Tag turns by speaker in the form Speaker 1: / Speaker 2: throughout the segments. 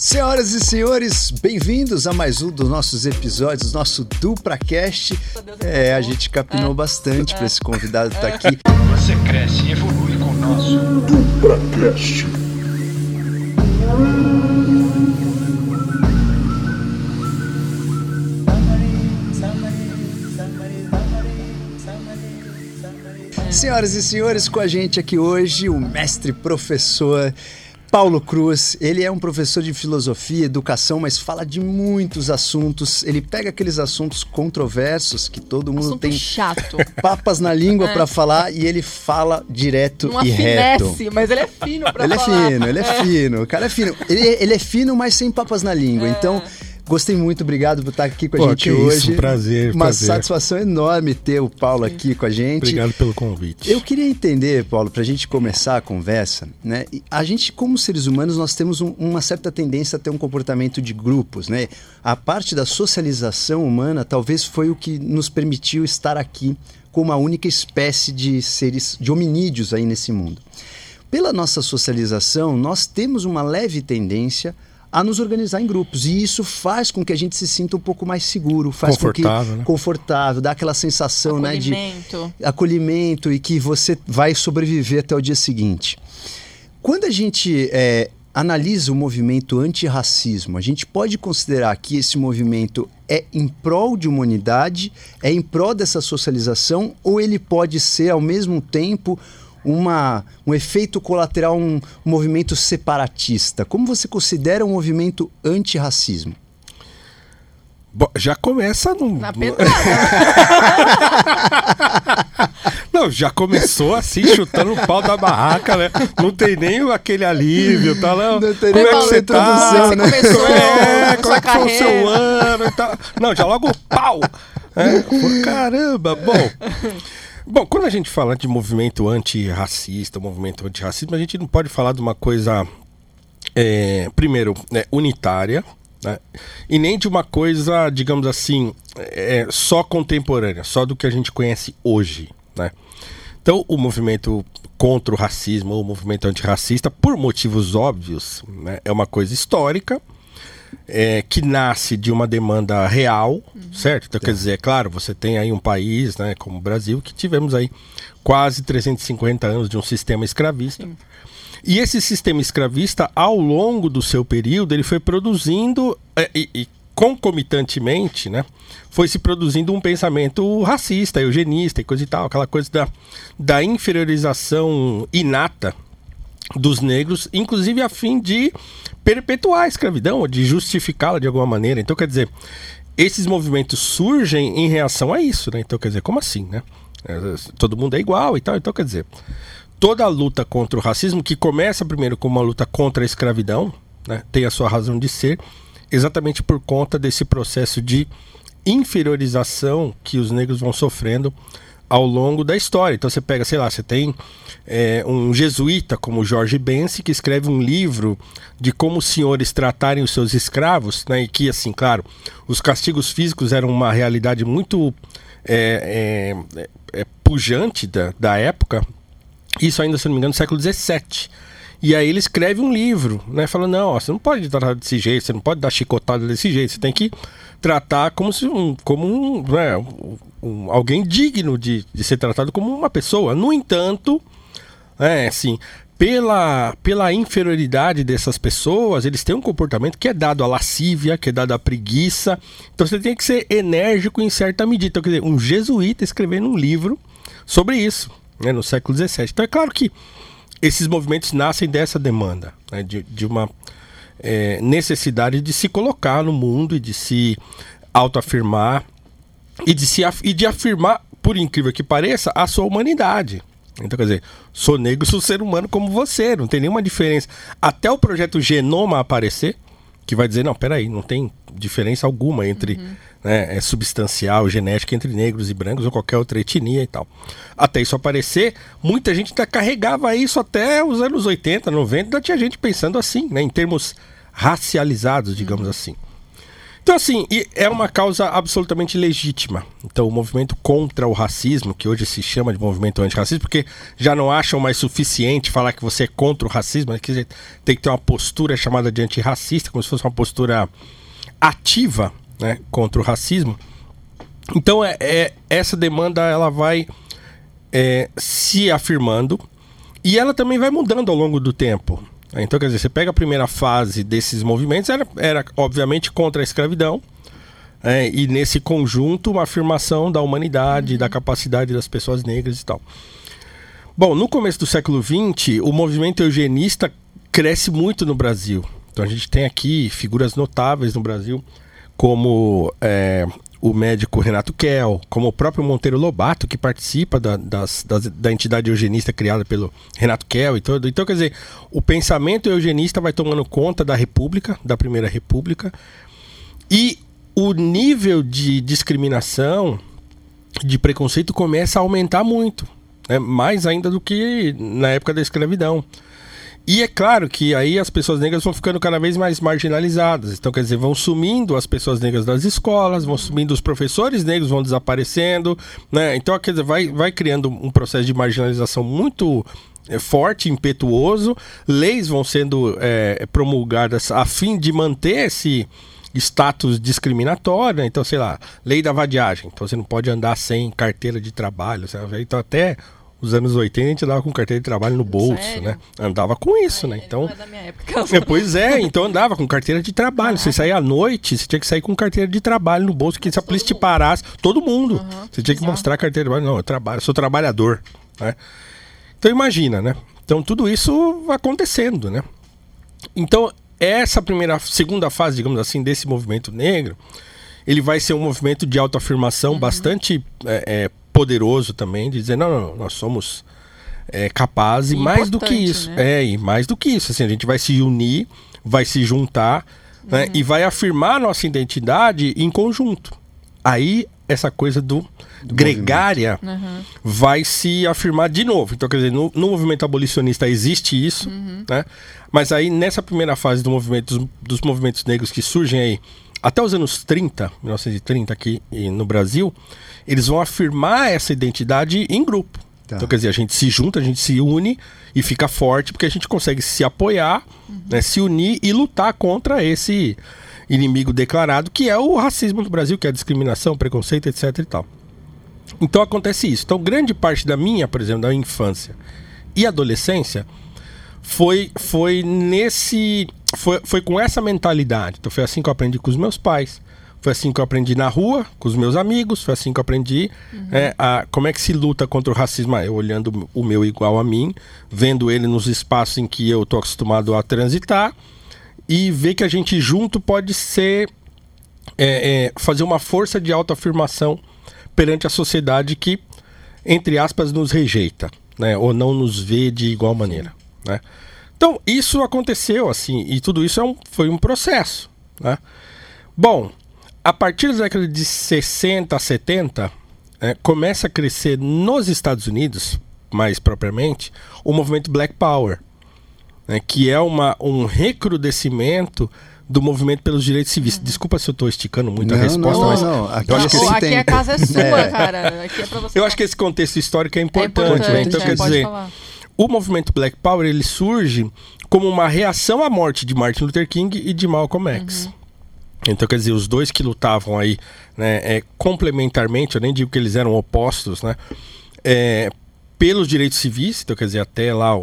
Speaker 1: Senhoras e senhores, bem-vindos a mais um dos nossos episódios, nosso DupraCast. É, a gente capinou bastante para esse convidado estar aqui.
Speaker 2: Você cresce e evolui com o nosso
Speaker 3: DupraCast.
Speaker 1: Senhoras e senhores, com a gente aqui hoje o mestre professor Paulo Cruz, ele é um professor de filosofia, educação, mas fala de muitos assuntos. Ele pega aqueles assuntos controversos que todo mundo
Speaker 4: Assunto
Speaker 1: tem
Speaker 4: chato.
Speaker 1: papas na língua
Speaker 4: É.
Speaker 1: para falar e ele fala direto
Speaker 4: Não
Speaker 1: e reto.
Speaker 4: afinesse, mas ele é fino pra
Speaker 1: Ele é
Speaker 4: falar.
Speaker 1: fino, ele é, fino. O cara é fino. Ele, ele é fino, mas sem papas na língua. Então, gostei muito. Obrigado por estar aqui com a
Speaker 5: Pô,
Speaker 1: gente
Speaker 5: que
Speaker 1: hoje.
Speaker 5: isso, um prazer,
Speaker 1: Uma
Speaker 5: prazer.
Speaker 1: satisfação enorme ter o Paulo aqui com a gente.
Speaker 5: Obrigado pelo convite.
Speaker 1: Eu queria entender, Paulo, para a gente começar a conversa, né? A gente, como seres humanos, nós temos um- uma certa tendência a ter um comportamento de grupos, né? A parte da socialização humana talvez foi o que nos permitiu estar aqui como a única espécie de seres, de hominídeos aí nesse mundo. Pela nossa socialização, nós temos uma leve tendência a nos organizar em grupos e isso faz com que a gente se sinta um pouco mais seguro, faz
Speaker 5: Confortável,
Speaker 1: com que
Speaker 5: né?
Speaker 1: confortável, dá aquela sensação, né, de
Speaker 4: Acolhimento.
Speaker 1: acolhimento e que você vai sobreviver até o dia seguinte. Quando a gente é, analisa o movimento antirracismo, a gente pode considerar que esse movimento é em prol de uma unidade, é em prol dessa socialização, ou ele pode ser, ao mesmo tempo, uma, um efeito colateral, um, um movimento separatista? Como você considera um movimento antirracismo?
Speaker 5: Bom, já começa no.
Speaker 4: Na pedrada.
Speaker 5: Não, já começou assim, chutando o pau da barraca, né? Não tem nem aquele alívio, tá lá.
Speaker 1: Não tem
Speaker 5: como
Speaker 1: nem
Speaker 5: é que você tá?
Speaker 4: Você
Speaker 1: né?
Speaker 4: começou
Speaker 5: É,
Speaker 4: a
Speaker 5: como é que foi o seu ano e tal. Não, já logo pau. É, caramba, bom. Bom, quando a gente fala de movimento antirracista, movimento antirracismo, a gente não pode falar de uma coisa, é, primeiro, né, unitária, né, e nem de uma coisa, digamos assim, é, só contemporânea, só do que a gente conhece hoje. Né? Então, o movimento contra o racismo, o movimento antirracista, por motivos óbvios, né, é uma coisa histórica, é, que nasce de uma demanda real, certo? Então, quer dizer, é claro, você tem aí um país, né, como o Brasil, que tivemos aí quase 350 anos de um sistema escravista. E esse sistema escravista, ao longo do seu período, ele foi produzindo é, e, e concomitantemente, né, foi se produzindo um pensamento racista, eugenista e coisa e tal, aquela coisa da, da inferiorização inata dos negros, inclusive a fim de perpetuar a escravidão, ou de justificá-la de alguma maneira. Então, quer dizer, esses movimentos surgem em reação a isso, né? Então, quer dizer, como assim, né? É, Todo mundo é igual e tal. Então, quer dizer, toda a luta contra o racismo, que começa primeiro como uma luta contra a escravidão, né? tem a sua razão de ser, exatamente por conta desse processo de inferiorização que os negros vão sofrendo ao longo da história. Então você pega, sei lá, você tem é, um jesuíta como Jorge Bense que escreve um livro de como os senhores tratarem os seus escravos, né? E que, assim, claro, os castigos físicos eram uma realidade muito é, é, é, pujante da, da época. Isso ainda, se não me engano, no século XVII. E aí ele escreve um livro, né? Falando, não, ó, você não pode tratar desse jeito, você não pode dar chicotada desse jeito, você tem que tratar como se um, como um, né, um- alguém digno de, de ser tratado como uma pessoa. No entanto, é assim, pela, pela inferioridade dessas pessoas, eles têm um comportamento que é dado à lascívia, que é dado à preguiça. Então você tem que ser enérgico em certa medida. Então, quer dizer, um jesuíta escrevendo um livro sobre isso, né, no século XVII. Então é claro que esses movimentos nascem dessa demanda, né, de, de uma é, necessidade de se colocar no mundo e de se autoafirmar e de, se af- e de afirmar, por incrível que pareça, a sua humanidade. Então, quer dizer, sou negro, sou ser humano como você, não tem nenhuma diferença. Até o projeto Genoma aparecer, que vai dizer, não, peraí, não tem diferença alguma entre né, é substancial, genética entre negros e brancos ou qualquer outra etnia e tal. Até isso aparecer, muita gente ainda carregava isso até os anos 80, 90, ainda tinha gente pensando assim, né, em termos racializados, digamos assim. Então, assim, é uma causa absolutamente legítima. Então, o movimento contra o racismo, que hoje se chama de movimento antirracista, porque já não acham mais suficiente falar que você é contra o racismo, que tem que ter uma postura chamada de antirracista, como se fosse uma postura ativa né, contra o racismo. Então, é, é essa demanda ela vai é, se afirmando e ela também vai mudando ao longo do tempo. Então, quer dizer, você pega a primeira fase desses movimentos, era, era obviamente contra a escravidão, é, e nesse conjunto uma afirmação da humanidade, da capacidade das pessoas negras e tal. Bom, no começo do século XX, o movimento eugenista cresce muito no Brasil. Então a gente tem aqui figuras notáveis no Brasil, como é, o médico Renato Kell, como o próprio Monteiro Lobato, que participa da, das, das, da entidade eugenista criada pelo Renato Kell e todo. Então, quer dizer, o pensamento eugenista vai tomando conta da República, da Primeira República, e o nível de discriminação, de preconceito começa a aumentar muito, né? mais ainda do que na época da escravidão. E é claro que aí as pessoas negras vão ficando cada vez mais marginalizadas. Então, quer dizer, vão sumindo as pessoas negras das escolas, vão sumindo os professores negros, vão desaparecendo, né? Então, quer dizer, vai, vai criando um processo de marginalização muito é, forte, impetuoso. Leis vão sendo é, promulgadas a fim de manter esse status discriminatório, né? então sei lá, lei da vadiagem, então você não pode andar sem carteira de trabalho, sabe? então até os anos 80 a gente andava com carteira de trabalho no bolso, Sério? né? Andava com isso, Ai, né? Então. Não é da minha época. É, pois é, então andava com carteira de trabalho. Você saía à noite, você tinha que sair com carteira de trabalho no bolso, que se a polícia te parasse, todo mundo. Uhum, você tinha que mostrar a carteira de trabalho. Não, eu trabalho, eu sou trabalhador. Né? Então imagina, né? Então tudo isso acontecendo, né? Então, essa primeira, segunda fase, digamos assim, desse movimento negro, ele vai ser um movimento de autoafirmação uhum. bastante é, é, poderoso também de dizer, não, não, nós somos é, capazes e mais do que isso. Né? É, e mais do que isso. Assim, a gente vai se unir, vai se juntar né, uhum. né, e vai afirmar nossa identidade em conjunto. Aí essa coisa do, do gregária uhum. vai se afirmar de novo. Então, quer dizer, no, no movimento abolicionista existe isso, uhum. né? Mas aí, nessa primeira fase do movimento, dos, dos movimentos negros que surgem aí até os anos 30, 1930 aqui no Brasil, eles vão afirmar essa identidade em grupo. Tá. Então, quer dizer, a gente se junta, a gente se une e fica forte porque a gente consegue se apoiar, uhum. né, se unir e lutar contra esse inimigo declarado que é o racismo no Brasil, que é a discriminação, preconceito, etc e tal. Então acontece isso. Então, grande parte da minha, por exemplo, da infância e adolescência foi foi nesse foi, foi com essa mentalidade. Então foi assim que eu aprendi com os meus pais. Foi assim que eu aprendi na rua, com os meus amigos. Foi assim que eu aprendi uhum. é, a, como é que se luta contra o racismo. Eu olhando o meu igual a mim, vendo ele nos espaços em que eu estou acostumado a transitar e ver que a gente junto pode ser é, é, fazer uma força de autoafirmação perante a sociedade que, entre aspas, nos rejeita, né? Ou não nos vê de igual maneira, né? Então, isso aconteceu assim, e tudo isso é um, foi um processo. Né? Bom, a partir da década de 60, 70, é, começa a crescer nos Estados Unidos, mais propriamente, o movimento Black Power, né, que é uma, um recrudescimento do movimento pelos direitos civis. Uhum. Desculpa se eu estou esticando muito
Speaker 1: não,
Speaker 5: a resposta,
Speaker 1: não,
Speaker 5: mas
Speaker 1: não,
Speaker 5: aqui, eu acho que esse...
Speaker 4: aqui a casa é sua, é. cara. Aqui é pra você
Speaker 5: eu acho que esse contexto histórico é importante, é importante né? Então, quer dizer, falar o movimento Black Power ele surge como uma reação à morte de Martin Luther King e de Malcolm X. Uhum. Então, quer dizer, os dois que lutavam aí né, é, complementarmente, eu nem digo que eles eram opostos, né? É, pelos direitos civis, então quer dizer, até lá,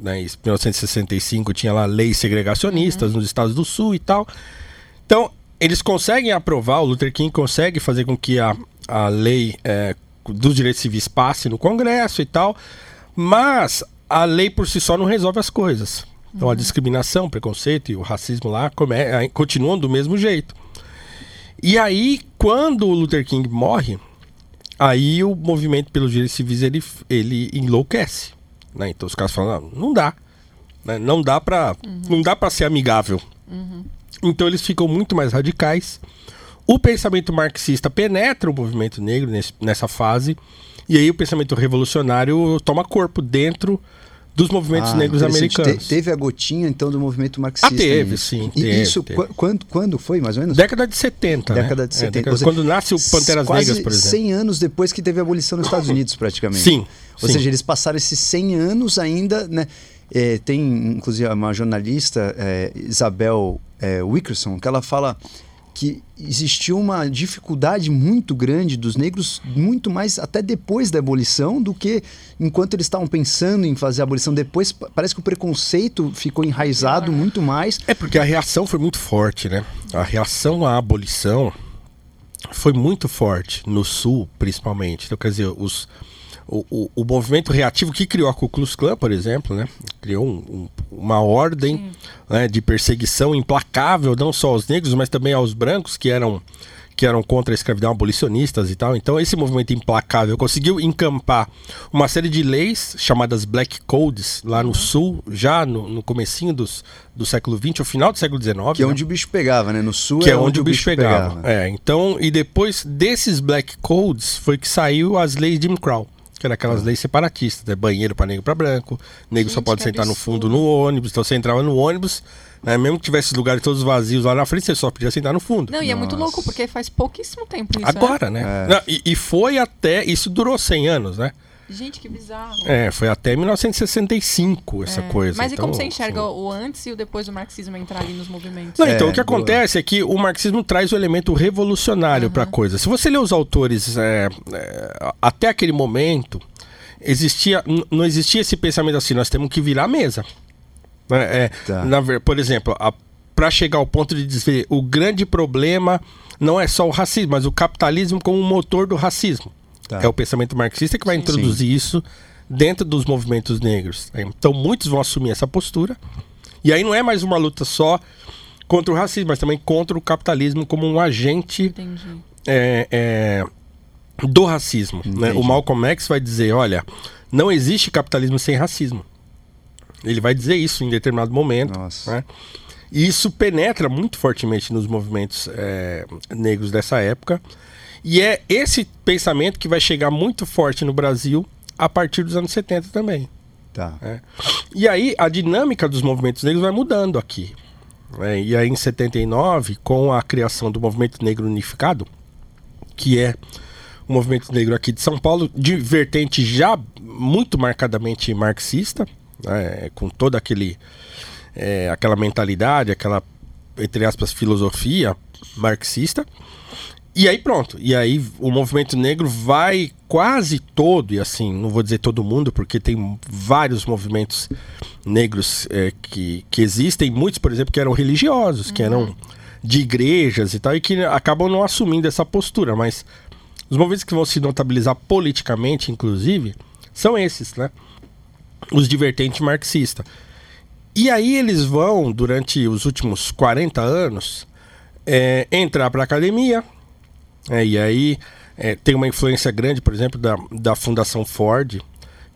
Speaker 5: né, em 1965 tinha lá leis segregacionistas uhum. nos estados do sul e tal. Então, eles conseguem aprovar, o Luther King consegue fazer com que a, a lei é, dos direitos civis passe no Congresso e tal, mas a lei por si só não resolve as coisas. Então a uhum. discriminação, o preconceito e o racismo lá come, continuam do mesmo jeito. E aí, quando o Luther King morre, aí o movimento pelos direitos civis ele, ele enlouquece. Né? Então os caras falam, não, não dá. Né? Não dá para uhum. não dá para ser amigável. Uhum. Então eles ficam muito mais radicais. O pensamento marxista penetra o movimento negro nesse, nessa fase. E aí o pensamento revolucionário toma corpo dentro dos movimentos
Speaker 1: Ah,
Speaker 5: negros americanos.
Speaker 1: Te- teve a gotinha, então, do movimento marxista.
Speaker 5: Ah, teve,
Speaker 1: nisso.
Speaker 5: sim,
Speaker 1: E
Speaker 5: teve,
Speaker 1: isso,
Speaker 5: teve.
Speaker 1: qu- quando, quando foi, mais ou menos?
Speaker 5: Década de 70, né?
Speaker 1: Década de
Speaker 5: É,
Speaker 1: 70.
Speaker 5: década-
Speaker 1: Ou seja,
Speaker 5: quando nasce o Panteras
Speaker 1: quase
Speaker 5: Negras, por exemplo.
Speaker 1: 100 anos depois que teve a abolição nos Estados Unidos, praticamente.
Speaker 5: Sim,
Speaker 1: Ou
Speaker 5: sim.
Speaker 1: seja, eles passaram esses 100 anos ainda, né? É, tem, inclusive, uma jornalista, é, Isabel é, Wickerson, que ela fala que existiu uma dificuldade muito grande dos negros, muito mais até depois da abolição, do que enquanto eles estavam pensando em fazer a abolição. Depois, pa- parece que o preconceito ficou enraizado muito mais.
Speaker 5: É porque a reação foi muito forte, né? A reação à abolição foi muito forte no Sul, principalmente. Então, quer dizer, os, o, o, o movimento reativo que criou a Ku Klux Klan, por exemplo, né? Criou um- um- uma ordem né, de perseguição implacável, não só aos negros, mas também aos brancos, que eram que eram contra a escravidão, abolicionistas e tal. Então esse movimento implacável conseguiu encampar uma série de leis chamadas Black Codes lá no sul, já no, no comecinho dos, do século XX, ao final do século XIX.
Speaker 1: Que é
Speaker 5: né?
Speaker 1: onde o bicho pegava, né? No sul
Speaker 5: que é onde o bicho pegava. É, então, e depois desses Black Codes foi que saiu as leis Jim Crow, que eram aquelas leis separatistas, né? banheiro para negro para branco, negro só
Speaker 4: Gente,
Speaker 5: pode
Speaker 4: que
Speaker 5: sentar no
Speaker 4: absurdo.
Speaker 5: fundo no ônibus, então você entrava no ônibus, né? mesmo que tivesse os lugares todos vazios lá na frente, você só podia sentar no fundo.
Speaker 4: Não, e é muito louco, porque faz pouquíssimo tempo isso.
Speaker 5: Agora, né?
Speaker 1: É.
Speaker 5: Não, e, e foi até, isso durou 100 anos, né?
Speaker 4: Gente, que bizarro.
Speaker 5: É, foi até 1965 essa
Speaker 4: É.
Speaker 5: coisa.
Speaker 4: Mas e como
Speaker 5: então,
Speaker 4: você enxerga
Speaker 5: assim,
Speaker 4: o antes e o depois do marxismo entrar ali nos movimentos?
Speaker 5: Não, então
Speaker 1: É,
Speaker 5: o que
Speaker 1: boa.
Speaker 5: acontece é que o marxismo traz o elemento revolucionário para a coisa. Se você ler os autores é, é, até aquele momento, existia, não existia esse pensamento assim, nós temos que virar a mesa. Né, é,
Speaker 1: Tá.
Speaker 5: na por exemplo, para chegar ao ponto de dizer o grande problema não é só o racismo, mas o capitalismo como motor do racismo.
Speaker 1: Tá.
Speaker 5: É o pensamento marxista que vai introduzir isso dentro dos movimentos negros. né? Então muitos vão assumir essa postura. E aí não é mais uma luta só contra o racismo, mas também contra o capitalismo como um agente é, é, do racismo. né? O Malcolm X vai dizer, olha, não existe capitalismo sem racismo. Ele vai dizer isso em determinado momento.
Speaker 1: Nossa.
Speaker 5: né? E isso penetra muito fortemente nos movimentos é, negros dessa época. E é esse pensamento que vai chegar muito forte no Brasil a partir dos anos 70 também.
Speaker 1: Tá.
Speaker 5: É. E aí a dinâmica dos movimentos negros vai mudando aqui. né? E aí em 79, com a criação do Movimento Negro Unificado, que é o movimento negro aqui de São Paulo, de vertente já muito marcadamente marxista, né? com toda aquele, é, aquela mentalidade, aquela, entre aspas, filosofia marxista. E aí pronto. E aí o movimento negro vai quase todo, e assim, não vou dizer todo mundo, porque tem vários movimentos negros é, que, que existem, muitos, por exemplo, que eram religiosos, que eram de igrejas e tal, e que acabam não assumindo essa postura, mas os movimentos que vão se notabilizar politicamente, inclusive, são esses, né? Os de vertente marxista. E aí eles vão, durante os últimos 40 anos, é, entrar para a academia, é, e aí é, tem uma influência grande, por exemplo, da, da Fundação Ford,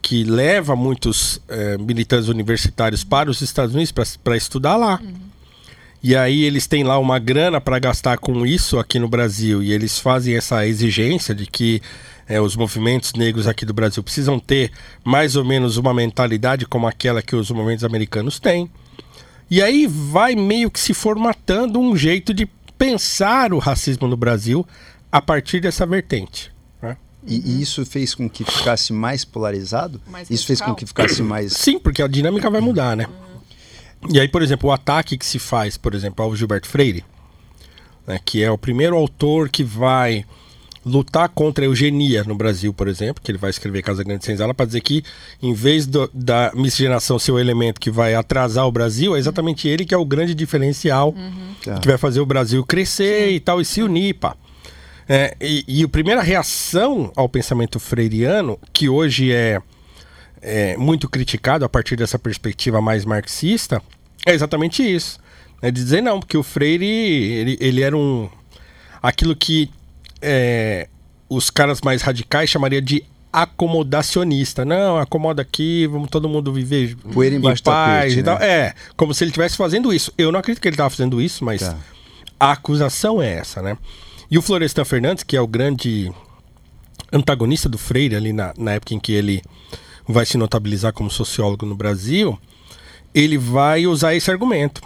Speaker 5: que leva muitos é, militantes universitários para os Estados Unidos para estudar lá. E aí eles têm lá uma grana para gastar com isso aqui no Brasil, e eles fazem essa exigência de que é, os movimentos negros aqui do Brasil precisam ter mais ou menos uma mentalidade como aquela que os movimentos americanos têm. E aí vai meio que se formatando um jeito de pensar o racismo no Brasil a partir dessa vertente. né?
Speaker 1: E, e isso fez com que ficasse mais polarizado?
Speaker 4: Mais
Speaker 1: isso fez com que ficasse mais.
Speaker 5: Sim, porque a dinâmica vai mudar, né? E aí, por exemplo, o ataque que se faz, por exemplo, ao Gilberto Freire, né, que é o primeiro autor que vai lutar contra a eugenia no Brasil, por exemplo, que ele vai escrever Casa Grande Senzala para dizer que, em vez do- da miscigenação ser o elemento que vai atrasar o Brasil, é exatamente ele que é o grande diferencial
Speaker 1: Tá.
Speaker 5: que vai fazer o Brasil crescer e tal, e se unir, pá. É, e, e a primeira reação ao pensamento freiriano, que hoje é, é muito criticado a partir dessa perspectiva mais marxista, é exatamente isso. É de dizer não, porque o Freire, ele, ele era um... Aquilo que é, os caras mais radicais chamariam de acomodacionista. Não, acomoda aqui, vamos todo mundo viver
Speaker 1: Poeira
Speaker 5: em paz e tal.
Speaker 1: né?
Speaker 5: É, como se ele estivesse fazendo isso. Eu não acredito que ele estava fazendo isso, mas
Speaker 1: Tá.
Speaker 5: a acusação é essa, né? E o Florestan Fernandes, que é o grande antagonista do Freire ali na, na época em que ele vai se notabilizar como sociólogo no Brasil, ele vai usar esse argumento.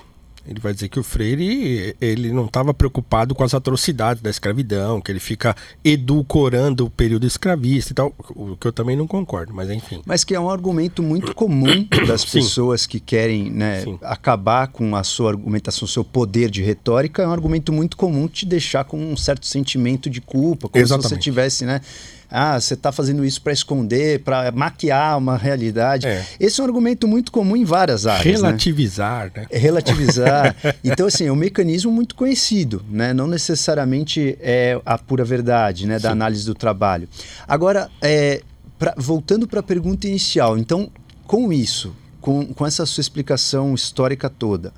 Speaker 5: Ele vai dizer que o Freire ele não estava preocupado com as atrocidades da escravidão, que ele fica edulcorando o período escravista e tal, o que eu também não concordo, mas enfim.
Speaker 1: Mas que é um argumento muito comum das
Speaker 5: Sim.
Speaker 1: pessoas que querem né,
Speaker 5: acabar
Speaker 1: com a sua argumentação, seu poder de retórica, é um argumento muito comum te deixar com um certo sentimento de culpa, como se você
Speaker 5: Exatamente.
Speaker 1: tivesse, né? Ah, você está fazendo isso para esconder, para maquiar uma realidade.
Speaker 5: É.
Speaker 1: Esse é um argumento muito comum em várias áreas. né?
Speaker 5: Relativizar, né?
Speaker 1: É relativizar. então, assim, é um mecanismo muito conhecido, né? Não necessariamente é a pura verdade, né? Da análise do trabalho. Agora, é, pra- voltando para a pergunta inicial, então, com isso, com, com essa sua explicação histórica toda,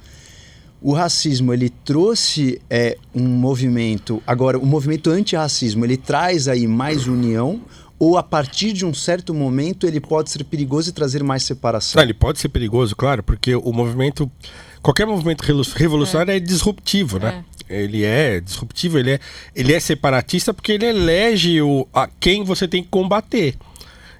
Speaker 1: o racismo ele trouxe é, um movimento. Agora, o movimento antirracismo ele traz aí mais união ou a partir de um certo momento ele pode ser perigoso e trazer mais separação?
Speaker 5: Não, ele pode ser perigoso, claro, porque o movimento. Qualquer movimento revolucionário é, disruptivo, né? Ele é disruptivo, ele é, ele é separatista porque ele elege o, a quem você tem que combater.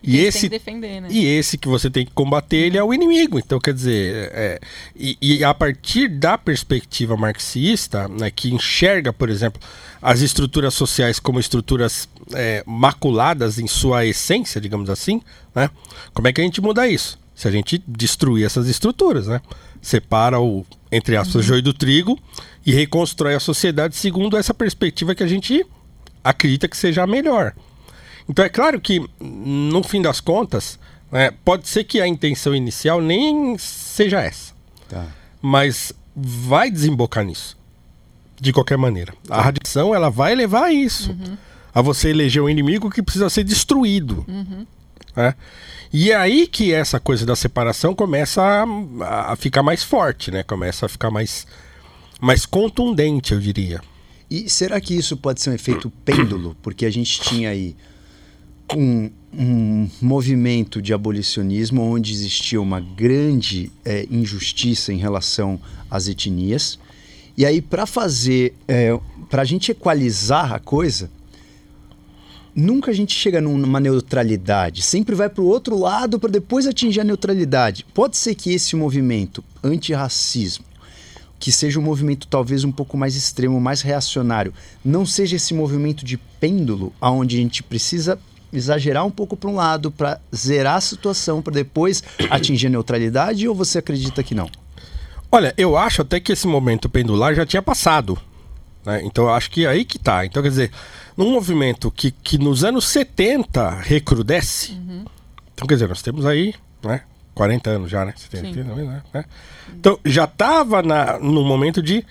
Speaker 5: E esse,
Speaker 4: que defender, né?
Speaker 5: e esse que você tem que combater, ele é o inimigo. Então, quer dizer, é, e, e a partir da perspectiva marxista, né, que enxerga, por exemplo, as estruturas sociais como estruturas é, maculadas em sua essência, digamos assim, né? Como é que a gente muda isso? Se a gente destruir essas estruturas, né? Separa o, entre aspas, joio do trigo e reconstrói a sociedade segundo essa perspectiva que a gente acredita que seja a melhor. Então é claro que, no fim das contas, né, pode ser que a intenção inicial nem seja essa,
Speaker 1: Tá.
Speaker 5: mas vai desembocar nisso, de qualquer maneira. A radiação ela vai levar a isso, a você eleger um inimigo que precisa ser destruído. né? E é aí que essa coisa da separação começa a, a ficar mais forte, né? Começa a ficar mais, mais contundente, eu diria.
Speaker 1: E será que isso pode ser um efeito pêndulo? Porque a gente tinha aí um, um movimento de abolicionismo onde existia uma grande eh, injustiça em relação às etnias. E aí, para fazer, para a gente equalizar a coisa, nunca a gente chega num- numa neutralidade. Sempre vai para o outro lado para depois atingir a neutralidade. Pode ser que esse movimento antirracismo que seja um movimento talvez um pouco mais extremo, mais reacionário, não seja esse movimento de pêndulo, aonde a gente precisa exagerar um pouco para um lado para zerar a situação para depois atingir a neutralidade ou você acredita que não?
Speaker 5: Olha, eu acho até que esse momento pendular já tinha passado. né? Então eu acho que é aí que tá. Então, quer dizer, num movimento que, que nos anos 70 recrudesce. Então, quer dizer, nós temos aí, né? 40 anos já, né? 70,
Speaker 4: Sim.
Speaker 5: né? né? Então, já estava no momento de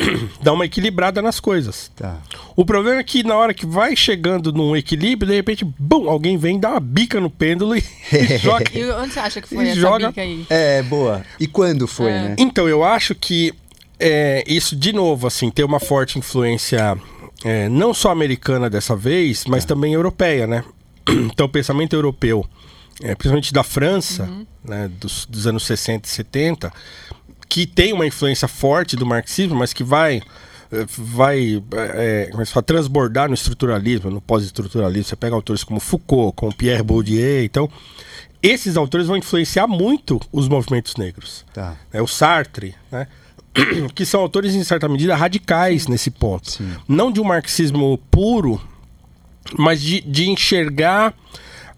Speaker 5: dar uma equilibrada nas coisas.
Speaker 1: Tá.
Speaker 5: O problema é que na hora que vai chegando num equilíbrio, de repente, bum, alguém vem, dá uma bica no pêndulo e, e joga.
Speaker 4: E onde você acha que foi essa
Speaker 5: joga-
Speaker 4: bica aí?
Speaker 1: É, boa. E quando foi,
Speaker 4: É.
Speaker 1: né?
Speaker 5: Então, eu acho que é, isso, de novo, assim, tem uma forte influência é, não só americana dessa vez, mas também europeia, né? Então, o pensamento europeu, é, principalmente da França, né, dos, dos anos 60 e 70, que tem uma influência forte do marxismo, mas que vai eh, vai é, como é fala, transbordar no estruturalismo, no pós-estruturalismo. Você pega autores como Foucault, como Pierre Bourdieu, então esses autores vão influenciar muito os movimentos negros
Speaker 1: Tá.
Speaker 5: né, o Sartre, né, que são autores em certa medida radicais nesse ponto.
Speaker 1: Sim.
Speaker 5: Não de um marxismo puro, mas de, de enxergar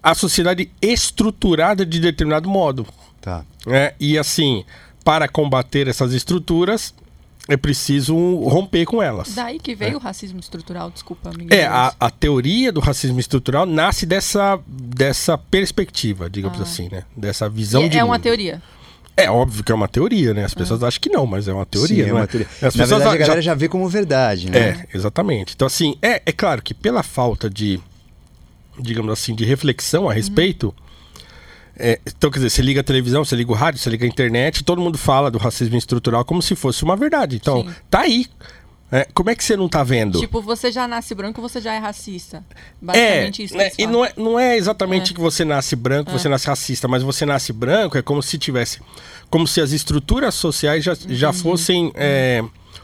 Speaker 5: a sociedade estruturada de determinado modo.
Speaker 1: Tá.
Speaker 5: né? E assim, para combater essas estruturas, é preciso romper com elas.
Speaker 4: Daí que veio o racismo estrutural, desculpa.
Speaker 5: É, a, a teoria do racismo estrutural nasce dessa, dessa perspectiva, digamos assim, né? Dessa visão
Speaker 4: E
Speaker 5: de
Speaker 4: é uma
Speaker 5: mundo.
Speaker 4: teoria.
Speaker 5: É óbvio que é uma teoria, né? As pessoas acham que não, mas é uma teoria,
Speaker 1: Sim, é
Speaker 5: não
Speaker 1: uma teoria.
Speaker 5: As
Speaker 1: Na
Speaker 5: pessoas
Speaker 1: verdade, a
Speaker 5: já-
Speaker 1: galera já vê como verdade, né?
Speaker 5: É, exatamente. Então, assim, é, é claro que pela falta de, digamos assim, de reflexão a respeito. É, então, quer dizer, você liga a televisão, você liga o rádio, você liga a internet, todo mundo fala do racismo estrutural como se fosse uma verdade. Então,
Speaker 4: Sim.
Speaker 5: tá aí. É, como é que você não tá vendo?
Speaker 4: Tipo, você já nasce branco, você já é racista.
Speaker 5: é,
Speaker 4: Basicamente isso. que
Speaker 5: né, e não é, não é exatamente
Speaker 4: É.
Speaker 5: que você nasce branco, você nasce racista, mas você nasce branco, é como se tivesse. Como se as estruturas sociais já, já fossem é,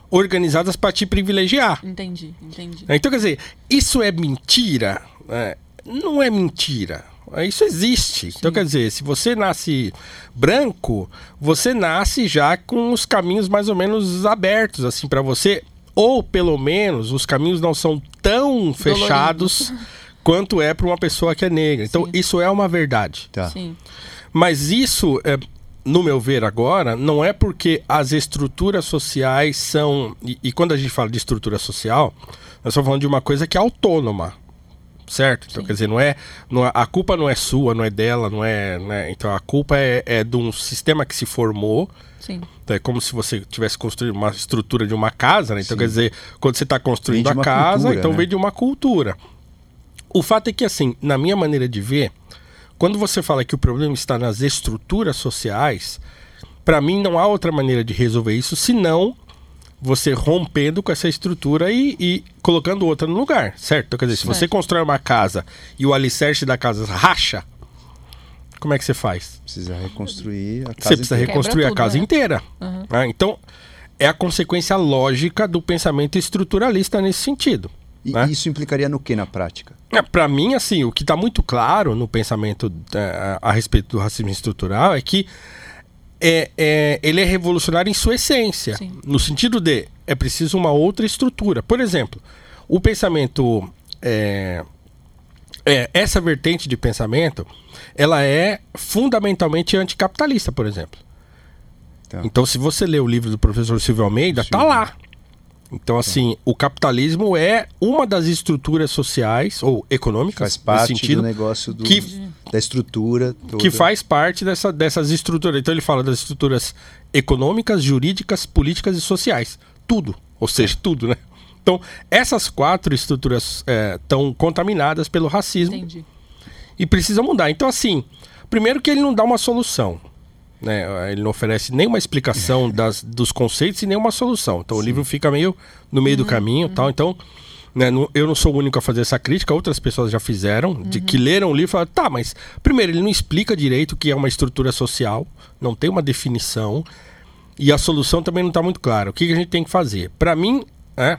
Speaker 5: organizadas para te privilegiar.
Speaker 4: Entendi, entendi.
Speaker 5: Então, quer dizer, isso é mentira? É, não é mentira. Isso existe. Então, quer dizer, se você nasce branco, você nasce já com os caminhos mais ou menos abertos, assim, para você. Ou, pelo menos, os caminhos não são tão fechados quanto é para uma pessoa que é negra. Então,
Speaker 4: Sim.
Speaker 5: isso é uma verdade.
Speaker 1: Tá.
Speaker 4: Sim.
Speaker 5: Mas isso, é, no meu ver agora, não é porque as estruturas sociais são. E, e quando a gente fala de estrutura social, nós estamos falando de uma coisa que é autônoma. Certo? Então,
Speaker 4: Sim.
Speaker 5: quer dizer, não é, não é- A culpa não é sua, não é dela, não é. né? Então a culpa é, é de um sistema que se formou.
Speaker 4: Sim.
Speaker 5: Então, é como se você tivesse construído uma estrutura de uma casa, né? Então,
Speaker 1: Sim.
Speaker 5: quer dizer, quando você está construindo a casa,
Speaker 1: cultura,
Speaker 5: então
Speaker 1: né?
Speaker 5: vem de uma cultura. O fato é que, assim, na minha maneira de ver, quando você fala que o problema está nas estruturas sociais, para mim não há outra maneira de resolver isso senão você rompendo com essa estrutura e, e colocando outra no lugar, certo? Então, quer dizer, se você
Speaker 4: Certo.
Speaker 5: constrói uma casa e o alicerce da casa racha, como é que você faz?
Speaker 1: Precisa reconstruir a casa
Speaker 5: Você precisa
Speaker 1: inteira.
Speaker 5: reconstruir
Speaker 4: Quebra
Speaker 5: a casa
Speaker 4: tudo, né?
Speaker 5: inteira.
Speaker 4: Uhum.
Speaker 5: Ah, então, é a consequência lógica do pensamento estruturalista nesse sentido.
Speaker 1: E
Speaker 5: né?
Speaker 1: isso implicaria no que na prática?
Speaker 5: É, para mim, assim, o que está muito claro no pensamento a, a respeito do racismo estrutural é que é, é- ele é revolucionário em sua essência.
Speaker 4: Sim.
Speaker 5: No sentido de é preciso uma outra estrutura. Por exemplo, o pensamento. é, é, essa vertente de pensamento ela é fundamentalmente anticapitalista, por exemplo.
Speaker 1: Tá.
Speaker 5: Então, se você ler o livro do professor Silvio Almeida, tá lá. Então, assim, o capitalismo é uma das estruturas sociais ou econômicas,
Speaker 1: Faz
Speaker 5: nesse
Speaker 1: parte
Speaker 5: sentido,
Speaker 1: do negócio do,
Speaker 5: que-
Speaker 1: da estrutura toda.
Speaker 5: que faz parte dessa, dessas estruturas. Então, ele fala das estruturas econômicas, jurídicas, políticas e sociais. Tudo. Ou seja, tudo, né? Então, essas quatro estruturas estão contaminadas pelo racismo
Speaker 4: Entendi.
Speaker 5: e precisam mudar. Então, assim, primeiro que ele não dá uma solução. Né? Ele não oferece nenhuma explicação das, dos conceitos e nenhuma solução. Então o livro fica meio no meio do caminho e tal. Então, né, não- eu não sou o único a fazer essa crítica, outras pessoas já fizeram, de que leram o livro e falaram, tá, mas primeiro, ele não explica direito o que é uma estrutura social, não tem uma definição, e a solução também não está muito clara. O que, que a gente tem que fazer? Para mim, é,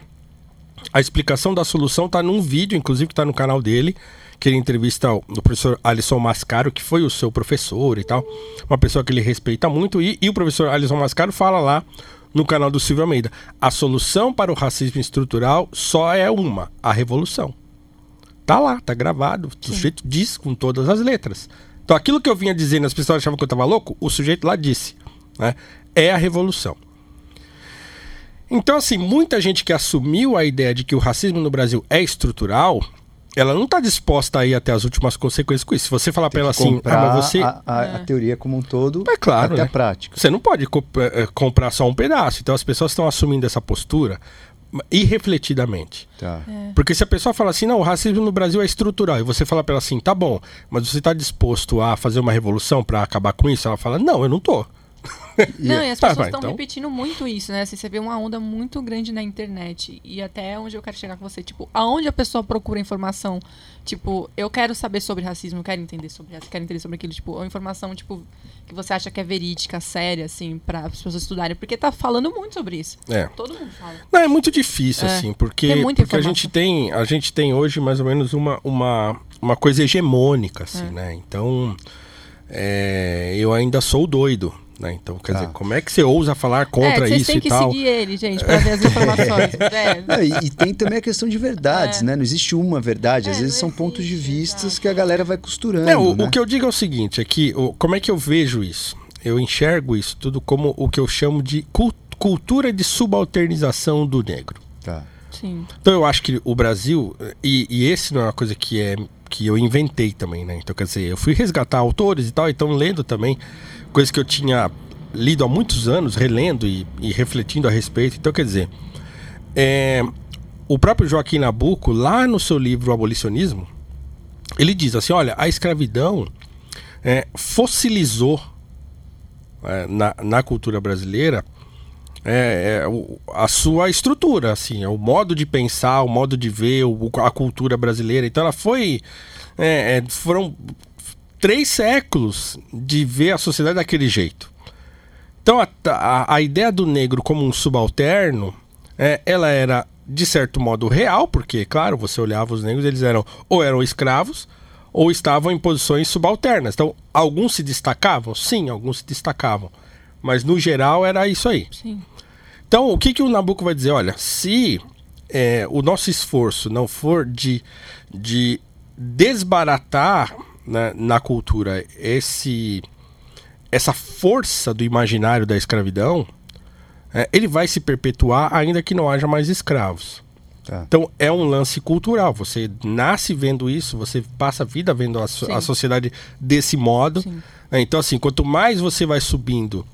Speaker 5: a explicação da solução está num vídeo, inclusive que está no canal dele, que ele entrevista o, professor Alisson Mascaro, que foi o seu professor e tal, uma pessoa que ele respeita muito, e, e o professor Alisson Mascaro fala lá no canal do Silvio Almeida, a solução para o racismo estrutural só é uma, a revolução. Tá lá, tá gravado, o sujeito diz com todas as letras. Então aquilo que eu vinha dizendo, as pessoas achavam que eu tava louco, o sujeito lá disse, né? É a revolução. Então, assim, muita gente que assumiu a ideia de que o racismo no Brasil é estrutural, ela não está disposta a ir até as últimas consequências com isso. Se você falar para ela assim, ah, mas você.
Speaker 1: a, a- a teoria como um todo
Speaker 5: É claro,
Speaker 1: até
Speaker 5: né?
Speaker 1: a prática.
Speaker 5: Você não pode co- eh, eh, comprar só um pedaço. Então as pessoas estão assumindo essa postura irrefletidamente.
Speaker 1: Tá.
Speaker 5: Porque se a pessoa fala assim, não, o racismo no Brasil é estrutural, e você fala para ela assim, tá bom, mas você está disposto a fazer uma revolução para acabar com isso? Ela fala, não, eu não tô.
Speaker 4: Não, e as
Speaker 5: Tá,
Speaker 4: pessoas estão
Speaker 5: então.
Speaker 4: repetindo muito isso, né? Assim, você vê uma onda muito grande na internet. E até onde eu quero chegar com você, tipo, aonde a pessoa procura informação? Tipo, eu quero saber sobre racismo, eu quero entender sobre racismo, quero entender sobre aquilo, tipo, ou informação, tipo, que você acha que é verídica, séria, assim, para as pessoas estudarem. Porque tá falando muito sobre isso.
Speaker 5: É.
Speaker 4: Todo mundo fala.
Speaker 5: Não, é muito difícil,
Speaker 4: É,
Speaker 5: assim, porque, porque a gente tem, a gente tem hoje mais ou menos uma, uma, uma coisa hegemônica, assim,
Speaker 4: É.
Speaker 5: né? Então, é, eu ainda sou doido, né? Então, quer
Speaker 1: Tá.
Speaker 5: dizer, como é que você ousa falar contra
Speaker 4: é, vocês
Speaker 5: isso
Speaker 4: têm
Speaker 5: e
Speaker 4: que
Speaker 5: tal?
Speaker 4: seguir ele, gente, pra ver as informações. é.
Speaker 1: Não, e, e tem também a questão de verdades,
Speaker 4: É.
Speaker 1: né? Não existe uma verdade. Às
Speaker 4: É,
Speaker 1: vezes são pontos de vistas que a galera vai costurando.
Speaker 5: É, o,
Speaker 1: né?
Speaker 5: o que eu digo é o seguinte, é que o- como é que eu vejo isso? Eu enxergo isso tudo como o que eu chamo de cul- cultura de subalternização do negro.
Speaker 1: Tá.
Speaker 4: Sim.
Speaker 5: Então eu acho que o Brasil, e, e esse não é uma coisa que é que eu inventei também, né? Então quer dizer, eu fui resgatar autores e tal, então lendo também coisas que eu tinha lido há muitos anos, relendo e, e refletindo a respeito. Então quer dizer, é, o próprio Joaquim Nabuco, lá no seu livro O Abolicionismo, ele diz assim, olha, a escravidão é, fossilizou é, na, na cultura brasileira é, é, o- a sua estrutura, assim, é o modo de pensar, o modo de ver o- a cultura brasileira. Então ela foi. é, foram três séculos de ver a sociedade daquele jeito. Então a, a, a ideia do negro como um subalterno, é, ela era de certo modo real, porque, claro, você olhava os negros, eles eram ou eram escravos, ou estavam em posições subalternas. Então, alguns se destacavam? Sim, alguns se destacavam. Mas no geral era isso aí.
Speaker 4: Sim.
Speaker 5: Então, o que, que o Nabucco vai dizer? Olha, se é, o nosso esforço não for de, de desbaratar né, na cultura esse, essa força do imaginário da escravidão, é, ele vai se perpetuar ainda que não haja mais escravos.
Speaker 1: Tá.
Speaker 5: Então é um lance cultural. Você nasce vendo isso, você passa a vida vendo a, so-
Speaker 4: Sim.
Speaker 5: a sociedade desse modo. Né? Então, assim, quanto mais você vai subindo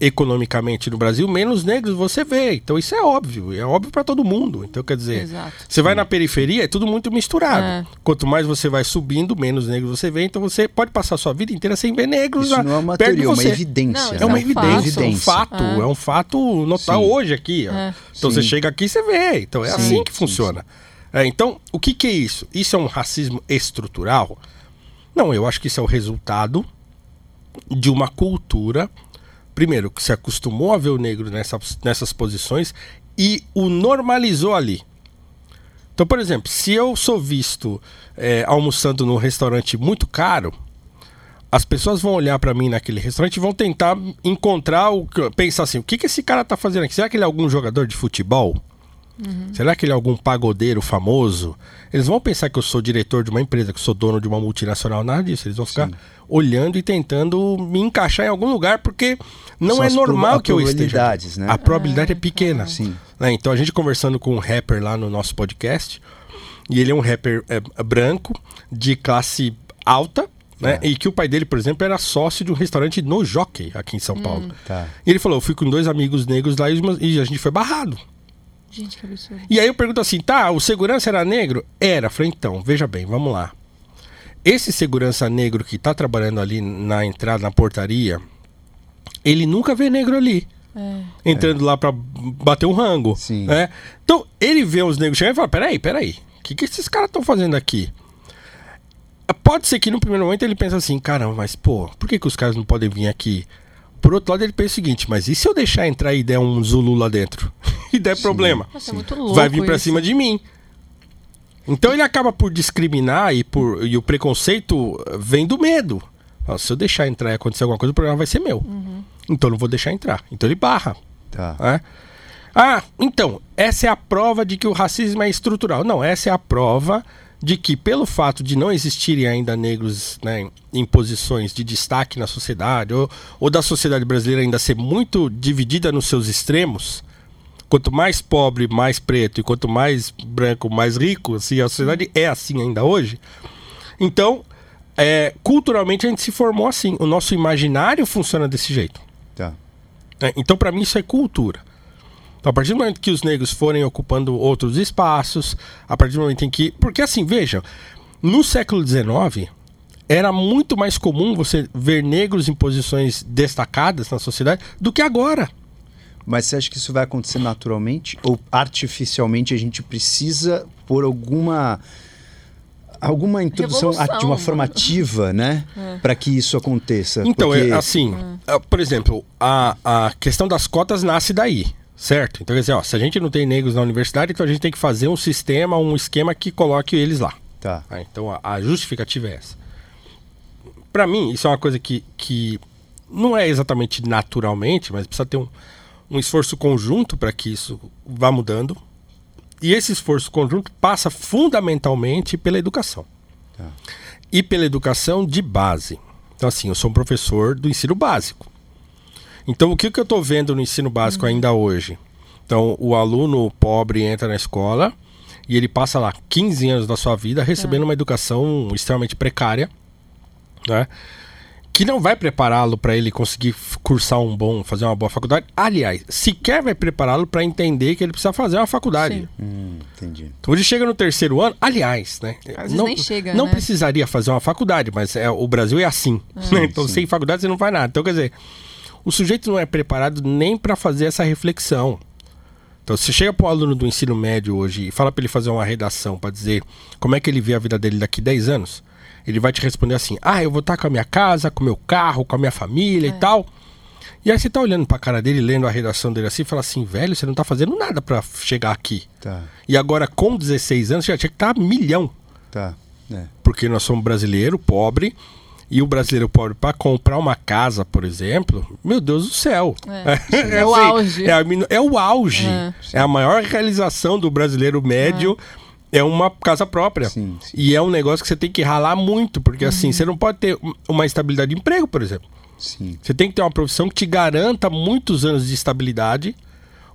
Speaker 5: economicamente no Brasil, menos negros você vê. Então isso é óbvio, é óbvio para todo mundo. Então quer dizer,
Speaker 4: Exato.
Speaker 5: você vai na periferia, é tudo muito misturado.
Speaker 4: É.
Speaker 5: Quanto mais você vai subindo, menos negros você vê. Então você pode passar a sua vida inteira sem ver negros
Speaker 1: Isso
Speaker 5: lá
Speaker 1: não é uma teoria, é uma
Speaker 5: você.
Speaker 1: evidência.
Speaker 4: Não,
Speaker 5: É uma
Speaker 4: É um
Speaker 5: evidência,
Speaker 4: fato.
Speaker 5: é um fato,
Speaker 4: É.
Speaker 5: é um fato
Speaker 1: Sim.
Speaker 5: hoje aqui. ó.
Speaker 4: É.
Speaker 5: Então você
Speaker 1: Sim.
Speaker 5: chega aqui e você vê. Então é
Speaker 1: Sim,
Speaker 5: assim que
Speaker 1: sim,
Speaker 5: funciona. É, então, o que, que é isso? Isso é um racismo estrutural? Não, eu acho que isso é o resultado de uma cultura, primeiro, que se acostumou a ver o negro nessas, nessas posições e o normalizou ali. Então, por exemplo, se eu sou visto é, almoçando num restaurante muito caro, as pessoas vão olhar pra mim naquele restaurante e vão tentar encontrar o que pensar assim, o que que esse cara tá fazendo aqui? Será que ele é algum jogador de futebol? Será que ele é algum pagodeiro famoso? Eles vão pensar que eu sou diretor de uma empresa, que eu sou dono de uma multinacional, nada disso. Eles vão ficar olhando e tentando me encaixar em algum lugar, porque não
Speaker 1: São
Speaker 5: é normal que eu esteja.
Speaker 1: né?
Speaker 5: A probabilidade é pequena.
Speaker 1: Sim.
Speaker 5: né? Então a gente conversando com um rapper lá no nosso podcast, e ele é um rapper é, branco, de classe alta, né? E que o pai dele, por exemplo, era sócio de um restaurante no Jockey, aqui em São Paulo.
Speaker 1: Tá.
Speaker 5: E ele falou: eu fui com dois amigos negros lá e e a gente foi barrado.
Speaker 4: Gente, que absurdo.
Speaker 5: E aí eu pergunto assim, tá, o segurança era negro? Era. Falei, então, veja bem, vamos lá. Esse segurança negro que tá trabalhando ali na entrada, na portaria, ele nunca vê negro ali.
Speaker 4: É.
Speaker 5: Entrando lá pra bater um rango.
Speaker 1: Sim.
Speaker 5: né? Então, ele vê os negros chegando e fala, peraí, peraí, o que, que esses caras estão fazendo aqui? Pode ser que no primeiro momento ele pensa assim, caramba, mas pô, por que, que os caras não podem vir aqui? Por outro lado, ele pensa o seguinte, mas e se eu deixar entrar e der um Zulu lá dentro? e der problema?
Speaker 4: Nossa, é muito louco
Speaker 5: vai vir pra
Speaker 4: isso.
Speaker 5: cima de mim. Então ele acaba por discriminar e, por, e o preconceito vem do medo. Ó, se eu deixar entrar e acontecer alguma coisa, o problema vai ser meu.
Speaker 4: Uhum.
Speaker 5: Então eu não vou deixar entrar. Então ele barra.
Speaker 1: Tá.
Speaker 5: né? Ah, então, essa é a prova de que o racismo é estrutural. Não, essa é a prova de que, pelo fato de não existirem ainda negros né, em posições de destaque na sociedade, ou, ou da sociedade brasileira ainda ser muito dividida nos seus extremos, quanto mais pobre, mais preto, e quanto mais branco, mais rico, assim, a sociedade é assim ainda hoje. Então, é, culturalmente a gente se formou assim. O nosso imaginário funciona desse jeito.
Speaker 1: Tá.
Speaker 5: né? Então, para mim, isso é cultura. Então, a partir do momento que os negros forem ocupando outros espaços, a partir do momento em que. Porque, assim, vejam, no século XIX, era muito mais comum você ver negros em posições destacadas na sociedade do que agora.
Speaker 1: Mas você acha que isso vai acontecer naturalmente? Ou artificialmente a gente precisa por alguma. Alguma introdução
Speaker 4: Revolução,
Speaker 1: a- de uma formativa, né? Para que isso aconteça.
Speaker 5: Então,
Speaker 1: Porque-
Speaker 5: é assim, ah, por exemplo, a, a questão das cotas nasce daí, certo? Então, quer dizer, ó, se a gente não tem negros na universidade, então a gente tem que fazer um sistema, um esquema que coloque eles lá.
Speaker 1: Tá.
Speaker 5: Ah, então a, a justificativa é essa. Pra mim, isso é uma coisa que, que não é exatamente naturalmente, mas precisa ter um, um esforço conjunto para que isso vá mudando. E esse esforço conjunto passa fundamentalmente pela educação.
Speaker 1: Tá.
Speaker 5: E pela educação de base. Então, assim, eu sou um professor do ensino básico. Então, o que, que eu estou vendo no ensino básico ainda hoje? Então, o aluno pobre entra na escola e ele passa lá 15 anos da sua vida recebendo uma educação extremamente precária, né? Que não vai prepará-lo para ele conseguir cursar um bom, fazer uma boa faculdade. Aliás, sequer vai prepará-lo para entender que ele precisa fazer uma faculdade.
Speaker 4: Sim.
Speaker 1: Hum, entendi.
Speaker 5: Então ele chega no terceiro ano, aliás, né?
Speaker 4: Às vezes
Speaker 5: não,
Speaker 4: nem chega,
Speaker 5: não
Speaker 4: né?
Speaker 5: precisaria fazer uma faculdade, mas é, o Brasil é assim. né? Então sem faculdade você não faz nada. Então quer dizer, o sujeito não é preparado nem para fazer essa reflexão. Então você chega para um aluno do ensino médio hoje e fala para ele fazer uma redação para dizer como é que ele vê a vida dele daqui 10 anos, ele vai te responder assim: "Ah, eu vou estar com a minha casa, com o meu carro, com a minha família
Speaker 4: É.
Speaker 5: e tal". E aí você tá olhando pra cara dele, lendo a redação dele assim, e fala assim: "Velho, você não tá fazendo nada para chegar aqui".
Speaker 1: Tá.
Speaker 5: E agora, com 16 anos, já tinha que estar milhão.
Speaker 1: Tá. É.
Speaker 5: porque nós somos brasileiro, pobre, e o brasileiro pobre para comprar uma casa, por exemplo, meu Deus do céu.
Speaker 4: É. É o auge.
Speaker 5: É, a é o auge.
Speaker 4: É.
Speaker 5: É. a maior realização do brasileiro médio. É uma casa própria.
Speaker 1: Sim, sim.
Speaker 5: E é um negócio que você tem que ralar muito, porque assim, você não pode ter um- uma estabilidade de emprego, por exemplo.
Speaker 1: Sim.
Speaker 5: Você tem que ter uma profissão que te garanta muitos anos de estabilidade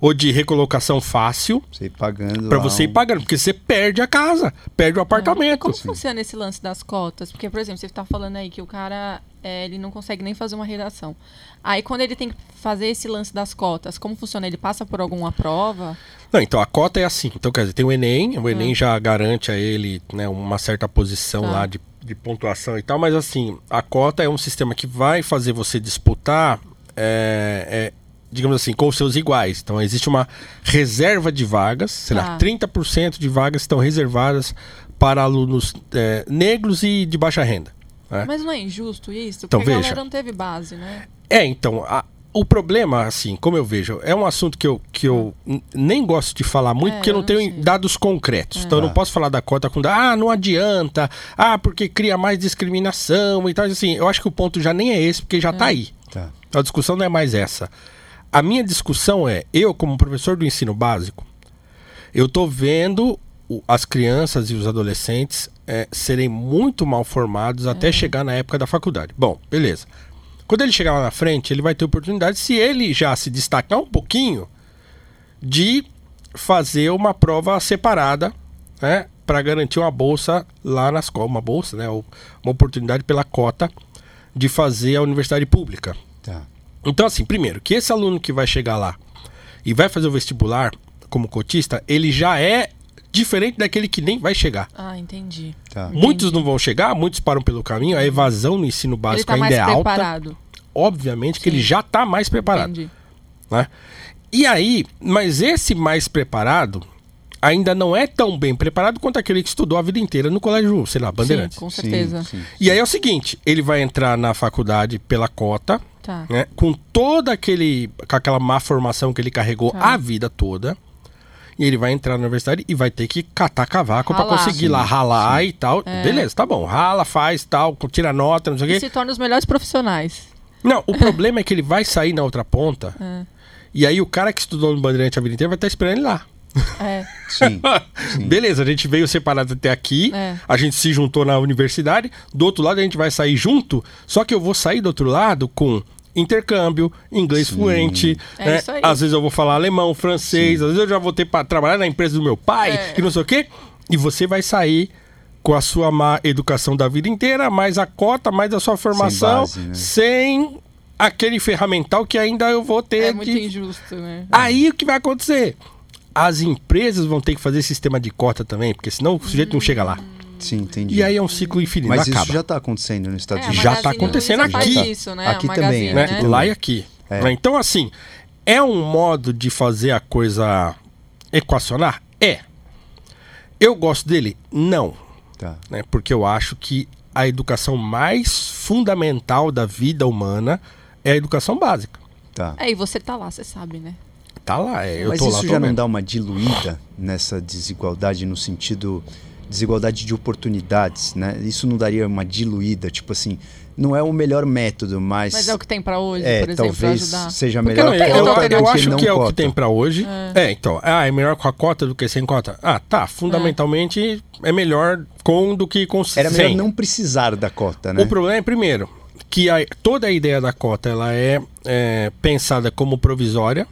Speaker 5: ou de recolocação fácil
Speaker 1: Você ir pagando.
Speaker 5: pra você ir
Speaker 1: um-
Speaker 5: pagando, porque você perde a casa, perde o apartamento.
Speaker 4: Como funciona esse lance das cotas? Porque, por exemplo, você tá falando aí que o cara é, ele não consegue nem fazer uma redação. Aí quando ele tem que fazer esse lance das cotas, como funciona? Ele passa por alguma prova?
Speaker 5: Não, então a cota é assim. Então, quer dizer, tem o Enem, o
Speaker 4: Ah.
Speaker 5: Enem já garante a ele né, uma certa posição
Speaker 4: Tá.
Speaker 5: lá de, de pontuação e tal, mas assim, a cota é um sistema que vai fazer você disputar, é, é, digamos assim, com os seus iguais. Então, existe uma reserva de vagas, sei lá,
Speaker 4: Tá.
Speaker 5: 30% de vagas estão reservadas para alunos é, negros e de baixa renda. né?
Speaker 4: Mas não é injusto isso?
Speaker 5: Então,
Speaker 4: Porque a
Speaker 5: veja.
Speaker 4: galera não teve base, né?
Speaker 5: É, então, a- o problema, assim, como eu vejo, é um assunto que eu, que eu n- nem gosto de falar muito,
Speaker 4: É,
Speaker 5: porque eu não tenho
Speaker 4: sei.
Speaker 5: dados concretos. Então eu não
Speaker 1: Tá.
Speaker 5: posso falar da cota com ah, não adianta, ah, porque cria mais discriminação e tal. Assim, eu acho que o ponto já nem é esse, porque já tá aí.
Speaker 1: Tá.
Speaker 5: A discussão não é mais essa. A minha discussão é, eu como professor do ensino básico, eu tô vendo as crianças e os adolescentes é, serem muito mal formados até chegar na época da faculdade. Bom, beleza. Quando ele chegar lá na frente, ele vai ter oportunidade, se ele já se destacar um pouquinho, de fazer uma prova separada, né, para garantir uma bolsa lá na escola, uma bolsa, né, uma oportunidade pela cota de fazer a universidade pública.
Speaker 1: Tá.
Speaker 5: Então, assim, primeiro, que esse aluno que vai chegar lá e vai fazer o vestibular como cotista, ele já é diferente daquele que nem vai chegar.
Speaker 4: Ah, entendi.
Speaker 1: Tá.
Speaker 5: Muitos não vão chegar, muitos param pelo caminho, a evasão no ensino básico
Speaker 4: tá
Speaker 5: ainda
Speaker 4: mais
Speaker 5: é alta.
Speaker 4: preparado.
Speaker 5: Obviamente que
Speaker 4: Sim.
Speaker 5: ele já está mais preparado.
Speaker 4: Entendi.
Speaker 5: né? E aí, mas esse mais preparado ainda não é tão bem preparado quanto aquele que estudou a vida inteira no colégio, sei lá, Bandeirantes.
Speaker 4: Sim, com
Speaker 1: Sim,
Speaker 4: certeza.
Speaker 1: sim.
Speaker 5: E aí é o seguinte, ele vai entrar na faculdade pela cota,
Speaker 4: Tá.
Speaker 5: né, com toda aquele com aquela má formação que ele carregou
Speaker 4: Tá.
Speaker 5: a vida toda. E ele vai entrar na universidade e vai ter que catar cavaco pra
Speaker 4: Ralar.
Speaker 5: conseguir
Speaker 1: Sim,
Speaker 5: lá ralar e tal.
Speaker 4: É.
Speaker 5: Beleza, tá bom. Rala, faz tal, tira nota, não sei o
Speaker 4: E
Speaker 5: quê.
Speaker 4: se torna os melhores profissionais.
Speaker 5: Não, o problema é que ele vai sair na outra ponta.
Speaker 4: É.
Speaker 5: E aí o cara que estudou no Bandeirante a vida inteira vai estar esperando ele lá.
Speaker 4: É.
Speaker 1: Sim.
Speaker 5: Beleza, a gente veio separado até aqui,
Speaker 4: É.
Speaker 5: a gente se juntou na universidade, do outro lado a gente vai sair junto, só que eu vou sair do outro lado com intercâmbio, inglês
Speaker 1: Sim.
Speaker 5: fluente,
Speaker 4: É
Speaker 5: né?
Speaker 4: isso aí.
Speaker 5: às vezes eu vou falar alemão, francês, às vezes eu já vou ter para trabalhar na empresa do meu pai
Speaker 4: É.
Speaker 5: e não sei o quê, e você vai sair com a sua má educação da vida inteira, mais a cota, mais a sua formação,
Speaker 1: base, né?
Speaker 5: sem aquele ferramental que ainda eu vou ter
Speaker 4: É muito injusto, né?
Speaker 5: Aí o que vai acontecer? As empresas vão ter que fazer sistema de cota também, porque senão o sujeito não chega lá.
Speaker 1: Sim, entendi.
Speaker 5: E aí é um ciclo infinito.
Speaker 1: Mas
Speaker 5: não
Speaker 1: isso
Speaker 5: acaba.
Speaker 1: já está acontecendo nos Estados
Speaker 4: É,
Speaker 1: Unidos.
Speaker 5: Já
Speaker 4: Magazine
Speaker 5: tá acontecendo aqui.
Speaker 4: isso, né?
Speaker 1: Aqui também, né?
Speaker 5: né?
Speaker 1: Aqui
Speaker 5: Lá e aqui.
Speaker 1: É.
Speaker 5: Né? Então, assim, é um modo de fazer a coisa equacionar? É. Eu gosto dele? Não.
Speaker 1: Tá.
Speaker 5: Né? Porque eu acho que a educação mais fundamental da vida humana é a educação básica.
Speaker 1: Tá.
Speaker 4: É, e você tá lá, você sabe, né?
Speaker 5: Tá lá, é, eu
Speaker 1: Mas
Speaker 5: tô
Speaker 1: isso
Speaker 5: lá, tô
Speaker 1: já não dá uma diluída nessa desigualdade no sentido desigualdade de oportunidades, né? Isso não daria uma diluída, tipo assim, não é o melhor método, mas
Speaker 4: Mas é o que tem pra hoje,
Speaker 1: é,
Speaker 4: por exemplo,
Speaker 1: talvez
Speaker 4: ajudar.
Speaker 1: seja melhor
Speaker 5: não, eu,
Speaker 1: cota
Speaker 5: eu
Speaker 1: que
Speaker 5: acho que é o que
Speaker 1: cota.
Speaker 5: tem pra hoje. É. então. Ah, é melhor com a cota do que sem cota? Ah, tá. Fundamentalmente é, melhor com do que com
Speaker 1: Era
Speaker 5: sem.
Speaker 1: melhor não precisar da cota, né?
Speaker 5: O problema é, primeiro, que a- toda a ideia da cota ela é, é, pensada como provisória,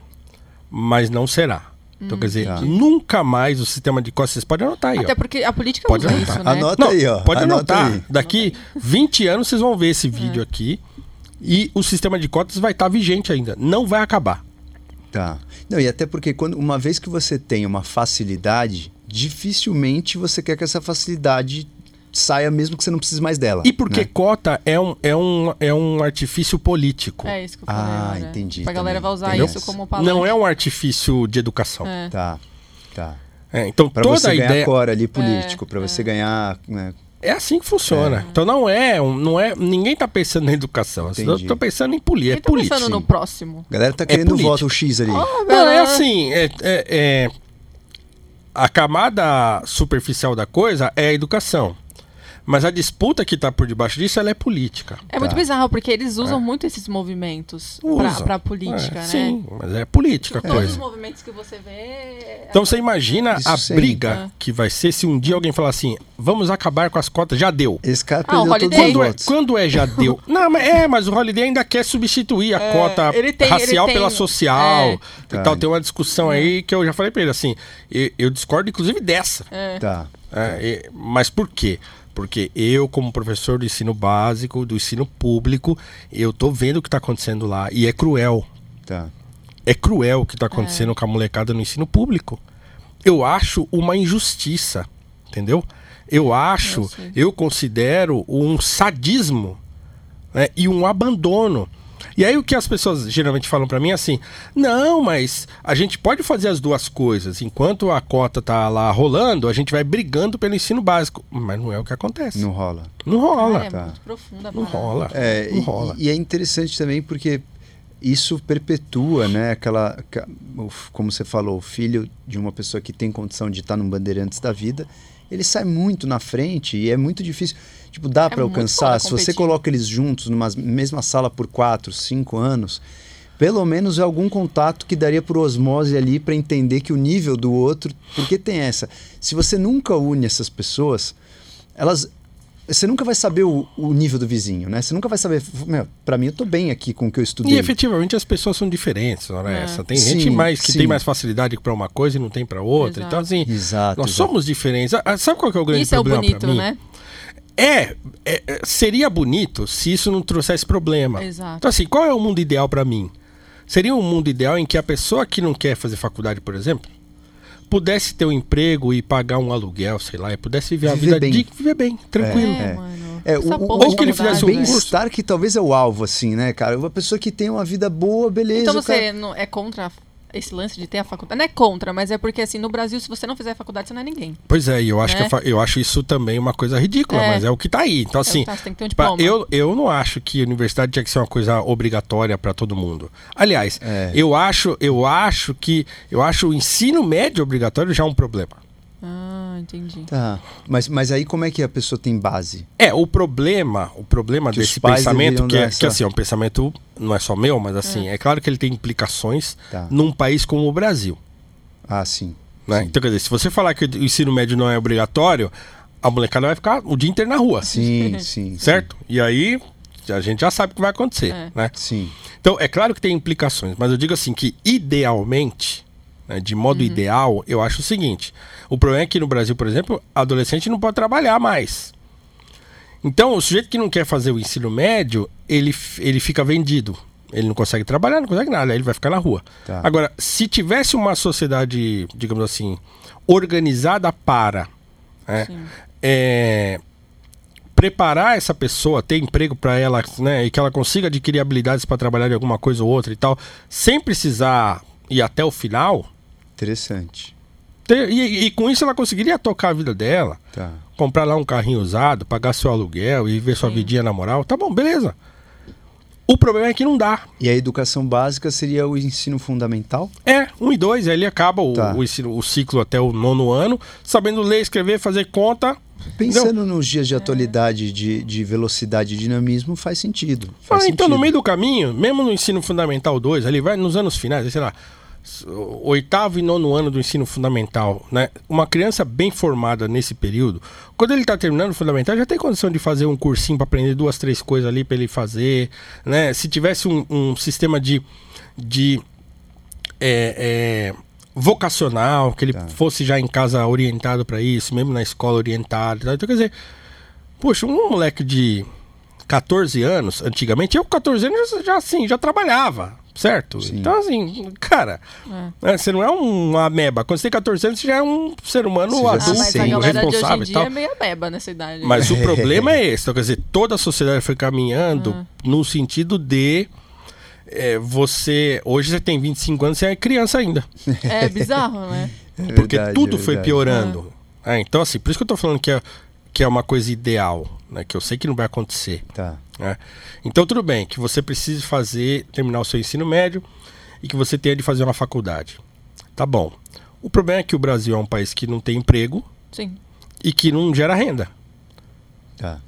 Speaker 5: mas não será. Então, quer dizer,
Speaker 1: Tá.
Speaker 5: nunca mais o sistema de cotas. Vocês podem anotar aí, ó.
Speaker 4: Até porque a política
Speaker 5: Pode
Speaker 4: usa
Speaker 5: anotar.
Speaker 4: isso, né?
Speaker 1: Anota
Speaker 5: Não,
Speaker 1: aí, ó.
Speaker 5: pode
Speaker 1: Anota
Speaker 5: anotar.
Speaker 1: aí.
Speaker 5: Daqui 20 anos vocês vão ver esse
Speaker 4: É.
Speaker 5: vídeo aqui. E o sistema de cotas vai estar vigente ainda. Não vai acabar.
Speaker 1: Tá. Não, e até porque quando, uma vez que você tem uma facilidade, dificilmente você quer que essa facilidade saia mesmo que você não precise mais dela.
Speaker 5: E porque
Speaker 1: né?
Speaker 5: cota é um, é, um, é um artifício político.
Speaker 4: É isso que eu falei.
Speaker 1: Ah,
Speaker 4: agora.
Speaker 1: entendi
Speaker 4: A galera vai usar
Speaker 1: Tem
Speaker 4: isso como palanque.
Speaker 5: Não é um artifício de educação.
Speaker 4: É.
Speaker 1: Tá. Tá.
Speaker 5: É, então
Speaker 1: Pra
Speaker 5: toda
Speaker 1: você
Speaker 5: a
Speaker 1: ganhar
Speaker 5: ideia
Speaker 1: core ali político, pra você ganhar, né?
Speaker 5: é assim que funciona. Então não é, um- não é, ninguém tá pensando na educação. Eu
Speaker 1: Entendi.
Speaker 5: tô pensando em política. É
Speaker 4: tá
Speaker 5: político.
Speaker 4: pensando no próximo?
Speaker 1: A galera tá querendo
Speaker 5: político.
Speaker 1: voto X ali.
Speaker 5: Não, é assim, é, é- é- a camada superficial da coisa é a educação. Mas a disputa que tá por debaixo disso, ela é política.
Speaker 4: É muito
Speaker 1: Tá.
Speaker 4: bizarro, porque eles usam muito esses movimentos pra,
Speaker 5: Usa.
Speaker 4: pra política,
Speaker 5: É,
Speaker 4: né?
Speaker 5: Sim, mas é política a
Speaker 4: Todos os
Speaker 5: coisa.
Speaker 4: movimentos que você vê.
Speaker 5: Então você imagina
Speaker 1: Isso
Speaker 5: a
Speaker 1: sim.
Speaker 5: briga que vai ser se um dia alguém falar assim, vamos acabar com as cotas, já deu.
Speaker 1: Esse cara
Speaker 4: Ah,
Speaker 1: perdeu todos
Speaker 5: Quando é, quando é já deu? Não, mas é, mas o Holiday ainda quer substituir a cota
Speaker 4: ele tem-
Speaker 5: racial
Speaker 4: ele tem-
Speaker 5: pela social
Speaker 4: é.
Speaker 5: e
Speaker 1: Tá.
Speaker 5: tal. Tem uma discussão aí que eu já falei pra ele assim, eu, eu discordo inclusive dessa.
Speaker 1: Tá.
Speaker 5: É, e- mas por quê? Porque eu, como professor do ensino básico, do ensino público, eu tô vendo o que tá acontecendo lá. E é cruel.
Speaker 1: Tá.
Speaker 5: É cruel o que tá acontecendo com a molecada no ensino público. Eu acho uma injustiça, entendeu? Eu acho,
Speaker 4: Eu
Speaker 5: eu considero um sadismo né, e um abandono. E aí o que as pessoas geralmente falam pra mim é assim: "Não, mas a gente pode fazer as duas coisas. Enquanto a cota tá lá rolando, a gente vai brigando pelo ensino básico". Mas não é o que acontece.
Speaker 1: Não rola.
Speaker 5: Não rola.
Speaker 4: Ah, é
Speaker 1: Tá.
Speaker 4: muito profunda.
Speaker 5: Não rola.
Speaker 1: É,
Speaker 5: não
Speaker 1: e,
Speaker 5: rola.
Speaker 1: e é interessante também porque isso perpetua, né, aquela, como você falou, o filho de uma pessoa que tem condição de estar num bandeirantes da vida, ele sai muito na frente e é muito difícil, tipo, dá para
Speaker 4: muito
Speaker 1: alcançar, se você coloca eles juntos numa mesma sala por quatro, cinco anos, pelo menos é algum contato que daria por osmose ali para entender que o nível do outro, porque tem essa, se você nunca une essas pessoas, elas você nunca vai saber o, o nível do vizinho, né? Você nunca vai saber, meu, pra mim eu tô bem aqui com o que eu estudei.
Speaker 5: E efetivamente as pessoas são diferentes, não é
Speaker 4: É.
Speaker 5: essa? Tem
Speaker 1: Sim,
Speaker 5: gente mais que
Speaker 1: sim.
Speaker 5: tem mais facilidade para uma coisa e não tem para outra.
Speaker 4: Exato.
Speaker 5: Então assim,
Speaker 1: Exato,
Speaker 5: nós
Speaker 1: exato.
Speaker 5: somos diferentes. Ah, Sabe qual que é o grande
Speaker 4: Isso é o
Speaker 5: problema
Speaker 4: bonito, né?
Speaker 5: É, é, é, seria bonito se isso não trouxesse problema.
Speaker 4: Exato.
Speaker 5: Então assim, qual é o mundo ideal para mim? Seria um mundo ideal em que a pessoa que não quer fazer faculdade, por exemplo, pudesse ter um emprego e pagar um aluguel, sei lá, e pudesse viver a
Speaker 1: Viver
Speaker 5: vida
Speaker 1: bem.
Speaker 5: de viver bem, tranquilo.
Speaker 4: É,
Speaker 1: É.
Speaker 4: mano.
Speaker 1: É, o, o,
Speaker 5: ou
Speaker 4: de
Speaker 5: que ele fizesse um
Speaker 1: bem-estar que talvez é o alvo, assim, né, cara? Uma pessoa que tem uma vida boa, beleza.
Speaker 4: Então você
Speaker 1: cara-
Speaker 4: não é contra esse lance de ter a faculdade? Não é contra, mas é porque assim, no Brasil, se você não fizer faculdade, você não é ninguém.
Speaker 5: Pois é, e eu acho,
Speaker 4: Né?
Speaker 5: que eu, acho isso também uma coisa ridícula,
Speaker 4: É.
Speaker 5: mas é o que tá aí. Então, assim,
Speaker 4: tá, você tem que ter um diploma.
Speaker 5: eu, eu não acho que a universidade tinha que ser uma coisa obrigatória para todo mundo. Aliás,
Speaker 1: É.
Speaker 5: eu acho, eu acho que eu acho o ensino médio obrigatório já um problema.
Speaker 4: Ah, entendi.
Speaker 1: Tá. Mas, mas aí como é que a pessoa tem base?
Speaker 5: É, o problema, o problema
Speaker 1: Que
Speaker 5: desse pensamento que é,
Speaker 1: dar
Speaker 5: que assim, é um pensamento não é só meu, mas assim, é, claro que ele tem implicações
Speaker 1: Tá.
Speaker 5: num país como o Brasil,
Speaker 1: Ah, sim.
Speaker 5: né?
Speaker 1: Sim.
Speaker 5: Então, quer dizer, se você falar que o ensino médio não é obrigatório, a molecada vai ficar o dia inteiro na rua,
Speaker 1: Sim, sim.
Speaker 5: certo? E aí a gente já sabe o que vai acontecer,
Speaker 4: É.
Speaker 5: né?
Speaker 1: Sim.
Speaker 5: Então, é claro que tem implicações, mas eu digo assim que idealmente, né, de modo ideal, eu acho o seguinte: o problema é que no Brasil, por exemplo, adolescente não pode trabalhar mais. Então, o sujeito que não quer fazer o ensino médio, ele, ele fica vendido. Ele não consegue trabalhar, não consegue nada, aí ele vai ficar na rua.
Speaker 1: Tá.
Speaker 5: Agora, se tivesse uma sociedade, digamos assim, organizada para né, é, preparar essa pessoa, ter emprego para ela, né, e que ela consiga adquirir habilidades para trabalhar de alguma coisa ou outra e tal, sem precisar ir até o final,
Speaker 1: Interessante.
Speaker 5: ter- e, e com isso ela conseguiria tocar a vida dela,
Speaker 1: Tá.
Speaker 5: comprar lá um carrinho usado, pagar seu aluguel e ver sua
Speaker 4: Sim.
Speaker 5: vidinha na moral, tá bom, beleza. O problema é que não dá.
Speaker 1: E a educação básica seria o ensino fundamental?
Speaker 5: É, um e dois, aí ele acaba o,
Speaker 1: Tá.
Speaker 5: o, ensino- o ciclo até o nono ano, sabendo ler, escrever, fazer conta.
Speaker 1: Pensando nos dias de atualidade, de, de velocidade e dinamismo, faz sentido.
Speaker 5: Ah,
Speaker 1: Faz
Speaker 5: então, no
Speaker 1: sentido.
Speaker 5: meio do caminho, mesmo no ensino fundamental 2, ali vai nos anos finais, sei lá, oitavo e nono ano do ensino fundamental, né? Uma criança bem formada nesse período, quando ele está terminando o fundamental, já tem condição de fazer um cursinho para aprender duas, três coisas ali para ele fazer, né? Se tivesse um, um sistema de, de é, é, vocacional, que ele
Speaker 1: Tá.
Speaker 5: fosse já em casa orientado para isso, mesmo na escola orientado, então quer dizer, poxa, um moleque de 14 anos, antigamente, eu com 14 anos já, já, assim, já trabalhava, certo?
Speaker 1: Sim.
Speaker 5: Então, assim, cara, né, você não é um ameba. Quando você tem 14 anos, você já é um ser humano
Speaker 1: Você já
Speaker 4: Ah,
Speaker 5: adulto,
Speaker 4: mas a de hoje
Speaker 5: responsável
Speaker 4: em
Speaker 5: e
Speaker 4: dia
Speaker 5: tal.
Speaker 4: é meio beba nessa idade.
Speaker 5: Mas o problema é esse. Então, quer dizer, toda a sociedade foi caminhando
Speaker 4: Ah.
Speaker 5: no sentido de é, você. Hoje você tem 25 anos, você é criança ainda.
Speaker 4: É bizarro, né?
Speaker 1: É
Speaker 5: Porque
Speaker 1: verdade,
Speaker 5: tudo
Speaker 1: é
Speaker 5: foi piorando. É, então, assim, por isso que eu tô falando que é, que é uma coisa ideal, né? Que eu sei que não vai acontecer.
Speaker 1: Tá.
Speaker 5: né? Então, tudo bem, que você precise fazer, terminar o seu ensino médio e que você tenha de fazer uma faculdade. Tá bom. O problema é que o Brasil é um país que não tem emprego
Speaker 4: Sim.
Speaker 5: e que não gera renda.
Speaker 1: Tá.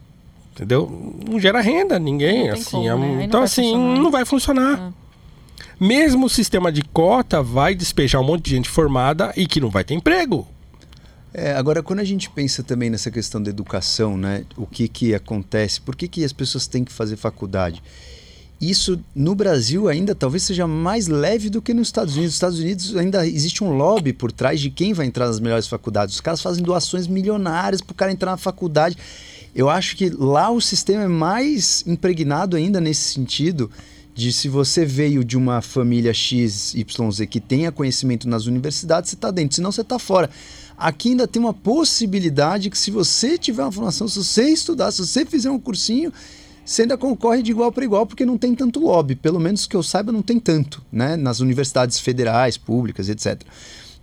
Speaker 5: Entendeu? Não gera renda, ninguém.
Speaker 4: Não
Speaker 5: assim,
Speaker 4: como,
Speaker 5: é um-
Speaker 4: né?
Speaker 5: Então, assim,
Speaker 4: funcionar.
Speaker 5: não vai funcionar. Mesmo o sistema de cota vai despejar um monte de gente formada e que não vai ter emprego.
Speaker 1: É, agora, quando a gente pensa também nessa questão da educação, né, o que, que acontece, por que, que as pessoas têm que fazer faculdade? Isso no Brasil ainda talvez seja mais leve do que nos Estados Unidos. Nos Estados Unidos ainda existe um lobby por trás de quem vai entrar nas melhores faculdades. Os caras fazem doações milionárias para o cara entrar na faculdade. Eu acho que lá o sistema é mais impregnado ainda nesse sentido de se você veio de uma família XYZ que tenha conhecimento nas universidades, você está dentro, senão você está fora. Aqui ainda tem uma possibilidade que se você tiver uma formação, se você estudar, se você fizer um cursinho, você ainda concorre de igual para igual, porque não tem tanto lobby. Pelo menos que eu saiba, não tem tanto, né? Nas universidades federais, públicas, etc.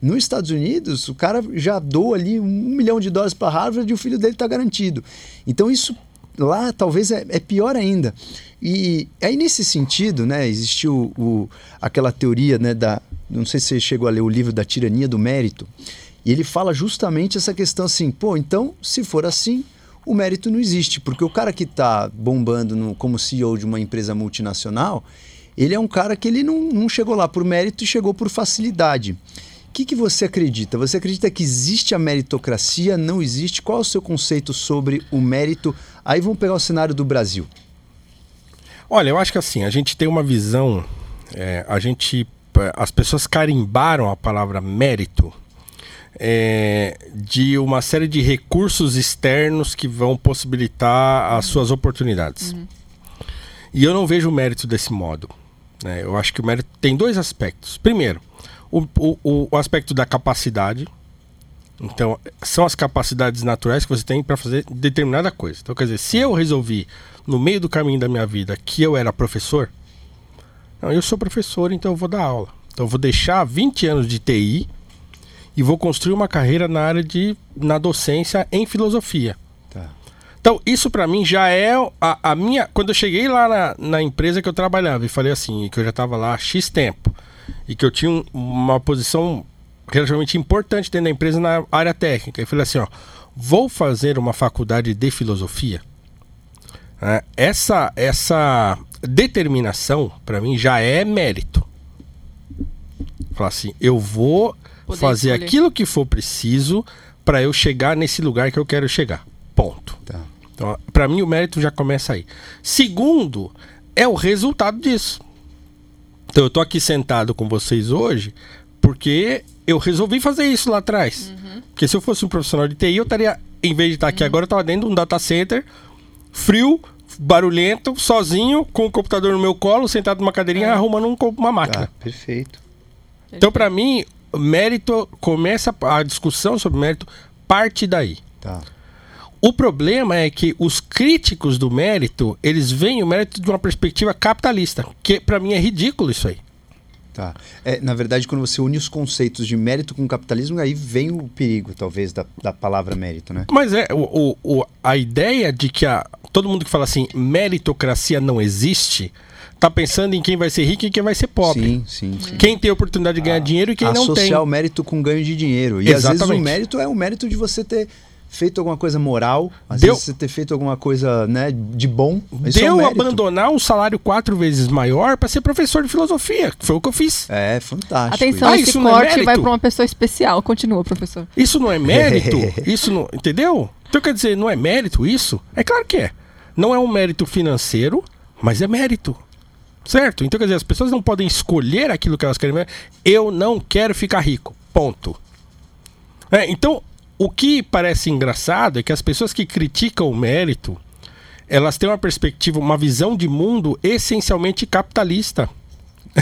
Speaker 1: Nos Estados Unidos, o cara já doa ali um milhão de dólares para Harvard e o filho dele está garantido. Então isso lá talvez é, é pior ainda. E aí nesse sentido, né, existiu o, aquela teoria, né, da, não sei se você chegou a ler o livro da tirania do mérito, e ele fala justamente essa questão assim, pô, então se for assim, o mérito não existe, porque o cara que está bombando no, como CEO de uma empresa multinacional, ele é um cara que ele não, não chegou lá por mérito e chegou por facilidade. O que, que você acredita? Você acredita que existe a meritocracia? Não existe? Qual é o seu conceito sobre o mérito? Aí vamos pegar o cenário do Brasil.
Speaker 5: Olha, eu acho que assim, a gente tem uma visão. é, a gente. é, As pessoas carimbaram a palavra mérito é, de uma série de recursos externos que vão possibilitar as suas oportunidades. E eu não vejo o mérito desse modo. né? Eu acho que o mérito tem dois aspectos. Primeiro, o, o- o- o aspecto da capacidade. Então, são as capacidades naturais que você tem para fazer determinada coisa. Então, quer dizer, se eu resolvi no meio do caminho da minha vida que eu era professor, não, eu sou professor, então eu vou dar aula. Então, eu vou deixar 20 anos de TI e vou construir uma carreira na área de na docência em filosofia.
Speaker 1: Tá.
Speaker 5: Então, isso pra mim já é a, a minha. Quando eu cheguei lá na, na empresa que eu trabalhava e falei assim, que eu já estava lá há X tempo e que eu tinha um- uma posição relativamente importante dentro da empresa na área técnica, eu falei assim: ó, vou fazer uma faculdade de filosofia. né? essa, essa determinação, pra mim, já é mérito. Falar assim, eu vou
Speaker 4: Poder
Speaker 5: fazer
Speaker 4: escolher.
Speaker 5: aquilo que for preciso para eu chegar nesse lugar que eu quero chegar. Ponto.
Speaker 1: Tá.
Speaker 5: Então, para mim, o mérito já começa aí. Segundo, é o resultado disso. Então, eu tô aqui sentado com vocês hoje porque eu resolvi fazer isso lá atrás. Porque se eu fosse um profissional de TI, eu estaria, em vez de estar aqui agora, eu estava dentro de um data center, frio, barulhento, sozinho, com o computador no meu colo, sentado numa cadeirinha, arrumando um uma máquina.
Speaker 1: Tá, perfeito.
Speaker 5: Então, para mim, mérito começa a discussão sobre mérito parte daí.
Speaker 1: Tá.
Speaker 5: O problema é que os críticos do mérito, eles veem o mérito de uma perspectiva capitalista, que para mim é ridículo isso aí.
Speaker 1: Tá. É, na verdade, quando você une os conceitos de mérito com capitalismo, aí vem o perigo, talvez, da, da palavra mérito, né?
Speaker 5: Mas é o, o- a ideia de que a, todo mundo que fala assim, meritocracia não existe, tá pensando em quem vai ser rico e quem vai ser pobre.
Speaker 1: Sim, sim, sim.
Speaker 5: Quem tem oportunidade de ganhar dinheiro e quem não tem.
Speaker 1: Associar o mérito com ganho de dinheiro. E às vezes
Speaker 5: Exatamente.
Speaker 1: o mérito é o mérito de você ter feito alguma coisa moral, às
Speaker 5: Deu-
Speaker 1: vezes você ter feito alguma coisa né, de bom. Isso é
Speaker 5: Deu
Speaker 1: um mérito.
Speaker 5: abandonar um salário quatro vezes maior para ser professor de filosofia, que foi o que eu fiz.
Speaker 1: É, fantástico.
Speaker 4: Atenção,
Speaker 5: Ah,
Speaker 4: esse
Speaker 5: isso não é
Speaker 4: corte vai para uma pessoa especial. Continua, professor.
Speaker 5: Isso não é mérito? isso não. Entendeu? Então quer dizer, não é mérito isso? É claro que é. Não é um mérito financeiro, mas é mérito. Certo? Então quer dizer, as pessoas não podem escolher aquilo que elas querem. Eu não quero ficar rico. Ponto. É, então, o que parece engraçado é que as pessoas que criticam o mérito, elas têm uma perspectiva, uma visão de mundo essencialmente capitalista.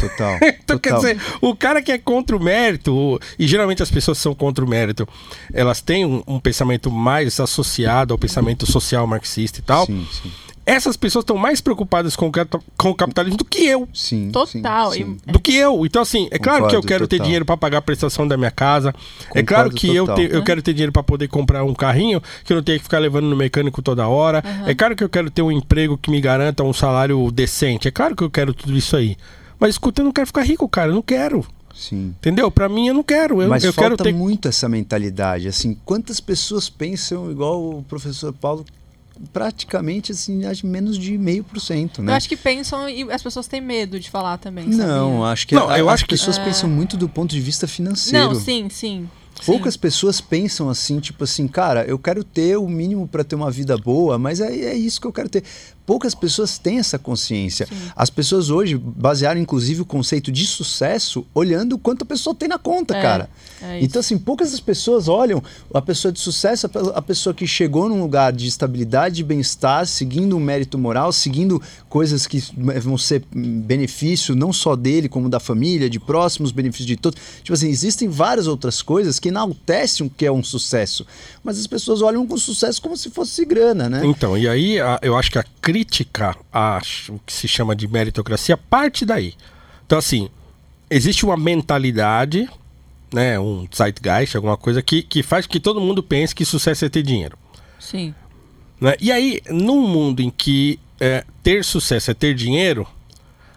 Speaker 1: Total.
Speaker 5: Então, quer
Speaker 1: total.
Speaker 5: dizer, o cara que é contra o mérito, e geralmente as pessoas que são contra o mérito, elas têm um, um pensamento mais associado ao pensamento social marxista e tal.
Speaker 1: Sim, sim.
Speaker 5: Essas pessoas estão mais preocupadas com o, com o capitalismo do que eu.
Speaker 1: Sim,
Speaker 4: Total.
Speaker 1: sim, sim.
Speaker 5: Do que eu. Então, assim, é claro que eu
Speaker 1: Concordo,
Speaker 5: quero ter
Speaker 1: total.
Speaker 5: dinheiro para pagar a prestação da minha casa. é
Speaker 1: Concordo
Speaker 5: claro que eu,
Speaker 1: total.
Speaker 5: te- eu quero ter dinheiro para poder comprar um carrinho que eu não tenha que ficar levando no mecânico toda hora. É claro que eu quero ter um emprego que me garanta um salário decente. É claro que eu quero tudo isso aí. Mas escuta, eu não quero ficar rico, cara. Eu não quero.
Speaker 1: Sim.
Speaker 5: Entendeu? Pra mim, eu não quero. Eu,
Speaker 1: Mas
Speaker 5: eu
Speaker 1: falta
Speaker 5: quero ter.
Speaker 1: muito essa mentalidade. Assim, quantas pessoas pensam igual o professor Paulo praticamente assim, acho menos de meio por cento, né?
Speaker 4: Eu acho que pensam e as pessoas têm medo de falar também.
Speaker 1: Não,
Speaker 4: sabia?
Speaker 1: acho que
Speaker 5: Não,
Speaker 1: a-
Speaker 5: eu
Speaker 1: as
Speaker 5: acho que-
Speaker 1: pessoas
Speaker 4: É.
Speaker 1: pensam muito do ponto de vista financeiro.
Speaker 4: Não, sim, sim.
Speaker 1: Poucas
Speaker 4: sim.
Speaker 1: pessoas pensam assim, tipo assim, cara, eu quero ter o mínimo para ter uma vida boa, mas é, é isso que eu quero ter. Poucas pessoas têm essa consciência. As pessoas hoje basearam, inclusive, o conceito de sucesso olhando quanto a pessoa tem na conta,
Speaker 4: É,
Speaker 1: cara.
Speaker 4: é
Speaker 1: então, assim, poucas das pessoas olham a pessoa de sucesso, a pe- a pessoa que chegou num lugar de estabilidade e bem-estar, seguindo um mérito moral, seguindo coisas que vão ser benefício não só dele, como da família, de próximos, benefícios de todos. Tipo assim, existem várias outras coisas que enaltecem o que é um sucesso. Mas as pessoas olham com sucesso como se fosse grana, né?
Speaker 5: Então, e aí eu acho que a crítica a o que se chama de meritocracia parte daí. Então, assim, existe uma mentalidade, né, um zeitgeist, alguma coisa que, que faz que todo mundo pense que sucesso é ter dinheiro.
Speaker 4: Sim.
Speaker 5: né? E aí, num mundo em que é, ter sucesso é ter dinheiro,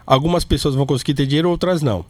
Speaker 5: algumas pessoas vão conseguir ter dinheiro, outras não.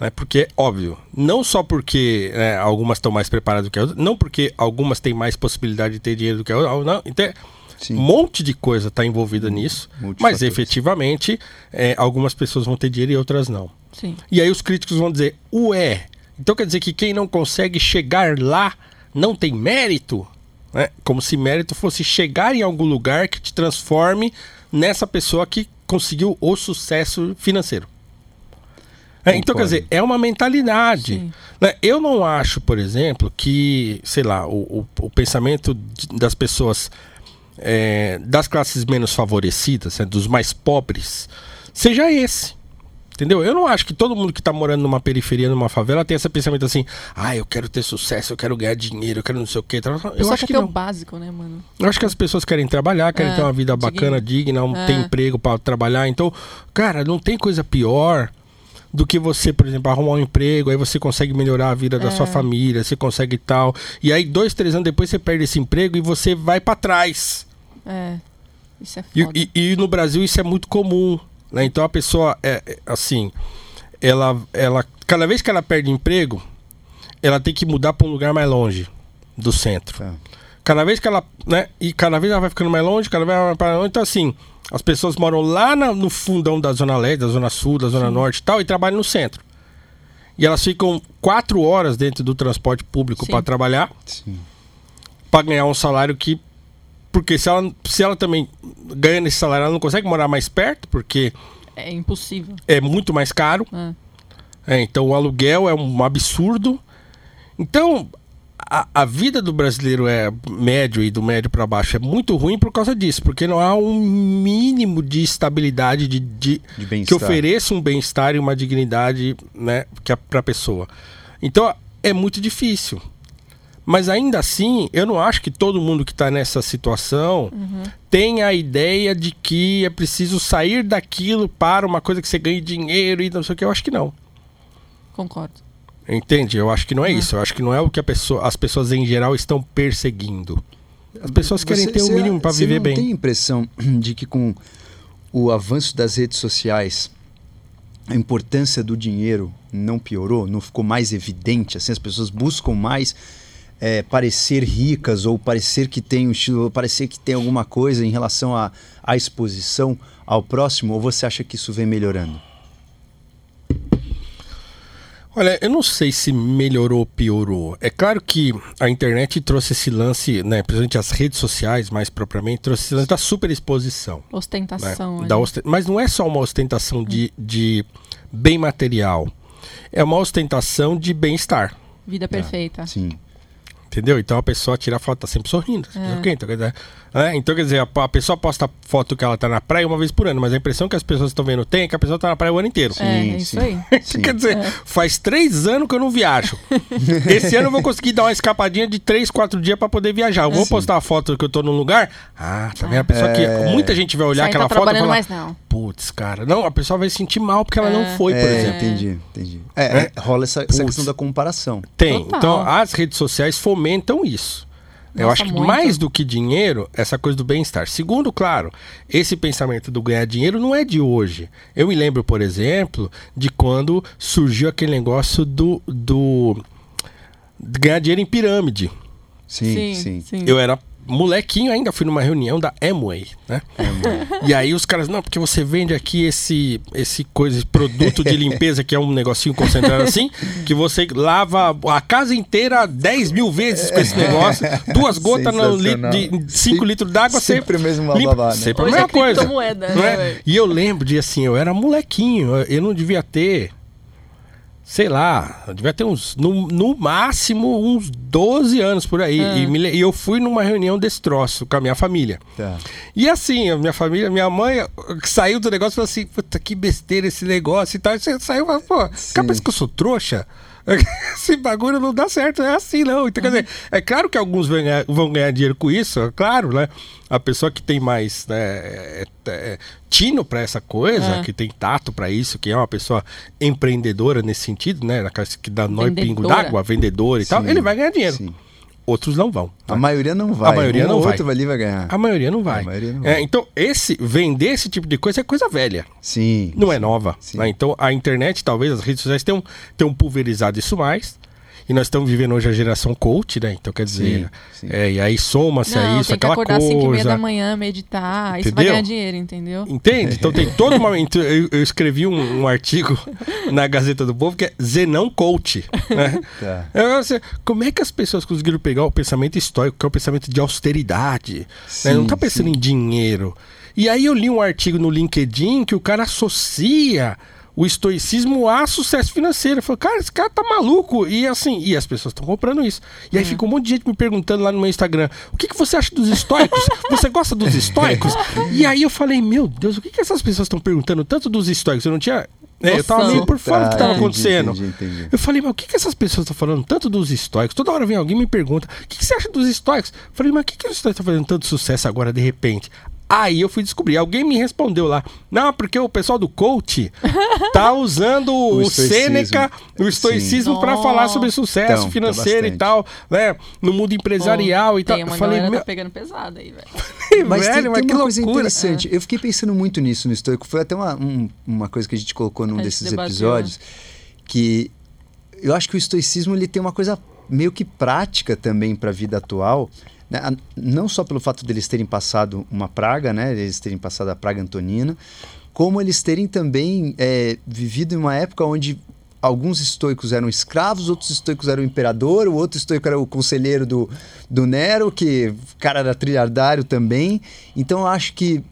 Speaker 5: Né? Porque, óbvio, não só porque né, algumas estão mais preparadas do que as outras, não porque algumas têm mais possibilidade de ter dinheiro do que as outras, não, então,
Speaker 1: Sim.
Speaker 5: um monte de coisa está envolvida nisso, mas efetivamente é, algumas pessoas vão ter dinheiro e outras não.
Speaker 4: Sim.
Speaker 5: E aí os críticos vão dizer, ué, então quer dizer que quem não consegue chegar lá não tem mérito? Né? Como se mérito fosse chegar em algum lugar que te transforme nessa pessoa que conseguiu o sucesso financeiro. É, então, quer dizer, é uma mentalidade. Né? Eu não acho, por exemplo, que, sei lá, o, o- o pensamento de- das pessoas é, das classes menos favorecidas, né, dos mais pobres, seja esse. Entendeu? Eu não acho que todo mundo que tá morando numa periferia, numa favela, tem esse pensamento assim: ah, eu quero ter sucesso, eu quero ganhar dinheiro, eu quero não sei o quê. Eu acho que não.
Speaker 4: o básico, né, mano?
Speaker 5: Eu acho que as pessoas querem trabalhar, querem
Speaker 4: É,
Speaker 5: ter uma vida bacana, digna, um,
Speaker 4: É.
Speaker 5: ter emprego para trabalhar. Então, cara, não tem coisa pior do que você, por exemplo, arrumar um emprego, aí você consegue melhorar a vida da
Speaker 4: É.
Speaker 5: sua família, você consegue tal. E aí, dois, três anos depois, você perde esse emprego e você vai para trás.
Speaker 4: É. Isso é
Speaker 5: E,
Speaker 4: foda.
Speaker 5: e- e no Brasil isso é muito comum. Né? Então a pessoa, é, é, assim, ela, ela, cada vez que ela perde emprego, ela tem que mudar para um lugar mais longe do centro.
Speaker 1: Tá.
Speaker 5: Cada vez que ela, né? E cada vez ela vai ficando mais longe, cada vez ela vai para longe. Então, assim, as pessoas moram lá na- no fundão da Zona Leste, da Zona Sul, da Zona Norte e tal, e trabalham no centro. E elas ficam quatro horas dentro do transporte público
Speaker 4: Sim.
Speaker 5: para trabalhar,
Speaker 1: Sim.
Speaker 5: para ganhar um salário que. Porque se ela, se ela também ganha esse salário, ela não consegue morar mais perto, porque
Speaker 4: É impossível.
Speaker 5: é muito mais caro.
Speaker 4: É.
Speaker 5: É, então o aluguel é um absurdo. Então a, a vida do brasileiro é médio e do médio para baixo é muito ruim por causa disso, porque não há um mínimo de estabilidade de, de-
Speaker 1: De
Speaker 5: que ofereça um bem-estar e uma dignidade, né, que para a pessoa. Então é muito difícil. Mas ainda assim, eu não acho que todo mundo que está nessa situação tenha a ideia de que é preciso sair daquilo para uma coisa que você ganhe dinheiro e não sei o que. Eu acho que não.
Speaker 4: Concordo.
Speaker 5: Entende? Eu acho que não é isso. Eu acho que não é o que a pessoa, as pessoas em geral estão perseguindo. As pessoas querem
Speaker 1: Você-
Speaker 5: ter o
Speaker 1: você-
Speaker 5: mínimo para
Speaker 1: você
Speaker 5: viver
Speaker 1: não
Speaker 5: bem.
Speaker 1: tem impressão de que com o avanço das redes sociais a importância do dinheiro não piorou, não ficou mais evidente, assim as pessoas buscam mais é, parecer ricas ou parecer que tem um estilo, ou parecer que tem alguma coisa em relação à à exposição ao próximo, ou você acha que isso vem melhorando?
Speaker 5: Olha, eu não sei se melhorou ou piorou. É claro que a internet trouxe esse lance, né? Principalmente as redes sociais, mais propriamente, trouxe esse lance da superexposição. né?
Speaker 4: Ostentação.
Speaker 5: Da
Speaker 4: ali.
Speaker 5: osten- Mas não é só uma ostentação de, de bem material. É uma ostentação de bem-estar.
Speaker 4: Vida perfeita.
Speaker 1: Sim.
Speaker 5: Entendeu? Então a pessoa tira a foto, tá sempre sorrindo. Ok? Então, né? então, quer dizer, a, a pessoa posta foto que ela tá na praia uma vez por ano, mas a impressão que as pessoas estão vendo tem é que a pessoa tá na praia o ano inteiro.
Speaker 4: É,
Speaker 1: Sim,
Speaker 4: é isso
Speaker 1: sim.
Speaker 4: aí.
Speaker 5: Quer dizer, faz três anos que eu não viajo. Esse ano eu vou conseguir dar uma escapadinha de três, quatro dias pra poder viajar. Eu vou
Speaker 1: Sim.
Speaker 5: postar a foto que eu tô num lugar. Ah, tá vendo? A pessoa que.
Speaker 1: É.
Speaker 5: Muita gente vai olhar
Speaker 4: Isso
Speaker 5: aquela
Speaker 4: tá
Speaker 5: foto e falar.
Speaker 4: mais não.
Speaker 5: Putz, cara. Não, a pessoa vai se sentir mal porque ela não
Speaker 4: É.
Speaker 5: foi, por
Speaker 1: É,
Speaker 5: exemplo.
Speaker 1: entendi, entendi. É, é, rola essa, essa questão da comparação.
Speaker 5: Tem.
Speaker 4: Total.
Speaker 5: Então, as redes sociais fomentam isso. Eu acho que
Speaker 4: muito.
Speaker 5: mais do que dinheiro, essa coisa do bem-estar. Segundo, claro, esse pensamento do ganhar dinheiro não é de hoje. Eu me lembro, por exemplo, de quando surgiu aquele negócio do, do ganhar dinheiro em pirâmide.
Speaker 1: Sim, sim.
Speaker 4: sim.
Speaker 5: Eu era molequinho ainda, fui numa reunião da Amway, né? E aí os caras, não, porque você vende aqui esse, esse coisa, esse produto de limpeza que é um negocinho concentrado assim, que você lava a casa inteira 10 mil vezes com esse negócio, duas gotas no litro de 5
Speaker 1: Sim.
Speaker 5: litros d'água, você
Speaker 1: Sempre o mesmo
Speaker 5: limpa-
Speaker 1: babá, né?
Speaker 5: Sempre a mesma
Speaker 4: é
Speaker 5: coisa.
Speaker 4: né,
Speaker 5: é?
Speaker 4: velho?
Speaker 5: E eu lembro de assim, eu era molequinho, eu não devia ter sei lá, eu devia ter uns, no, no máximo, uns 12 anos por aí.
Speaker 4: Ah.
Speaker 5: E, me e eu fui numa reunião desse troço com a minha família.
Speaker 1: Tá.
Speaker 5: E assim, a minha família, minha mãe eh, saiu do negócio e falou assim: puta, que besteira esse negócio e tal. E você saiu e falou, pô, cabeça que eu sou trouxa? Esse bagulho não dá certo, é assim não. Então, quer dizer, é claro que alguns vão ganhar, vão ganhar dinheiro com isso, é claro, né? A pessoa que tem mais né, é, é, tino pra essa coisa,
Speaker 4: É.
Speaker 5: que tem tato pra isso, que é uma pessoa empreendedora nesse sentido, né? Naquela Que dá nó e pingo
Speaker 4: Vendedora.
Speaker 5: d'água, vendedor e tal,
Speaker 1: Sim,
Speaker 5: ele vai ganhar dinheiro.
Speaker 1: sim.
Speaker 5: Outros não vão.
Speaker 1: A maioria não vai.
Speaker 5: A maioria
Speaker 1: um
Speaker 5: não vai.
Speaker 1: outro ali vai ganhar.
Speaker 5: A maioria não vai.
Speaker 1: Maioria não
Speaker 5: É,
Speaker 1: vai.
Speaker 5: então, esse vender esse tipo de coisa é coisa velha.
Speaker 1: Sim.
Speaker 5: Não é nova.
Speaker 1: Sim.
Speaker 5: né? Então a internet, talvez, as redes sociais tenham, tenham pulverizado isso mais. E nós estamos vivendo hoje a geração coach, né? Então quer dizer,
Speaker 1: sim.
Speaker 5: é, e aí soma-se a
Speaker 4: Não,
Speaker 5: isso,
Speaker 4: tem que
Speaker 5: aquela
Speaker 4: acordar às 5 e meia da
Speaker 5: coisa.
Speaker 4: manhã, meditar. Aí você vai
Speaker 5: Entendeu?
Speaker 4: ganhar dinheiro, entendeu?
Speaker 5: Entende? Então tem todo uma. então, Eu, eu escrevi um, um artigo na Gazeta do Povo que é Zenão Coach. Né?
Speaker 1: Tá.
Speaker 5: Eu, assim, como é que as pessoas conseguiram pegar o pensamento estoico, que é o pensamento de austeridade? né?
Speaker 1: Sim,
Speaker 5: Não tá pensando
Speaker 1: sim.
Speaker 5: em dinheiro. E aí eu li um artigo no LinkedIn que o cara associa o estoicismo a sucesso financeiro. Falei, cara, esse cara tá maluco. E assim, e as pessoas estão comprando isso. E aí
Speaker 1: Hum.
Speaker 5: fica um monte de gente me perguntando lá no meu Instagram: o que, que você acha dos estoicos? Você gosta dos estoicos? e aí eu falei, meu Deus, o que, que essas pessoas estão perguntando tanto dos estoicos? Eu não tinha. É, eu tava meio por fora do que tava
Speaker 1: entendi,
Speaker 5: acontecendo.
Speaker 1: entendi, entendi.
Speaker 5: Eu falei, mas o que, que essas pessoas estão falando tanto dos estoicos? Toda hora vem alguém e me pergunta, o que, que você acha dos estoicos? Eu falei, mas o que, que os estoicos estão fazendo tanto sucesso agora de repente? Aí eu fui descobrir, alguém me respondeu lá, não, porque o pessoal do coach tá usando o,
Speaker 1: estoicismo.
Speaker 5: Sêneca, o estoicismo para falar sobre sucesso
Speaker 1: Então, tá
Speaker 5: financeiro e tal, né? No mundo empresarial e tal.
Speaker 4: Tem
Speaker 5: Eu
Speaker 4: uma
Speaker 5: falei, meu,
Speaker 4: tá pegando pesado aí, velho.
Speaker 1: Mas tem,
Speaker 5: velho, mas
Speaker 1: tem
Speaker 5: que
Speaker 1: uma coisa
Speaker 5: loucura.
Speaker 1: interessante. Eu fiquei pensando muito nisso no estoico. Foi até uma, um- uma coisa que a gente colocou num
Speaker 4: A
Speaker 1: desses
Speaker 4: debateu,
Speaker 1: episódios. Que eu acho que o estoicismo ele tem uma coisa meio que prática também para a vida atual. né? Não só pelo fato deles terem passado uma praga, né? Eles terem passado a praga antonina, como eles terem também é, vivido em uma época onde alguns estoicos eram escravos, outros estoicos eram o imperador, o outro estoico era o conselheiro do, do Nero, que cara era trilhardário também. Então eu acho que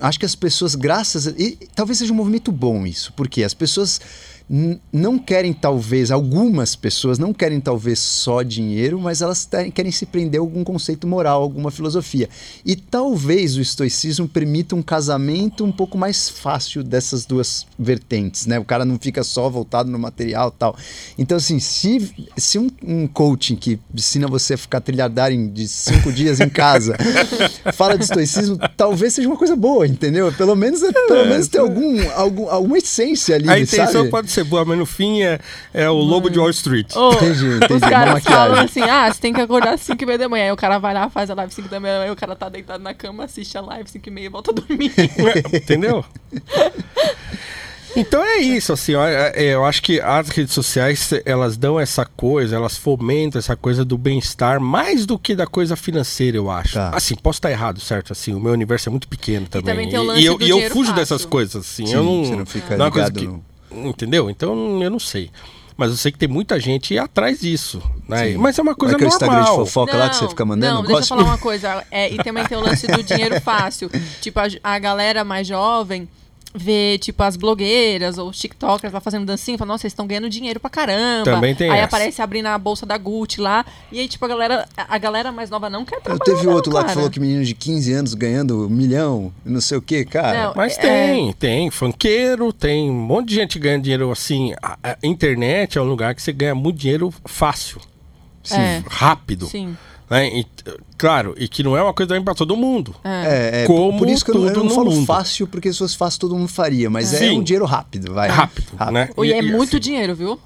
Speaker 1: acho que as pessoas, graças a, e talvez seja um movimento bom isso, porque as pessoas não querem talvez, algumas pessoas não querem talvez só dinheiro, mas elas querem se prender a algum conceito moral, alguma filosofia. E talvez o estoicismo permita um casamento um pouco mais fácil dessas duas vertentes, né? O cara não fica só voltado no material tal. Então, assim, se, se um, um coaching que ensina você a ficar trilhardário de cinco dias em casa fala de estoicismo, talvez seja uma coisa boa, entendeu? Pelo menos, pelo menos tem algum, algum, alguma essência ali,
Speaker 5: a intenção
Speaker 1: sabe?
Speaker 5: pode ser boa, mas no fim é, é o lobo de Wall Street.
Speaker 4: Ô,
Speaker 1: Entendi, entendi.
Speaker 4: Os
Speaker 1: Uma
Speaker 4: caras
Speaker 1: maquiagem.
Speaker 4: falam assim, ah, você tem que acordar às 5 e meia da manhã. Aí o cara vai lá, faz a live às 5 da manhã, aí o cara tá deitado na cama, assiste a live 5 e meia e volta a dormir.
Speaker 5: Entendeu? Então é isso, assim, é- é, eu acho que as redes sociais, elas dão essa coisa, elas fomentam essa coisa do bem-estar mais do que da coisa financeira, eu acho.
Speaker 1: Tá.
Speaker 5: Assim, posso estar errado, certo? Assim, o meu universo é muito pequeno também.
Speaker 4: também tem o lance
Speaker 5: e eu,
Speaker 4: do
Speaker 5: e eu fujo
Speaker 4: fácil.
Speaker 5: dessas coisas, assim.
Speaker 1: Sim,
Speaker 5: eu não,
Speaker 1: você não fica
Speaker 5: é uma coisa
Speaker 1: ligado
Speaker 5: que, Entendeu? Então eu não sei. Mas eu sei que tem muita gente atrás disso, né? Mas é uma coisa
Speaker 1: que é o Instagram de
Speaker 5: normal.
Speaker 1: fofoca lá que você fica mandando?
Speaker 4: Não, deixa eu falar uma coisa. É, e também tem o lance do dinheiro fácil. Tipo, a, a galera mais jovem vê, tipo, as blogueiras ou os tiktokers lá fazendo dancinha e fala, nossa, eles estão ganhando dinheiro pra caramba.
Speaker 5: Também tem
Speaker 4: Aí
Speaker 5: essa.
Speaker 4: aparece abrindo a bolsa da Gucci lá. E aí, tipo, a galera, a galera mais nova não quer
Speaker 1: Eu
Speaker 4: trabalhar.
Speaker 1: teve
Speaker 4: não,
Speaker 1: outro lá que falou que menino de 15 anos ganhando um milhão, não sei o que, cara.
Speaker 4: Não,
Speaker 5: Mas
Speaker 4: É.
Speaker 5: tem, tem funkeiro, tem um monte de gente ganhando dinheiro assim. A, a internet é um lugar que você ganha muito dinheiro fácil,
Speaker 1: Sim.
Speaker 4: É.
Speaker 5: rápido.
Speaker 4: Sim.
Speaker 5: Né? E, claro, e que não é uma coisa também pra todo mundo.
Speaker 1: É, é,
Speaker 5: Como
Speaker 1: por isso que eu não, eu
Speaker 5: tudo
Speaker 1: não falo
Speaker 5: mundo.
Speaker 1: fácil, porque se fosse fácil todo mundo faria, mas é
Speaker 5: Sim.
Speaker 1: um dinheiro rápido, vai.
Speaker 5: Rápido, né?
Speaker 4: E, é
Speaker 5: E- e,
Speaker 4: muito
Speaker 5: assim,
Speaker 4: dinheiro, viu?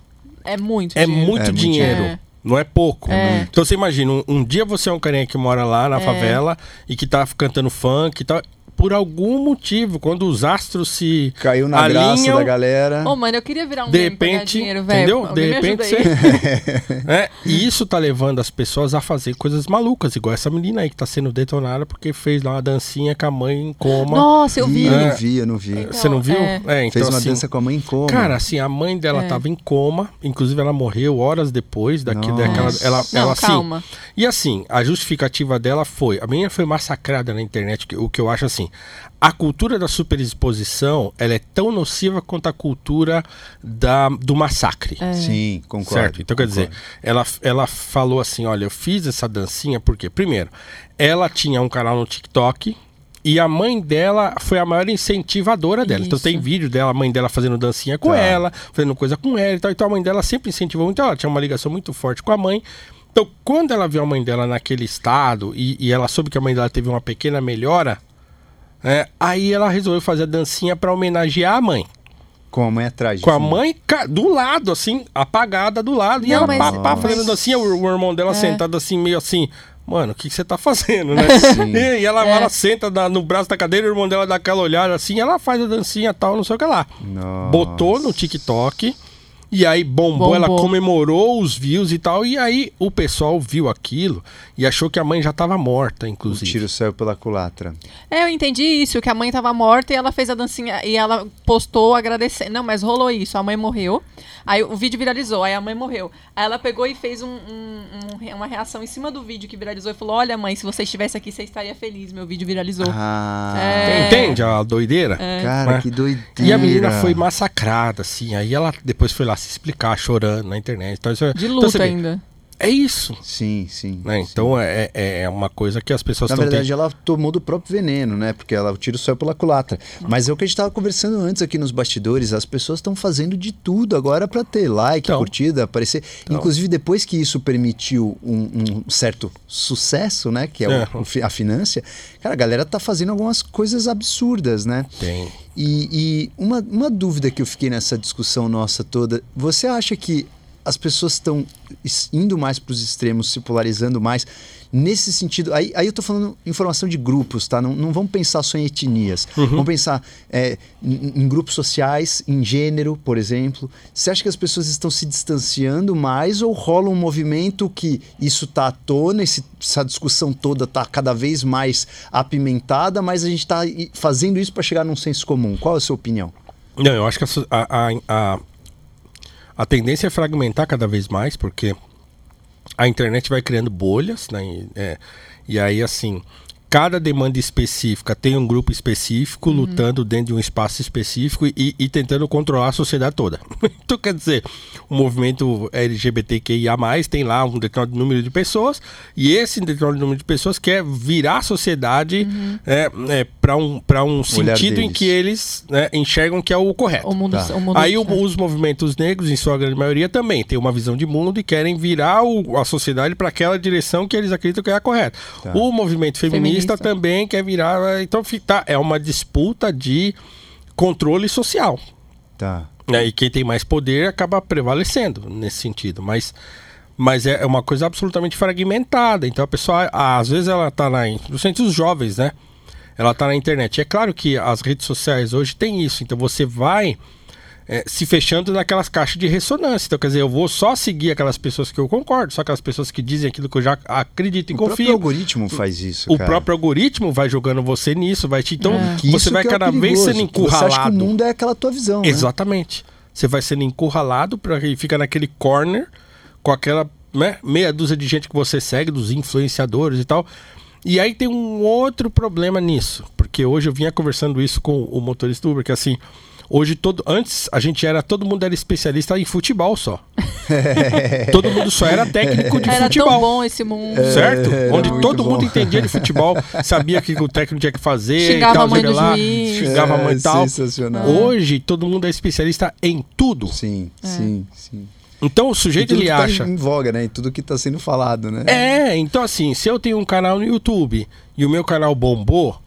Speaker 4: É muito
Speaker 5: É
Speaker 4: dinheiro.
Speaker 5: muito
Speaker 1: É muito
Speaker 5: dinheiro.
Speaker 4: dinheiro.
Speaker 5: Não é pouco.
Speaker 4: É.
Speaker 5: Então você imagina, um, um dia você é um carinha que mora lá na favela e que tá cantando funk e tal. Por algum motivo, quando os astros se
Speaker 1: Caiu na graça
Speaker 5: alinham,
Speaker 1: da galera.
Speaker 4: Ô, mano, eu queria virar um
Speaker 5: de repente,
Speaker 4: dinheiro, velho.
Speaker 5: entendeu?
Speaker 4: Alguém
Speaker 5: De repente você. É, e isso tá levando as pessoas a fazer coisas malucas, igual essa menina aí que tá sendo detonada porque fez lá uma dancinha com a mãe em coma.
Speaker 4: Nossa, eu vi.
Speaker 1: Ih, eu
Speaker 5: É.
Speaker 1: não vi, eu não vi.
Speaker 4: Então,
Speaker 5: Você não viu?
Speaker 4: é.
Speaker 5: É, então
Speaker 1: Fez uma
Speaker 5: assim,
Speaker 1: dança com a mãe em coma.
Speaker 5: Cara, assim, a mãe dela
Speaker 4: É.
Speaker 5: tava em coma, inclusive ela morreu horas depois daqui,
Speaker 1: Nossa.
Speaker 5: daquela. Ela,
Speaker 4: Não,
Speaker 5: ela assim.
Speaker 4: calma.
Speaker 5: E assim, a justificativa dela foi: a menina foi massacrada na internet, o que eu acho assim. A cultura da superexposição ela é tão nociva quanto a cultura da, do massacre.
Speaker 1: Sim, concordo.
Speaker 5: Certo? Então, quer dizer,
Speaker 1: concordo.
Speaker 5: ela, ela falou assim: olha, eu fiz essa dancinha porque, primeiro, ela tinha um canal no TikTok. E a mãe dela foi a maior incentivadora dela. Então
Speaker 4: Isso.
Speaker 5: tem vídeo dela, a mãe dela fazendo dancinha com
Speaker 1: Tá.
Speaker 5: ela, fazendo coisa com ela e tal. Então a mãe dela sempre incentivou muito. Ela tinha uma ligação muito forte com a mãe. Então, quando ela viu a mãe dela naquele estado e, e ela soube que a mãe dela teve uma pequena melhora, né, aí ela resolveu fazer a dancinha para homenagear a mãe.
Speaker 1: Com a mãe atrás.
Speaker 5: Com a mãe do lado, assim, apagada do lado. e
Speaker 4: Não,
Speaker 5: ela
Speaker 4: mas-
Speaker 5: pá, pá,
Speaker 4: mas-
Speaker 5: fazendo dancinha, o, o irmão dela
Speaker 4: É.
Speaker 5: sentado assim, meio assim. Mano, o que que você tá fazendo, né?
Speaker 1: Sim.
Speaker 5: e, e ela,
Speaker 4: É.
Speaker 5: ela senta na- no braço da cadeira, o irmão dela dá aquela olhada assim, ela faz a dancinha e tal, não sei o que lá.
Speaker 1: Nossa.
Speaker 5: Botou no TikTok. E aí bombou,
Speaker 4: Bombou.
Speaker 5: ela comemorou os views e tal. E aí o pessoal viu aquilo e achou que a mãe já tava morta,
Speaker 1: O
Speaker 5: inclusive.
Speaker 1: tiro saiu pela culatra.
Speaker 4: É, eu entendi isso, que a mãe tava morta e ela fez a dancinha e ela postou agradecendo. Não, mas rolou isso, a mãe morreu. Aí o vídeo viralizou, aí a mãe morreu. Aí ela pegou e fez um- um- um- uma reação em cima do vídeo que viralizou e falou: Olha, mãe, se você estivesse aqui, você estaria feliz. Meu vídeo viralizou.
Speaker 1: Ah,
Speaker 4: É.
Speaker 5: Entende a doideira?
Speaker 1: cara,
Speaker 5: Né?
Speaker 1: que doideira.
Speaker 5: E a menina foi massacrada, assim. Aí ela depois foi lá se explicar, chorando na internet. Então, isso é-
Speaker 4: De
Speaker 5: então
Speaker 4: luta
Speaker 5: vê,
Speaker 4: ainda.
Speaker 5: É isso.
Speaker 1: Sim, sim.
Speaker 5: Né?
Speaker 1: sim.
Speaker 5: Então é, é, é uma coisa que as pessoas
Speaker 1: Na
Speaker 5: estão
Speaker 1: verdade, ela tomou do próprio veneno, né? Porque ela, o tiro saiu pela culatra. Mas é o que a gente estava conversando antes aqui nos bastidores. As pessoas estão fazendo de tudo agora para ter like,
Speaker 5: Então.
Speaker 1: curtida, aparecer. Inclusive, depois que isso permitiu um, um certo sucesso, né? Que é,
Speaker 5: É.
Speaker 1: o a finância, cara, a galera tá fazendo algumas coisas absurdas, né?
Speaker 5: Tem.
Speaker 1: E, e uma, uma dúvida que eu fiquei nessa discussão nossa toda: você acha que as pessoas estão es- indo mais para os extremos, se polarizando mais? Nesse sentido, aí, aí eu tô falando informação de grupos, tá? Não, não vamos pensar só em etnias. Vamos pensar é, em, em grupos sociais, em gênero, por exemplo. Você acha que as pessoas estão se distanciando mais ou rola um movimento que isso tá à tona, esse- essa discussão toda tá cada vez mais apimentada, mas a gente está fazendo isso para chegar num senso comum? Qual é a sua opinião?
Speaker 5: Não, eu acho que a a, a, a, tendência é fragmentar cada vez mais, porque a internet vai criando bolhas, né? E, é, e aí, assim, cada demanda específica tem um grupo específico lutando dentro de um espaço específico e, e tentando controlar a sociedade toda. então, quer dizer, o movimento LGBTQIA, tem lá um determinado número de pessoas, e esse determinado número de pessoas quer virar a sociedade para um, pra um sentido em
Speaker 1: deles.
Speaker 5: que eles né, enxergam que é o correto.
Speaker 4: O mundo,
Speaker 1: Tá.
Speaker 4: o mundo
Speaker 5: Aí o- os movimentos negros, em sua grande maioria, também têm uma visão de mundo e querem virar o- a sociedade para aquela direção que eles acreditam que é a correta.
Speaker 1: Tá.
Speaker 5: O movimento feminista,
Speaker 4: Feminista.
Speaker 5: também quer virar. Então fi- tá, é uma disputa de controle social.
Speaker 1: Tá.
Speaker 5: né? E quem tem mais poder acaba prevalecendo nesse sentido. Mas, mas é é uma coisa absolutamente fragmentada. Então a pessoa, às vezes, ela tá na. Principalmente os jovens, né? Ela tá na internet. É claro que as redes sociais hoje tem isso. Então você vai é, se fechando naquelas caixas de ressonância. Então, quer dizer, eu vou só seguir aquelas pessoas que eu concordo, só aquelas pessoas que dizem aquilo que eu já acredito e
Speaker 1: O próprio
Speaker 5: confio.
Speaker 1: algoritmo faz isso.
Speaker 5: O
Speaker 1: cara.
Speaker 5: próprio algoritmo vai jogando você nisso, vai te. Então,
Speaker 4: É.
Speaker 5: Você vai
Speaker 1: que é o
Speaker 5: cada vez sendo
Speaker 1: que Você acha que o
Speaker 5: encurralado.
Speaker 1: mundo é aquela tua visão, né?
Speaker 5: Exatamente. Você vai sendo encurralado para fica naquele corner com aquela né, meia dúzia de gente que você segue, dos influenciadores e tal. E aí tem um outro problema nisso, porque hoje eu vinha conversando isso com o motorista Uber, que assim, hoje todo antes a gente era todo mundo era especialista em futebol só. todo mundo só era técnico de
Speaker 4: Era
Speaker 5: futebol.
Speaker 4: tão bom esse mundo.
Speaker 5: Certo?
Speaker 1: Era
Speaker 5: Onde todo
Speaker 1: bom.
Speaker 5: mundo entendia de futebol, sabia o que o técnico tinha que fazer,
Speaker 4: Xingava
Speaker 5: e tal,
Speaker 4: a mãe do
Speaker 5: lá,
Speaker 4: juiz.
Speaker 5: xingava a mãe
Speaker 1: É,
Speaker 5: e tal.
Speaker 1: sensacional.
Speaker 5: Hoje todo mundo é especialista em tudo.
Speaker 1: Sim, sim, sim.
Speaker 5: Então o sujeito
Speaker 1: tudo
Speaker 5: ele
Speaker 1: que tá
Speaker 5: acha.
Speaker 1: em voga, né? E tudo que tá sendo falado, né?
Speaker 5: É, então assim, se eu tenho um canal no YouTube e o meu canal bombou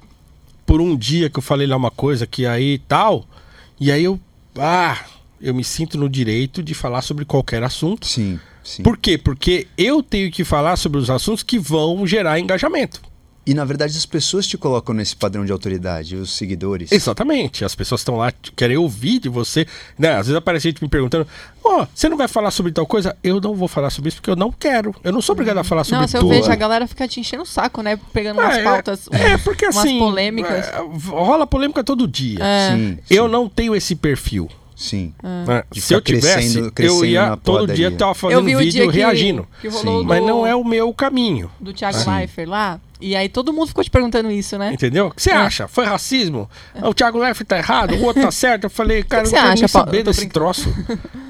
Speaker 5: por um dia que eu falei lá uma coisa que aí tal, e aí eu ah, eu me sinto no direito de falar sobre qualquer assunto.
Speaker 1: Sim, sim.
Speaker 5: Por quê? Porque eu tenho que falar sobre os assuntos que vão gerar engajamento.
Speaker 1: E na verdade as pessoas te colocam nesse padrão de autoridade, os seguidores.
Speaker 5: Exatamente. As pessoas estão lá, querem ouvir de você. Né? Às vezes aparece gente me perguntando: Ó, você não vai falar sobre tal coisa? Eu não vou falar sobre isso porque eu não quero. Eu não sou obrigado a falar sobre
Speaker 4: Nossa, eu vejo a galera ficar te enchendo o saco, né? Pegando umas
Speaker 5: É,
Speaker 4: pautas,
Speaker 5: é,
Speaker 4: uns-
Speaker 5: porque
Speaker 4: umas
Speaker 5: assim.
Speaker 4: polêmicas.
Speaker 5: é, rola polêmica todo dia.
Speaker 4: É.
Speaker 1: Sim,
Speaker 5: Eu não tenho esse perfil.
Speaker 1: Sim.
Speaker 5: né?
Speaker 1: De
Speaker 5: Se eu tivesse,
Speaker 1: crescendo-
Speaker 5: eu ia todo dia tava
Speaker 4: Eu
Speaker 5: fazendo vídeo
Speaker 4: que,
Speaker 5: reagindo.
Speaker 4: que rolou
Speaker 1: Sim.
Speaker 4: do,
Speaker 5: Mas não é o meu caminho.
Speaker 4: do Thiago
Speaker 1: Sim.
Speaker 4: Leifert lá. E aí todo mundo ficou te perguntando isso, né?
Speaker 5: Entendeu? O que você
Speaker 4: É.
Speaker 5: acha? Foi racismo? O Thiago Leifert tá errado, o outro tá certo. Eu falei, cara,
Speaker 4: que
Speaker 5: eu
Speaker 4: você
Speaker 5: não quero
Speaker 4: acha,
Speaker 5: saber
Speaker 4: Eu
Speaker 5: desse troço.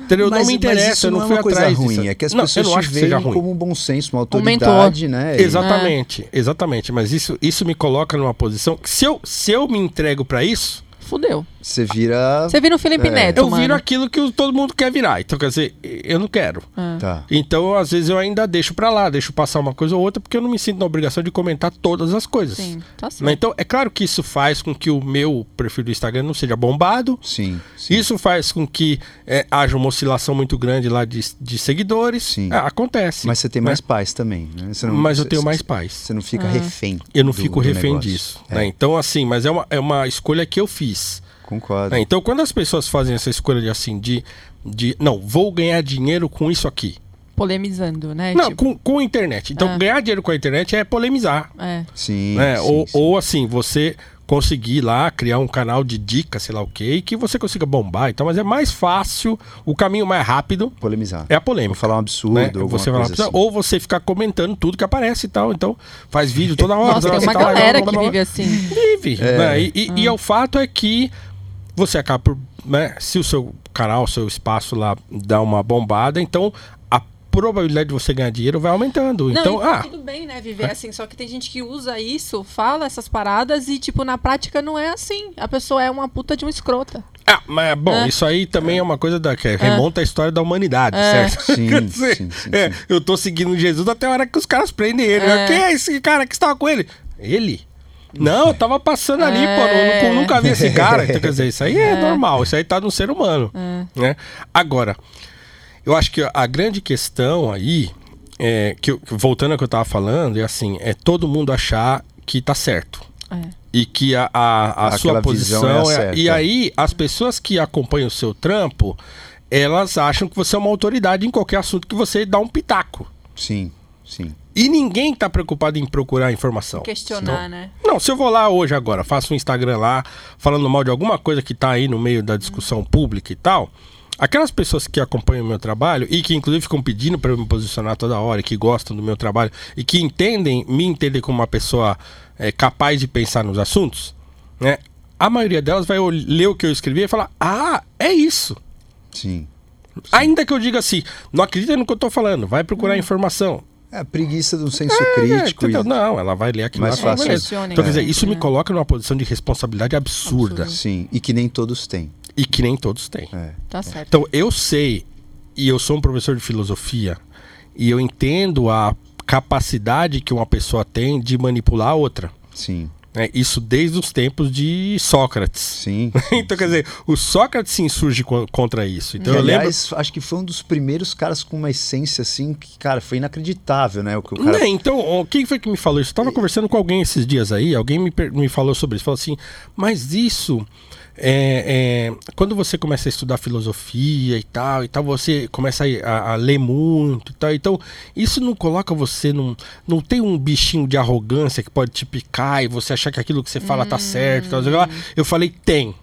Speaker 5: Entendeu? não
Speaker 1: Mas-
Speaker 5: me
Speaker 1: mas
Speaker 5: interessa,
Speaker 1: isso
Speaker 5: eu não,
Speaker 1: não é
Speaker 5: fui
Speaker 1: uma coisa
Speaker 5: atrás
Speaker 1: ruim,
Speaker 5: disso.
Speaker 1: é que as
Speaker 5: não,
Speaker 1: pessoas
Speaker 5: eu não acho que seja
Speaker 1: veem
Speaker 5: ruim.
Speaker 1: como um bom senso, uma
Speaker 4: Um mentor.
Speaker 1: autoridade, né? E-
Speaker 5: Exatamente, exatamente. Mas isso, isso me coloca numa posição que se eu, se eu me entrego pra isso,
Speaker 4: Fudeu.
Speaker 1: Você vira.
Speaker 4: Você vira o Felipe
Speaker 1: É.
Speaker 4: Neto,
Speaker 5: eu
Speaker 4: mano.
Speaker 5: viro aquilo que todo mundo quer virar. Então, quer dizer, eu não quero.
Speaker 1: Tá.
Speaker 5: Então, às vezes, eu ainda deixo pra lá, deixo passar uma coisa ou outra, porque eu não me sinto na obrigação de comentar todas as coisas.
Speaker 4: Sim, tá certo.
Speaker 5: Então, é claro que isso faz com que o meu perfil do Instagram não seja bombado.
Speaker 1: Sim. sim.
Speaker 5: Isso faz com que é, haja uma oscilação muito grande lá de, de seguidores.
Speaker 1: Sim.
Speaker 5: Ah, acontece.
Speaker 1: Mas você tem
Speaker 5: né?
Speaker 1: mais paz também, né? Você não-
Speaker 5: Mas eu tenho mais paz.
Speaker 1: Você não
Speaker 4: Ah.
Speaker 1: fica refém.
Speaker 5: Eu não
Speaker 1: do-
Speaker 5: fico refém
Speaker 1: negócio.
Speaker 5: disso.
Speaker 1: É,
Speaker 5: né? Então, assim, mas é uma, é uma escolha que eu fiz.
Speaker 1: Concordo.
Speaker 5: né? Então, quando as pessoas fazem essa escolha de assim, de, de não, vou ganhar dinheiro com isso aqui.
Speaker 4: Polemizando, né?
Speaker 5: Não,
Speaker 4: Tipo,
Speaker 5: com, com a internet. Então,
Speaker 4: Ah.
Speaker 5: ganhar dinheiro com a internet é polemizar.
Speaker 4: é.
Speaker 1: Sim.
Speaker 5: né?
Speaker 1: sim,
Speaker 5: ou,
Speaker 1: sim.
Speaker 5: ou assim, você conseguir lá criar um canal de dicas, sei lá o quê, e que você consiga bombar e tal, mas é mais fácil, o caminho mais rápido
Speaker 1: Polemizar.
Speaker 5: é a
Speaker 1: Vou
Speaker 5: polêmica.
Speaker 1: falar um absurdo.
Speaker 5: né?
Speaker 1: alguma
Speaker 5: Você
Speaker 1: coisa assim.
Speaker 5: Ou você ficar comentando tudo que aparece e tal. Então, faz vídeo toda hora.
Speaker 4: Nossa, tem uma galera que vive assim.
Speaker 5: Vive. né? E, e- e o fato é que você acaba por. Né? Se o seu canal, o seu espaço lá dá uma bombada, então a probabilidade de você ganhar dinheiro vai aumentando.
Speaker 4: Não,
Speaker 5: então, ah,
Speaker 4: tudo bem, né, viver assim. Só que tem gente que usa isso, fala essas paradas e, tipo, na prática não é assim. A pessoa é uma puta de um escrota.
Speaker 5: ah, mas bom,
Speaker 4: É.
Speaker 5: isso aí também é uma coisa da, que remonta à história da humanidade,
Speaker 4: É.
Speaker 5: certo?
Speaker 1: Sim,
Speaker 5: dizer,
Speaker 1: sim, sim,
Speaker 5: é,
Speaker 1: sim.
Speaker 5: eu tô seguindo Jesus até a hora que os caras prendem ele.
Speaker 4: É.
Speaker 5: Quem é esse cara que estava com ele? Ele? Não, eu tava passando ali,
Speaker 4: É.
Speaker 5: pô, nunca vi esse cara. Então, quer dizer, isso aí é, normal, isso aí tá no ser humano. Né? Agora, eu acho que a grande questão aí, é, que eu- voltando ao que eu tava falando, é assim, é todo mundo achar que tá certo.
Speaker 4: É.
Speaker 5: E que a, a, a sua
Speaker 1: visão
Speaker 5: posição
Speaker 1: é
Speaker 5: é. E aí, as pessoas que acompanham o seu trampo, elas acham que você é uma autoridade em qualquer assunto que você dá um pitaco.
Speaker 1: Sim, sim.
Speaker 5: E ninguém tá preocupado em procurar informação.
Speaker 4: Questionar, né?
Speaker 5: Não, se eu vou lá hoje agora, faço um Instagram lá, falando mal de alguma coisa que tá aí no meio da discussão pública e tal, aquelas pessoas que acompanham o meu trabalho e que inclusive ficam pedindo para eu me posicionar toda hora, que gostam do meu trabalho e que entendem, me entendem como uma pessoa é, capaz de pensar nos assuntos, né? A maioria delas vai ler o que eu escrevi e falar: "Ah, é isso".
Speaker 1: Sim.
Speaker 5: Ainda que eu diga assim: "Não acredita no que eu tô falando, vai procurar informação".
Speaker 1: É a preguiça do senso
Speaker 5: É,
Speaker 1: crítico.
Speaker 5: entendeu?
Speaker 1: e-
Speaker 5: Não, ela vai ler aquilo
Speaker 1: Mais
Speaker 5: lá
Speaker 1: fácil.
Speaker 5: Então, quer dizer,
Speaker 4: né?
Speaker 5: isso me
Speaker 4: É.
Speaker 5: coloca numa posição de responsabilidade absurda.
Speaker 4: Absurdo.
Speaker 1: Sim, e que nem todos têm.
Speaker 5: E que nem todos têm.
Speaker 1: É.
Speaker 4: Tá certo.
Speaker 5: Então, eu sei, e eu sou um professor de filosofia, e eu entendo a capacidade que uma pessoa tem de manipular a outra.
Speaker 1: Sim,
Speaker 5: né? Isso desde os tempos de Sócrates.
Speaker 1: sim.
Speaker 5: então, quer dizer, o Sócrates se insurge co- contra isso. Então,
Speaker 1: E,
Speaker 5: eu lembro.
Speaker 1: aliás, acho que foi um dos primeiros caras com uma essência assim que, cara, foi inacreditável, né? O que o cara.
Speaker 5: Né, então, quem foi que me falou isso? Eu tava conversando com alguém esses dias aí, alguém me, me falou sobre isso. Falou assim, mas isso. É, é, quando você começa a estudar filosofia e tal, e tal, você começa a, a- a ler muito e tal. Então, isso não coloca você num. Não tem um bichinho de arrogância que pode te picar e você achar que aquilo que você fala tá certo tal. sei lá. Eu falei, tem.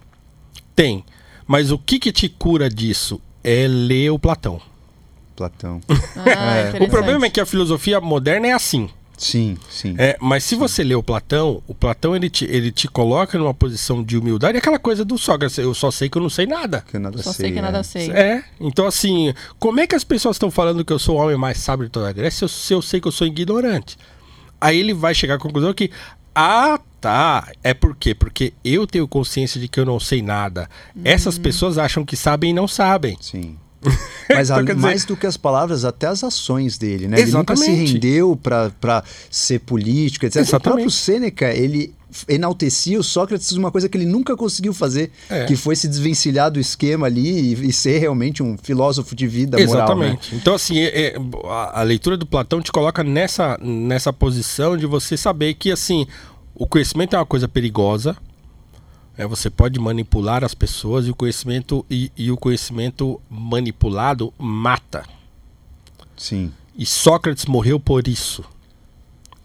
Speaker 5: Tem. Mas o que que te cura disso? É ler o Platão.
Speaker 1: Platão.
Speaker 4: Ah,
Speaker 5: O problema é que a filosofia moderna é assim.
Speaker 1: Sim, sim.
Speaker 5: É, mas se você lê o Platão, o Platão ele te, ele te coloca numa posição de humildade, é aquela coisa do Sócrates, eu só sei que eu não sei nada.
Speaker 1: Que eu nada
Speaker 4: Só
Speaker 1: sei.
Speaker 4: sei que nada
Speaker 1: é.
Speaker 4: sei.
Speaker 5: É, então assim, como é que as pessoas estão falando que eu sou o homem mais sábio de toda a Grécia se eu, se eu sei que eu sou ignorante? Aí ele vai chegar à conclusão que, ah, tá, é por quê? Porque eu tenho consciência de que eu não sei nada. Essas pessoas acham que sabem e não sabem.
Speaker 1: Sim. Mas
Speaker 5: Então,
Speaker 1: a-
Speaker 5: dizer-
Speaker 1: mais do que as palavras, até as ações dele, né? Ele nunca se
Speaker 5: Exatamente.
Speaker 1: rendeu pra pra ser político, etc. O
Speaker 5: Exatamente.
Speaker 1: próprio Sêneca, ele enaltecia o Sócrates uma coisa que ele nunca conseguiu fazer,
Speaker 5: É.
Speaker 1: que foi se desvencilhar do esquema ali e, e ser realmente um filósofo de vida moral. né?
Speaker 5: Exatamente. Então, assim, é- é- a, a leitura do Platão te coloca nessa, nessa posição de você saber que, assim, o conhecimento é uma coisa perigosa. É, você pode manipular as pessoas e o conhecimento e, e o conhecimento manipulado mata.
Speaker 1: Sim,
Speaker 5: E Sócrates morreu por isso.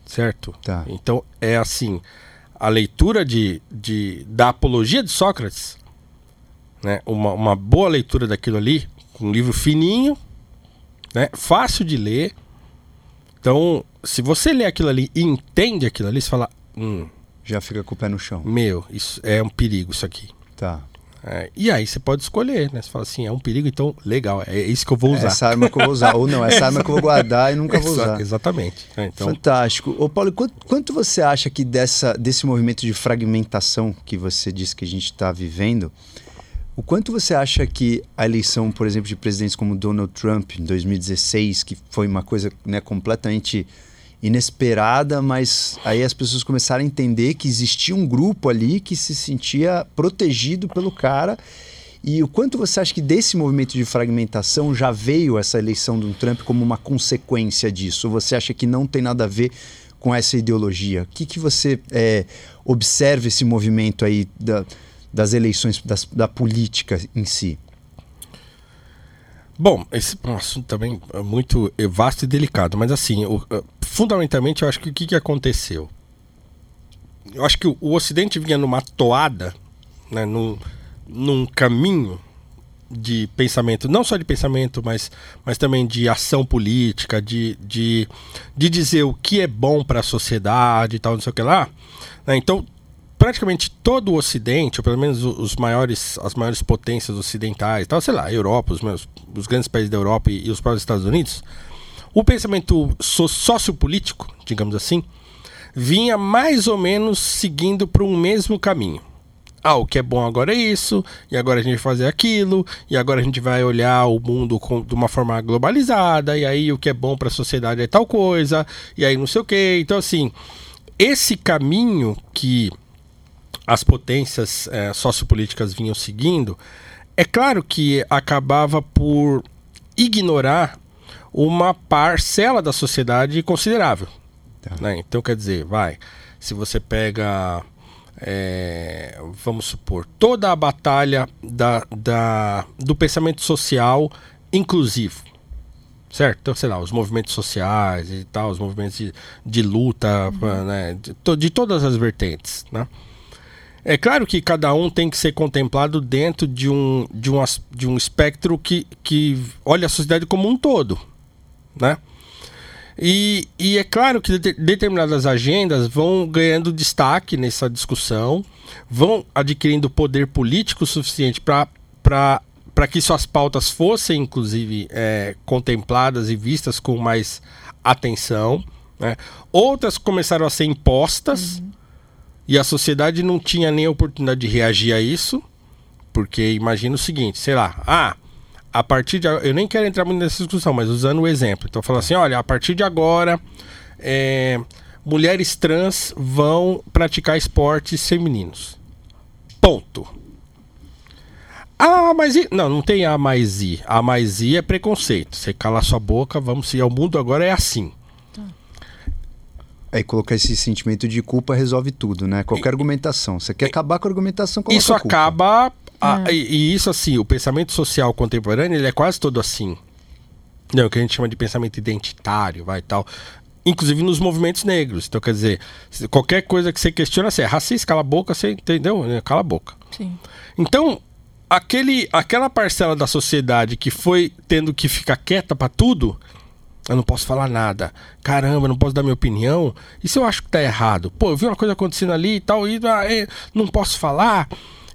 Speaker 5: Certo?
Speaker 1: Tá.
Speaker 5: Então é assim, a leitura de, de, da apologia de Sócrates, né? uma, uma boa leitura daquilo ali, um livro fininho, né? fácil de ler. Então, se você lê aquilo ali e entende aquilo ali, você fala, hum,
Speaker 1: já fica com o pé no chão.
Speaker 5: meu, isso é um perigo isso aqui.
Speaker 1: Tá.
Speaker 5: É, e aí você pode escolher, né? Você fala assim, é um perigo, então legal, é isso que eu vou usar.
Speaker 1: Essa arma que eu vou usar. Ou não, essa arma que eu vou guardar e nunca vou usar.
Speaker 5: Exatamente. É, então,
Speaker 1: Fantástico. Ô Paulo, quanto, quanto você acha que dessa, desse movimento de fragmentação que você disse que a gente está vivendo, o quanto você acha que a eleição, por exemplo, de presidentes como Donald Trump em 2016, que foi uma coisa né, completamente inesperada, mas aí as pessoas começaram a entender que existia um grupo ali que se sentia protegido pelo cara. E o quanto você acha que desse movimento de fragmentação já veio essa eleição do Trump como uma consequência disso? Ou você acha que não tem nada a ver com essa ideologia? O que, que você é, observa esse movimento aí da- das eleições, das- da política em si?
Speaker 5: Bom, esse é um assunto também muito vasto e delicado, mas assim, o- fundamentalmente eu acho que o que, que aconteceu? Eu acho que o, o Ocidente vinha numa toada, né, num, num caminho de pensamento, não só de pensamento, mas, mas também de ação política, de, de, de dizer o que é bom para a sociedade e tal, não sei o que lá. né? Então, praticamente todo o Ocidente, ou pelo menos os maiores, as maiores potências ocidentais, tal, sei lá, Europa, os, meus, os grandes países da Europa e, e os próprios Estados Unidos, o pensamento so, sociopolítico, digamos assim, vinha mais ou menos seguindo para um mesmo caminho. Ah, o que é bom agora é isso, e agora a gente vai fazer aquilo, e agora a gente vai olhar o mundo com- de uma forma globalizada, e aí o que é bom para a sociedade é tal coisa, e aí não sei o que. Então, assim, esse caminho que as potências eh, sociopolíticas vinham seguindo, é claro que acabava por ignorar uma parcela da sociedade considerável.
Speaker 1: Tá.
Speaker 5: né? Então, quer dizer, vai, se você pega, eh, vamos supor, toda a batalha da, da, do pensamento social inclusivo, certo? Então, sei lá, os movimentos sociais e tal, os movimentos de, de luta, né? de, to- de todas as vertentes, né? É claro que cada um tem que ser contemplado dentro de um, de um, de um espectro que, que olha a sociedade como um todo, né? E, e é claro que de- determinadas agendas vão ganhando destaque nessa discussão, vão adquirindo poder político suficiente para que suas pautas fossem, inclusive, é, contempladas e vistas com mais atenção. né? Outras começaram a ser impostas e a sociedade não tinha nem a oportunidade de reagir a isso, porque imagina o seguinte, sei lá, ah, a partir de agora, eu nem quero entrar muito nessa discussão, mas usando o exemplo, então falando assim, olha, a partir de agora, é, mulheres trans vão praticar esportes femininos. Ponto. Ah, mas I. Não, não tem A mais I. A mais I é preconceito. Você cala sua boca, vamos seguir. O mundo agora é assim.
Speaker 1: Aí colocar esse sentimento de culpa resolve tudo, né? Qualquer argumentação. Você quer acabar com a argumentação, coloca
Speaker 5: isso
Speaker 1: a culpa.
Speaker 5: acaba. a- e, e isso, assim, o pensamento social contemporâneo, ele é quase todo assim. Não, o que a gente chama de pensamento identitário, vai tal. Inclusive nos movimentos negros. Então, quer dizer, qualquer coisa que você questiona, você é racista, cala a boca, você entendeu? Cala a boca.
Speaker 4: Sim.
Speaker 5: Então, aquele, aquela parcela da sociedade que foi tendo que ficar quieta pra tudo, eu não posso falar nada. Caramba, não posso dar minha opinião. E se eu acho que tá errado? Pô, eu vi uma coisa acontecendo ali e tal, e ah, não posso falar.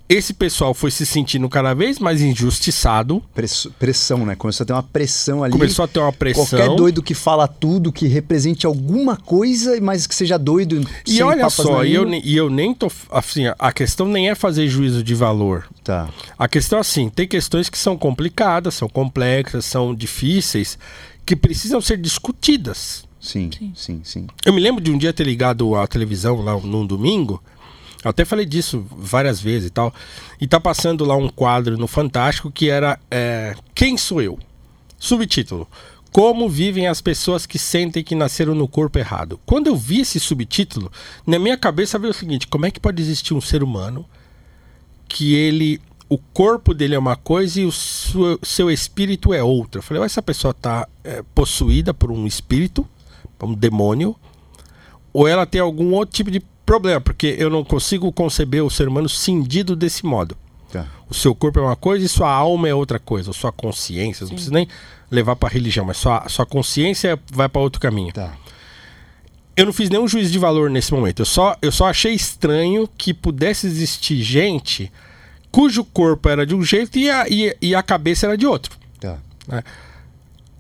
Speaker 5: Esse pessoal foi se sentindo cada vez mais injustiçado.
Speaker 1: Press- pressão, né? Começou a ter uma pressão ali.
Speaker 5: Começou a ter uma pressão.
Speaker 1: Qualquer doido que fala tudo, que represente alguma coisa, mas que seja doido.
Speaker 5: E
Speaker 1: sem
Speaker 5: olha
Speaker 1: papas
Speaker 5: só, e eu, e eu nem tô. Assim, a questão nem é fazer juízo de valor.
Speaker 1: Tá.
Speaker 5: A questão é assim, tem questões que são complicadas, são complexas, são difíceis, que precisam ser discutidas.
Speaker 1: Sim,
Speaker 4: Sim.
Speaker 1: sim, sim.
Speaker 5: Eu me lembro de um dia ter ligado a televisão lá num domingo. Eu até falei disso várias vezes e tal. E tá passando lá um quadro no Fantástico que era é, Quem sou eu? Subtítulo. Como vivem as pessoas que sentem que nasceram no corpo errado. Quando eu vi esse subtítulo, na minha cabeça veio o seguinte: como é que pode existir um ser humano que ele. O corpo dele é uma coisa e o seu, seu espírito é outra? Eu falei, essa pessoa tá é, possuída por um espírito, um demônio, ou ela tem algum outro tipo de problema, porque eu não consigo conceber o ser humano cindido desse modo.
Speaker 1: Tá.
Speaker 5: O seu corpo é uma coisa e sua alma é outra coisa, ou sua consciência, não precisa nem levar para religião, mas sua, sua consciência vai para outro caminho.
Speaker 1: Tá.
Speaker 5: Eu não fiz nenhum juízo de valor nesse momento. Eu só, eu só achei estranho que pudesse existir gente cujo corpo era de um jeito e a, e, e a cabeça era de outro.
Speaker 1: Tá.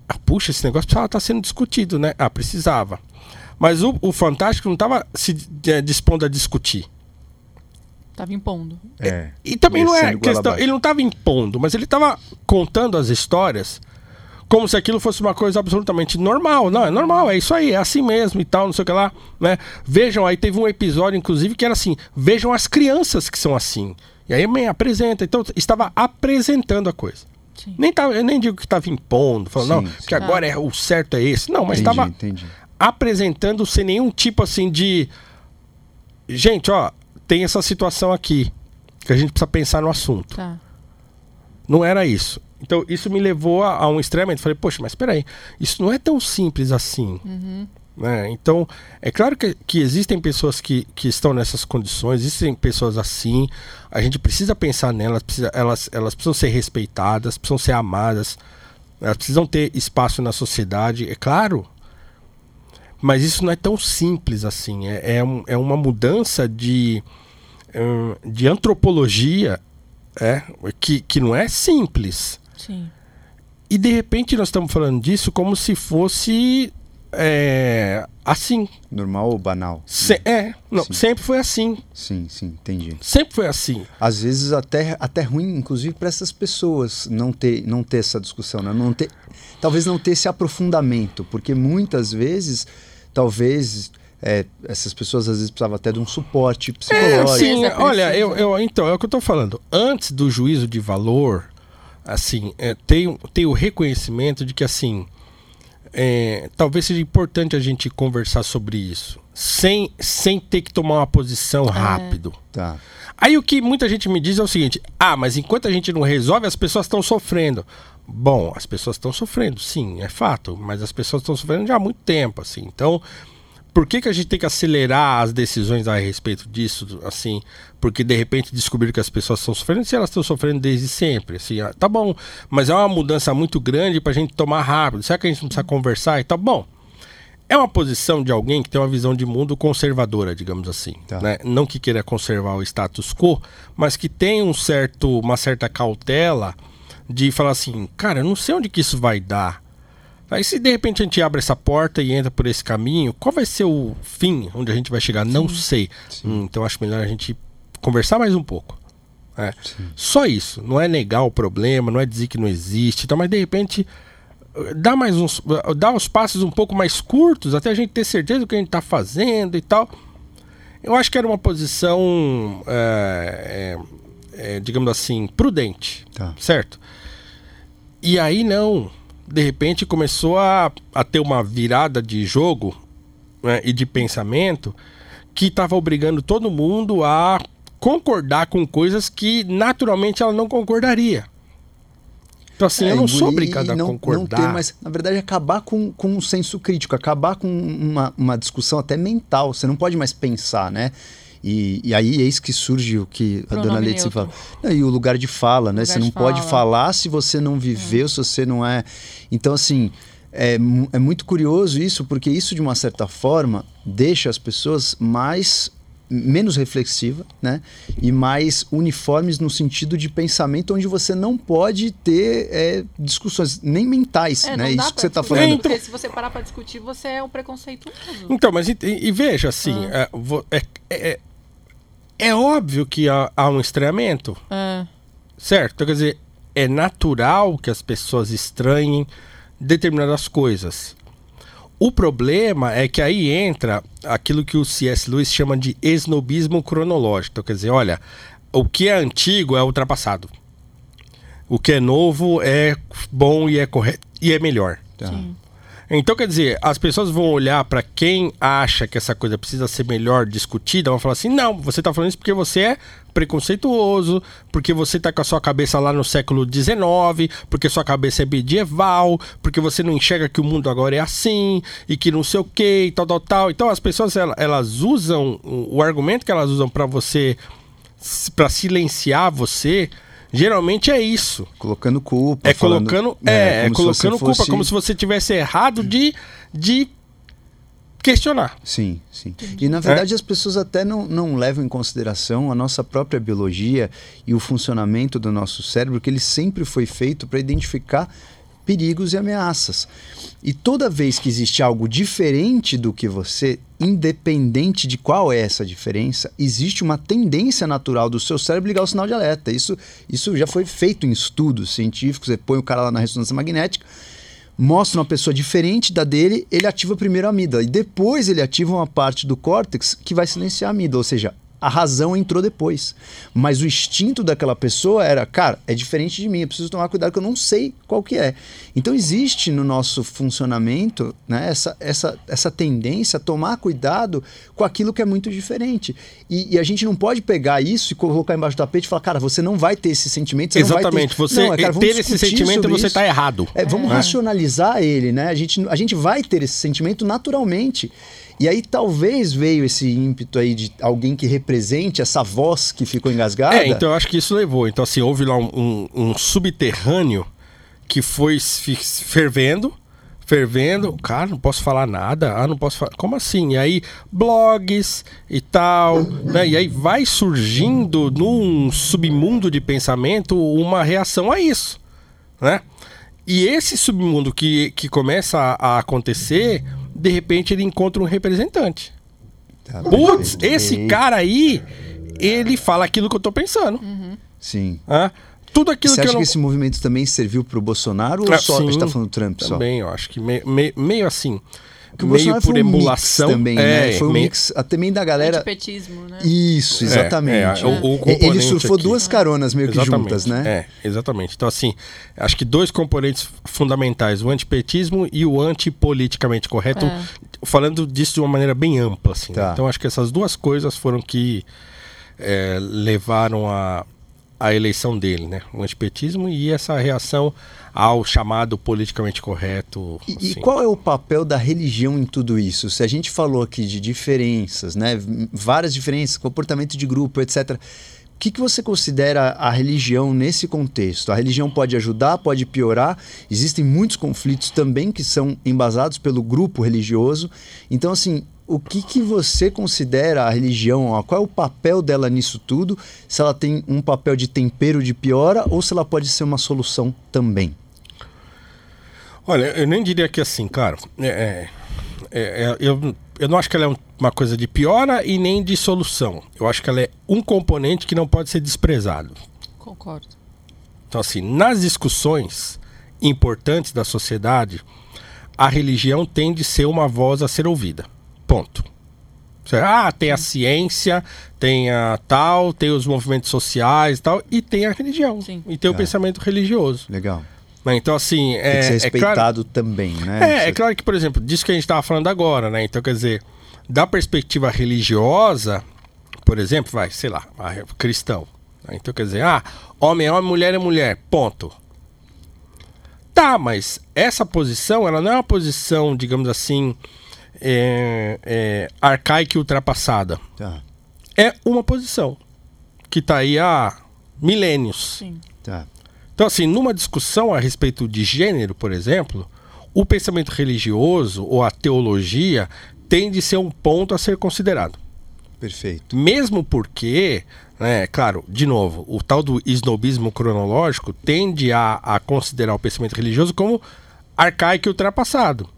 Speaker 5: Ah, puxa, esse negócio precisava estar sendo discutido, né? Ah, precisava. Mas o, o Fantástico não estava se eh, dispondo a discutir.
Speaker 4: Tava impondo.
Speaker 1: É.
Speaker 5: E também não é questão. Ele não estava impondo, mas ele estava contando as histórias como se aquilo fosse uma coisa absolutamente normal. Não, é normal, é isso aí, é assim mesmo e tal, não sei o que lá. Né? Vejam, aí teve um episódio, inclusive, que era assim: vejam as crianças que são assim. E aí me apresenta. Então, estava apresentando a coisa.
Speaker 4: Sim.
Speaker 5: Nem tava, eu nem digo que estava impondo, falando,
Speaker 1: Sim,
Speaker 5: não,
Speaker 1: sim.
Speaker 5: que agora é, o certo é esse. Não, mas
Speaker 1: entendi,
Speaker 5: estava
Speaker 1: entendi.
Speaker 5: Apresentando sem nenhum tipo assim de. Gente, ó, tem essa situação aqui. Que a gente precisa pensar no assunto.
Speaker 4: Tá.
Speaker 5: Não era isso. Então, isso me levou a, a um extremamente. Falei, poxa, mas peraí, isso não é tão simples assim. Né? Então, é claro que, que existem pessoas que, que estão nessas condições, existem pessoas assim. A gente precisa pensar nelas, precisa, elas, elas precisam ser respeitadas, precisam ser amadas, elas precisam ter espaço na sociedade, é claro. Mas isso não é tão simples assim. É, é, um- é uma mudança de, hum, de antropologia é, que, que não é simples.
Speaker 4: Sim.
Speaker 5: E de repente nós estamos falando disso como se fosse é, assim.
Speaker 1: Normal ou banal?
Speaker 5: Se- é, não,
Speaker 1: Sim.
Speaker 5: sempre foi assim.
Speaker 1: Sim, sim, entendi.
Speaker 5: Sempre foi assim.
Speaker 1: Às vezes até, até ruim, inclusive, para essas pessoas não ter, não ter essa discussão, né? não ter, talvez não ter esse aprofundamento, porque muitas vezes, talvez, é, essas pessoas às vezes precisavam até de um suporte
Speaker 5: É,
Speaker 1: psicológico.
Speaker 5: sim,
Speaker 4: Precisa,
Speaker 5: olha, eu, eu, então, é o que eu tô falando. Antes do juízo de valor, assim, é, tem, o- tem o reconhecimento de que, assim, é, talvez seja importante a gente conversar sobre isso, sem, sem ter que tomar uma posição rápido.
Speaker 1: Tá.
Speaker 5: Aí o que muita gente me diz é o seguinte: ah, mas enquanto a gente não resolve, as pessoas estão sofrendo. Bom, as pessoas estão sofrendo, sim, é fato, mas as pessoas estão sofrendo já há muito tempo, assim. Então, por que, que a gente tem que acelerar as decisões a respeito disso, assim? Porque de repente descobrir que as pessoas estão sofrendo, se elas estão sofrendo desde sempre, assim, ah, tá bom, mas é uma mudança muito grande pra gente tomar rápido. Será que a gente não precisa conversar e tal? Bom, é uma posição de alguém que tem uma visão de mundo conservadora, digamos assim.
Speaker 1: Tá.
Speaker 5: né? Não que queira conservar o status quo, mas que tem um certo, uma certa cautela de falar assim, cara, eu não sei onde que isso vai dar. Aí se de repente a gente abre essa porta e entra por esse caminho, qual vai ser o fim onde a gente vai chegar? Não sei. Hum, então acho melhor a gente conversar mais um pouco. É. Só isso. Não é negar o problema, não é dizer que não existe, tá? mas de repente dá mais uns dá os passos um pouco mais curtos até a gente ter certeza do que a gente está fazendo e tal eu acho que era uma posição é, é, digamos assim prudente
Speaker 1: Tá.
Speaker 5: certo e aí não de repente começou a, a ter uma virada de jogo né, e de pensamento que estava obrigando todo mundo a concordar com coisas que naturalmente ela não concordaria então assim,
Speaker 1: É,
Speaker 5: eu não sou obrigado a
Speaker 1: não,
Speaker 5: concordar.
Speaker 1: Não ter, mas na verdade acabar com, com um senso crítico, acabar com uma, uma discussão até mental. Você não pode mais pensar, né? E, e aí eis que surge o que a
Speaker 4: Pronome
Speaker 1: dona Leite
Speaker 4: neutro.
Speaker 1: fala. Não, e o lugar de fala, né? Você não
Speaker 4: de
Speaker 1: pode
Speaker 4: fala.
Speaker 1: falar se você não viveu, se você não é. Então, assim, é, é muito curioso isso, porque isso, de uma certa forma, deixa as pessoas mais menos reflexiva, né? E mais uniformes no sentido de pensamento, onde você não pode ter é, discussões nem mentais,
Speaker 4: É,
Speaker 1: né? Isso que você está falando.
Speaker 4: Porque se você parar pra discutir, você é um preconceituoso.
Speaker 5: Então, mas e, e veja assim, é, vo- é, é, é óbvio que há, há um estranhamento,
Speaker 4: É.
Speaker 5: certo? Então, quer dizer, é natural que as pessoas estranhem determinadas coisas. O problema é que aí entra aquilo que o C.S. Lewis chama de esnobismo cronológico. Então, quer dizer, olha, o que é antigo é ultrapassado. O que é novo é bom e é correto e é melhor.
Speaker 1: Tá.
Speaker 5: Então, quer dizer, as pessoas vão olhar para quem acha que essa coisa precisa ser melhor discutida, vão falar assim: não, você tá falando isso porque você é preconceituoso, porque você tá com a sua cabeça lá no século XIX, porque sua cabeça é medieval, porque você não enxerga que o mundo agora é assim, e que não sei o que, tal, tal, tal. Então, as pessoas elas, usam o argumento que elas usam para você, para silenciar você. Geralmente é isso.
Speaker 1: Colocando culpa.
Speaker 5: É
Speaker 1: falando-
Speaker 5: colocando, é, é
Speaker 1: você
Speaker 5: colocando culpa,
Speaker 1: fosse-
Speaker 5: como se você tivesse errado de, de questionar.
Speaker 1: Sim, sim. E na verdade as pessoas até não, não levam em consideração a nossa própria biologia e o funcionamento do nosso cérebro, que ele sempre foi feito para identificar perigos e ameaças. E toda vez que existe algo diferente do que você, independente de qual é essa diferença, existe uma tendência natural do seu cérebro ligar o sinal de alerta. Isso, isso já foi feito em estudos científicos. Você põe o cara lá na ressonância magnética, mostra uma pessoa diferente da dele, ele ativa primeiro a amígdala e depois ele ativa uma parte do córtex que vai silenciar a amígdala, ou seja, a razão entrou depois. Mas o instinto daquela pessoa era, cara, é diferente de mim, eu preciso tomar cuidado que eu não sei qual que é. Então existe no nosso funcionamento né, essa, essa, essa tendência a tomar cuidado com aquilo que é muito diferente. E, e a gente não pode pegar isso e colocar embaixo do tapete e falar, cara, você não vai ter esse sentimento, você
Speaker 5: Exatamente.
Speaker 1: não vai ter...
Speaker 5: Você
Speaker 1: Não, é, cara,
Speaker 5: ter esse sentimento você
Speaker 1: isso.
Speaker 5: tá errado.
Speaker 1: É, vamos racionalizar ele, né? A gente, a gente vai ter esse sentimento naturalmente. E aí talvez veio esse ímpeto aí de alguém que represente essa voz que ficou engasgada.
Speaker 5: É, então eu acho que isso levou. Então, assim, houve lá um, um- um subterrâneo que foi fervendo, fervendo. Cara, não posso falar nada. Ah, não posso falar. Como assim? E aí, blogs e tal. Né? E aí vai surgindo num submundo de pensamento uma reação a isso. Né? E esse submundo que, que começa a, a acontecer, de repente ele encontra um representante.
Speaker 1: Tá,
Speaker 5: Putz, esse cara aí, ele fala aquilo que eu tô pensando.
Speaker 1: Sim.
Speaker 5: Hã? Tudo aquilo
Speaker 1: Você
Speaker 5: que
Speaker 1: acha
Speaker 5: eu não...
Speaker 1: que esse movimento também serviu pro Bolsonaro ou
Speaker 5: Ah,
Speaker 1: só a gente
Speaker 5: sim,
Speaker 1: tá falando do Trump só?
Speaker 5: Também, eu acho que me- me- meio assim.
Speaker 1: O
Speaker 5: meio por
Speaker 1: foi um mix
Speaker 5: emulação.
Speaker 1: também,
Speaker 5: é,
Speaker 1: né? Foi um
Speaker 5: meio-
Speaker 1: mix também da galera.
Speaker 4: Antipetismo, né?
Speaker 1: Isso, exatamente.
Speaker 5: é, o- o
Speaker 1: Ele
Speaker 5: componente
Speaker 1: surfou
Speaker 5: aqui.
Speaker 1: duas caronas meio que
Speaker 5: Exatamente.
Speaker 1: juntas, né?
Speaker 5: É, exatamente. Então, assim, acho que dois componentes fundamentais: o antipetismo e o antipoliticamente correto.
Speaker 4: É.
Speaker 5: Falando disso de uma maneira bem ampla, assim. né?
Speaker 1: Tá.
Speaker 5: Então, acho que essas duas coisas foram que é, levaram a, a eleição dele, né? O antipetismo e essa reação ao chamado politicamente correto.
Speaker 1: E, e
Speaker 5: assim.
Speaker 1: qual é o papel da religião em tudo isso? Se a gente falou aqui de diferenças, né, várias diferenças, comportamento de grupo, etc. O que, que você considera a religião nesse contexto? A religião pode ajudar, pode piorar. Existem muitos conflitos também que são embasados pelo grupo religioso. Então, assim, o que, que você considera a religião? ó? Qual é o papel dela nisso tudo? Se ela tem um papel de tempero de piora ou se ela pode ser uma solução também?
Speaker 5: Olha, eu nem diria que assim, claro. é, é, é, é, eu, eu não acho que ela é um- uma coisa de piora e nem de solução. Eu acho que ela é um componente que não pode ser desprezado.
Speaker 4: Concordo.
Speaker 5: Então, assim, nas discussões importantes da sociedade, a religião tem de ser uma voz a ser ouvida. Ponto. Ah, tem a ciência, tem a tal, tem os movimentos sociais e tal, e tem a religião.
Speaker 4: Sim.
Speaker 5: E tem o
Speaker 1: Tá.
Speaker 5: pensamento religioso.
Speaker 1: Legal.
Speaker 5: Então, assim,
Speaker 1: Tem
Speaker 5: é,
Speaker 1: que ser
Speaker 5: é
Speaker 1: respeitado
Speaker 5: claro,
Speaker 1: também, né?
Speaker 5: é, é claro que, por exemplo, disso que a gente estava falando agora, né? Então, quer dizer, da perspectiva religiosa, por exemplo, vai, sei lá, cristão. Então, quer dizer, ah, homem é homem, mulher é mulher, ponto. Tá, mas essa posição, ela não é uma posição, digamos assim, é, é, arcaica e ultrapassada.
Speaker 1: Tá,
Speaker 5: É uma posição que está aí há milênios.
Speaker 4: Sim.
Speaker 1: tá.
Speaker 5: Então, assim, numa discussão a respeito de gênero, por exemplo, o pensamento religioso ou a teologia tem de ser um ponto a ser considerado.
Speaker 1: Perfeito.
Speaker 5: Mesmo porque, né, claro, de novo, o tal do snobismo cronológico tende a, a considerar o pensamento religioso como arcaico e ultrapassado.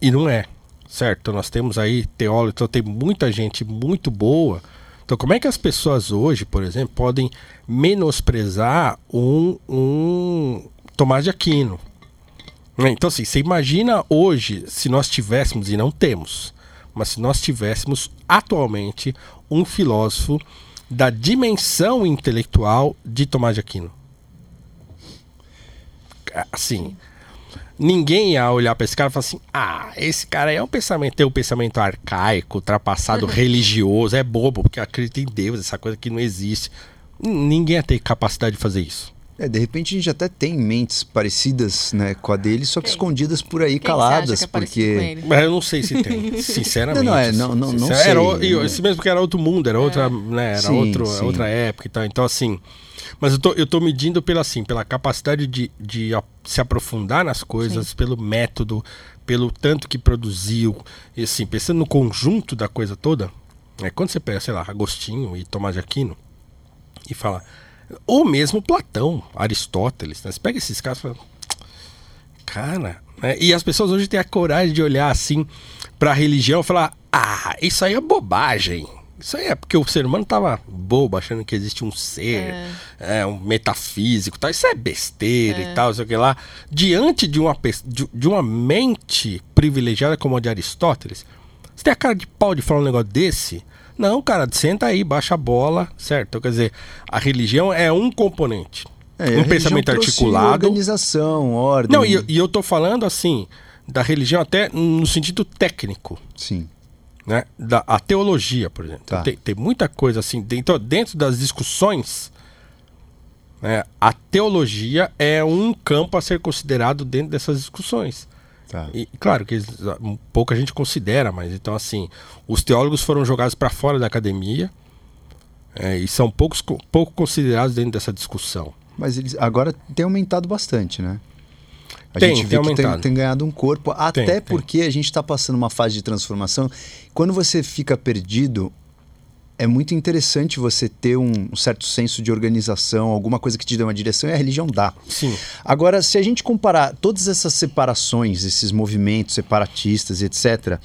Speaker 5: E não é, certo? Nós temos aí teólogos, então tem muita gente muito boa. Então, como é que as pessoas hoje, por exemplo, podem menosprezar um, um Tomás de Aquino? Né? Então, assim, você imagina hoje, se nós tivéssemos, e não temos, mas se nós tivéssemos atualmente um filósofo da dimensão intelectual de Tomás de Aquino. Assim, ninguém ia olhar para esse cara e falar assim: ah, esse cara é um pensamento, tem um pensamento arcaico, ultrapassado, religioso, é bobo, porque acredita em Deus, essa coisa que não existe. Ninguém ia ter capacidade de fazer isso.
Speaker 1: É, de repente a gente até tem mentes parecidas né, com a dele, só que
Speaker 4: Quem?
Speaker 1: escondidas por aí,
Speaker 4: Quem
Speaker 1: caladas,
Speaker 4: é
Speaker 1: porque.
Speaker 5: Mas eu não sei se tem, sinceramente.
Speaker 1: Não, não, é, não- não- não
Speaker 5: era
Speaker 1: sei,
Speaker 5: e
Speaker 1: né?
Speaker 5: esse mesmo que era outro mundo, era outra, né, era
Speaker 1: Sim,
Speaker 5: outro,
Speaker 1: sim.
Speaker 5: outra época e tal. Então, assim. Mas eu tô, eu tô medindo pela, assim, pela capacidade de, de a- se aprofundar nas coisas, pelo método, pelo tanto que produziu. E assim, pensando no conjunto da coisa toda, é, quando você pega, sei lá, Agostinho e Tomás de Aquino e fala. Ou mesmo Platão, Aristóteles, né? Você pega esses caras e fala. Cara, né? e as pessoas hoje têm a coragem de olhar assim pra religião e falar: ah, isso aí é bobagem. Isso aí é porque o ser humano tava bobo, achando que existe um ser, é. um metafísico, tal. Isso é besteira e tal, sei o que lá. Diante de uma, de, de uma mente privilegiada como a de Aristóteles, você tem a cara de pau de falar um negócio desse? Não, cara, senta aí, baixa a bola, certo? Então, quer dizer, a religião é um componente.
Speaker 1: É,
Speaker 5: um pensamento articulado.
Speaker 1: Organização, ordem.
Speaker 5: Não, e, eu- e eu tô falando assim, da religião até no sentido técnico,
Speaker 1: Sim.
Speaker 5: né? Da, a teologia, por exemplo.
Speaker 1: Tá.
Speaker 5: Tem, tem muita coisa assim, dentro, dentro das discussões, né? a teologia é um campo a ser considerado dentro dessas discussões.
Speaker 1: Tá.
Speaker 5: E claro que um pouca gente considera, mas então assim, os teólogos foram jogados para fora da academia é, e são poucos, co- pouco considerados dentro dessa discussão.
Speaker 1: Mas eles agora tem aumentado bastante, né? A
Speaker 5: Tem,
Speaker 1: gente
Speaker 5: tem
Speaker 1: vê que tem, tem ganhado um corpo, até
Speaker 5: tem.
Speaker 1: porque a gente está passando uma fase de transformação. Quando você fica perdido, é muito interessante você ter um, um certo senso de organização, alguma coisa que te dê uma direção, e a religião dá.
Speaker 5: Sim.
Speaker 1: Agora, se a gente comparar todas essas separações, esses movimentos separatistas, etc.,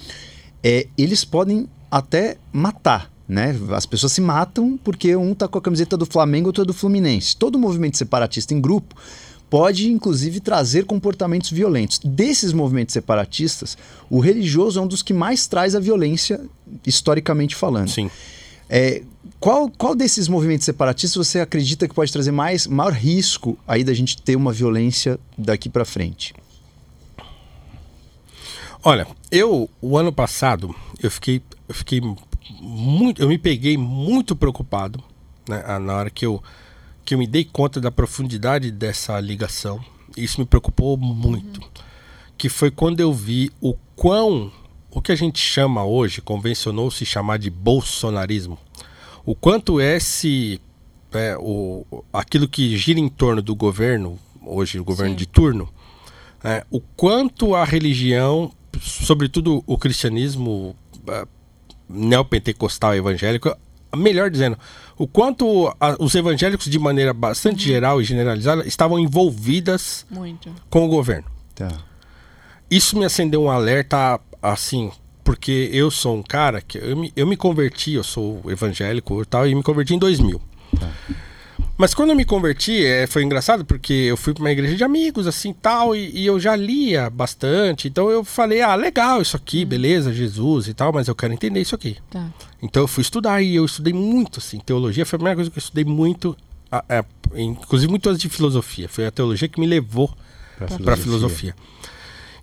Speaker 1: é, eles podem até matar. Né? As pessoas se matam porque um tá com a camiseta do Flamengo, outro é do Fluminense. Todo movimento separatista em grupo pode, inclusive, trazer comportamentos violentos. Desses movimentos separatistas, o religioso é um dos que mais traz a violência, historicamente falando.
Speaker 5: Sim.
Speaker 1: É, qual, qual desses movimentos separatistas você acredita que pode trazer mais maior risco aí da gente ter uma violência daqui para frente?
Speaker 5: Olha, eu o ano passado eu fiquei eu fiquei muito eu me peguei muito preocupado né, na hora que eu que eu me dei conta da profundidade dessa ligação. Isso me preocupou muito. Que foi quando eu vi o quão o que a gente chama hoje, convencionou se chamar de bolsonarismo. O quanto esse é, o, aquilo que gira em torno do governo, hoje o governo
Speaker 4: Sim.
Speaker 5: de turno, é, o quanto a religião, sobretudo o cristianismo é, neopentecostal evangélico, melhor dizendo, o quanto a- os evangélicos, de maneira bastante geral e generalizada, estavam envolvidas
Speaker 4: Muito.
Speaker 5: com o governo.
Speaker 1: Tá.
Speaker 5: Isso me acendeu um alerta, assim, porque eu sou um cara que eu me, eu me converti, eu sou evangélico e tal, e me converti em 2000. Mas quando eu me converti, é, foi engraçado porque eu fui para uma igreja de amigos, assim tal, e, e eu já lia bastante. Então eu falei, ah, legal isso aqui, beleza, Jesus e tal, mas eu quero entender isso aqui.
Speaker 4: Tá.
Speaker 5: Então eu fui estudar e eu estudei muito, assim. Teologia foi a primeira coisa que eu estudei muito, a- a- inclusive muito antes de filosofia. Foi a teologia que me levou
Speaker 1: Pra
Speaker 5: para
Speaker 1: filosofia.
Speaker 5: filosofia.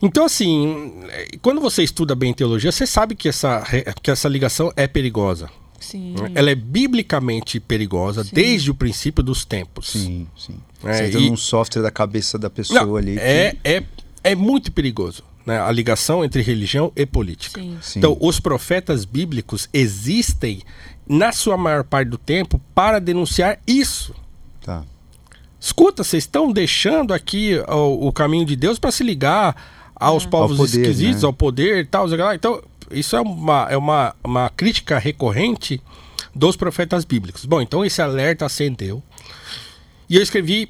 Speaker 5: Então, assim, quando você estuda bem teologia, você sabe que essa, que essa ligação é perigosa.
Speaker 4: Sim.
Speaker 5: Ela é biblicamente perigosa
Speaker 4: Sim.
Speaker 5: desde o princípio dos tempos.
Speaker 1: Sim, sim.
Speaker 5: É,
Speaker 1: Você entra
Speaker 5: e-
Speaker 1: num software da cabeça da pessoa
Speaker 5: Não,
Speaker 1: ali. que-
Speaker 5: é, é, é muito perigoso né? a ligação entre religião e política.
Speaker 4: Sim.
Speaker 1: Sim.
Speaker 5: Então, os profetas bíblicos existem, na sua maior parte do tempo, para denunciar isso.
Speaker 1: Tá.
Speaker 5: Escuta, vocês estão deixando aqui o, o caminho de Deus para se ligar aos povos
Speaker 1: Ao poder,
Speaker 5: esquisitos,
Speaker 1: né?
Speaker 5: ao poder e tal. Então, isso é uma, é uma, uma crítica recorrente dos profetas bíblicos. Bom, então esse alerta acendeu. E eu escrevi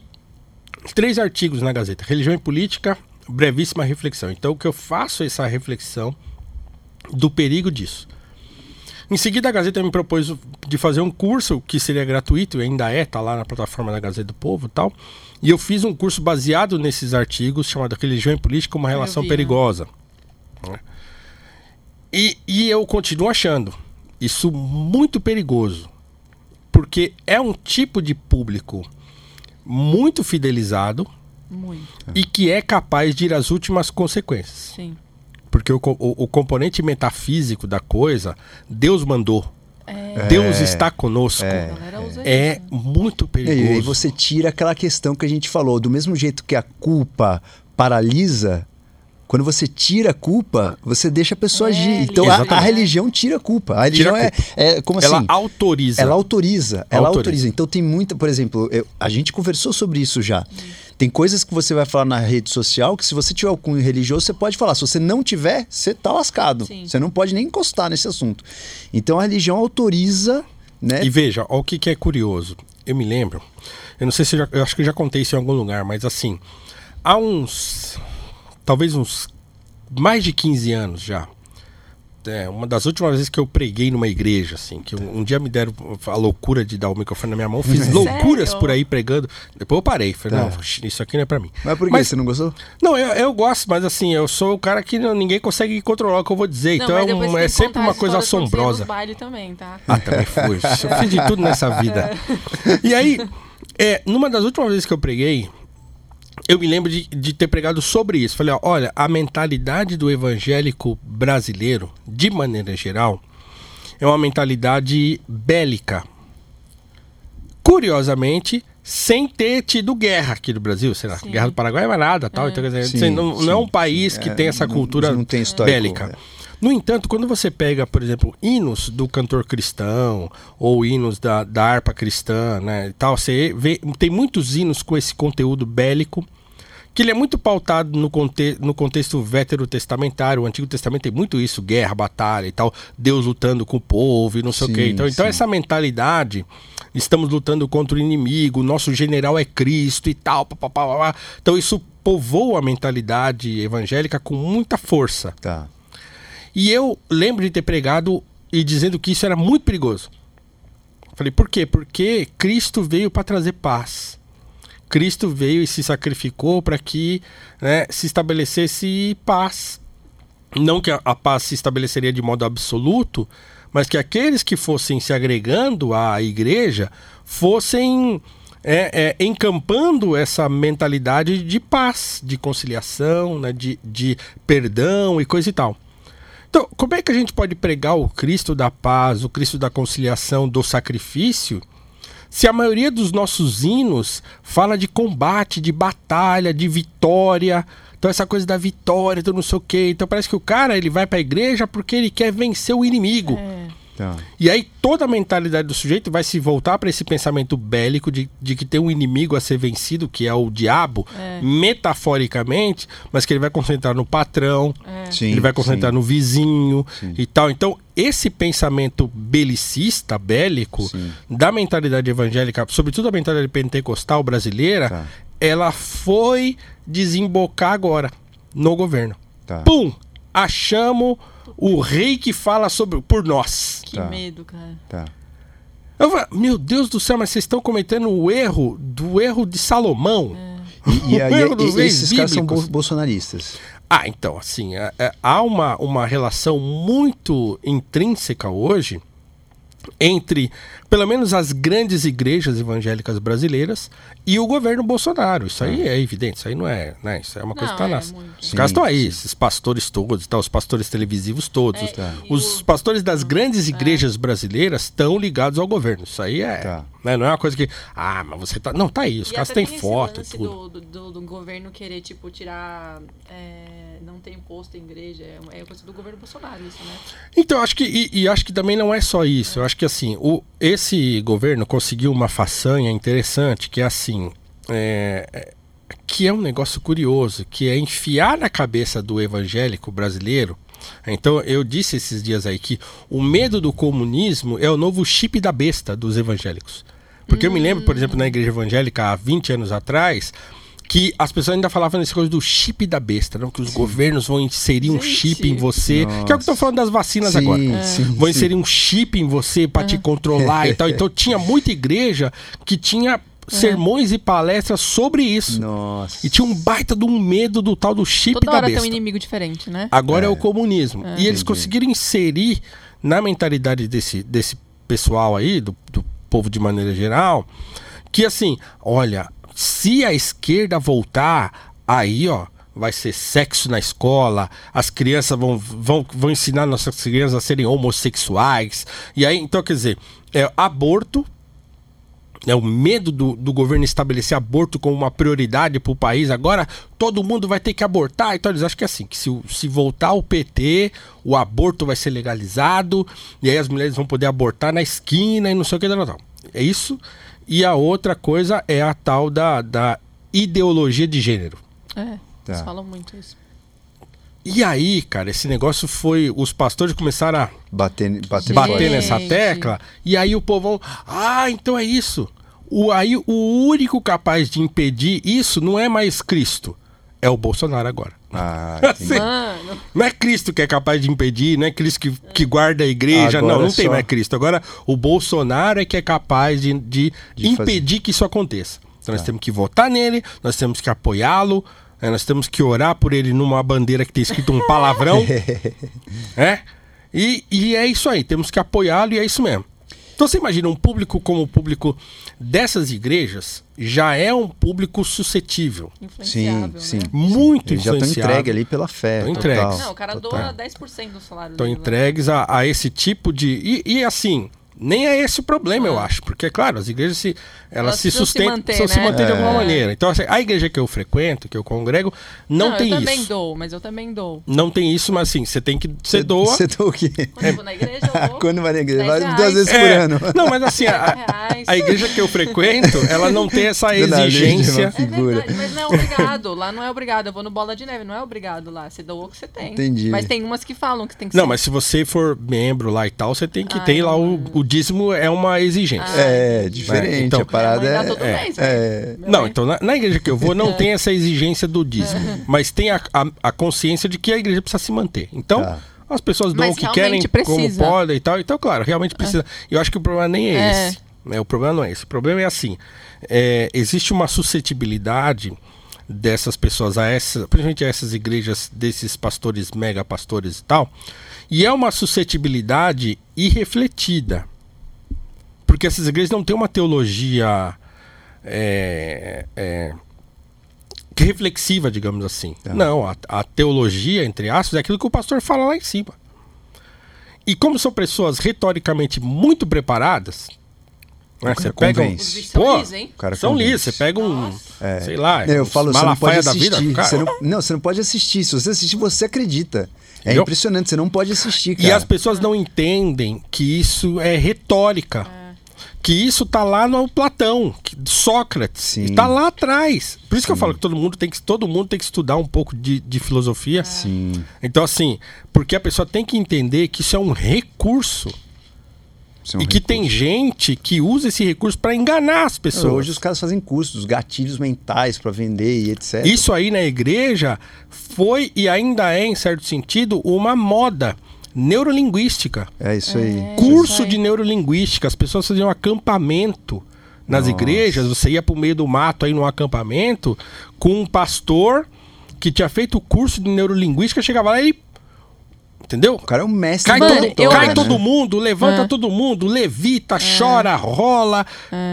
Speaker 5: três artigos na Gazeta: Religião e Política, brevíssima reflexão. Então, o que eu faço é essa reflexão do perigo disso. Em seguida, a Gazeta me propôs de fazer um curso que seria gratuito, e ainda é, tá lá na plataforma da Gazeta do Povo e tal. E eu fiz um curso baseado nesses artigos, chamado Religião e Política, uma relação
Speaker 4: vi, né?
Speaker 5: perigosa. né? E, e eu continuo achando isso muito perigoso, porque é um tipo de público muito fidelizado
Speaker 4: Muito,
Speaker 5: e que é capaz de ir às últimas consequências.
Speaker 4: sim.
Speaker 5: Porque o, o- o componente metafísico da coisa, Deus mandou.
Speaker 4: É,
Speaker 5: Deus está conosco. É, é
Speaker 4: isso. né?
Speaker 5: muito
Speaker 1: E
Speaker 5: perigoso.
Speaker 1: aí você tira aquela questão que a gente falou, do mesmo jeito que a culpa paralisa, quando você tira a culpa, você deixa a pessoa
Speaker 4: É,
Speaker 1: agir. Então a, a religião tira a culpa. A religião
Speaker 5: Tira a
Speaker 1: é, é como assim?
Speaker 5: Ela autoriza.
Speaker 1: Ela autoriza, ela
Speaker 5: Autoriza.
Speaker 1: autoriza. Então tem muita, por exemplo, eu- a gente conversou sobre isso já. Tem coisas que você vai falar na rede social que se você tiver o cunho religioso, você pode falar. Se você não tiver, você tá lascado.
Speaker 4: Sim.
Speaker 1: Você não pode nem encostar nesse assunto. Então a religião autoriza, né?
Speaker 5: E veja, o que, que é curioso. Eu me lembro, eu não sei se eu, já, eu acho que eu já contei isso em algum lugar, mas assim, há uns. Talvez uns. Mais de 15 anos já. É, uma das últimas vezes que eu preguei numa igreja, assim, que um, um dia me deram a loucura de dar o microfone na minha mão, fiz
Speaker 4: Sério?
Speaker 5: loucuras por aí pregando. Depois eu parei, falei,
Speaker 1: Tá.
Speaker 5: não, isso aqui não é pra mim.
Speaker 1: Mas por que
Speaker 5: Mas-
Speaker 1: você não gostou?
Speaker 5: Não, eu, eu gosto, mas assim, eu sou o cara que não- ninguém consegue controlar o que eu vou dizer.
Speaker 4: Não,
Speaker 5: então é, um- é sempre uma coisa assombrosa.
Speaker 4: baile também, tá?
Speaker 5: Ah, também fui. Eu fiz de tudo nessa vida. E aí, é, numa das últimas vezes que eu preguei, eu me lembro de, de ter pregado sobre isso. Falei, ó, olha, a mentalidade do evangélico brasileiro, de maneira geral, é uma mentalidade bélica. Curiosamente, sem ter tido guerra aqui no Brasil, sei lá,
Speaker 4: Sim.
Speaker 5: guerra do Paraguai não é nada, tal. Então, quer dizer,
Speaker 1: Sim,
Speaker 5: assim, não, não é um
Speaker 1: sim,
Speaker 5: país
Speaker 1: sim.
Speaker 5: que
Speaker 1: É,
Speaker 5: tem essa
Speaker 1: não-
Speaker 5: cultura
Speaker 1: não tem histórico,
Speaker 5: bélica.
Speaker 1: é.
Speaker 5: No entanto, quando você pega, por exemplo, hinos do cantor cristão ou hinos da, da harpa cristã, né, e tal, você vê, tem muitos hinos com esse conteúdo bélico que ele é muito pautado no, conte no contexto veterotestamentário. O Antigo Testamento tem muito isso, guerra, batalha e tal, Deus lutando com o povo e não sei o
Speaker 1: Sim,
Speaker 5: quê. Então, então
Speaker 1: sim.
Speaker 5: essa mentalidade, estamos lutando contra o inimigo, nosso general é Cristo e tal, pá, pá, pá, pá, pá. então isso povoa a mentalidade evangélica com muita força.
Speaker 1: Tá.
Speaker 5: E eu lembro de ter pregado e dizendo que isso era muito perigoso. Falei, por quê? Porque Cristo veio para trazer paz. Cristo veio e se sacrificou para que né, se estabelecesse paz. Não que a, a paz se estabeleceria de modo absoluto, mas que aqueles que fossem se agregando à igreja fossem é, é, encampando essa mentalidade de paz, de conciliação, né, de, de perdão e coisa e tal. Então, como é que a gente pode pregar o Cristo da paz, o Cristo da conciliação, do sacrifício, se a maioria dos nossos hinos fala de combate, de batalha, de vitória, então essa coisa da vitória, do não sei o quê. Então parece que o cara ele vai para a igreja porque ele quer vencer o inimigo.
Speaker 4: É.
Speaker 1: Tá.
Speaker 5: E aí toda a mentalidade do sujeito vai se voltar para esse pensamento bélico de, de que tem um inimigo a ser vencido, que é o diabo,
Speaker 4: É.
Speaker 5: metaforicamente, mas que ele vai concentrar no patrão,
Speaker 1: Sim,
Speaker 5: ele vai concentrar
Speaker 1: sim.
Speaker 5: no vizinho
Speaker 1: Sim.
Speaker 5: e tal. Então, esse pensamento belicista, bélico,
Speaker 1: Sim.
Speaker 5: da mentalidade evangélica, sobretudo a mentalidade pentecostal brasileira,
Speaker 1: Tá.
Speaker 5: ela foi desembocar agora no governo.
Speaker 1: Tá.
Speaker 5: Pum! Achamos o rei que fala sobre por nós.
Speaker 4: Que
Speaker 1: Tá.
Speaker 4: medo, cara.
Speaker 1: Tá.
Speaker 5: Falei, meu Deus do céu, mas vocês estão cometendo o erro do erro de Salomão.
Speaker 1: E, e
Speaker 5: dos
Speaker 1: e-
Speaker 5: reis
Speaker 1: esses caras são bolsonaristas.
Speaker 5: Ah, então, assim, é- é- há uma, uma relação muito intrínseca hoje entre, pelo menos, as grandes igrejas evangélicas brasileiras e o governo Bolsonaro. Isso aí é evidente, isso aí não é, né? Isso é uma coisa
Speaker 4: Não,
Speaker 5: que tá
Speaker 4: é
Speaker 5: nas... Os caras estão aí, esses pastores todos, tá, os pastores televisivos todos.
Speaker 4: É,
Speaker 5: os-
Speaker 1: Tá.
Speaker 5: Os
Speaker 4: o-
Speaker 5: pastores das grandes igrejas brasileiras estão ligados ao governo. Isso aí é.
Speaker 1: Tá.
Speaker 5: né, Não é uma coisa que. Ah, mas você tá. Não, tá aí. Os caras têm
Speaker 4: esse
Speaker 5: foto e
Speaker 4: lance
Speaker 5: tudo.
Speaker 4: do, do, do governo querer, tipo, tirar. é, não ter imposto em igreja. É, é coisa do governo Bolsonaro, isso, né?
Speaker 5: Então, acho que. E, e acho que também não é só isso. Eu acho que assim, o, esse governo conseguiu uma façanha interessante, que é assim. é, é, que é um negócio curioso, que é enfiar na cabeça do evangélico brasileiro. Então, eu disse esses dias aí que o medo do comunismo é o novo chip da besta dos evangélicos. Porque eu me lembro, por exemplo, na igreja evangélica há 20 anos atrás, que as pessoas ainda falavam nesse coisa do chip da besta, não? que os governos vão inserir um chip em você, que é o que estão falando das vacinas
Speaker 1: Sim,
Speaker 5: agora.
Speaker 1: sim,
Speaker 5: Vão
Speaker 1: sim.
Speaker 5: inserir um chip em você pra te controlar e tal. Então tinha muita igreja que tinha sermões e palestras sobre isso.
Speaker 1: Nossa.
Speaker 5: E tinha um baita de um medo do tal do chip
Speaker 4: Toda
Speaker 5: da
Speaker 4: hora tem um
Speaker 5: besta.
Speaker 4: inimigo diferente, né?
Speaker 5: Agora é, o comunismo. E eles
Speaker 1: Entendi.
Speaker 5: conseguiram inserir na mentalidade desse, desse pessoal aí, do, do povo de maneira geral, que assim, olha, se a esquerda voltar, aí, ó, vai ser sexo na escola, as crianças vão, vão, vão ensinar nossas crianças a serem homossexuais. E aí, então, quer dizer, é aborto é o medo do, do governo estabelecer aborto como uma prioridade para o país. Agora todo mundo vai ter que abortar. Então eles acham que é assim, que se, se voltar o PT, o aborto vai ser legalizado e aí as mulheres vão poder abortar na esquina e não sei o que. Não, não. É isso. E a outra coisa é a tal da, da ideologia de gênero.
Speaker 4: É,
Speaker 1: Tá.
Speaker 4: eles falam muito isso.
Speaker 5: E aí, cara, esse negócio foi. Os pastores começaram a
Speaker 1: Bater, bater,
Speaker 5: bater nessa tecla. E aí o povão, ah, então é isso. O, aí o único capaz de impedir isso não é mais Cristo, é o Bolsonaro agora.
Speaker 1: Ah, entendi.
Speaker 5: Sim.
Speaker 4: Mano,
Speaker 5: Não é Cristo que é capaz de impedir, não é Cristo que, que guarda a igreja,
Speaker 1: Agora
Speaker 5: não, não tem
Speaker 1: só-
Speaker 5: mais Cristo. Agora o Bolsonaro é que é capaz de, de,
Speaker 1: De
Speaker 5: impedir que isso aconteça. Então nós temos que votar nele, nós temos que apoiá-lo, né, nós temos que orar por ele numa bandeira que tem escrito um palavrão. É? E, e é isso aí, temos que apoiá-lo e é isso mesmo. Então você imagina um público como o público dessas igrejas já é um público suscetível,
Speaker 4: influenciável,
Speaker 1: Sim, sim.
Speaker 4: né?
Speaker 5: muito
Speaker 1: Eles já estão entregues ali pela fé.
Speaker 5: Tão
Speaker 1: total,
Speaker 5: entregues.
Speaker 4: Não, o cara
Speaker 1: total.
Speaker 4: doa 10% do salário
Speaker 5: Estão
Speaker 4: dele. lá.
Speaker 5: entregues a, a esse tipo de. E, e, assim, nem é esse o problema, eu acho. Porque, claro, as igrejas se, elas,
Speaker 4: Elas
Speaker 5: se
Speaker 4: precisam se
Speaker 5: sustentam,
Speaker 4: manter,
Speaker 5: precisam se
Speaker 4: né?
Speaker 5: manter de alguma
Speaker 1: É.
Speaker 5: maneira. Então, assim, a igreja que eu frequento, que eu congrego, não, tem
Speaker 4: eu também
Speaker 5: isso.
Speaker 4: dou, mas eu também dou.
Speaker 5: Não tem isso, mas assim, você tem que. Você doa.
Speaker 1: Você doa o quê?
Speaker 4: Quando eu vou na igreja, eu dou.
Speaker 1: Quando vai na igreja?
Speaker 4: 10
Speaker 1: Vai duas vezes por
Speaker 5: É,
Speaker 1: ano.
Speaker 5: Não, mas assim, a, a igreja que eu frequento, ela não tem essa exigência.
Speaker 4: É verdade, mas não é obrigado. Lá não é obrigado. Eu vou no Bola de Neve, não é obrigado lá. Você doa o que você tem.
Speaker 1: Entendi.
Speaker 4: Mas tem umas que falam que tem que
Speaker 5: Não,
Speaker 4: ser.
Speaker 5: mas se você for membro lá e tal, você tem que
Speaker 4: Ah,
Speaker 5: ter lá o,
Speaker 4: não.
Speaker 5: o dízimo é uma exigência.
Speaker 1: É, diferente.
Speaker 5: Então-
Speaker 1: a parada é. é,
Speaker 4: mês,
Speaker 1: é,
Speaker 4: Minha
Speaker 5: Não, então na, na igreja que eu vou não tem essa exigência do dízimo, mas tem a, a, a consciência de que a igreja precisa se manter. Então,
Speaker 1: Tá.
Speaker 5: as pessoas dão
Speaker 4: Mas
Speaker 5: o que querem,
Speaker 4: realmente
Speaker 5: como
Speaker 4: precisa.
Speaker 5: podem e tal. Então, claro, realmente precisa. Eu acho que o problema nem é,
Speaker 4: É.
Speaker 5: esse. né? O problema não é esse. O problema é assim: é, existe uma suscetibilidade dessas pessoas a essas, principalmente a essas igrejas desses pastores, mega pastores e tal, e é uma suscetibilidade irrefletida. Porque essas igrejas não têm uma teologia é, é, que reflexiva, digamos assim.
Speaker 1: Tá.
Speaker 5: Não, a, a teologia, entre aspas, é aquilo que o pastor fala lá em cima. E como são pessoas retoricamente muito preparadas, né, você pega um, pô,
Speaker 1: cara
Speaker 5: são lisos, você pega um, sei lá,
Speaker 1: Eu falo, você não
Speaker 5: Malafaia
Speaker 1: pode
Speaker 5: da
Speaker 1: assistir.
Speaker 5: vida, cara.
Speaker 1: Você não, não, você não pode assistir. Se você assistir, você acredita. É
Speaker 5: Entendeu?
Speaker 1: impressionante, você não pode assistir, cara.
Speaker 5: E as pessoas não entendem que isso é retórica. Que isso tá lá no Platão, que- Sócrates.
Speaker 1: Sim.
Speaker 5: Está lá atrás. Por isso que eu falo que todo mundo tem que, todo mundo tem que estudar um pouco de, de filosofia.
Speaker 1: Sim.
Speaker 5: Então, assim, porque a pessoa tem que entender que isso é um recurso.
Speaker 1: é um
Speaker 5: e que tem
Speaker 1: recurso.
Speaker 5: gente que usa esse recurso para enganar as pessoas.
Speaker 1: Hoje os caras fazem cursos, gatilhos mentais pra vender e etc.
Speaker 5: Isso aí na igreja foi e ainda é, em certo sentido, uma moda neurolinguística.
Speaker 1: É isso aí.
Speaker 4: É.
Speaker 5: Curso
Speaker 4: isso aí.
Speaker 5: de neurolinguística. As pessoas faziam acampamento nas
Speaker 1: Nossa.
Speaker 5: igrejas. Você ia pro meio do mato aí num acampamento com um pastor que tinha feito o curso de neurolinguística, chegava lá e. Entendeu?
Speaker 1: O cara é um mestre
Speaker 5: Cai,
Speaker 4: Mano,
Speaker 5: todo, cai
Speaker 1: né?
Speaker 5: todo mundo, levanta
Speaker 4: É.
Speaker 5: todo mundo, levita, chora, rola.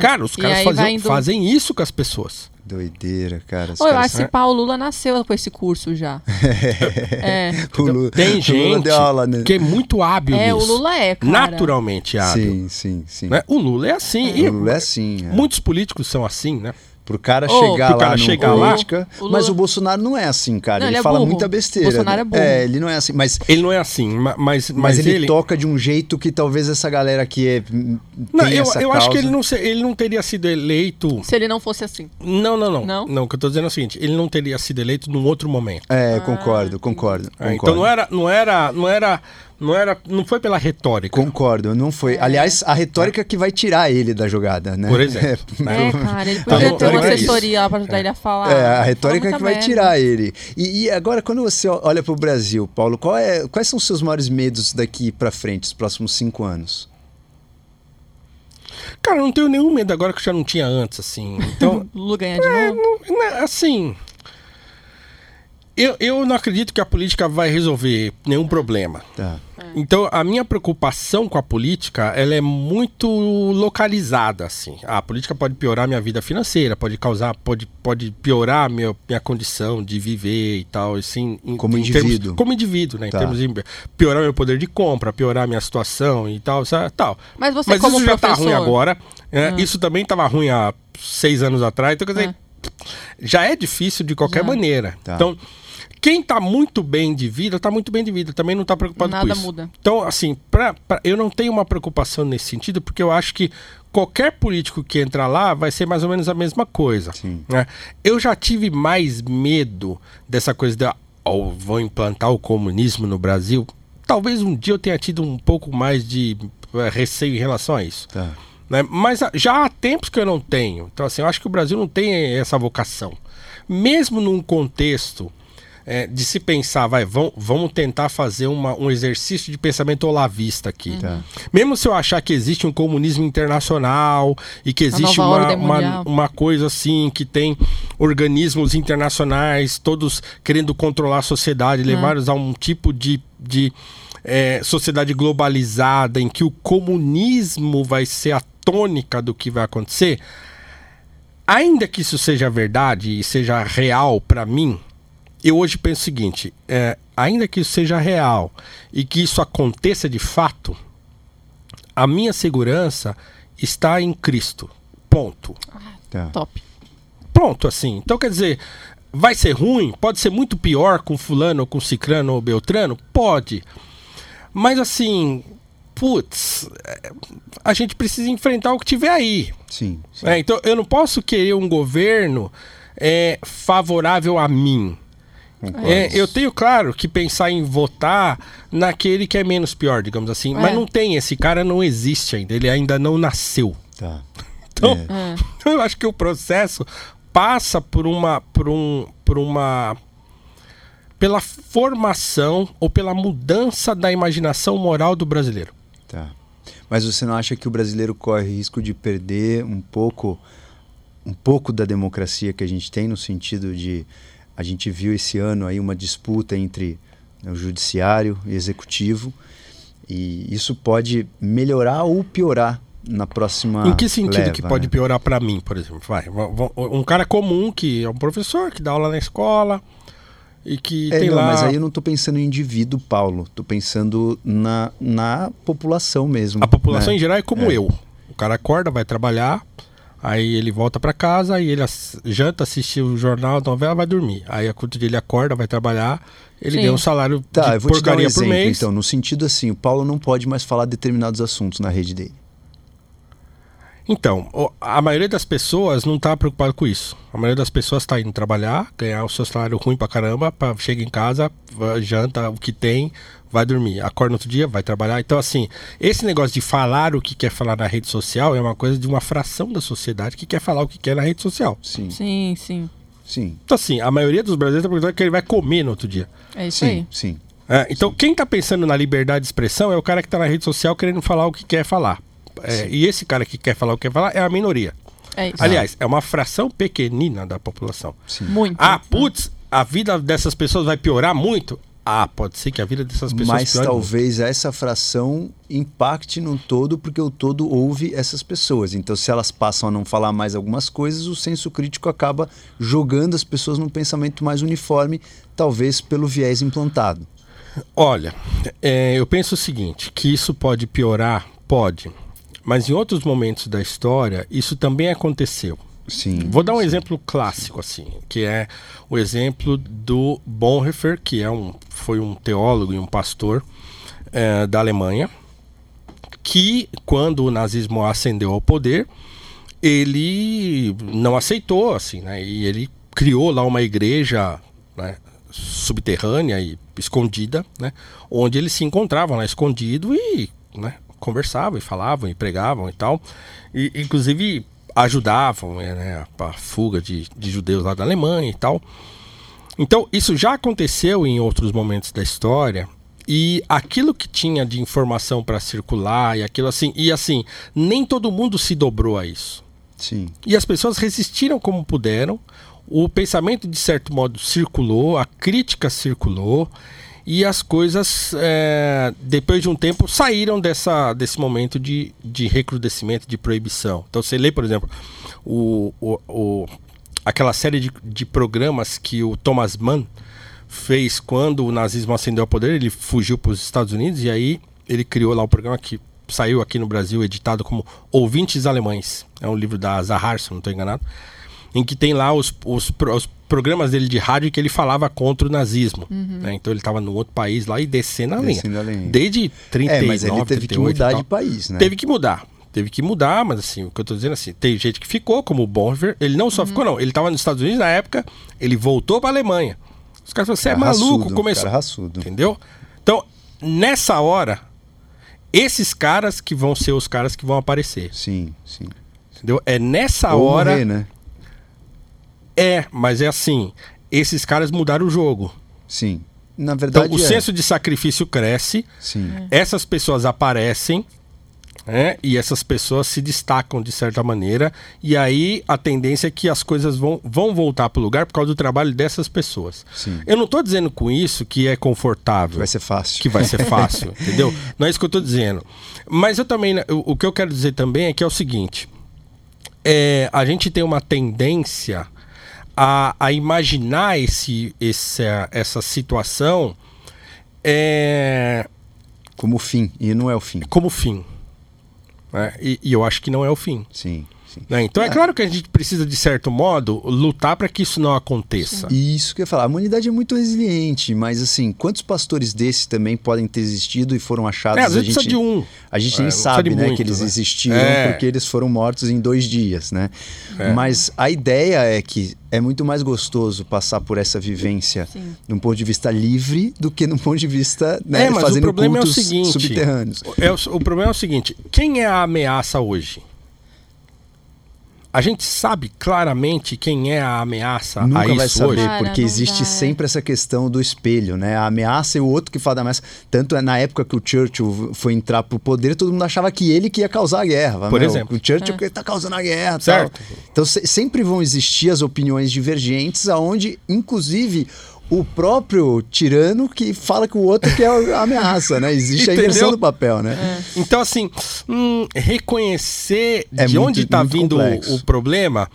Speaker 5: Cara, os caras faziam-
Speaker 4: indo-
Speaker 5: fazem isso com as pessoas.
Speaker 1: Doideira, cara. os caras-
Speaker 4: se pá, o Lula nasceu com esse curso já. é.
Speaker 1: O Lula-
Speaker 5: Tem
Speaker 1: o Lula
Speaker 5: gente
Speaker 1: deu aula, né?
Speaker 5: que é muito hábil
Speaker 4: É, o
Speaker 5: nisso.
Speaker 4: Lula é, cara.
Speaker 5: Naturalmente hábil.
Speaker 1: Sim, sim, sim.
Speaker 5: né? O Lula é assim. E
Speaker 1: O Lula é assim. é.
Speaker 5: Muitos políticos são assim, né?
Speaker 1: Pro cara
Speaker 4: Ô,
Speaker 1: chegar
Speaker 5: pro
Speaker 1: lá
Speaker 5: cara
Speaker 1: no
Speaker 5: chegar lá,
Speaker 1: política.
Speaker 4: o Lula-
Speaker 1: Mas o Bolsonaro não é assim, cara.
Speaker 4: Não,
Speaker 1: ele,
Speaker 4: ele é
Speaker 1: fala
Speaker 4: burro.
Speaker 1: muita besteira.
Speaker 4: Bolsonaro
Speaker 1: né?
Speaker 4: é burro.
Speaker 1: É, ele não é assim. Mas,
Speaker 5: Ele não é assim, ma- mas, mas,
Speaker 1: mas, ele,
Speaker 5: ele.
Speaker 1: toca de um jeito que talvez essa galera que é.
Speaker 5: Não,
Speaker 1: tem
Speaker 5: eu,
Speaker 1: essa
Speaker 5: eu acho que ele não, ele não teria sido eleito.
Speaker 4: Se ele não fosse assim.
Speaker 5: Não, não, não.
Speaker 4: Não?
Speaker 5: Não, o que eu tô dizendo é o seguinte: ele não teria sido eleito num outro momento.
Speaker 1: É, concordo, concordo.
Speaker 5: É,
Speaker 1: concordo.
Speaker 5: então não era, não era, não era, Não, era, não foi pela retórica.
Speaker 1: Concordo, não foi. Aliás, a retórica que vai tirar ele da jogada, né?
Speaker 5: Por exemplo.
Speaker 4: É, cara, ele poderia ter uma
Speaker 5: retórica é
Speaker 4: assessoria lá pra ajudar ele a falar.
Speaker 1: É, a retórica que vai
Speaker 4: merda.
Speaker 1: tirar ele. E, e agora, quando você olha para o Brasil, Paulo, qual é- quais são os seus maiores medos daqui para frente, os próximos cinco anos?
Speaker 5: Cara, eu não tenho nenhum medo agora que eu já não tinha antes, assim. Então,
Speaker 4: Lula ganhar de
Speaker 5: É,
Speaker 4: novo.
Speaker 5: não- não- assim. Eu, eu não acredito que a política vai resolver nenhum problema.
Speaker 1: Tá.
Speaker 5: Então, a minha preocupação com a política, ela é muito localizada, assim. A política pode piorar minha vida financeira, pode causar, pode, pode piorar meu, minha condição de viver e tal, assim. em-
Speaker 1: Como
Speaker 5: em
Speaker 1: indivíduo.
Speaker 5: termos- como indivíduo, né? Em
Speaker 1: Tá.
Speaker 5: termos de piorar meu poder de compra, piorar minha situação e tal, sabe, tal.
Speaker 4: Mas você,
Speaker 5: Mas
Speaker 4: como
Speaker 5: isso já tá
Speaker 4: professor...
Speaker 5: ruim agora. né? Isso também tava ruim há seis anos atrás. Então, quer dizer, já é difícil de qualquer
Speaker 4: Já.
Speaker 5: maneira.
Speaker 1: Tá.
Speaker 5: Então, quem tá muito bem de vida, tá muito bem de vida. Também não tá preocupado
Speaker 4: Nada
Speaker 5: com isso.
Speaker 4: muda.
Speaker 5: Então, assim, pra, pra- eu não tenho uma preocupação nesse sentido, porque eu acho que qualquer político que entrar lá vai ser mais ou menos a mesma coisa.
Speaker 1: Sim.
Speaker 5: né? Eu já tive mais medo dessa coisa de oh, vão implantar o comunismo no Brasil. Talvez um dia eu tenha tido um pouco mais de eh, receio em relação a isso.
Speaker 1: Tá.
Speaker 5: né? Mas ah, já há tempos que eu não tenho. Então, assim, eu acho que o Brasil não tem essa vocação. Mesmo num contexto eh, de se pensar, vai, vão, vamos tentar fazer uma- um exercício de pensamento olavista aqui.
Speaker 1: Tá.
Speaker 5: Mesmo se eu achar que existe um comunismo internacional e que existe uma, uma, uma coisa assim, que tem organismos internacionais, todos querendo controlar a sociedade, levar-nos a um tipo de, de eh, sociedade globalizada em que o comunismo vai ser a tônica do que vai acontecer. Ainda que isso seja verdade e seja real para mim, eu hoje penso o seguinte: é, ainda que isso seja real e que isso aconteça de fato, a minha segurança está em Cristo. Ponto.
Speaker 1: Tá.
Speaker 4: Top.
Speaker 5: Pronto, assim. Então quer dizer, vai ser ruim? Pode ser muito pior com fulano ou com cicrano ou beltrano? Pode. Mas assim, putz, é, a gente precisa enfrentar o que tiver aí.
Speaker 1: Sim. sim.
Speaker 5: É, então eu não posso querer um governo é, favorável a mim. É, eu tenho, claro, que pensar em votar naquele que é menos pior, digamos assim. Mas
Speaker 4: É.
Speaker 5: não tem, esse cara não existe ainda, ele ainda não nasceu.
Speaker 1: Tá.
Speaker 5: Então,
Speaker 1: É.
Speaker 5: eu acho que o processo passa por uma, por um, por uma, pela formação ou pela mudança da imaginação moral do brasileiro.
Speaker 1: Tá. Mas você não acha que o brasileiro corre risco de perder um pouco um pouco da democracia que a gente tem no sentido de a gente viu esse ano aí uma disputa entre né, o judiciário e executivo e isso pode melhorar ou piorar na próxima
Speaker 5: em que sentido
Speaker 1: leva,
Speaker 5: que pode
Speaker 1: né?
Speaker 5: piorar para mim, por exemplo? Vai, va- va- um cara comum que é um professor que dá aula na escola e que
Speaker 1: É,
Speaker 5: tem
Speaker 1: não,
Speaker 5: lá
Speaker 1: mas aí eu não estou pensando em indivíduo, Paulo. Estou pensando na, na população mesmo.
Speaker 5: a população
Speaker 1: né?
Speaker 5: em geral é como
Speaker 1: É.
Speaker 5: eu. O cara acorda, vai trabalhar, aí ele volta para casa, aí ele janta, assiste o jornal, novela, vai dormir. Aí a dia ele acorda, vai trabalhar, ele
Speaker 4: Sim.
Speaker 5: ganha um salário
Speaker 1: Tá,
Speaker 5: de
Speaker 1: eu vou te dar um
Speaker 5: porcaria por
Speaker 1: exemplo,
Speaker 5: mês.
Speaker 1: então, no sentido assim, o Paulo não pode mais falar determinados assuntos na rede dele.
Speaker 5: Então, a maioria das pessoas não tá preocupado com isso. A maioria das pessoas tá indo trabalhar, ganhar o seu salário ruim pra caramba, pra, chega em casa, janta o que tem, vai dormir. Acorda no outro dia, vai trabalhar. Então, assim, esse negócio de falar o que quer falar na rede social é uma coisa de uma fração da sociedade que quer falar o que quer na rede social.
Speaker 1: Sim,
Speaker 4: Sim, sim.
Speaker 1: sim,
Speaker 5: Então, assim, a maioria dos brasileiros tá perguntando que ele vai comer no outro dia.
Speaker 4: É isso
Speaker 1: sim,
Speaker 4: aí.
Speaker 1: sim.
Speaker 5: É, então, quem tá pensando na liberdade de expressão é o cara que tá na rede social querendo falar o que quer falar. É, e esse cara que quer falar o que quer falar é a minoria.
Speaker 4: É isso.
Speaker 5: Aliás, é uma fração pequenina da população.
Speaker 4: Muito.
Speaker 5: Ah, putz, a vida dessas pessoas vai piorar muito? Ah, pode ser que a vida dessas pessoas
Speaker 1: Mas
Speaker 5: piore muito.
Speaker 1: talvez essa fração impacte no todo, porque o todo ouve essas pessoas. Então, se elas passam a não falar mais algumas coisas, o senso crítico acaba jogando as pessoas num pensamento mais uniforme, talvez pelo viés implantado.
Speaker 5: Olha, é, eu penso o seguinte, que isso pode piorar? Pode. Mas em outros momentos da história, isso também aconteceu.
Speaker 1: Sim.
Speaker 5: Vou dar um exemplo clássico, assim, que é o exemplo do Bonhoeffer, que é um, foi um teólogo e um pastor eh, da Alemanha, que quando o nazismo ascendeu ao poder, ele não aceitou, assim, né? E ele criou lá uma igreja né, subterrânea e escondida, né? Onde eles se encontravam lá escondido e né, conversavam e falavam e pregavam e tal. E, inclusive ajudavam né, a fuga de, de judeus lá da Alemanha e tal. Então, isso já aconteceu em outros momentos da história. E aquilo que tinha de informação para circular e aquilo assim, e assim, nem todo mundo se dobrou a isso.
Speaker 1: Sim.
Speaker 5: E as pessoas resistiram como puderam. O pensamento, de certo modo, circulou, a crítica circulou, e as coisas, é, depois de um tempo, saíram dessa, desse momento de, de recrudescimento, de proibição. Então, você lê, por exemplo, o, o, o aquela série de, de programas que o Thomas Mann fez quando o nazismo ascendeu ao poder, ele fugiu para os Estados Unidos e aí ele criou lá o programa que saiu aqui no Brasil, editado como Ouvintes Alemães. É um livro da Zahar, se não estou enganado. Em que tem lá os, os, os, programas dele de rádio que ele falava contra o nazismo.
Speaker 4: Uhum.
Speaker 5: Né? Então ele estava num outro país lá e descendo a linha.
Speaker 1: Descendo a linha.
Speaker 5: Desde 39,
Speaker 1: É, mas ele teve que
Speaker 5: 38
Speaker 1: mudar de país, né?
Speaker 5: Teve que mudar. Teve que mudar, mas assim, o que eu tô dizendo assim, tem gente que ficou, como o Bonhoeffer, ele não
Speaker 1: Uhum.
Speaker 5: só ficou, não, ele tava nos Estados Unidos na época, ele voltou pra Alemanha. Os caras falaram, você é maluco,
Speaker 1: raçudo,
Speaker 5: começou.
Speaker 1: cara raçudo.
Speaker 5: Entendeu? Então, nessa hora, esses caras que vão ser os caras que vão aparecer.
Speaker 1: Sim, sim.
Speaker 5: Entendeu? É nessa
Speaker 1: Ou
Speaker 5: hora.
Speaker 1: morrer, né?
Speaker 5: É, mas é assim, esses caras mudaram o jogo.
Speaker 1: Sim. Na
Speaker 5: Então,
Speaker 1: verdade,
Speaker 5: o
Speaker 1: é.
Speaker 5: senso de sacrifício cresce,
Speaker 1: Sim.
Speaker 5: essas pessoas aparecem, né? E essas pessoas se destacam de certa maneira, e aí a tendência é que as coisas vão, vão voltar para o lugar por causa do trabalho dessas pessoas.
Speaker 1: Sim.
Speaker 5: Eu não estou dizendo com isso que é confortável.
Speaker 1: Vai ser fácil.
Speaker 5: que vai ser fácil, entendeu? Não é isso que eu tô dizendo. Mas eu também, o, o que eu quero dizer também é que é o seguinte: é, a gente tem uma tendência a, a imaginar esse, esse, essa situação é,
Speaker 1: Como fim. E não é o fim.
Speaker 5: como fim. né? E, e eu acho que não é o fim.
Speaker 1: Sim, sim.
Speaker 5: né? Então é. claro que a gente precisa, de certo modo, lutar para que isso não aconteça.
Speaker 1: Isso que eu ia falar. A humanidade é muito resiliente, mas assim, quantos pastores desses também podem ter existido e foram achados?
Speaker 5: É, às
Speaker 1: a
Speaker 5: vezes
Speaker 1: gente,
Speaker 5: precisa de um.
Speaker 1: A gente
Speaker 5: É,
Speaker 1: nem sabe,
Speaker 5: de
Speaker 1: né,
Speaker 5: muito,
Speaker 1: que eles
Speaker 5: né?
Speaker 1: existiram
Speaker 5: É.
Speaker 1: porque eles foram mortos em dois dias, né?
Speaker 5: É.
Speaker 1: Mas a ideia é que é muito mais gostoso passar por essa vivência
Speaker 4: Sim.
Speaker 1: num ponto de vista livre do que num ponto de vista né,
Speaker 5: é, mas
Speaker 1: fazendo
Speaker 5: o problema é o seguinte.
Speaker 1: subterrâneos.
Speaker 5: é o, o problema é o seguinte: quem é a ameaça hoje? A gente sabe claramente quem é a ameaça
Speaker 1: Nunca
Speaker 5: a isso
Speaker 1: vai saber,
Speaker 5: hoje.
Speaker 4: Cara,
Speaker 1: porque existe
Speaker 4: dá, é.
Speaker 1: sempre essa questão do espelho, né? A ameaça e o outro que fala da ameaça. Tanto é na época que o Churchill foi entrar pro poder, todo mundo achava que ele que ia causar a guerra.
Speaker 5: Por
Speaker 1: "Meu,
Speaker 5: exemplo.
Speaker 1: O Churchill que tá causando a guerra.
Speaker 5: Certo.
Speaker 1: Tal. Então se- sempre vão existir as opiniões divergentes, aonde, inclusive. O próprio tirano que fala que o outro que é a ameaça, né? Existe a inversão do papel, né?
Speaker 5: Então, assim, hum, reconhecer
Speaker 1: É
Speaker 5: de
Speaker 1: muito-
Speaker 5: onde está vindo o problema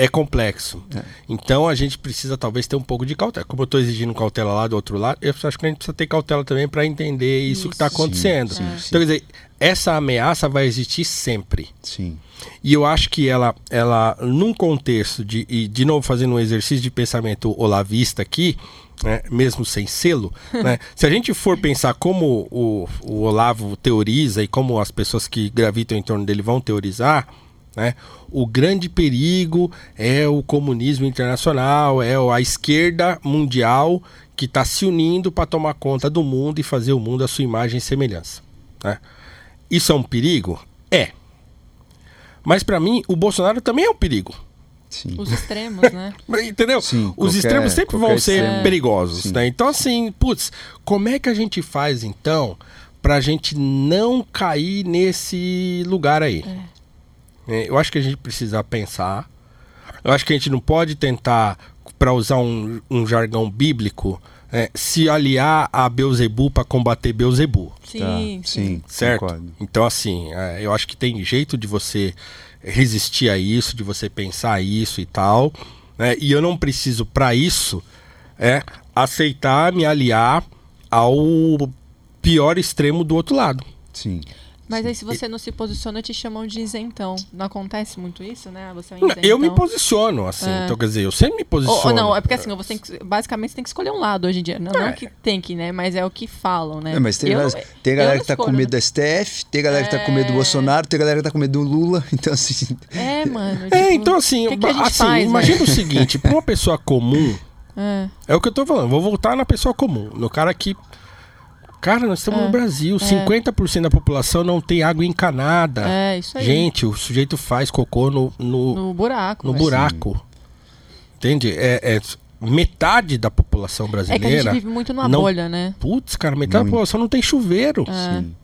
Speaker 5: é complexo. Então a gente precisa talvez ter um pouco de cautela. Como eu estou exigindo cautela lá do outro lado, eu acho que a gente precisa ter cautela também para entender isso, que está
Speaker 4: Isso.
Speaker 5: acontecendo.
Speaker 1: Sim, sim.
Speaker 5: Então, quer dizer, essa ameaça vai existir sempre.
Speaker 1: Sim.
Speaker 5: E eu acho que ela, ela num contexto de, e de novo fazendo um exercício de pensamento olavista aqui, né, mesmo sem selo, né, se a gente for pensar como o, o Olavo teoriza e como as pessoas que gravitam em torno dele vão teorizar, né, o grande perigo é o comunismo internacional, é a esquerda mundial que está se unindo para tomar conta do mundo e fazer o mundo à sua imagem e semelhança. né? Isso é um perigo? É. Mas para mim, o Bolsonaro também é um perigo.
Speaker 1: Sim.
Speaker 4: Os extremos, né?
Speaker 5: Entendeu?
Speaker 1: Sim,
Speaker 5: Os
Speaker 1: qualquer-
Speaker 5: extremos sempre vão ser
Speaker 1: extremo.
Speaker 5: perigosos,
Speaker 1: Sim.
Speaker 5: né? Então, assim, putz, como é que a gente faz, então, pra gente não cair nesse lugar aí? É, Eu acho que a gente precisa pensar. Eu acho que a gente não pode tentar, para usar um, um jargão bíblico, é, se aliar a Beuzebu para combater Beuzebu.
Speaker 4: Sim,
Speaker 1: Tá,
Speaker 4: sim.
Speaker 1: sim,
Speaker 5: Certo?
Speaker 1: concordo.
Speaker 5: Então, assim, é, eu acho que tem jeito de você resistir a isso, de você pensar isso e tal. né? E eu não preciso, para isso, é, aceitar me aliar ao pior extremo do outro lado.
Speaker 1: Sim.
Speaker 4: Mas aí se você não se posiciona, te chamam de isentão. Não acontece muito isso, né? Você é um
Speaker 5: Não,
Speaker 4: isentão.
Speaker 5: Eu me posiciono, assim.
Speaker 4: É.
Speaker 5: Então, quer dizer, eu sempre me
Speaker 4: Ou,
Speaker 5: posiciono.
Speaker 4: ou não, é porque assim, você tem que, basicamente você tem que escolher um lado hoje em dia. Não, não
Speaker 5: É.
Speaker 4: que tem que, né? Mas é o que falam, né?
Speaker 1: É, mas tem,
Speaker 4: Eu
Speaker 1: várias-
Speaker 4: não-
Speaker 1: tem galera
Speaker 4: não
Speaker 1: que tá com
Speaker 4: escolho,
Speaker 1: medo
Speaker 4: né?
Speaker 1: do STF, tem galera que tá com medo do
Speaker 4: É.
Speaker 1: Bolsonaro, tem galera que tá com medo do Lula. Então, assim.
Speaker 4: É, mano.
Speaker 5: É,
Speaker 4: tipo,
Speaker 5: então assim,
Speaker 4: que que
Speaker 5: assim
Speaker 4: faz, né?
Speaker 5: imagina o seguinte, para uma pessoa comum,
Speaker 4: É.
Speaker 5: É o que eu tô falando. Vou voltar na pessoa comum. No cara que. Cara, nós estamos
Speaker 4: É,
Speaker 5: no Brasil. 50% da população não tem água encanada.
Speaker 4: É, isso aí.
Speaker 5: Gente, o sujeito faz cocô no, no,
Speaker 4: No buraco.
Speaker 5: no
Speaker 4: velho.
Speaker 5: buraco. Entende? É, é metade da população
Speaker 4: É que a
Speaker 5: brasileira.
Speaker 4: gente vive muito numa
Speaker 5: não-
Speaker 4: bolha, né?
Speaker 5: Putz, cara, metade
Speaker 1: Muito.
Speaker 5: da população não tem chuveiro.
Speaker 4: É.
Speaker 1: Sim.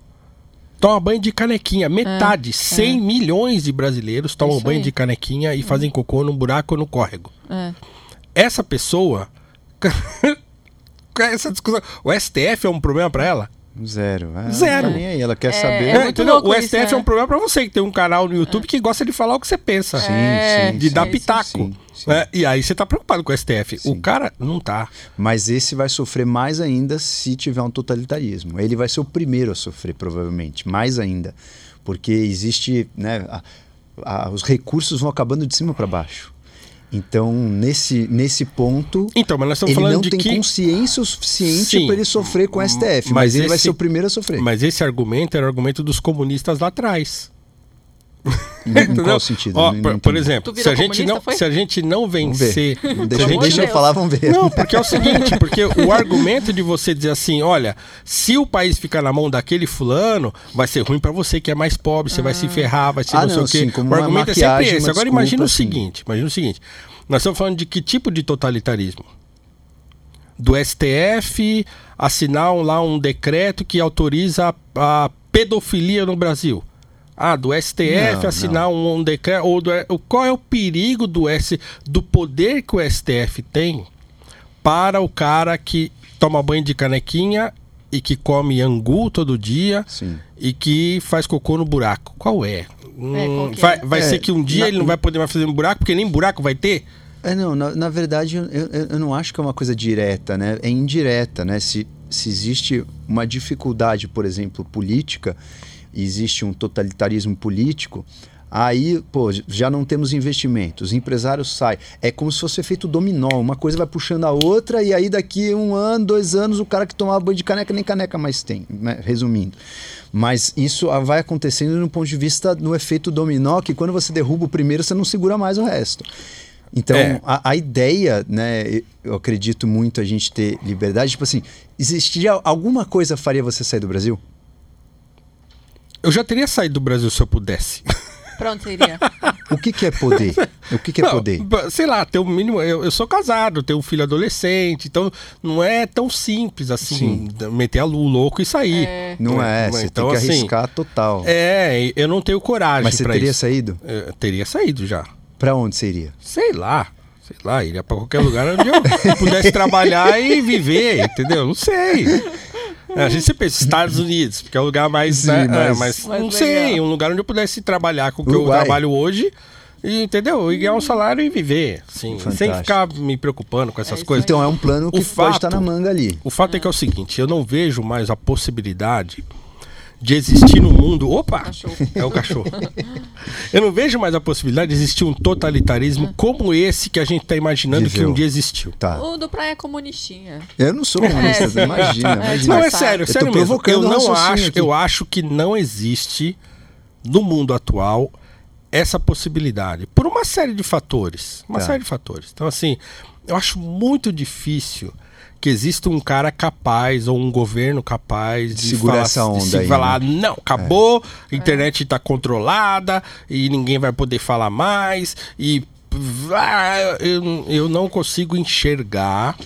Speaker 5: Toma banho de canequinha. Metade, 100 milhões de brasileiros tomam
Speaker 4: Isso
Speaker 5: banho
Speaker 4: aí.
Speaker 5: de canequinha e fazem cocô no buraco ou no córrego.
Speaker 4: É.
Speaker 5: Essa pessoa. Essa discussão. O STF é um problema pra ela?
Speaker 1: Zero. Ah,
Speaker 5: Zero.
Speaker 1: Não tá nem aí, ela quer
Speaker 4: É,
Speaker 1: saber.
Speaker 4: é
Speaker 5: entendeu?
Speaker 4: louco
Speaker 5: O
Speaker 4: isso,
Speaker 5: STF é
Speaker 4: né?
Speaker 5: um problema pra você que tem um canal no YouTube que gosta de falar o que você pensa.
Speaker 1: Sim,
Speaker 4: É,
Speaker 1: sim,
Speaker 5: De
Speaker 1: sim.
Speaker 5: dar
Speaker 4: sim,
Speaker 5: pitaco.
Speaker 1: sim, sim.
Speaker 5: E aí você tá preocupado com o STF. O cara não tá.
Speaker 1: Mas esse vai sofrer mais ainda se tiver um totalitarismo. Ele vai ser o primeiro a sofrer, provavelmente, mais ainda. Porque existe. Né, a- a- os recursos vão acabando de cima para baixo. Então, nesse, nesse ponto,
Speaker 5: Então, mas nós estamos
Speaker 1: ele
Speaker 5: falando
Speaker 1: não
Speaker 5: de
Speaker 1: tem
Speaker 5: que.
Speaker 1: consciência o suficiente para ele sofrer com o STF. Mas,
Speaker 5: Mas
Speaker 1: ele vai
Speaker 5: esse-
Speaker 1: ser o primeiro a sofrer.
Speaker 5: Mas esse argumento era o argumento dos comunistas lá atrás.
Speaker 1: Em qual sentido?
Speaker 5: Ó,
Speaker 1: Não-
Speaker 5: por,
Speaker 1: não
Speaker 5: por exemplo, se a, gente não,
Speaker 4: foi?
Speaker 5: se a gente não
Speaker 1: Vamos ver.
Speaker 5: vencer.
Speaker 1: Deixa,
Speaker 5: se a gente
Speaker 4: de
Speaker 1: deixa eu
Speaker 4: Deus.
Speaker 1: falar, vamos ver.
Speaker 5: Não, porque é o seguinte, porque o argumento de você dizer assim, olha, se o país ficar na mão daquele fulano, vai ser ruim pra você que é mais pobre, você vai se ferrar, vai ser
Speaker 1: Ah,
Speaker 5: não, sei
Speaker 1: não,
Speaker 5: o quê.
Speaker 1: sim, como
Speaker 5: o argumento é sempre esse. Agora
Speaker 1: desculpa,
Speaker 5: imagina o
Speaker 1: sim.
Speaker 5: seguinte, imagina o seguinte. Nós estamos falando de que tipo de totalitarismo? Do STF assinar um- lá um decreto que autoriza a, a pedofilia no Brasil. Ah, do STF
Speaker 1: Não,
Speaker 5: assinar um, um decreto. Ou do, o- qual é o perigo do, S, do poder que o STF tem para o cara que toma banho de canequinha e que come angu todo dia
Speaker 1: Sim.
Speaker 5: e que faz cocô no buraco? Qual é? Hum,
Speaker 4: qual que é?
Speaker 5: vai vai
Speaker 1: É,
Speaker 5: ser que um dia
Speaker 1: na-
Speaker 5: ele não vai poder mais fazer um buraco, porque nem buraco vai ter?
Speaker 1: É, não, na, na verdade, eu, eu, eu não acho que é uma coisa direta, né? É indireta, né? Se, se existe uma dificuldade, por exemplo, política, existe um totalitarismo político, aí, pô, já não temos investimento, os empresários saem. É como se fosse efeito dominó, uma coisa vai puxando a outra, e aí daqui um ano, dois anos, o cara que tomava banho de caneca nem caneca mais tem, né? resumindo. Mas isso vai acontecendo no ponto de vista no efeito dominó, que quando você derruba o primeiro, você não segura mais o resto. Então,
Speaker 5: É.
Speaker 1: a, a ideia, né, eu acredito muito a gente ter liberdade, tipo assim, existiria alguma coisa faria você sair do Brasil?
Speaker 5: Eu já teria saído do Brasil se eu pudesse.
Speaker 4: Você iria?
Speaker 1: O que, que é poder? O que, que é
Speaker 5: Não,
Speaker 1: poder?
Speaker 5: Sei lá, ter o mínimo. Eu, eu sou casado, tenho um filho adolescente, então não é tão simples assim,
Speaker 1: Sim.
Speaker 5: meter a lu louco e sair.
Speaker 4: É.
Speaker 1: Não é, você
Speaker 5: então,
Speaker 1: tem que
Speaker 5: assim,
Speaker 1: arriscar total.
Speaker 5: É, eu não tenho coragem
Speaker 1: Mas você
Speaker 5: pra
Speaker 1: teria
Speaker 5: isso.
Speaker 1: saído?
Speaker 5: Eu teria saído já.
Speaker 1: Pra onde você iria?
Speaker 5: Sei lá. Sei lá, iria pra qualquer lugar onde eu pudesse trabalhar e viver, entendeu? Não sei. É, A gente sempre pensa Estados Unidos, porque é o lugar mais.
Speaker 1: Sim,
Speaker 5: né, é,
Speaker 1: mas-
Speaker 5: mas não sei,
Speaker 4: legal.
Speaker 5: um lugar onde eu pudesse trabalhar com o que eu
Speaker 1: Uruguai.
Speaker 5: trabalho hoje. E, entendeu? E ganhar um salário e viver. Sim, sem ficar me preocupando com essas
Speaker 4: isso
Speaker 5: coisas.
Speaker 1: Então é um plano que
Speaker 5: O
Speaker 1: pode
Speaker 5: fato-
Speaker 1: estar na manga ali.
Speaker 5: O fato é que é o seguinte, eu não vejo mais a possibilidade de existir no mundo. Opa!
Speaker 4: Cachorro.
Speaker 5: É o cachorro. eu não vejo mais a possibilidade de existir um totalitarismo como esse que a gente está imaginando que
Speaker 1: Viveu.
Speaker 5: um dia existiu.
Speaker 1: Tá.
Speaker 4: O do Praia é comunistinha.
Speaker 1: Eu não sou comunista,
Speaker 4: É,
Speaker 1: imagina, imagina.
Speaker 5: Não, é sério,
Speaker 1: Eu
Speaker 5: sério mesmo. Eu não acho,
Speaker 1: aqui.
Speaker 5: eu acho que não existe no mundo atual essa possibilidade por uma série de fatores, uma
Speaker 1: Tá.
Speaker 5: série de fatores. Então assim, eu acho muito difícil que exista um cara capaz ou um governo capaz de,
Speaker 1: segurar
Speaker 5: falar,
Speaker 1: essa onda
Speaker 5: de se
Speaker 1: aí,
Speaker 5: falar,
Speaker 1: né?
Speaker 5: não, acabou, a internet está controlada e ninguém vai poder falar mais e ah, eu, eu não consigo enxergar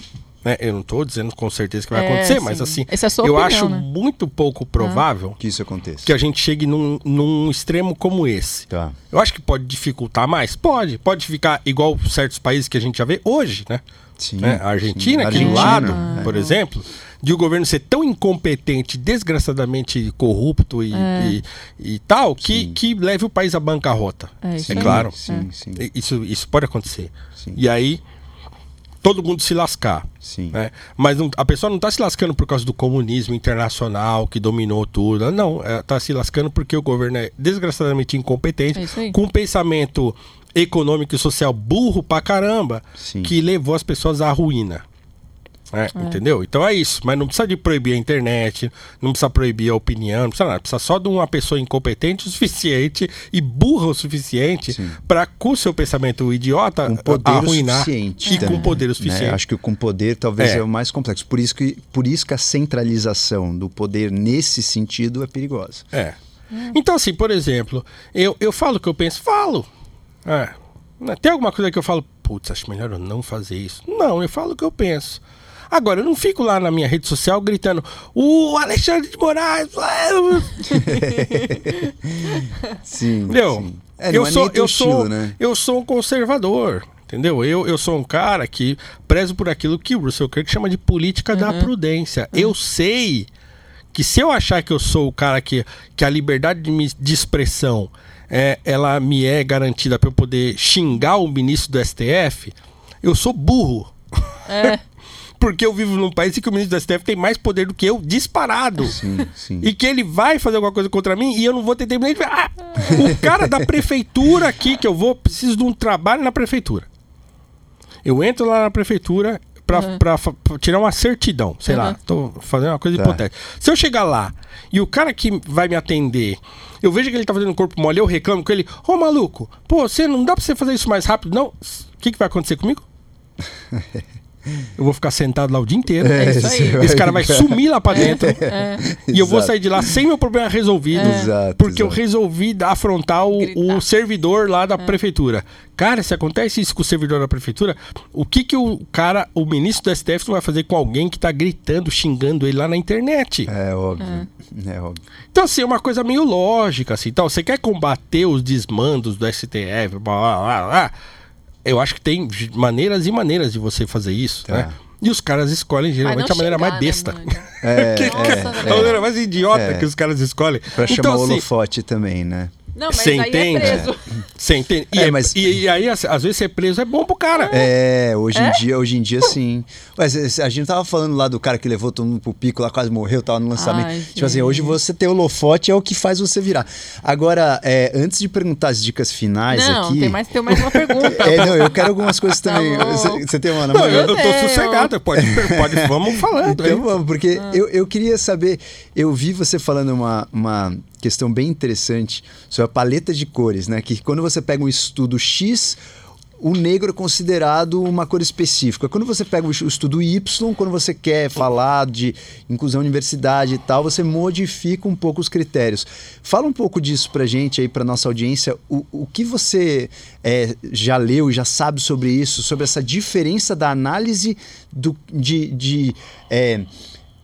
Speaker 5: né? Eu não estou dizendo com certeza que vai
Speaker 4: É,
Speaker 5: acontecer, mas
Speaker 4: sim.
Speaker 5: assim,
Speaker 4: Essa é sua
Speaker 5: eu
Speaker 4: opinião,
Speaker 5: acho
Speaker 4: né?
Speaker 5: muito pouco provável
Speaker 1: Que isso aconteça.
Speaker 5: que a gente chegue num, num extremo como esse.
Speaker 1: Tá.
Speaker 5: Eu acho que pode dificultar mais? Pode. Pode ficar igual certos países que a gente já vê hoje, né?
Speaker 1: Sim.
Speaker 5: né? A Argentina,
Speaker 1: sim.
Speaker 5: aqui do lado,
Speaker 1: é.
Speaker 5: por exemplo, de o governo ser tão incompetente, desgraçadamente corrupto e, e, e tal, que,
Speaker 1: Sim.
Speaker 5: que leve o país à bancarrota.
Speaker 4: É
Speaker 5: É claro.
Speaker 1: Sim, sim.
Speaker 5: Isso, isso pode acontecer.
Speaker 1: Sim.
Speaker 5: E aí, todo mundo se lascar.
Speaker 1: Sim.
Speaker 5: né? Mas não- a pessoa não está se lascando por causa do comunismo internacional que dominou tudo. Não, está se lascando porque o governo é desgraçadamente incompetente,
Speaker 4: É
Speaker 5: com um pensamento econômico e social burro pra caramba,
Speaker 1: Sim.
Speaker 5: que levou as pessoas à ruína. É, Entendeu? Então é isso. Mas não precisa de proibir a internet, não precisa proibir a opinião, não precisa nada. Precisa só de uma pessoa incompetente o suficiente e burra o suficiente para, com o seu pensamento idiota,
Speaker 1: Com poder
Speaker 5: arruinar.
Speaker 1: o suficiente.
Speaker 5: E com
Speaker 1: também,
Speaker 5: poder o
Speaker 1: né?
Speaker 5: suficiente.
Speaker 1: Acho que com poder talvez
Speaker 5: É.
Speaker 1: é. o mais complexo. Por isso, que, por isso que a centralização do poder nesse sentido é perigosa.
Speaker 5: É. Então, assim, por exemplo, eu, eu falo o que eu penso, falo. É. Né, Tem alguma coisa que eu falo, putz, acho melhor eu não fazer isso. Não, eu falo o que eu penso. Agora, eu não fico lá na minha rede social gritando, o Alexandre de Moraes.
Speaker 1: Sim.
Speaker 5: Entendeu?
Speaker 1: sim. É,
Speaker 5: eu,
Speaker 1: é
Speaker 5: sou, eu, sou,
Speaker 1: estilo, né?
Speaker 5: eu sou um conservador. Entendeu? Eu, eu sou um cara que prezo por aquilo que o Russell Kirk chama de política da prudência. Eu sei que se eu achar que eu sou o cara que, que a liberdade de, de expressão é, ela me é garantida para eu poder xingar o ministro do STF, eu sou burro.
Speaker 4: É.
Speaker 5: Porque eu vivo num país em que o ministro do STF tem mais poder do que eu, disparado.
Speaker 1: Sim, sim.
Speaker 5: E que ele vai fazer alguma coisa contra mim e eu não vou ter tempo nem de. Ah, o cara da prefeitura aqui que eu vou, preciso de um trabalho na prefeitura. Eu entro lá na prefeitura pra, pra, fa- pra tirar uma certidão. Sei lá,
Speaker 4: Uhum.
Speaker 5: tô fazendo uma coisa
Speaker 1: Tá.
Speaker 5: hipotética. Se eu chegar lá e o cara que vai me atender, eu vejo que ele tá fazendo corpo mole, eu reclamo com ele, ô maluco, pô, você não dá pra você fazer isso mais rápido, não? O que, que vai acontecer comigo? Eu vou ficar sentado lá o dia inteiro.
Speaker 4: É isso aí.
Speaker 1: você
Speaker 5: Esse cara vai sumir lá pra dentro.
Speaker 4: É.
Speaker 5: E eu vou sair de lá sem meu problema resolvido.
Speaker 1: Exato,
Speaker 5: Porque eu
Speaker 1: exato.
Speaker 5: resolvi afrontar o, o servidor lá da prefeitura. Cara, se acontece isso com o servidor da prefeitura, o que que o cara, o ministro do STF não vai fazer com alguém que tá gritando, xingando ele lá na internet?
Speaker 1: É óbvio. É óbvio.
Speaker 5: Então, assim, é uma coisa meio lógica, assim. Então, você quer combater os desmandos do STF, blá, blá, blá, blá, eu acho que tem maneiras e maneiras de você fazer isso,
Speaker 1: Tá.
Speaker 5: né? E os caras escolhem geralmente a maneira mais
Speaker 4: né,
Speaker 5: besta.
Speaker 4: mano?
Speaker 1: É,
Speaker 5: Que- que-
Speaker 4: velho.
Speaker 5: a maneira mais idiota
Speaker 1: É.
Speaker 5: que os caras escolhem.
Speaker 1: Pra chamar
Speaker 5: então,
Speaker 1: o
Speaker 5: assim,
Speaker 1: holofote também, né?
Speaker 4: Não, mas
Speaker 5: Você
Speaker 4: aí
Speaker 5: entende?
Speaker 4: é preso.
Speaker 5: Você entende? E,
Speaker 1: É,
Speaker 5: é-
Speaker 1: mas-
Speaker 5: e, e aí, às às vezes, ser preso é bom pro cara.
Speaker 1: É, hoje em dia, hoje em dia sim. Mas a gente tava falando lá do cara que levou todo mundo pro pico, lá quase morreu, tava no lançamento.
Speaker 4: Ai,
Speaker 1: tipo assim, hoje você ter holofote é o que faz você virar. Agora, é, antes de perguntar as dicas finais
Speaker 4: Não,
Speaker 1: aqui.
Speaker 4: tem mais, tem mais uma pergunta.
Speaker 1: É, não, eu quero algumas coisas
Speaker 4: Tá
Speaker 1: também. Você você tem uma na
Speaker 5: Não,
Speaker 1: mão?
Speaker 5: eu, eu tô sossegado. Pode, pode, vamos falando. aí.
Speaker 1: Então vamos, porque
Speaker 4: Ah.
Speaker 1: eu, eu queria saber, eu vi você falando uma, uma questão bem interessante sobre a paleta de cores, né? Que quando você pega um estudo X, o negro é considerado uma cor específica. Quando você pega o estudo Y, quando você quer falar de inclusão universidade e tal, você modifica um pouco os critérios. Fala um pouco disso pra gente aí, pra nossa audiência. O, o que você é, já leu, já sabe sobre isso, sobre essa diferença da análise do, de, de é,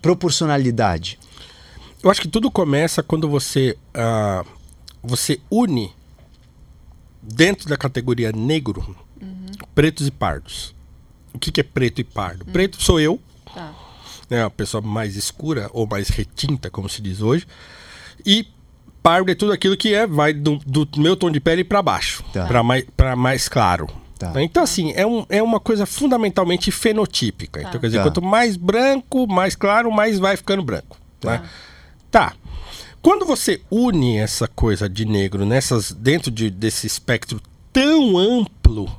Speaker 1: proporcionalidade?
Speaker 5: Eu acho que tudo começa quando você, ah, você une dentro da categoria negro pretos e pardos. O que, que é preto e pardo? Preto sou eu,
Speaker 4: Tá.
Speaker 5: né, a pessoa mais escura ou mais retinta, como se diz hoje. E pardo é tudo aquilo que é vai do, do meu tom de pele para baixo,
Speaker 1: Tá.
Speaker 5: para mais, pra mais claro.
Speaker 1: Tá.
Speaker 5: Né? Então, assim, é, um, é uma coisa fundamentalmente fenotípica. Então, quer dizer,
Speaker 1: Tá.
Speaker 5: quanto mais branco, mais claro, mais vai ficando branco. Né? Tá. Quando você une essa coisa de negro nessas dentro de, desse espectro tão amplo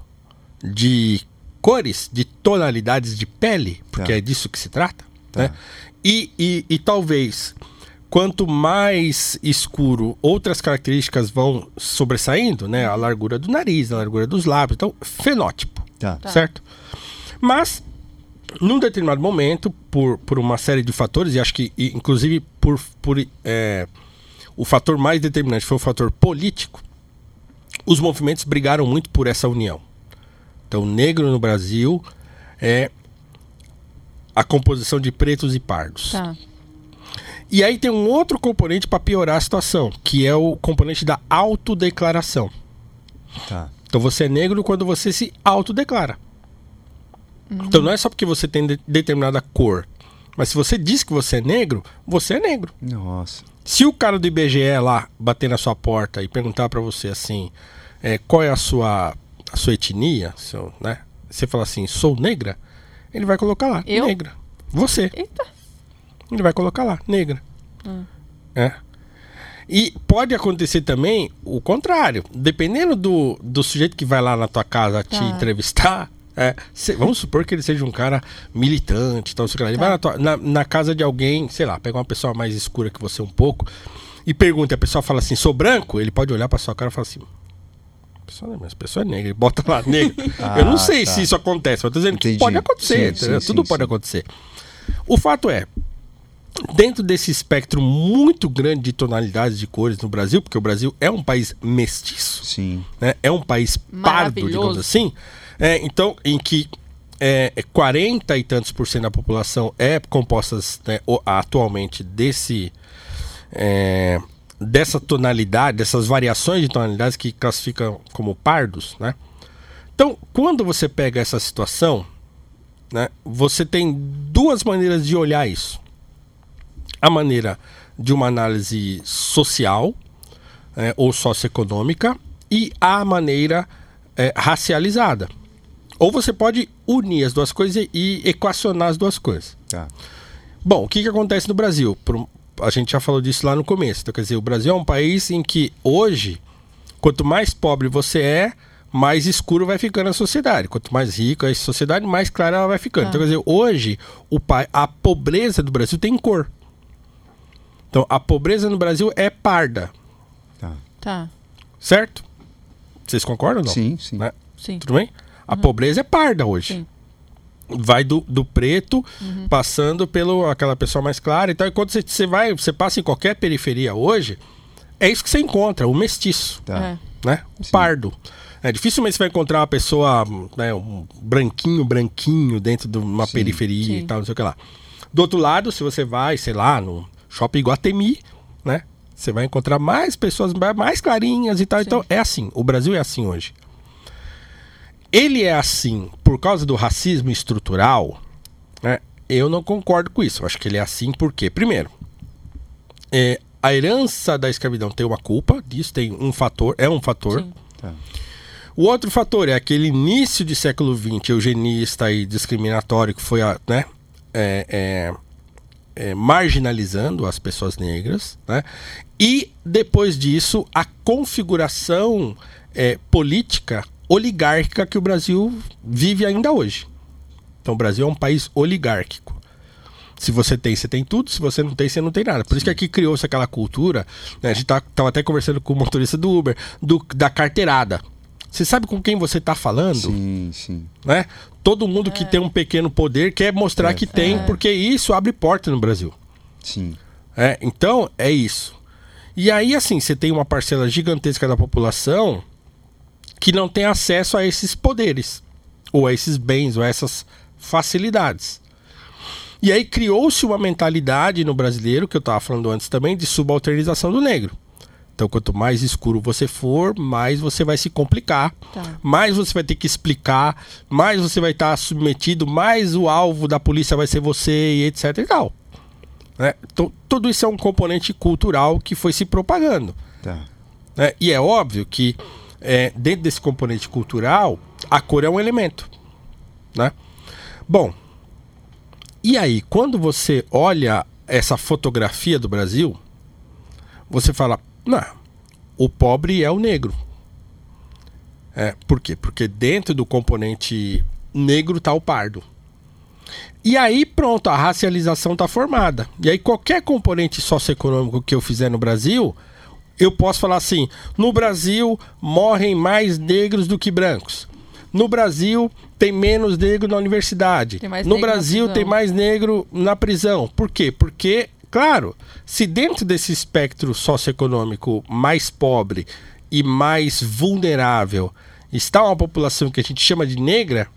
Speaker 5: de cores, de tonalidades de pele, porque
Speaker 1: Tá.
Speaker 5: é disso que se trata, né? E, e, e talvez quanto mais escuro outras características vão sobressaindo, né? A largura do nariz, a largura dos lábios, então fenótipo,
Speaker 1: Tá.
Speaker 5: certo? Mas num determinado momento, por, por uma série de fatores, e acho que e, inclusive por, por é, o fator mais determinante foi o fator político, os movimentos brigaram muito por essa união. Então, negro no Brasil é a composição de pretos e pardos.
Speaker 4: Tá.
Speaker 5: E aí tem um outro componente para piorar a situação, que é o componente da autodeclaração.
Speaker 1: Tá.
Speaker 5: Então você é negro quando você se autodeclara. Então não é só porque você tem de- determinada cor. Mas se você diz que você é negro, você é negro.
Speaker 1: Nossa.
Speaker 5: Se o cara do IBGE lá bater na sua porta e perguntar pra você assim, é, qual é a sua, a sua etnia, seu, né? Você fala assim, sou negra, ele vai colocar lá,
Speaker 4: Eu?
Speaker 5: negra. Você.
Speaker 4: Eita.
Speaker 5: Ele vai colocar lá, negra. É. E pode acontecer também o contrário. Dependendo do, do sujeito que vai lá na tua casa te
Speaker 4: Tá.
Speaker 5: entrevistar, É, se- vamos supor que ele seja um cara militante, então, sei lá, ele vai na, na- casa de alguém, sei lá, pega uma pessoa mais escura que você um pouco e pergunta, e a pessoa fala assim, sou branco, ele pode olhar pra sua cara e falar assim, "A pessoa, é- mas a pessoa é negra, ele bota lá negro. Eu não
Speaker 1: Ah,
Speaker 5: sei
Speaker 1: tá.
Speaker 5: se isso acontece, mas eu tô dizendo que
Speaker 1: Entendi.
Speaker 5: pode acontecer,
Speaker 1: Sim, sim,
Speaker 5: tudo
Speaker 1: sim,
Speaker 5: pode acontecer. O fato é, dentro desse espectro muito grande de tonalidades de cores no Brasil, porque o Brasil é um país mestiço,
Speaker 1: Sim.
Speaker 5: né? É um país pardo, digamos assim. É, então, em que é, é 40 e tantos por cento da população é composta né, atualmente desse é, dessa tonalidade, dessas variações de tonalidades que classificam como pardos, né? Então, quando você pega essa situação, né, você tem duas maneiras de olhar isso. A maneira de uma análise social é, ou socioeconômica e a maneira é, racializada. Ou você pode unir as duas coisas e equacionar as duas coisas.
Speaker 1: Tá.
Speaker 5: Bom, o que, que acontece no Brasil? A gente já falou disso lá no começo. Então, quer dizer, o Brasil é um país em que hoje, quanto mais pobre você é, mais escuro vai ficando a sociedade. Quanto mais rico é a sociedade, mais clara ela vai ficando. Então, quer dizer, hoje o pa- a pobreza do Brasil tem cor. Então, a pobreza no Brasil é parda,
Speaker 1: Tá.
Speaker 4: Tá.
Speaker 5: certo? Vocês concordam ou não?
Speaker 1: Sim, sim.
Speaker 5: Né?
Speaker 4: Sim.
Speaker 5: Tudo bem? A pobreza é parda hoje.
Speaker 4: Sim.
Speaker 5: Vai do, do preto, passando pelo aquela pessoa mais clara. Então, quando você, você vai, você passa em qualquer periferia hoje, é isso que você encontra, o mestiço,
Speaker 1: Tá.
Speaker 4: É.
Speaker 5: né? O pardo. É, dificilmente você vai encontrar uma pessoa, né, um branquinho, branquinho dentro de uma
Speaker 1: Sim.
Speaker 5: periferia
Speaker 4: Sim.
Speaker 5: e tal, não sei o que lá. Do outro lado, se você vai, sei lá, no shopping Guatemi, né? Você vai encontrar mais pessoas mais clarinhas e tal. Então, é assim. O Brasil é assim hoje. Ele é assim por causa do racismo estrutural, né? Eu não concordo com isso. Eu acho que ele é assim porque, primeiro, é, a herança da escravidão tem uma culpa, disso tem um fator, é um fator.
Speaker 1: Tá.
Speaker 5: O outro fator é aquele início de século XX eugenista e discriminatório que foi a, né, é, é, é, marginalizando as pessoas negras, né? E depois disso a configuração é, política oligárquica que o Brasil vive ainda hoje. Então o Brasil é um país oligárquico. Se você tem, você tem tudo. Se você não tem, você não tem nada. Por isso que aqui criou-se aquela cultura. né, a gente tá, tava até conversando com o motorista do Uber, do, da carteirada. Você sabe com quem você tá falando?
Speaker 1: Sim, sim.
Speaker 5: né? Todo mundo que tem um pequeno poder quer mostrar
Speaker 1: É.
Speaker 5: que tem, porque isso abre porta no Brasil.
Speaker 1: Sim.
Speaker 5: É, então, é isso. E aí, assim, você tem uma parcela gigantesca da população que não tem acesso a esses poderes, ou a esses bens, ou a essas facilidades. E aí criou-se uma mentalidade no brasileiro, que eu estava falando antes também, de subalternização do negro. Então, quanto mais escuro você for, mais você vai se complicar,
Speaker 4: Tá.
Speaker 5: mais você vai ter que explicar, mais você vai estar submetido, mais o alvo da polícia vai ser você e etc e tal. né? Então, tudo isso é um componente cultural que foi se propagando.
Speaker 1: Tá.
Speaker 5: né? E é óbvio que é, dentro desse componente cultural, a cor é um elemento. Né? Bom, e aí, quando você olha essa fotografia do Brasil, você fala, não, o pobre é o negro. É, por quê? Porque dentro do componente negro está o pardo. E aí, pronto, a racialização está formada. E aí, qualquer componente socioeconômico que eu fizer no Brasil, eu posso falar assim: no Brasil morrem mais negros do que brancos. No Brasil tem menos negro na universidade. No Brasil tem mais negro na prisão. Por quê? Porque, claro, se dentro desse espectro socioeconômico mais pobre e mais vulnerável está uma população que a gente chama de negra,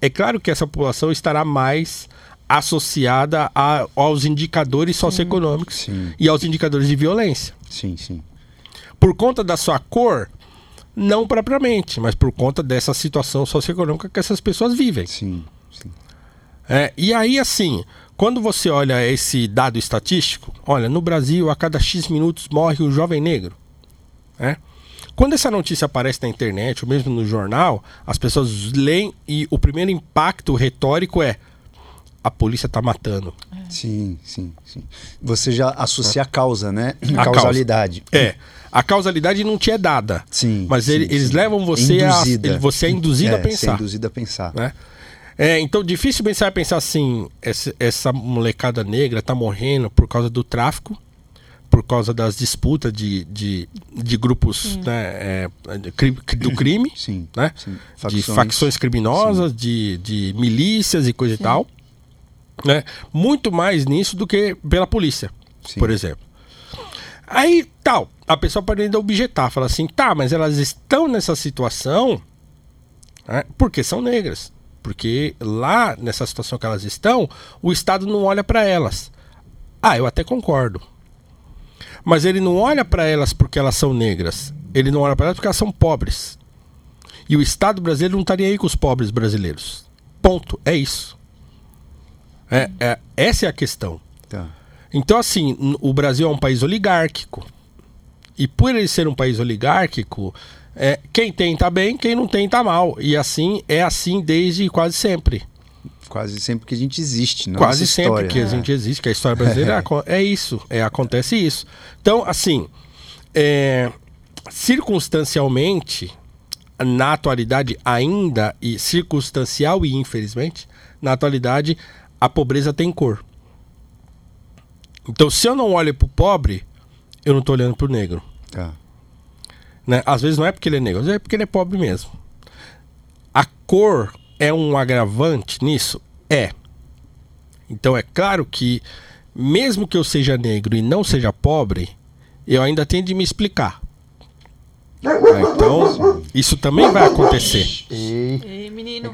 Speaker 5: é claro que essa população estará mais associada a- aos indicadores socioeconômicos
Speaker 1: Sim.
Speaker 5: e aos indicadores de violência.
Speaker 1: Sim, sim.
Speaker 5: Por conta da sua cor, não propriamente, mas por conta dessa situação socioeconômica que essas pessoas vivem.
Speaker 1: Sim, sim.
Speaker 5: É, e aí, assim, quando você olha esse dado estatístico, olha, no Brasil, a cada X minutos morre um jovem negro. né? Quando essa notícia aparece na internet, ou mesmo no jornal, as pessoas leem e o primeiro impacto retórico é: a polícia tá matando.
Speaker 1: Sim, sim, sim. Você já associa a causa, né?
Speaker 5: A
Speaker 1: Causalidade.
Speaker 5: É. A causalidade não te é dada.
Speaker 1: Sim.
Speaker 5: Mas
Speaker 1: sim,
Speaker 5: ele- eles
Speaker 1: sim.
Speaker 5: levam você a-
Speaker 1: Induzida.
Speaker 5: ele- você é induzido a
Speaker 1: É, Você é
Speaker 5: pensar.
Speaker 1: induzido a pensar.
Speaker 5: né? É, então, dificilmente você vai pensar assim: essa, essa molecada negra tá morrendo por causa do tráfico, por causa das disputas de, de, de grupos né, é, de do crime,
Speaker 1: Sim.
Speaker 5: né?
Speaker 1: sim.
Speaker 5: de facções criminosas, de, de milícias e coisa e tal. Né? Muito mais nisso do que pela polícia,
Speaker 1: Sim.
Speaker 5: por exemplo. Aí, tal, a pessoa pode ainda objetar, falar assim, tá, mas elas estão nessa situação né, porque são negras. Porque lá, nessa situação que elas estão, o Estado não olha para elas. Ah, eu até concordo. Mas ele não olha para elas porque elas são negras. Ele não olha para elas porque elas são pobres. E o Estado brasileiro não estaria aí com os pobres brasileiros. Ponto. É isso. É, é- essa é a questão.
Speaker 1: Tá.
Speaker 5: Então, assim, o Brasil é um país oligárquico. E por ele ser um país oligárquico, é, quem tem tá bem, quem não tem tá mal. E assim é assim desde quase sempre.
Speaker 1: Quase sempre que a gente existe, não
Speaker 5: quase sempre
Speaker 1: história.
Speaker 5: que a gente existe, que a história brasileira é, é isso, é acontece isso. Então, assim, é, circunstancialmente, na atualidade ainda e circunstancial e infelizmente, na atualidade a pobreza tem cor. Então, se eu não olho pro pobre, eu não tô olhando pro negro.
Speaker 1: Tá.
Speaker 5: Né? Às vezes não é porque ele é negro, às vezes é porque ele é pobre mesmo. A cor é um agravante nisso? É. Então é claro que, mesmo que eu seja negro e não seja pobre, eu ainda tenho de me explicar. Ah, Então, isso também vai acontecer.
Speaker 1: E...
Speaker 4: Ei, menino.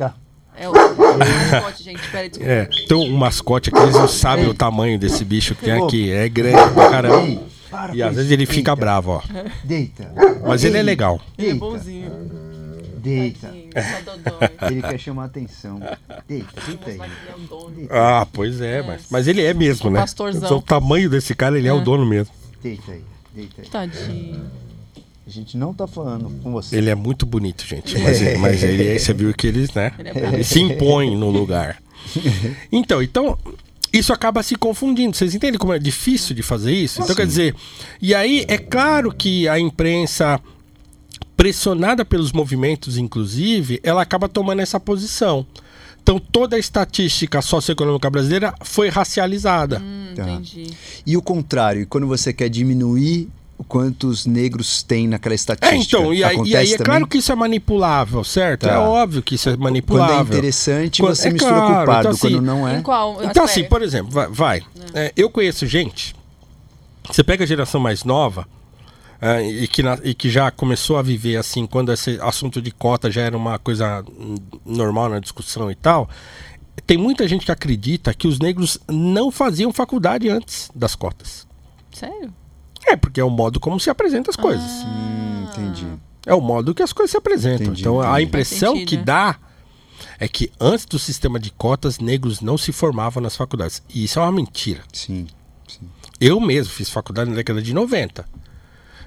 Speaker 1: Cá.
Speaker 4: É o mascote, gente. Peraí, desculpa.
Speaker 5: É, então o mascote aqui, eles não sabem o tamanho desse bicho que tem aqui. É grande pra caramba.
Speaker 1: Ei, para
Speaker 5: E às vezes ele fica bravo, ó.
Speaker 1: Deita.
Speaker 5: Mas ele é legal.
Speaker 4: Ele é bonzinho.
Speaker 1: Deita.
Speaker 4: Dodói.
Speaker 1: Ele quer chamar atenção. Deita, deita aí.
Speaker 4: É.
Speaker 5: Ah, pois é, mas, mas ele é mesmo, né?
Speaker 4: Pastorzão.
Speaker 5: O tamanho desse cara, ele é, o dono mesmo.
Speaker 1: Deita aí. Deita aí.
Speaker 4: Tadinho.
Speaker 1: A gente não tá falando com você.
Speaker 5: Ele é muito bonito, gente. Mas, ele- mas ele, você viu que ele, né?
Speaker 4: Ele é.
Speaker 5: Ele se impõe no lugar. Então, então, isso acaba se confundindo. Vocês entendem como é difícil de fazer isso? Então, quer dizer, e aí é claro que a imprensa, pressionada pelos movimentos, inclusive, ela acaba tomando essa posição. Então, toda a estatística socioeconômica brasileira foi racializada.
Speaker 4: Hum,
Speaker 1: Tá.
Speaker 4: entendi.
Speaker 1: E o contrário, quando você quer diminuir quantos negros tem naquela estatística.
Speaker 5: É, então, e aí, e aí é
Speaker 1: também?
Speaker 5: claro que isso é manipulável, certo?
Speaker 1: Tá.
Speaker 5: É óbvio que isso é
Speaker 1: Quando
Speaker 5: manipulável.
Speaker 1: é interessante,
Speaker 5: Quando-
Speaker 1: você
Speaker 5: é
Speaker 1: mistura
Speaker 5: claro,
Speaker 1: com o pardo.
Speaker 5: então,
Speaker 1: quando
Speaker 5: assim,
Speaker 1: não é.
Speaker 4: Qual
Speaker 5: Então, assim, por exemplo, vai. vai. É, eu conheço gente. Você pega a geração mais nova é, e, que na- e que já começou a viver assim, quando esse assunto de cota já era uma coisa normal na discussão e tal. Tem muita gente que acredita que os negros não faziam faculdade antes das cotas.
Speaker 4: Sério?
Speaker 5: É, porque é o modo como se apresentam as coisas.
Speaker 1: Hum, entendi.
Speaker 5: É o modo que as coisas se apresentam.
Speaker 1: Entendi,
Speaker 5: então a
Speaker 1: entendi.
Speaker 5: impressão
Speaker 4: Faz sentido,
Speaker 5: que dá é que antes do sistema de cotas, negros não se formavam nas faculdades. E isso é uma mentira.
Speaker 1: Sim. sim.
Speaker 5: Eu mesmo fiz faculdade na década de 90.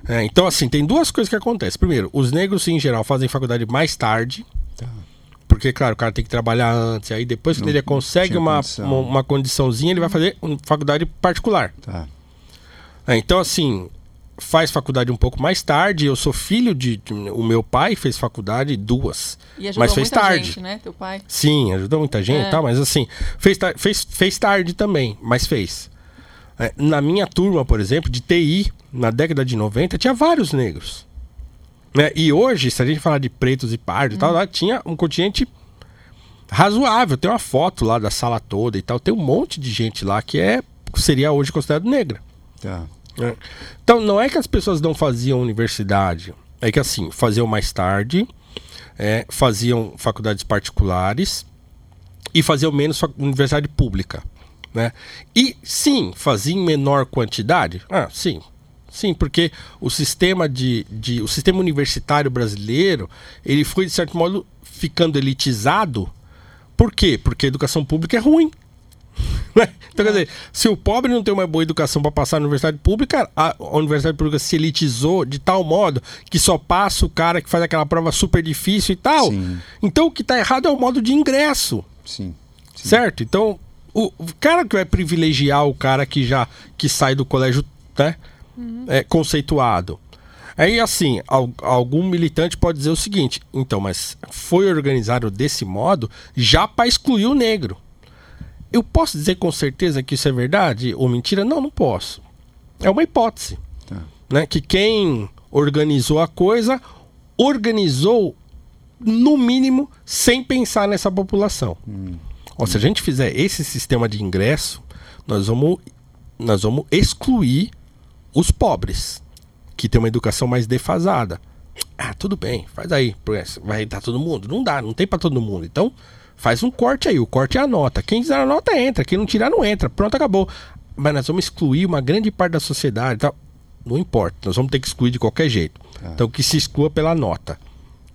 Speaker 5: É, então, assim, tem duas coisas que acontecem. Primeiro, os negros, em geral, fazem faculdade mais tarde.
Speaker 1: Tá.
Speaker 5: Porque, claro, o cara tem que trabalhar antes. Aí depois, quando
Speaker 1: Não
Speaker 5: ele consegue uma,
Speaker 1: condição.
Speaker 5: uma, uma condiçãozinha, ele vai fazer uma faculdade particular.
Speaker 1: Tá.
Speaker 5: É, então, assim, faz faculdade um pouco mais tarde. Eu sou filho de. de- o meu pai fez faculdade duas.
Speaker 4: E ajudou
Speaker 5: Mas fez
Speaker 4: muita
Speaker 5: tarde.
Speaker 4: gente, né? Teu pai.
Speaker 5: Sim, ajudou muita gente
Speaker 4: É.
Speaker 5: e tal, mas assim, fez, fez, fez tarde também, mas fez. É, na minha turma, por exemplo, de TI, na década de 90, tinha vários negros. Né? E hoje, se a gente falar de pretos e pardos e tal, lá tinha um contingente razoável. Tem uma foto lá da sala toda e tal. Tem um monte de gente lá que é seria hoje considerado negra.
Speaker 1: Tá.
Speaker 5: Né? Então, não é que as pessoas não faziam universidade. É que assim, faziam mais tarde, é, faziam faculdades particulares e faziam menos universidade pública. Né? E sim, faziam menor quantidade? Ah, sim. Sim, porque o sistema de, de o sistema universitário brasileiro, ele foi de certo modo ficando elitizado. Por quê? Porque a educação pública é ruim. Né? Então, quer dizer, se o pobre não tem uma boa educação para passar na universidade pública, a a universidade pública se elitizou de tal modo que só passa o cara que faz aquela prova super difícil e tal.
Speaker 1: Sim.
Speaker 5: Então, o que está errado é o modo de ingresso.
Speaker 1: Sim. Sim.
Speaker 5: Certo? Então, o o cara que vai privilegiar o cara que já que sai do colégio né, é, conceituado. Aí, assim, al- algum militante pode dizer o seguinte: então, mas foi organizado desse modo já para excluir o negro. Eu posso dizer com certeza que isso é verdade ou mentira? Não, não posso. É uma hipótese.
Speaker 1: Tá.
Speaker 5: Né? Que quem organizou a coisa organizou, no mínimo, sem pensar nessa população. Ó, se a gente fizer esse sistema de ingresso, nós vamos, nós vamos excluir os pobres, que tem uma educação mais defasada. Ah, tudo bem, faz aí. Vai dar todo mundo? Não dá, não tem pra todo mundo. Então, faz um corte aí. O corte é a nota. Quem quiser a nota, entra. Quem não tirar, não entra. Pronto, acabou. Mas nós vamos excluir uma grande parte da sociedade. tal. Não importa, nós vamos ter que excluir de qualquer jeito. Então, que se exclua pela nota.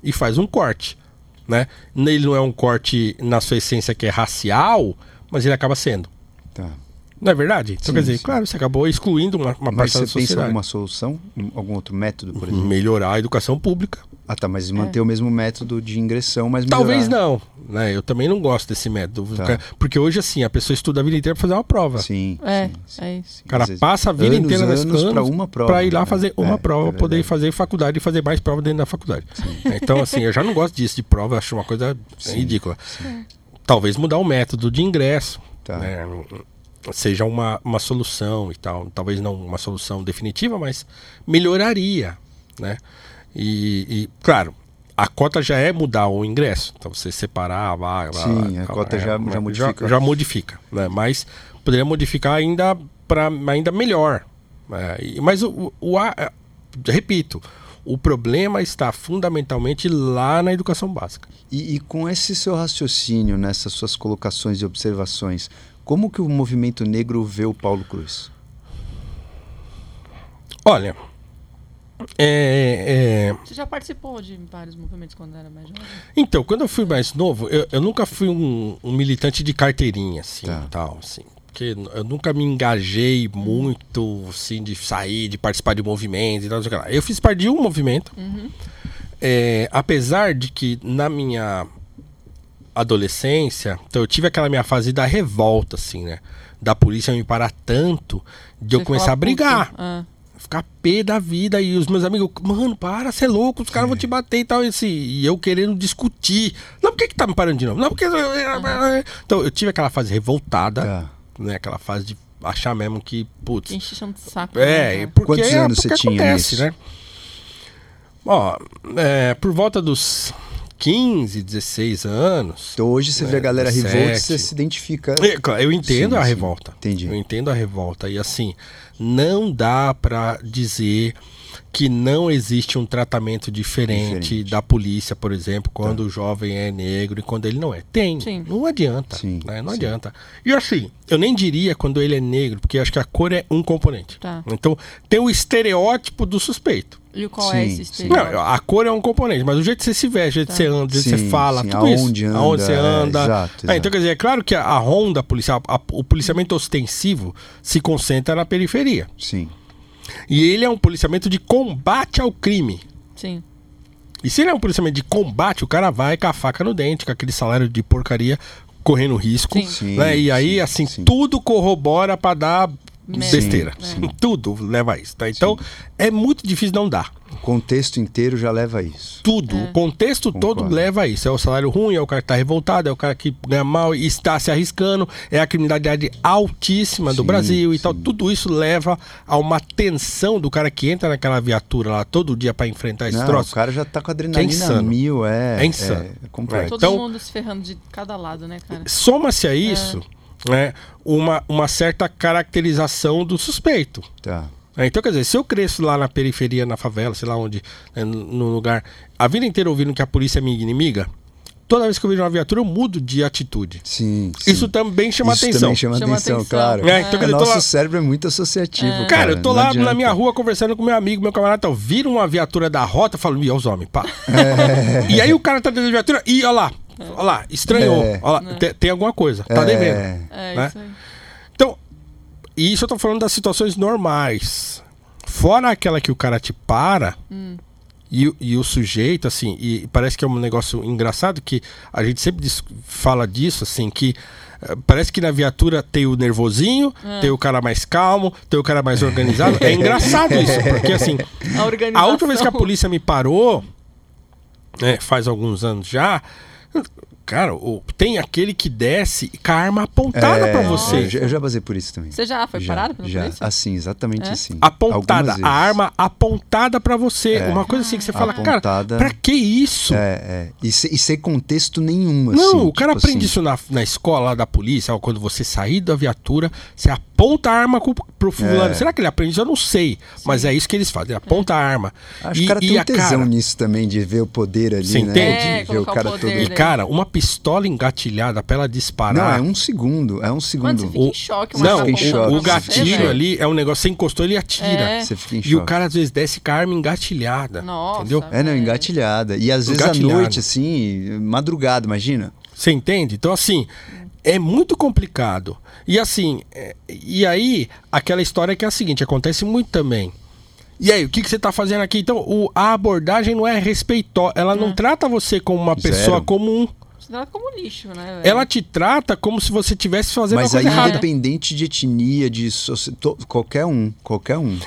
Speaker 5: E faz um corte. Né? Ele não é um corte na sua essência que é racial, mas ele acaba sendo.
Speaker 1: Tá.
Speaker 5: Não é verdade? Então,
Speaker 1: Sim,
Speaker 5: quer dizer,
Speaker 1: sim.
Speaker 5: claro, você acabou excluindo uma, uma
Speaker 1: Mas
Speaker 5: parte
Speaker 1: você
Speaker 5: da
Speaker 1: pensa em
Speaker 5: sociedade.
Speaker 1: alguma solução? Algum outro método, por exemplo?
Speaker 5: Melhorar a educação pública.
Speaker 1: Ah, tá, mas manter o mesmo método de ingressão, mas
Speaker 5: Talvez
Speaker 1: melhorar.
Speaker 5: não, né? Eu também não gosto desse método.
Speaker 1: Tá.
Speaker 5: Porque hoje, assim, a pessoa estuda a vida inteira pra fazer uma prova.
Speaker 1: Sim.
Speaker 4: É,
Speaker 1: sim, sim,
Speaker 4: é isso.
Speaker 1: sim.
Speaker 5: O cara passa a vida
Speaker 1: anos,
Speaker 5: inteira na
Speaker 1: anos
Speaker 5: escola
Speaker 1: pra uma prova.
Speaker 5: pra ir lá
Speaker 1: né?
Speaker 5: fazer uma
Speaker 1: É,
Speaker 5: prova,
Speaker 1: é
Speaker 5: poder fazer faculdade e fazer mais prova dentro da faculdade. Então, assim, eu já não gosto disso de prova, acho uma coisa ridícula. Talvez mudar o método de ingresso.
Speaker 1: Tá.
Speaker 5: né? Seja uma, uma solução e tal. Talvez não uma solução definitiva, mas melhoraria. Né? E, e, claro, a cota já é mudar o ingresso. Então você separar a vaga.
Speaker 1: Sim, a cota já- já
Speaker 5: mas
Speaker 1: modifica.
Speaker 5: Já, modifica. Né? Mas poderia modificar ainda para ainda melhor. É, mas o, o- o é, repito, o problema está fundamentalmente lá na educação básica.
Speaker 1: E, e com esse seu raciocínio nessas suas colocações e observações, como que o movimento negro vê o Paulo Cruz?
Speaker 5: Olha, é, é,
Speaker 4: Você já participou de vários movimentos quando era mais jovem?
Speaker 5: então, quando eu fui mais novo, eu, eu nunca fui um, um militante de carteirinha, assim,
Speaker 1: Tá.
Speaker 5: tal, assim. Porque eu nunca me engajei muito, assim, de sair, de participar de movimentos e tal, lá. Eu fiz parte de um movimento, é, apesar de que na minha adolescência, então eu tive aquela minha fase da revolta, assim, né? Da polícia me parar tanto de eu
Speaker 4: Você
Speaker 5: começar
Speaker 4: fala,
Speaker 5: a brigar
Speaker 4: "Puta, ah,
Speaker 5: ficar pé da vida e os meus amigos, mano, para, você é louco, os caras vão te bater e tal, e, assim, e eu querendo discutir. Não, por que, que tá me parando de novo? Não, porque. Então, eu tive aquela fase revoltada,
Speaker 1: Tá.
Speaker 5: né? Aquela fase de achar mesmo que, putz.
Speaker 4: que encheção de saco.
Speaker 5: É,
Speaker 4: né,
Speaker 5: porque
Speaker 1: Quantos
Speaker 5: é
Speaker 1: anos
Speaker 5: porque
Speaker 1: você tinha
Speaker 5: acontece,
Speaker 1: nisso?
Speaker 5: né? Ó, é, por volta dos 15, 16 anos.
Speaker 1: Então hoje você vê a galera
Speaker 5: 17.
Speaker 1: revolta e você se identifica.
Speaker 5: É, eu entendo
Speaker 1: Sim,
Speaker 5: a
Speaker 1: sim.
Speaker 5: revolta.
Speaker 1: Entendi.
Speaker 5: Eu entendo a revolta. E assim, não dá pra dizer que não existe um tratamento diferente,
Speaker 1: Diferente.
Speaker 5: da polícia, por exemplo, quando o jovem é negro e quando ele não é. Tem.
Speaker 4: Sim.
Speaker 5: Não adianta.
Speaker 1: Sim,
Speaker 5: né? Não
Speaker 1: sim.
Speaker 5: adianta. E assim, eu nem diria quando ele é negro, porque acho que a cor é um componente.
Speaker 4: Tá.
Speaker 5: Então, tem o estereótipo do suspeito.
Speaker 4: E qual é
Speaker 1: Sim,
Speaker 4: esse
Speaker 1: sim.
Speaker 5: Não, a cor é um componente, mas o jeito que você se veste, o jeito que você anda, o jeito que você fala,
Speaker 1: sim,
Speaker 5: tudo isso.
Speaker 1: aonde anda,
Speaker 5: aonde você
Speaker 1: é,
Speaker 5: anda.
Speaker 1: exato,
Speaker 5: Ah,
Speaker 1: exato.
Speaker 5: então, quer dizer, é claro que a, a ronda policial, a- o policiamento ostensivo se concentra na periferia.
Speaker 1: Sim.
Speaker 5: E ele é um policiamento de combate ao crime.
Speaker 4: Sim.
Speaker 5: E se ele é um policiamento de combate, o cara vai com a faca no dente, com aquele salário de porcaria correndo risco.
Speaker 4: Sim.
Speaker 1: Sim,
Speaker 5: né? E aí,
Speaker 1: sim,
Speaker 5: assim,
Speaker 1: sim.
Speaker 5: tudo corrobora pra dar
Speaker 4: Merda.
Speaker 5: besteira.
Speaker 1: Sim,
Speaker 5: Tudo leva a isso, tá? Então, é muito difícil não dar.
Speaker 1: O contexto inteiro já leva a isso.
Speaker 5: Tudo, o contexto todo
Speaker 1: Concordo.
Speaker 5: leva a isso. É o salário ruim, é o cara que tá revoltado, é o cara que ganha mal e está se arriscando, é a criminalidade altíssima do
Speaker 1: Sim,
Speaker 5: Brasil e tal.
Speaker 1: sim.
Speaker 5: Tudo isso leva a uma tensão do cara que entra naquela viatura lá todo dia pra enfrentar esse
Speaker 1: Não,
Speaker 5: troço.
Speaker 1: o cara já tá com
Speaker 5: é
Speaker 1: adrenalina
Speaker 5: insano.
Speaker 1: mil, é.
Speaker 5: É insano.
Speaker 1: É, complexo.
Speaker 4: Todo
Speaker 5: Então-
Speaker 4: mundo se ferrando de cada lado, né, cara?
Speaker 5: Soma-se a isso né, uma, uma certa caracterização do suspeito.
Speaker 1: Tá.
Speaker 5: É, Então, quer dizer, se eu cresço lá na periferia, na favela, sei lá onde, né, no lugar, a vida inteira ouvindo que a polícia é minha inimiga, toda vez que eu vejo uma viatura, eu mudo de atitude.
Speaker 1: Sim. sim.
Speaker 5: Isso também chama
Speaker 1: Isso
Speaker 5: atenção.
Speaker 1: também chama,
Speaker 4: Chama
Speaker 1: atenção,
Speaker 4: atenção.
Speaker 1: claro.
Speaker 5: É, então,
Speaker 1: o
Speaker 5: dizer,
Speaker 1: nosso
Speaker 5: lá-
Speaker 1: cérebro é muito associativo, cara.
Speaker 5: Cara, eu tô lá
Speaker 1: adianta.
Speaker 5: na minha rua conversando com meu amigo, meu camarada, tal, vira uma viatura da rota, eu falo, olha os homens, pá. E aí o cara tá dentro da viatura, ih, olha lá, olha lá, estranhou,
Speaker 1: É.
Speaker 5: olha lá, tem, tem alguma coisa, tá
Speaker 1: É,
Speaker 5: devendo.
Speaker 4: É,
Speaker 5: né?
Speaker 4: isso aí.
Speaker 5: Então, e isso eu tô falando das situações normais. Fora aquela que o cara te para E, o- e o sujeito, assim, e parece que é um negócio engraçado que a gente sempre dis- fala disso, assim, que eh, parece que na viatura tem o nervosinho, tem o cara mais calmo, tem o cara mais organizado. É engraçado isso, porque assim,
Speaker 4: A organização.
Speaker 5: a última vez que a polícia me parou, né, faz alguns anos já, cara, tem aquele que desce com a arma apontada pra
Speaker 1: É,
Speaker 5: você.
Speaker 1: Eu já, eu já basei por isso também.
Speaker 4: Você já foi
Speaker 1: já,
Speaker 4: parado pela
Speaker 1: já.
Speaker 4: polícia?
Speaker 1: Assim, exatamente
Speaker 4: É?
Speaker 1: assim.
Speaker 5: Apontada, a arma apontada pra você.
Speaker 1: É.
Speaker 5: Uma coisa assim que você fala,
Speaker 1: Apontada.
Speaker 5: cara, pra que isso?
Speaker 1: É, é. E, se- e sem contexto nenhum, assim.
Speaker 5: Não, o cara
Speaker 1: tipo
Speaker 5: aprende
Speaker 1: assim.
Speaker 5: isso na, na escola lá da polícia, ó, quando você sair da viatura, você aponta a arma pro fulano.
Speaker 1: É.
Speaker 5: Será que ele aprende? Eu não sei. Mas é isso que eles fazem, aponta a arma.
Speaker 1: Acho que o cara tem um tesão
Speaker 5: cara-
Speaker 1: nisso também, de ver o poder ali,
Speaker 5: Você
Speaker 1: né?
Speaker 5: entende?
Speaker 4: É,
Speaker 1: ver o
Speaker 4: o
Speaker 1: cara
Speaker 4: poder
Speaker 1: todo.
Speaker 5: E, cara, uma pistola engatilhada pra ela disparar.
Speaker 1: Não, é um segundo, é um
Speaker 4: Mano,
Speaker 1: segundo.
Speaker 4: você fica
Speaker 5: O-
Speaker 4: em choque.
Speaker 5: Não,
Speaker 4: arma
Speaker 1: fica em
Speaker 4: apontando
Speaker 1: choque.
Speaker 5: o, o
Speaker 4: você,
Speaker 5: gatilho ali é um negócio, você encostou, ele atira.
Speaker 4: É.
Speaker 1: Você fica em
Speaker 5: E
Speaker 1: choque.
Speaker 5: o cara às vezes desce com a arma engatilhada.
Speaker 4: Nossa.
Speaker 5: Entendeu?
Speaker 1: É, não, engatilhada. E às vezes à noite, assim, madrugada, imagina.
Speaker 5: Você entende? Então, assim, é muito complicado. E assim, é- e aí, aquela história que é a seguinte, acontece muito também. E aí, o que, que você tá fazendo aqui? Então, o- a abordagem não é respeitosa. Ela não trata você como uma
Speaker 1: Zero.
Speaker 5: pessoa comum.
Speaker 4: Você trata como lixo, né, velho?
Speaker 5: Ela te trata como se você estivesse fazendo
Speaker 1: Mas
Speaker 5: uma
Speaker 1: aí,
Speaker 5: coisa errada.
Speaker 1: independente de etnia, de qualquer um, qualquer um.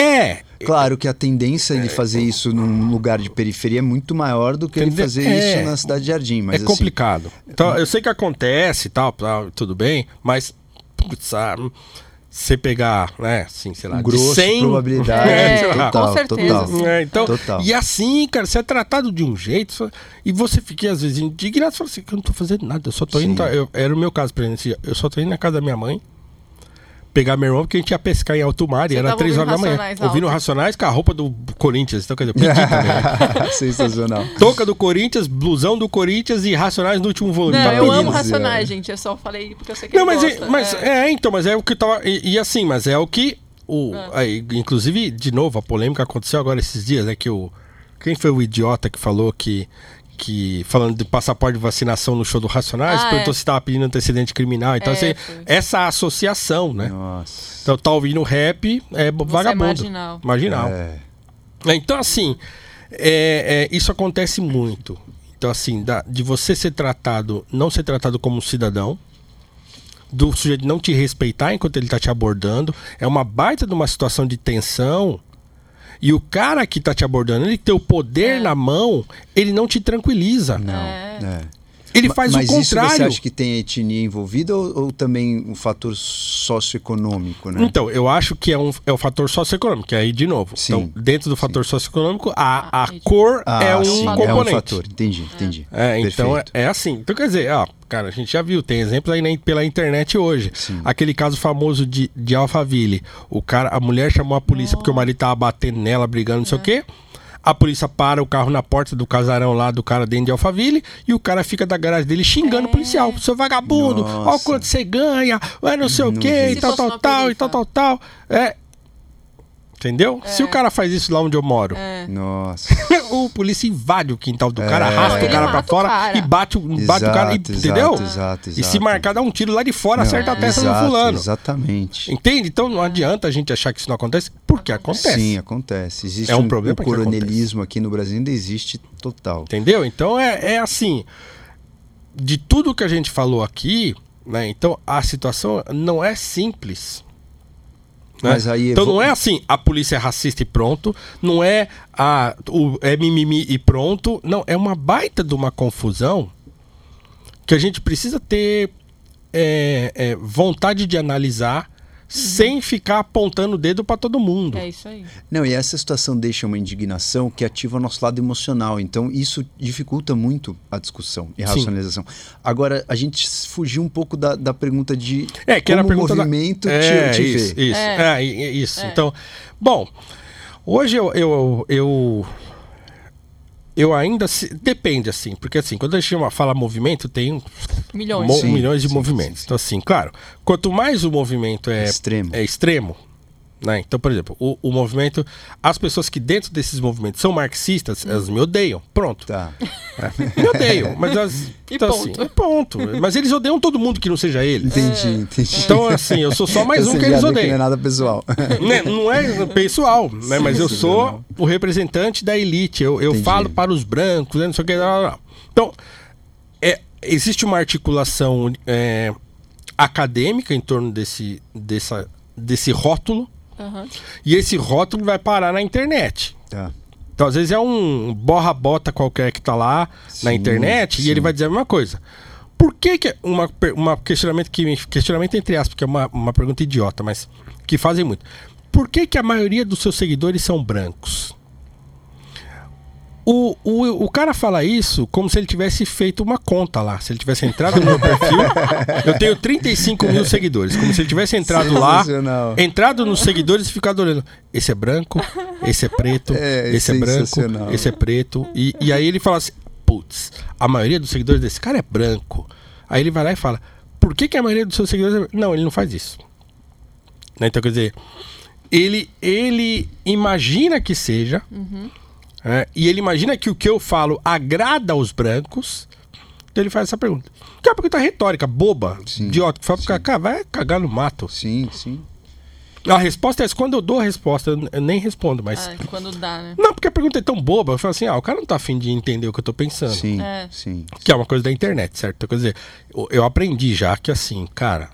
Speaker 5: É.
Speaker 1: Claro que a tendência de fazer isso num lugar de periferia é muito maior do que ele fazer
Speaker 5: É.
Speaker 1: isso na cidade de Jardim. Mas
Speaker 5: é
Speaker 1: assim,
Speaker 5: complicado. Então, eu sei que acontece e tal, tal, tudo bem, mas putz, ah, você pegar, né, assim, sei lá,
Speaker 1: grosso,
Speaker 5: de 100,
Speaker 1: probabilidade,
Speaker 4: É,
Speaker 1: total,
Speaker 4: com certeza,
Speaker 1: total.
Speaker 5: É, então,
Speaker 1: Total.
Speaker 5: E assim, cara, você é tratado de um jeito só- e você fica às vezes indignado, você fala assim, que eu não tô fazendo nada, eu só tô indo,
Speaker 1: Sim.
Speaker 5: eu- era o meu caso, por exemplo, assim, eu só tô indo na casa da minha mãe, pegar meu irmão, porque a gente ia pescar em alto mar e
Speaker 4: Você
Speaker 5: era 3 horas da
Speaker 4: ouvindo
Speaker 5: manhã.
Speaker 4: Racionais
Speaker 5: Ouvindo
Speaker 4: alto.
Speaker 5: Racionais com a roupa do Corinthians, então quer dizer, também.
Speaker 1: Sensacional.
Speaker 5: Touca do Corinthians, blusão do Corinthians e Racionais no último volume.
Speaker 4: Não,
Speaker 5: Tá
Speaker 4: eu
Speaker 5: pedindo.
Speaker 4: amo Racionais,
Speaker 1: é.
Speaker 4: gente. Eu só falei porque eu sei que
Speaker 5: Não,
Speaker 4: ele
Speaker 5: mas, é,
Speaker 4: gosta.
Speaker 5: mas
Speaker 4: é.
Speaker 5: é. então, mas é o que tava. E, e assim, mas é o que. O, aí, inclusive, de novo, a polêmica aconteceu agora esses dias, né? Que o. Quem foi o idiota que falou que. Que falando de passaporte de vacinação no show do Racionais,
Speaker 4: Ah,
Speaker 5: perguntou
Speaker 4: é.
Speaker 5: se estava pedindo antecedente criminal. Então,
Speaker 4: É,
Speaker 5: assim,
Speaker 4: foi.
Speaker 5: essa associação, né?
Speaker 1: Nossa.
Speaker 5: Então, tá ouvindo rap, é vagabundo.
Speaker 4: marginal.
Speaker 5: Marginal.
Speaker 1: É.
Speaker 5: É, Então, assim, é, é, isso acontece muito. Então, assim, da- de você ser tratado, não ser tratado como um cidadão, do sujeito não te respeitar enquanto ele tá te abordando, é uma baita de uma situação de tensão. E o cara que tá te abordando, ele tem o poder
Speaker 4: É.
Speaker 5: na mão, ele não te tranquiliza.
Speaker 1: Não.
Speaker 4: É.
Speaker 1: é.
Speaker 5: Ele faz
Speaker 1: Mas
Speaker 5: o
Speaker 1: isso você
Speaker 5: contrário.
Speaker 1: acha que tem etnia envolvida ou, ou também um fator socioeconômico, né?
Speaker 5: Então, eu acho que é, um, é o fator socioeconômico, que aí, de novo.
Speaker 1: Sim,
Speaker 5: Então, dentro do fator socioeconômico, a,
Speaker 4: Ah,
Speaker 5: a cor
Speaker 1: Ah,
Speaker 5: é um
Speaker 1: sim,
Speaker 5: componente.
Speaker 1: É um fator, entendi, entendi.
Speaker 5: É, então é, é assim. Então quer dizer, ó, cara, a gente já viu, tem exemplos aí na- pela internet hoje.
Speaker 1: Sim.
Speaker 5: Aquele caso famoso de, de Alphaville. O cara, a mulher chamou a polícia porque o marido tava batendo nela, brigando, não sei o quê. A polícia para o carro na porta do casarão lá do cara dentro de Alphaville e o cara fica da garagem dele xingando o policial. Seu vagabundo, ó
Speaker 1: Nossa.
Speaker 5: quanto você ganha, é não sei o
Speaker 1: Não
Speaker 5: quê,
Speaker 1: vi.
Speaker 5: e tal, tal, tal, e tal, tal, tal. É. Entendeu? Se o cara faz isso lá onde eu moro,
Speaker 4: É.
Speaker 1: Nossa.
Speaker 5: o polícia invade o quintal do cara,
Speaker 1: É.
Speaker 5: arrasta o cara pra fora
Speaker 4: cara.
Speaker 5: e bate, o- bate o cara, e-
Speaker 1: Exato,
Speaker 5: entendeu?
Speaker 1: exato, exato,
Speaker 5: E se
Speaker 1: exato.
Speaker 5: marcar, dá um tiro lá de fora, acerta a
Speaker 1: Não,
Speaker 5: testa
Speaker 1: exato,
Speaker 5: do fulano.
Speaker 1: Exatamente.
Speaker 5: Entende? Então não adianta a gente achar que isso não acontece, porque acontece.
Speaker 1: Sim, acontece. Existe
Speaker 5: É um
Speaker 1: um,
Speaker 5: problema
Speaker 1: o coronelismo aqui no Brasil ainda existe total.
Speaker 5: Entendeu? Então é, é assim. De tudo que a gente falou aqui, né? Então a situação não é simples. Né?
Speaker 1: Aí
Speaker 5: então
Speaker 1: vou-
Speaker 5: não é assim, a polícia é racista e pronto, não é a o é mimimi e pronto, não, é uma baita de uma confusão que a gente precisa ter é, é, vontade de analisar sem ficar apontando o dedo para todo mundo.
Speaker 4: É isso aí.
Speaker 1: Não, e essa situação deixa uma indignação que ativa o nosso lado emocional. Então, isso dificulta muito a discussão e a
Speaker 5: Sim.
Speaker 1: racionalização. Agora, a gente fugiu um pouco da, da pergunta de
Speaker 5: É, que era a
Speaker 1: como o
Speaker 5: pergunta da-
Speaker 1: movimento
Speaker 5: é,
Speaker 1: te, te
Speaker 5: isso,
Speaker 1: vê.
Speaker 5: Isso,
Speaker 4: É.
Speaker 5: é, isso.
Speaker 4: É.
Speaker 5: Então, bom, hoje eu, eu, eu, eu ainda se- depende assim, porque assim, quando a gente chama- fala movimento, tem
Speaker 4: Milhões.
Speaker 5: mo-
Speaker 1: Sim,
Speaker 5: milhões de
Speaker 1: sim,
Speaker 5: movimentos.
Speaker 1: sim, sim.
Speaker 5: Então assim, claro, quanto mais o movimento é
Speaker 1: Extremo.
Speaker 5: é extremo, Né? Então, por exemplo, o, o movimento. As pessoas que dentro desses movimentos são marxistas, elas me odeiam. Pronto.
Speaker 1: Tá.
Speaker 5: É, me odeiam. Mas elas.
Speaker 4: E
Speaker 5: então,
Speaker 4: ponto.
Speaker 5: assim, ponto. Mas eles odeiam todo mundo que não seja eles.
Speaker 1: Entendi, entendi.
Speaker 5: Então, assim, eu sou só mais
Speaker 1: Ou
Speaker 5: um que eles
Speaker 1: já vê Não é
Speaker 5: odeiam.
Speaker 1: nada pessoal.
Speaker 5: Né, Não é pessoal, né? mas eu
Speaker 1: sim,
Speaker 5: sou
Speaker 1: não.
Speaker 5: o representante da elite. Eu, eu
Speaker 1: Entendi.
Speaker 5: falo para os brancos, né, não sei o que. Lá, lá, lá. Então, é, existe uma articulação é, acadêmica em torno desse, dessa, desse rótulo,
Speaker 4: Aham.
Speaker 5: e esse rótulo vai parar na internet.
Speaker 1: Tá.
Speaker 5: Então, às vezes é um borra-bota qualquer que tá lá na
Speaker 1: Sim,
Speaker 5: internet
Speaker 1: sim.
Speaker 5: e ele vai dizer a mesma coisa. Por que, que uma, per- uma questionamento que me- questionamento entre aspas, que é uma, uma pergunta idiota, mas que fazem muito. Por que, que a maioria dos seus seguidores são brancos? O, o, o cara fala isso como se ele tivesse feito uma conta lá. Se ele tivesse entrado no meu perfil, eu tenho 35 mil seguidores. Como se ele tivesse entrado lá,
Speaker 1: Sensacional.
Speaker 5: entrado nos seguidores e ficado olhando. Esse é branco, esse é preto,
Speaker 1: É,
Speaker 5: esse é branco,
Speaker 1: sensacional.
Speaker 5: esse é preto. E, e aí ele fala assim: putz, a maioria dos seguidores desse cara é branco. Aí ele vai lá e fala: por que, que a maioria dos seus seguidores é branco? Não, ele não faz isso. Né, Então, quer dizer, ele, ele imagina que seja, é, e ele imagina que o que eu falo agrada aos brancos. Então ele faz essa pergunta. Que é uma pergunta retórica, boba,
Speaker 1: Sim,
Speaker 5: idiota. que Fala pro
Speaker 1: sim.
Speaker 5: cara, vai cagar no mato.
Speaker 1: Sim, sim.
Speaker 5: A resposta é essa. Quando eu dou a resposta, eu nem respondo, mas.
Speaker 4: Ah, quando dá, né?
Speaker 5: Não, porque a pergunta é tão boba. Eu falo assim, ah, o cara não tá afim de entender o que eu tô pensando.
Speaker 1: Sim,
Speaker 4: É.
Speaker 1: sim.
Speaker 5: Que é uma coisa da internet, certo? Quer dizer, eu aprendi já que assim, cara,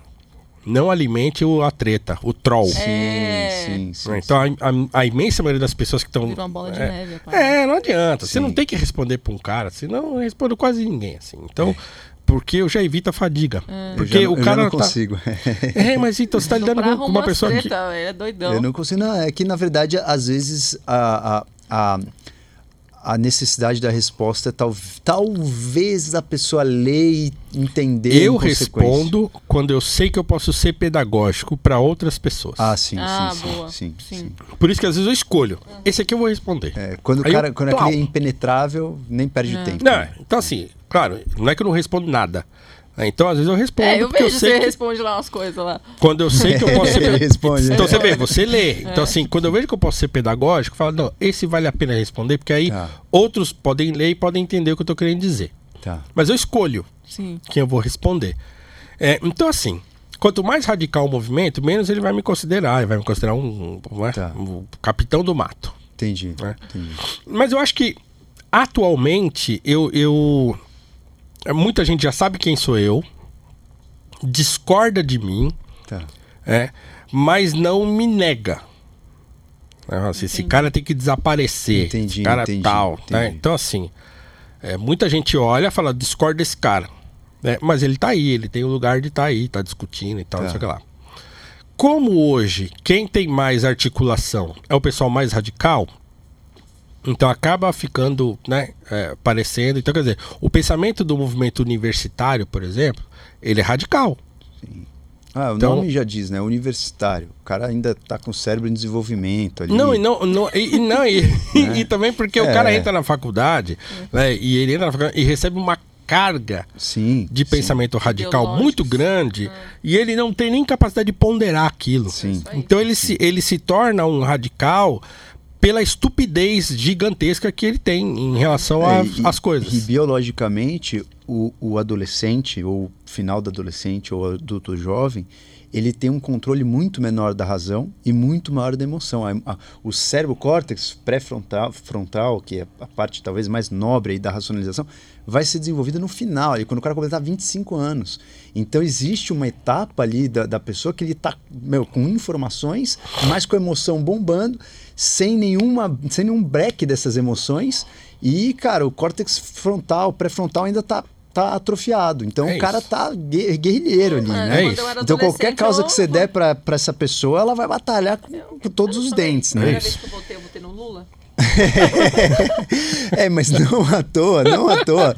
Speaker 5: não alimente o, a treta, o troll.
Speaker 1: Sim,
Speaker 4: É.
Speaker 1: sim, sim.
Speaker 5: Então a, a- a imensa maioria das pessoas que estão.
Speaker 4: Vira uma bola de
Speaker 5: é,
Speaker 4: neve.
Speaker 5: É, não adianta. Você
Speaker 1: Sim.
Speaker 5: não tem que responder pra um cara, senão eu respondo quase ninguém, assim. Então, porque eu já evito a fadiga.
Speaker 1: Eu
Speaker 5: Porque
Speaker 1: já,
Speaker 5: o
Speaker 1: eu
Speaker 5: cara
Speaker 1: já não
Speaker 5: tá.
Speaker 1: consigo.
Speaker 5: É, mas então você tá lidando com, uma pessoa que.
Speaker 4: treta, ele é doidão.
Speaker 1: Eu não consigo. Não, é que na verdade, às vezes, a, a, a, a necessidade da resposta é tal, talvez a pessoa ler e entender.
Speaker 5: Eu respondo quando eu sei que eu posso ser pedagógico para outras pessoas.
Speaker 1: Ah, sim,
Speaker 4: Ah,
Speaker 1: sim,
Speaker 4: boa.
Speaker 1: sim,
Speaker 4: Sim.
Speaker 1: sim.
Speaker 5: Por isso que às vezes eu escolho. Esse aqui eu vou responder.
Speaker 1: É, quando o
Speaker 5: Aí eu
Speaker 1: cara, quando
Speaker 5: plau.
Speaker 1: aquele é impenetrável, nem perde tempo.
Speaker 5: Não, então assim, claro, não é que eu não respondo nada. É, Então às vezes eu respondo
Speaker 4: É, eu
Speaker 5: porque eu
Speaker 4: vejo
Speaker 5: sei
Speaker 4: você
Speaker 5: que
Speaker 4: responde lá umas coisas lá.
Speaker 5: quando eu sei que eu posso ser
Speaker 1: Ele responde.
Speaker 5: Então você vê, você lê. Então assim, quando eu vejo que eu posso ser pedagógico, eu falo, não, esse vale a pena responder, porque aí
Speaker 1: Tá.
Speaker 5: outros podem ler e podem entender o que eu tô querendo dizer.
Speaker 1: Tá.
Speaker 5: Mas eu escolho
Speaker 4: Sim.
Speaker 5: quem eu vou responder. É, então, assim, quanto mais radical o movimento, menos ele vai me considerar. Ele vai me considerar um, um, né,
Speaker 1: Tá.
Speaker 5: um capitão do mato.
Speaker 1: Entendi.
Speaker 5: É.
Speaker 1: entendi.
Speaker 5: Mas eu acho que, atualmente, eu, eu. É, Muita gente já sabe quem sou eu, discorda de mim,
Speaker 1: Tá.
Speaker 5: é, mas não me nega. É, assim, esse cara tem que desaparecer.
Speaker 1: Entendi,
Speaker 5: esse cara
Speaker 1: entendi,
Speaker 5: tal. né?
Speaker 1: entendi.
Speaker 5: Então, assim, é, muita gente olha e fala, discorda desse cara. né? Mas ele tá aí, ele tem o lugar de estar aí, tá discutindo e tal,
Speaker 1: Tá.
Speaker 5: não sei o que lá. Como hoje, quem tem mais articulação é o pessoal mais radical, então acaba ficando, né, é, parecendo. Então, quer dizer, o pensamento do movimento universitário, por exemplo, ele é radical.
Speaker 1: Ah, o
Speaker 5: Então-
Speaker 1: nome já diz, né? Universitário. O cara ainda tá com o cérebro em desenvolvimento ali.
Speaker 5: Não, e não, não, e, e não, e, e também porque o
Speaker 1: É.
Speaker 5: cara entra na faculdade, né, e ele entra na faculdade e recebe uma carga
Speaker 1: Sim.
Speaker 5: de
Speaker 1: sim,
Speaker 5: pensamento radical
Speaker 4: Ideológicos.
Speaker 5: muito grande e ele não tem nem capacidade de ponderar aquilo.
Speaker 1: Sim.
Speaker 4: Aí.
Speaker 5: Então ele se, ele se torna um radical pela estupidez gigantesca que ele tem em relação
Speaker 1: É,
Speaker 5: às coisas.
Speaker 1: E biologicamente, o, o adolescente, ou final do adolescente, ou adulto jovem, ele tem um controle muito menor da razão e muito maior da emoção. A- a- o cérebro córtex pré-frontal, frontal, que é a parte talvez mais nobre da racionalização, vai ser desenvolvida no final, ali, quando o cara completar 25 anos. Então existe uma etapa ali da, da pessoa que ele está com informações, mas com a emoção bombando, sem nenhuma, sem nenhum break dessas emoções. E, cara, o córtex frontal, pré-frontal ainda tá, tá atrofiado. Então
Speaker 5: É
Speaker 1: o cara
Speaker 5: isso.
Speaker 1: tá gue- guerrilheiro ali,
Speaker 4: Mano,
Speaker 1: né?
Speaker 5: É
Speaker 1: Então qualquer causa que você der pra, pra essa pessoa, ela vai batalhar com, com todos os
Speaker 4: falei,
Speaker 1: dentes,
Speaker 4: A
Speaker 1: né?
Speaker 4: primeira
Speaker 5: isso.
Speaker 4: vez que eu votei, eu votei no Lula.
Speaker 1: É, mas não à toa, não à toa.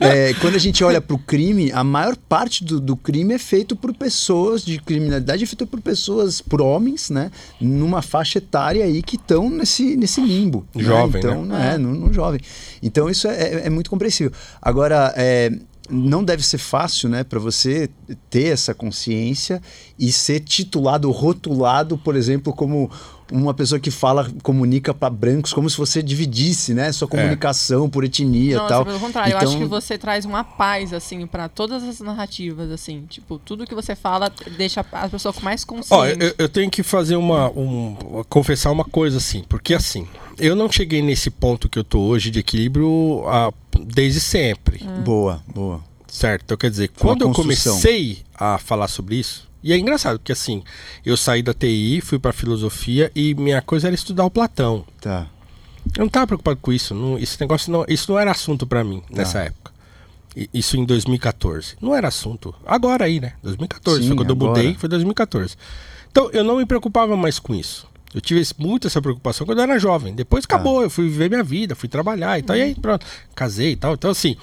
Speaker 1: É, quando a gente olha para o crime, a maior parte do, do crime é feito por pessoas, de criminalidade é feita por pessoas, por homens, né? Numa faixa etária aí que estão nesse, nesse limbo. né?
Speaker 5: Jovem,
Speaker 1: Então,
Speaker 5: né?
Speaker 1: É, no, no jovem. Então isso é, é- é muito compreensível. Agora, é, não deve ser fácil, né, para você ter essa consciência e ser titulado, rotulado, por exemplo, como uma pessoa que fala, comunica para brancos, como se você dividisse, né, sua comunicação por etnia e tal.
Speaker 4: pelo contrário, eu acho
Speaker 1: Então-
Speaker 4: que você traz uma paz, assim, pra todas as narrativas, assim. Tipo, tudo que você fala deixa a pessoa mais consciente.
Speaker 5: Ó, eu, eu tenho que fazer uma. Um, confessar uma coisa, assim. Porque, assim, eu não cheguei nesse ponto que eu tô hoje de equilíbrio ah, desde sempre.
Speaker 1: Boa, boa.
Speaker 5: Certo? Então, quer dizer, quando eu comecei a falar sobre isso. E é engraçado, porque assim, eu saí da TI, fui pra filosofia e minha coisa era estudar o Platão.
Speaker 1: Tá.
Speaker 5: Eu não tava preocupado com isso. Não, esse negócio não, isso não era assunto pra mim nessa época. I- Isso em 2014. Não era assunto. Agora aí, né? 2014.
Speaker 1: Sim,
Speaker 5: foi quando
Speaker 1: agora.
Speaker 5: eu mudei, foi 2014. Então eu não me preocupava mais com isso. Eu tive muito essa preocupação quando eu era jovem. Depois acabou, eu fui viver minha vida, fui trabalhar e tal. E aí, pronto, casei e tal. Então, assim,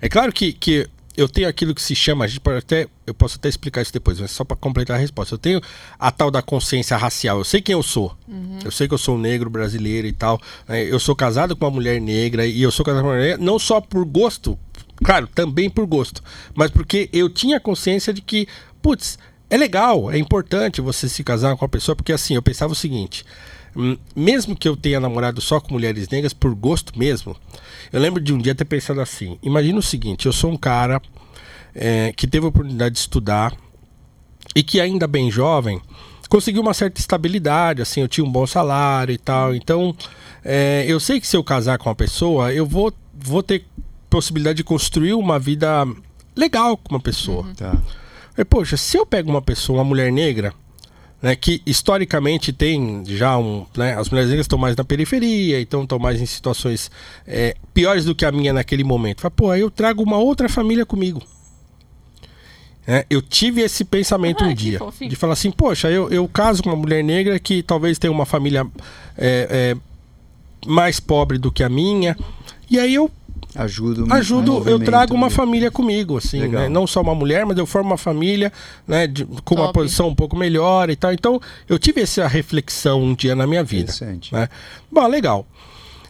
Speaker 5: é claro que, que eu tenho aquilo que se chama, a gente pode até, eu posso até explicar isso depois, mas só para completar a resposta. Eu tenho a tal da consciência racial. Eu sei quem eu sou. Eu sei que eu sou um negro brasileiro e tal. né? Eu sou casado com uma mulher negra e eu sou casado com uma mulher negra, não só por gosto, claro, também por gosto, mas porque eu tinha consciência de que, putz, é legal, é importante você se casar com uma pessoa, porque assim, eu pensava o seguinte. Mesmo que eu tenha namorado só com mulheres negras, por gosto mesmo, eu lembro de um dia ter pensado assim: imagina o seguinte, eu sou um cara é, que teve a oportunidade de estudar e que ainda bem jovem conseguiu uma certa estabilidade, assim, eu tinha um bom salário e tal. Então, é, eu sei que se eu casar com uma pessoa, eu vou, vou ter possibilidade de construir uma vida legal com uma pessoa.
Speaker 1: Tá.
Speaker 5: E, poxa, se eu pego uma pessoa, uma mulher negra, né, que historicamente tem já um. Né, as mulheres negras estão mais na periferia, então estão mais em situações é, piores do que a minha naquele momento. Fala, pô, aí eu trago uma outra família comigo. É, eu tive esse pensamento
Speaker 4: Ah,
Speaker 5: um dia.
Speaker 4: fofinho.
Speaker 5: De falar assim, poxa, eu, eu caso com uma mulher negra que talvez tenha uma família é, é, mais pobre do que a minha. E aí eu
Speaker 1: Ajudo.
Speaker 5: ajudo, eu trago uma família comigo, assim, né? Não só uma mulher, mas eu formo uma família, né? de- com uma
Speaker 4: Top.
Speaker 5: posição um pouco melhor e tal. Então, eu tive essa reflexão um dia na minha vida.
Speaker 1: Interessante.
Speaker 5: Né? Bom, legal.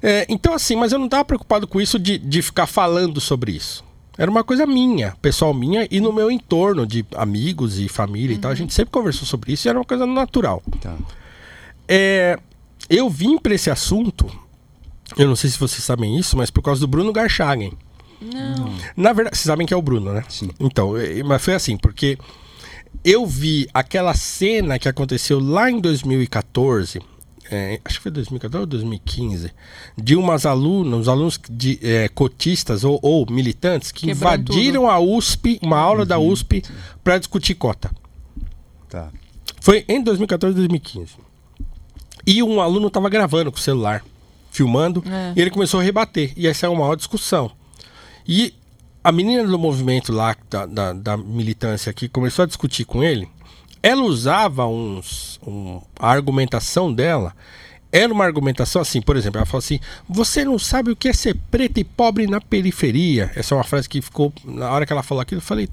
Speaker 5: É, então, assim, mas eu não estava preocupado com isso de, de ficar falando sobre isso. Era uma coisa minha, pessoal minha, e no meu entorno de amigos e família e tal. A gente sempre conversou sobre isso e era uma coisa natural.
Speaker 1: Tá.
Speaker 5: É, eu vim para esse assunto, eu não sei se vocês sabem isso, mas por causa do Bruno Garchagen.
Speaker 4: Não.
Speaker 5: Na verdade, vocês sabem que é o Bruno, né?
Speaker 1: Sim.
Speaker 5: Então, mas foi assim, porque eu vi aquela cena que aconteceu lá em 2014, eh, acho que foi 2014 ou 2015, de umas alunas, uns alunos de eh, cotistas ou, ou militantes que
Speaker 4: Quebrando
Speaker 5: invadiram a USP, uma aula da USP, para discutir cota.
Speaker 1: Tá.
Speaker 5: Foi em 2014 e 2015. E um aluno estava gravando com o celular, filmando,
Speaker 4: É.
Speaker 5: e ele começou a rebater. E essa é uma maior discussão. E a menina do movimento lá, da, da, da militância aqui, começou a discutir com ele. Ela usava uns. Um, a argumentação dela era uma argumentação assim, por exemplo, ela falou assim: Você não sabe o que é ser preto e pobre na periferia. Essa é uma frase que ficou. Na hora que ela falou aquilo, eu falei: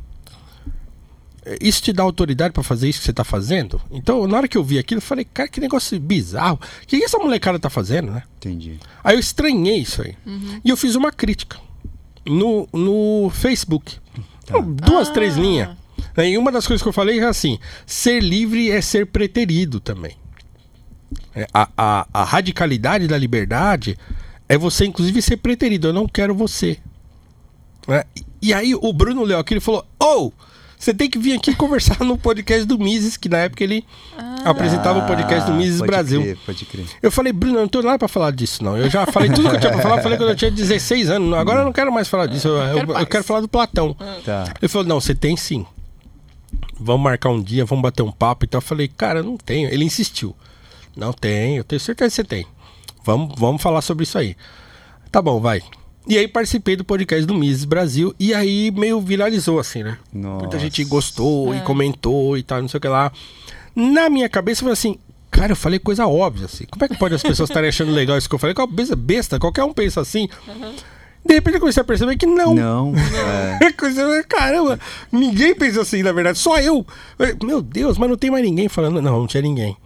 Speaker 5: isso te dá autoridade pra fazer isso que você tá fazendo? Então, na hora que eu vi aquilo, eu falei, cara, que negócio bizarro. O que, que essa molecada tá fazendo, né?
Speaker 1: Entendi.
Speaker 5: Aí eu estranhei isso aí. E eu fiz uma crítica no, no Facebook. Duas, três linhas. E uma das coisas que eu falei é assim: ser livre é ser preterido também. É, a, a, a radicalidade da liberdade é você, inclusive, ser preterido. Eu não quero você. Né? E- E aí o Bruno leu aquilo e falou: Oh, você tem que vir aqui conversar no podcast do Mises, que na época ele apresentava o podcast do
Speaker 1: Ah,
Speaker 5: Mises
Speaker 1: pode
Speaker 5: Brasil.
Speaker 1: Crer, pode crer.
Speaker 5: Eu falei, Bruno, eu não tenho nada pra falar disso, não. Eu já falei tudo que eu tinha pra falar, eu falei quando eu tinha 16 anos. Agora eu não quero mais falar disso. Eu, eu-
Speaker 4: quero
Speaker 5: eu quero falar do Platão.
Speaker 1: Tá.
Speaker 5: Ele falou, não, você tem sim. Vamos marcar um dia, vamos bater um papo e tal. Eu falei, cara, eu não tenho. Ele insistiu. Não tem, eu tenho certeza que você tem. Vamos, vamos falar sobre isso aí. Tá bom, vai. E aí participei do podcast do Mises Brasil e aí meio viralizou assim, né? Muita
Speaker 1: Nossa.
Speaker 5: gente gostou
Speaker 4: É.
Speaker 5: e comentou e tal, não sei o que lá. Na minha cabeça foi assim, cara, eu falei coisa óbvia assim. Como é que pode as pessoas estarem achando legal isso que eu falei? Qual besta, besta, qualquer um pensa assim. De repente eu comecei a perceber que não.
Speaker 1: Não. É.
Speaker 5: Coisa, caramba, ninguém pensa assim, na verdade, só eu. Eu, Meu Deus, mas não tem mais ninguém falando. Não, não tinha ninguém.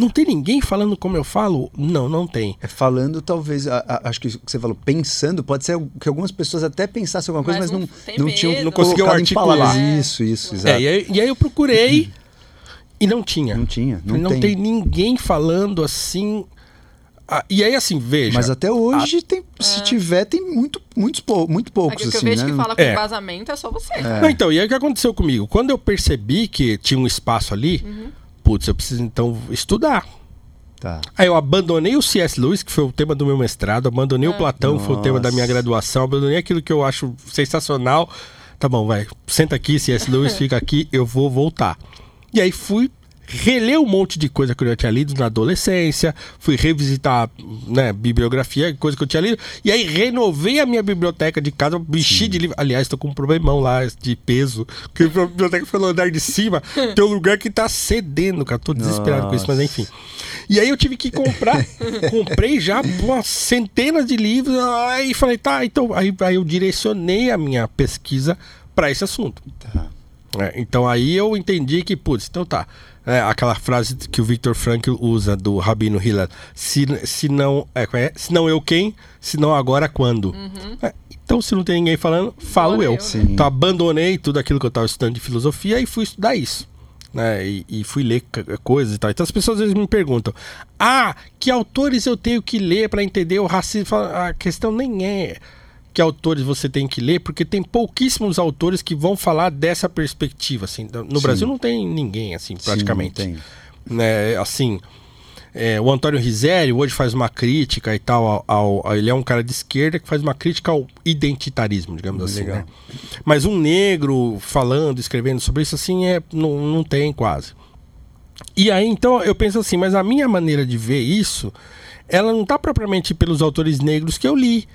Speaker 5: Não tem ninguém falando como eu falo? Não, não tem.
Speaker 1: É falando, talvez, a- a- acho que o que você falou, pensando, pode ser que algumas pessoas até pensassem alguma coisa,
Speaker 4: Mas
Speaker 1: mas,
Speaker 4: não
Speaker 1: não,
Speaker 4: tem
Speaker 1: não tinham.
Speaker 5: Não
Speaker 1: em
Speaker 5: articular.
Speaker 4: É.
Speaker 1: Isso, isso, exato.
Speaker 5: É, e, aí, e aí eu procurei e não tinha.
Speaker 1: Não tinha, não,
Speaker 5: Não, tem. ninguém falando assim. Ah, e aí, assim, veja.
Speaker 1: Mas até hoje, tem, se tiver, tem muito, muitos pou, muito poucos,
Speaker 4: Aqui o que eu
Speaker 1: assim,
Speaker 4: vejo
Speaker 1: né?
Speaker 4: que fala com
Speaker 5: É.
Speaker 4: embasamento é só você.
Speaker 5: Não, então, e aí o que aconteceu comigo? Quando eu percebi que tinha um espaço ali,
Speaker 4: Uhum.
Speaker 5: Putz, eu preciso então estudar.
Speaker 1: Tá.
Speaker 5: Aí eu abandonei o C.S. Lewis, que foi o tema do meu mestrado, abandonei
Speaker 4: É.
Speaker 5: o Platão, que foi o tema da minha graduação, abandonei aquilo que eu acho sensacional. Tá bom, vai, senta aqui, C.S. Lewis, fica aqui, eu vou voltar. E aí fui reler um monte de coisa que eu já tinha lido na adolescência, fui revisitar, né, bibliografia, coisa que eu tinha lido, e aí renovei a minha biblioteca de casa, enchi de livro. Aliás, tô com um problemão lá de peso, porque a biblioteca foi no andar de cima, tem um lugar que tá cedendo, cara, tô desesperado com isso, mas
Speaker 1: Nossa.
Speaker 5: enfim. E aí eu tive que comprar, comprei já umas centenas de livros, aí falei, tá, então aí, aí eu direcionei a minha pesquisa para esse assunto.
Speaker 1: Tá.
Speaker 5: É, então aí eu entendi que, putz, então tá. É, aquela frase que o Victor Frankl usa do Rabino Hillel, se, se não é, é? se não eu quem, se não agora quando. É, então se não tem ninguém falando, falo eu.
Speaker 4: eu?
Speaker 1: Sim.
Speaker 5: Então abandonei tudo aquilo que eu estava estudando de filosofia e fui estudar isso. Né? E, e fui ler coisas e tal. Então as pessoas às vezes me perguntam: Ah, que autores eu tenho que ler para entender o racismo? A questão nem é que autores você tem que ler, porque tem pouquíssimos autores que vão falar dessa perspectiva. Assim. No
Speaker 1: Sim.
Speaker 5: Brasil não tem ninguém, assim, praticamente.
Speaker 1: Sim.
Speaker 5: Né, assim, é, o Antônio Risério hoje faz uma crítica e tal. Ao, ao- ele é um cara de esquerda que faz uma crítica ao identitarismo, digamos assim.
Speaker 1: Legal.
Speaker 5: Né? Mas um negro falando, escrevendo sobre isso, assim, é, não, não tem quase. E aí, então, eu penso assim, mas a minha maneira de ver isso, ela não está propriamente pelos autores negros que eu li.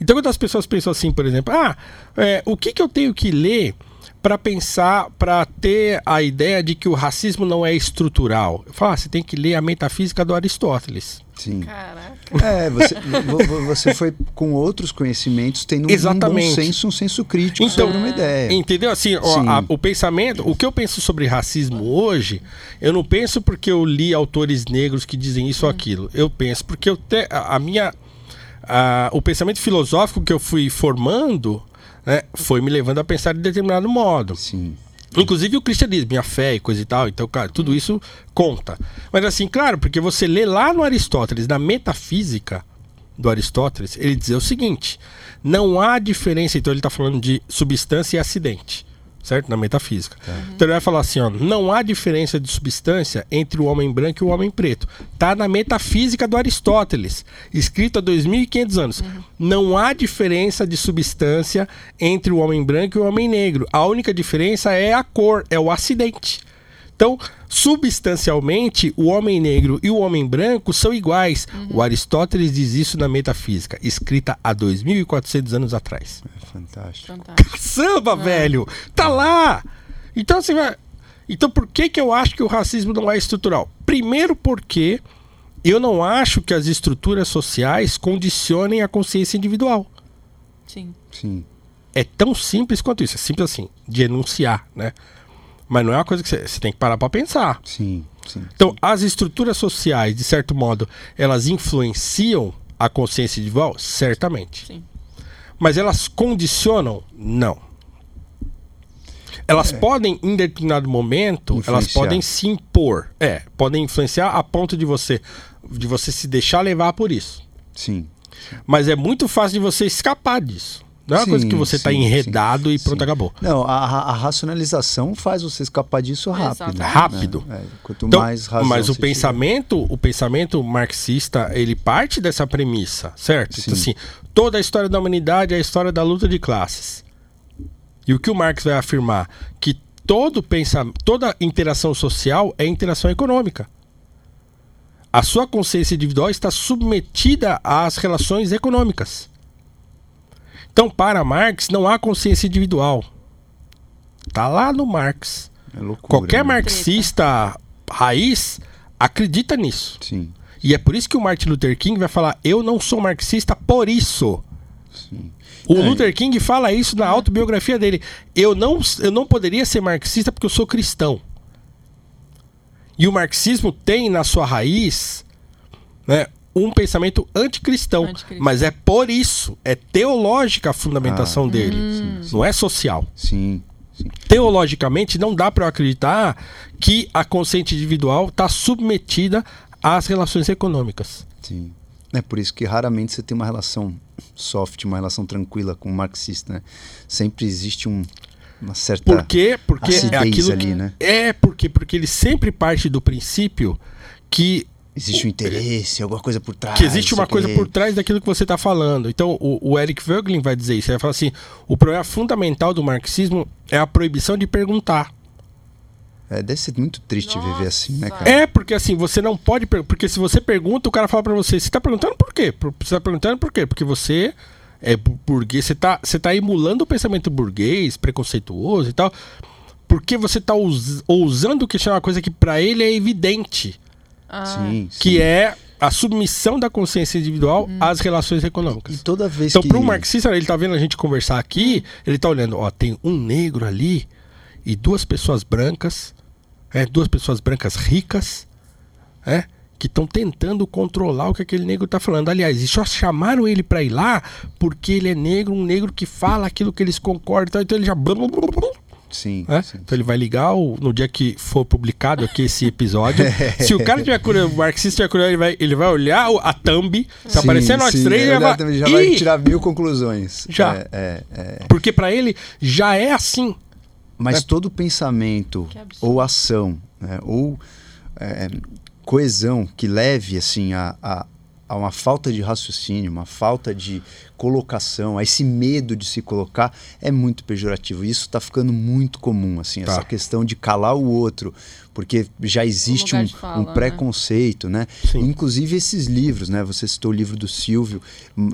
Speaker 5: Então, quando as pessoas pensam assim, por exemplo, ah, é, o que, que eu tenho que ler para pensar, para ter a ideia de que o racismo não é estrutural? Eu falo, ah, você tem que ler a metafísica do Aristóteles.
Speaker 1: Sim.
Speaker 4: Caraca.
Speaker 1: É, você, vo- vo- você foi com outros conhecimentos, tendo um
Speaker 5: Exatamente.
Speaker 1: bom senso, um senso crítico
Speaker 5: Então,
Speaker 1: sobre uma ideia.
Speaker 5: Entendeu? Assim, ó,
Speaker 1: Sim.
Speaker 5: a- o pensamento, o que eu penso sobre racismo hoje, eu não penso porque eu li autores negros que dizem isso ou aquilo. Eu penso porque eu te, a, a minha a- o pensamento filosófico que eu fui formando, né, foi me levando a pensar de determinado modo.
Speaker 1: Sim.
Speaker 5: Inclusive o cristianismo, e a fé e coisa e tal. Então, cara, tudo isso conta. Mas assim, claro, porque você lê lá no Aristóteles, na metafísica do Aristóteles, ele diz o seguinte: não há diferença. Então ele está falando de substância e acidente. Certo? Na metafísica. Então ele vai falar assim: ó, não há diferença de substância entre o homem branco e o homem preto. Tá na metafísica do Aristóteles, escrito há 2.500 anos. Não há diferença de substância entre o homem branco e o homem negro. A única diferença é a cor, é o acidente. Então, substancialmente, o homem negro e o homem branco são iguais. O Aristóteles diz isso na metafísica, escrita há 2.400 anos atrás.
Speaker 1: É fantástico.
Speaker 4: Fantástico.
Speaker 5: Samba, velho! Tá lá! Então você vai. Então por que, que eu acho que o racismo não é estrutural? Primeiro porque eu não acho que as estruturas sociais condicionem a consciência individual.
Speaker 4: Sim.
Speaker 1: Sim.
Speaker 5: É tão simples quanto isso. É simples assim, de enunciar, né? Mas não é uma coisa que você, você tem que parar pra pensar.
Speaker 1: Sim. Sim.
Speaker 5: Então, as estruturas sociais, de certo modo, elas influenciam a consciência individual? Certamente.
Speaker 4: Sim.
Speaker 5: Mas elas condicionam? Não. Elas podem, em determinado momento, elas podem se impor. É, podem influenciar a ponto de você, de você se deixar levar por isso.
Speaker 1: Sim.
Speaker 5: Mas é muito fácil de você escapar disso. Não é uma
Speaker 1: Sim,
Speaker 5: coisa que você está enredado
Speaker 1: sim,
Speaker 5: e pronto,
Speaker 1: sim.
Speaker 5: acabou.
Speaker 1: Não, a, a- racionalização faz você escapar disso rápido. Né?
Speaker 5: Rápido.
Speaker 1: É, quanto
Speaker 5: Então,
Speaker 1: mais razão
Speaker 5: mas o
Speaker 1: você tiver.
Speaker 5: pensamento, o pensamento marxista, ele parte dessa premissa, certo? Então,
Speaker 1: Sim.
Speaker 5: assim, toda a história da humanidade é a história da luta de classes. E o que o Marx vai afirmar? Que todo pensamento, toda interação social é interação econômica. A sua consciência individual está submetida às relações econômicas. Então, para Marx, não há consciência individual. Tá lá no Marx.
Speaker 1: É loucura,
Speaker 5: Qualquer
Speaker 1: né?
Speaker 5: marxista raiz acredita nisso.
Speaker 1: Sim.
Speaker 5: E é por isso que o Martin Luther King vai falar: eu não sou marxista por isso.
Speaker 1: Sim.
Speaker 5: O
Speaker 1: É.
Speaker 5: Luther King fala isso na autobiografia dele. Eu não, eu não poderia ser marxista porque eu sou cristão. E o marxismo tem na sua raiz né, um pensamento anticristão.
Speaker 4: Anticristão.
Speaker 5: Mas é por isso, é teológica a fundamentação dele. Não é social.
Speaker 1: Sim, sim.
Speaker 5: Teologicamente, não dá para eu acreditar que a consciência individual está submetida às relações econômicas.
Speaker 1: Sim. É por isso que raramente você tem uma relação soft, uma relação tranquila com um marxista, né? Sempre existe um, uma certa
Speaker 5: Por quê? Porque é aquilo
Speaker 1: ali,
Speaker 5: que-
Speaker 1: né?
Speaker 5: É porque porque ele sempre parte do princípio que
Speaker 1: Existe um interesse, alguma coisa por trás.
Speaker 5: que existe uma coisa por trás daquilo que você está falando. Então, o, o Eric Voegelin vai dizer isso. Ele vai falar assim: o problema fundamental do marxismo é a proibição de perguntar.
Speaker 1: É, deve ser muito triste
Speaker 4: Nossa.
Speaker 1: viver assim, né, cara?
Speaker 5: É, porque assim, você não pode. Porque se você pergunta, o cara fala pra você: você tá perguntando por quê? Por- Você tá perguntando por quê? Porque você é bu- burguês, você tá, você tá emulando o pensamento burguês, preconceituoso e tal. Porque você tá us- ousando questionar uma coisa que pra ele é evidente,
Speaker 4: Ah,
Speaker 1: Sim, sim.
Speaker 5: que é a submissão da consciência individual às relações
Speaker 1: E
Speaker 5: econômicas.
Speaker 1: toda vez
Speaker 5: Então,
Speaker 1: que...
Speaker 5: para um marxista, ele tá vendo a gente conversar aqui, ele tá olhando, ó, tem um negro ali e duas pessoas brancas, é, duas pessoas brancas ricas, é, que estão tentando controlar o que aquele negro tá falando. Aliás, e só chamaram ele para ir lá porque ele é negro, um negro que fala aquilo que eles concordam, então ele já
Speaker 1: Sim,
Speaker 5: é?
Speaker 1: sim.
Speaker 5: Então ele vai ligar o- no dia que for publicado aqui esse episódio. Se o cara tiver curioso, o marxista tiver curioso, ele vai, ele vai olhar a thumb, tá
Speaker 1: Sim,
Speaker 5: aparecendo nós três,
Speaker 1: é
Speaker 5: ele vai,
Speaker 1: já vai tirar mil conclusões.
Speaker 5: Já.
Speaker 1: É, é, é.
Speaker 5: Porque pra ele já é assim.
Speaker 1: Mas
Speaker 5: É.
Speaker 1: todo pensamento ou ação, né, ou é, coesão que leve assim a, a, a uma falta de raciocínio, uma falta de colocação, a esse medo de se colocar é muito pejorativo. Isso está ficando muito comum, assim,
Speaker 5: Tá.
Speaker 1: essa questão de calar o outro, porque já existe um,
Speaker 4: fala,
Speaker 1: um
Speaker 4: né?
Speaker 1: preconceito, né?
Speaker 5: Sim.
Speaker 1: Inclusive esses livros, né? Você citou o livro do Silvio,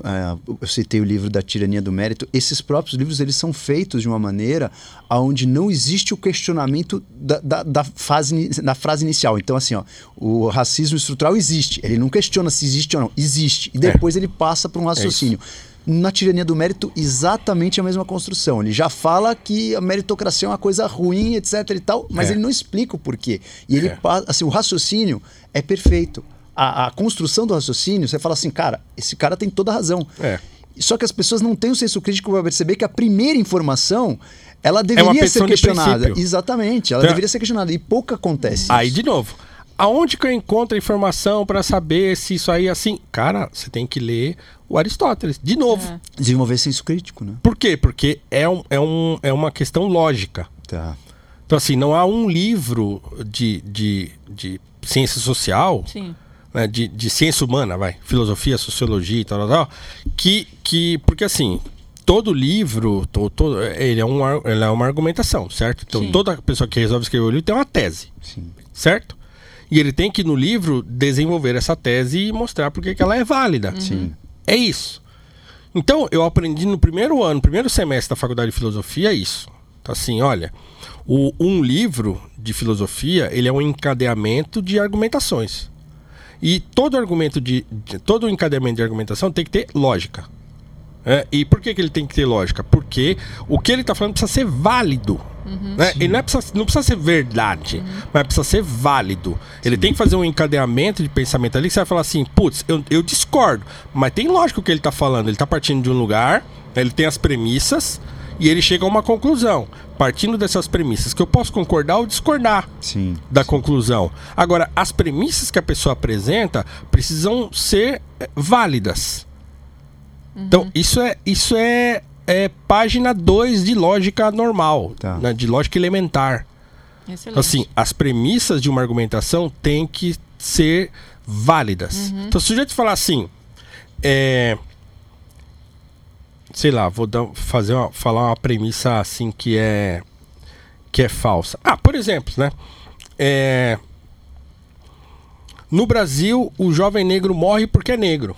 Speaker 1: ah, eu citei o livro da Tirania do Mérito. Esses próprios livros eles são feitos de uma maneira onde não existe o questionamento da, da, da fase, da frase inicial. Então, assim, ó, o racismo estrutural existe. Ele não questiona se existe ou não. Existe. E depois ele passa para um raciocínio. Na tirania do mérito, exatamente a mesma construção. Ele já fala que a meritocracia é uma coisa ruim, etc e tal, mas
Speaker 5: É.
Speaker 1: ele não explica o porquê. E ele
Speaker 5: É.
Speaker 1: assim, o raciocínio é perfeito. A, a construção do raciocínio, você fala assim, cara, esse cara tem toda a razão.
Speaker 5: É.
Speaker 1: Só que as pessoas não têm o senso crítico para perceber que a primeira informação ela deveria ser questionada. Exatamente, ela
Speaker 5: Então-
Speaker 1: deveria ser questionada. E pouco acontece.
Speaker 5: Aí,
Speaker 1: isso.
Speaker 5: de novo, aonde que eu encontro a informação pra saber se isso aí é assim? Cara, você tem que ler o Aristóteles. De novo.
Speaker 4: É.
Speaker 1: Desenvolver senso crítico, né?
Speaker 5: Por quê? Porque é, um, é, um, é uma questão lógica.
Speaker 1: Tá.
Speaker 5: Então, assim, não há um livro de, de, de ciência social
Speaker 4: Sim.
Speaker 5: né, de, de ciência humana, vai, filosofia, sociologia e tal, tal, tal, que, que porque assim, todo livro, to, todo, ele, é um, ele é uma argumentação, certo? Então
Speaker 4: Sim.
Speaker 5: toda pessoa que resolve escrever o livro tem uma tese,
Speaker 1: Sim.
Speaker 5: certo? E ele tem que no livro desenvolver essa tese e mostrar porque que ela é válida.
Speaker 1: Sim.
Speaker 5: É isso. Então, eu aprendi no primeiro ano, primeiro semestre da faculdade de filosofia isso. Então, assim, olha, o, um livro de filosofia, ele é um encadeamento de argumentações. E todo argumento de, de- todo encadeamento de argumentação tem que ter lógica. É, e por que, que ele tem que ter lógica? Porque o que ele está falando precisa ser válido. Né? Ele não, é precisa, não precisa ser verdade, mas precisa ser válido. Ele tem que fazer um encadeamento de pensamento ali que você vai falar assim: putz, eu, eu discordo, mas tem lógica o que ele está falando. Ele está partindo de um lugar, ele tem as premissas e ele chega a uma conclusão. Partindo dessas premissas, que eu posso concordar ou discordar
Speaker 1: Sim.
Speaker 5: da conclusão. Agora, as premissas que a pessoa apresenta precisam ser eh, válidas. Então, isso é, isso é, é página 2 de lógica normal,
Speaker 1: Tá.
Speaker 5: né, de lógica elementar.
Speaker 4: Excelente.
Speaker 5: Assim, as premissas de uma argumentação têm que ser válidas. Então, se o sujeito falar assim, é, sei lá, vou dar, fazer uma, falar uma premissa assim que é que é falsa. Ah, por exemplo, né? É, no Brasil, o jovem negro morre porque é negro.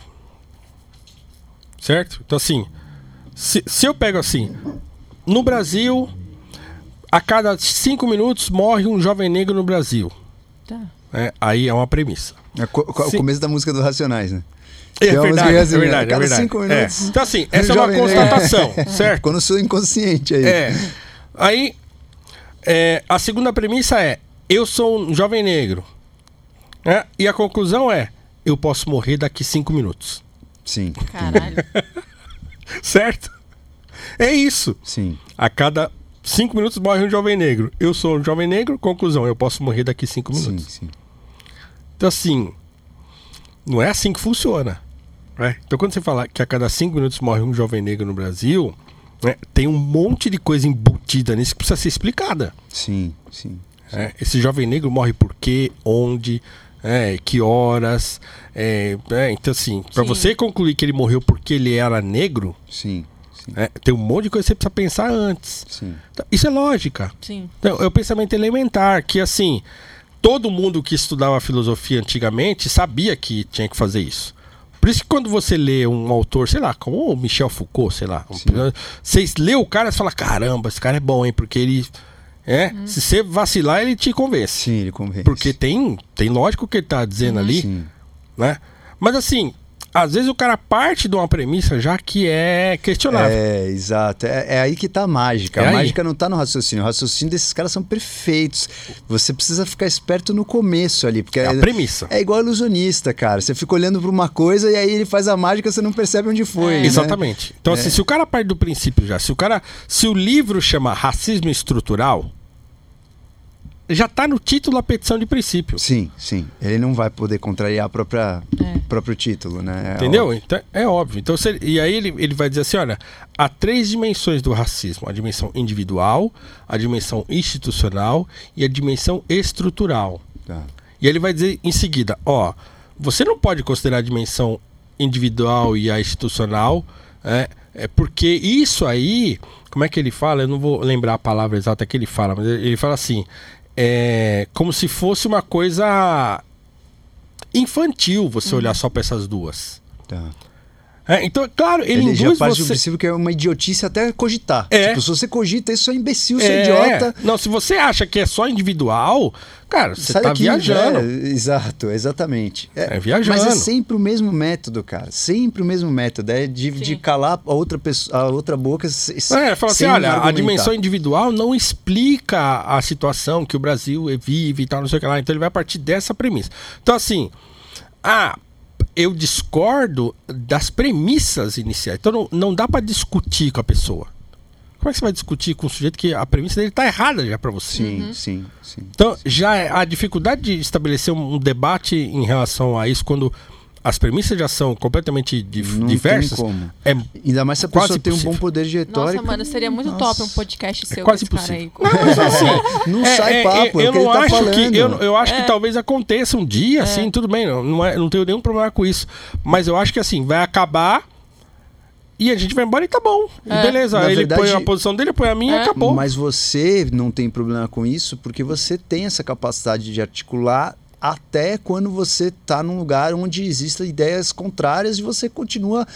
Speaker 5: Certo? Então, assim, se, se eu pego assim, no Brasil, a cada cinco minutos morre um jovem negro no Brasil.
Speaker 4: Tá.
Speaker 5: né? Aí é uma premissa.
Speaker 1: É co- co- o
Speaker 5: Sim.
Speaker 1: começo da música do Racionais, né?
Speaker 5: É
Speaker 1: uma
Speaker 5: verdade,
Speaker 1: música
Speaker 5: é
Speaker 1: assim,
Speaker 5: verdade,
Speaker 1: a cada
Speaker 5: é verdade.
Speaker 1: cinco
Speaker 5: É.
Speaker 1: minutos,
Speaker 5: Então, assim, essa é uma
Speaker 1: jovem negro.
Speaker 5: constatação, certo?
Speaker 1: Quando eu sou inconsciente aí.
Speaker 5: É. Aí, é, a segunda premissa é: eu sou um jovem negro. É, e a conclusão é: eu posso morrer daqui cinco minutos.
Speaker 1: Sim,
Speaker 4: Caralho.
Speaker 5: Certo? É isso.
Speaker 1: sim.
Speaker 5: A cada cinco minutos morre um jovem negro. Eu sou um jovem negro, conclusão, eu posso morrer daqui cinco
Speaker 1: Sim,
Speaker 5: minutos.
Speaker 1: sim.
Speaker 5: Então, assim, não é assim que funciona. né? Então, quando você fala que a cada cinco minutos morre um jovem negro no Brasil, né, tem um monte de coisa embutida nisso que precisa ser explicada.
Speaker 1: Sim, sim.
Speaker 5: né? Esse jovem negro morre por quê, onde, é, que horas. é, é, então, assim, para
Speaker 4: Sim.
Speaker 5: você concluir que ele morreu porque ele era negro,
Speaker 1: Sim, sim,
Speaker 5: né, tem um monte de coisa que você precisa pensar antes.
Speaker 1: sim.
Speaker 5: Então, Isso é lógica.
Speaker 4: Sim.
Speaker 5: Então, é o pensamento elementar, que assim, todo mundo que estudava filosofia antigamente sabia que tinha que fazer isso. Por isso que quando você lê um autor, sei lá, como o Michel Foucault, sei lá, um- vocês lê o cara e fala, caramba, esse cara é bom, hein? Porque ele. É, se você vacilar, ele te convence.
Speaker 1: Sim, ele convence.
Speaker 5: Porque tem, tem lógico o que ele tá dizendo ali,
Speaker 1: Sim.
Speaker 5: né? Mas assim, às vezes o cara parte de uma premissa já que é questionável.
Speaker 1: É, exato. É, é aí que tá a mágica.
Speaker 5: É
Speaker 1: a
Speaker 5: aí.
Speaker 1: mágica não tá no raciocínio. O raciocínio desses caras são perfeitos. Você precisa ficar esperto no começo ali. Porque
Speaker 5: É a premissa.
Speaker 1: É igual ilusionista, cara. Você fica olhando pra uma coisa e aí ele faz a mágica você não percebe onde foi. né?
Speaker 5: Exatamente. Então, assim, se o cara parte do princípio já, se o cara. Se o livro chama racismo estrutural, já tá no título a petição de princípio.
Speaker 1: Sim, sim. Ele não vai poder contrariar a própria
Speaker 4: É.
Speaker 1: próprio título, né? É
Speaker 5: Entendeu?
Speaker 1: óbvio.
Speaker 5: Então, é óbvio. Então, se ele- e aí ele, ele vai dizer assim: olha, há três dimensões do racismo: a dimensão individual, a dimensão institucional e a dimensão estrutural.
Speaker 1: Tá.
Speaker 5: E ele vai dizer em seguida: ó, você não pode considerar a dimensão individual e a institucional, é, é porque isso aí, como é que ele fala? Eu não vou lembrar a palavra exata que ele fala, mas ele ele fala assim: é como se fosse uma coisa infantil você olhar só para essas duas.
Speaker 1: Tá.
Speaker 5: É, então, claro, ele,
Speaker 1: Ele, já
Speaker 5: induz
Speaker 1: parte do
Speaker 5: você.
Speaker 1: princípio que é uma idiotice até cogitar.
Speaker 5: É.
Speaker 1: Tipo, se você cogita, isso é imbecil, você é
Speaker 5: É,
Speaker 1: idiota.
Speaker 5: Não, se você acha que é só individual, cara, você
Speaker 1: Sai
Speaker 5: tá
Speaker 1: daqui,
Speaker 5: viajando.
Speaker 1: é, exato, exatamente.
Speaker 5: É viajando.
Speaker 1: Mas é sempre o mesmo método, cara. Sempre o mesmo método. É de, de calar a outra, pessoa, a outra boca. se-
Speaker 5: É, fala assim, olha, a
Speaker 1: argumentar.
Speaker 5: dimensão individual não explica a situação que o Brasil vive e tal, não sei o que lá. Então ele vai partir dessa premissa. Então, assim, ah, eu discordo das premissas iniciais. Então não, não dá pra discutir com a pessoa. Como é que você vai discutir com o sujeito que a premissa dele tá errada já pra você?
Speaker 1: Sim, sim, sim.
Speaker 5: Então, já é- a dificuldade de estabelecer um, um debate em relação a isso, quando as premissas já são completamente dif-
Speaker 1: Não
Speaker 5: diversas,
Speaker 1: tem como.
Speaker 5: é
Speaker 1: Ainda mais se a pessoa tem um bom poder de retórica.
Speaker 4: Nossa, mano, seria muito
Speaker 1: Nossa.
Speaker 4: top um podcast seu
Speaker 5: É quase
Speaker 4: com aí.
Speaker 5: impossível. Não, mas assim,
Speaker 1: Não
Speaker 5: é-
Speaker 1: sai
Speaker 5: é-
Speaker 1: papo, é
Speaker 5: eu
Speaker 1: o que ele
Speaker 5: não
Speaker 1: tá
Speaker 5: acho
Speaker 1: falando.
Speaker 5: que eu, eu acho
Speaker 4: É.
Speaker 5: que talvez aconteça um dia, assim, tudo bem, não, não, é- não tenho nenhum problema com isso. Mas eu acho que assim, vai acabar e a gente vai embora e tá bom. E
Speaker 4: É.
Speaker 5: beleza,
Speaker 1: Na
Speaker 5: ele
Speaker 1: verdade-
Speaker 5: põe a posição dele, põe a minha e
Speaker 4: É.
Speaker 5: acabou.
Speaker 1: Mas você não tem problema com isso porque você tem essa capacidade de articular até quando você está num lugar onde existem ideias contrárias e você continua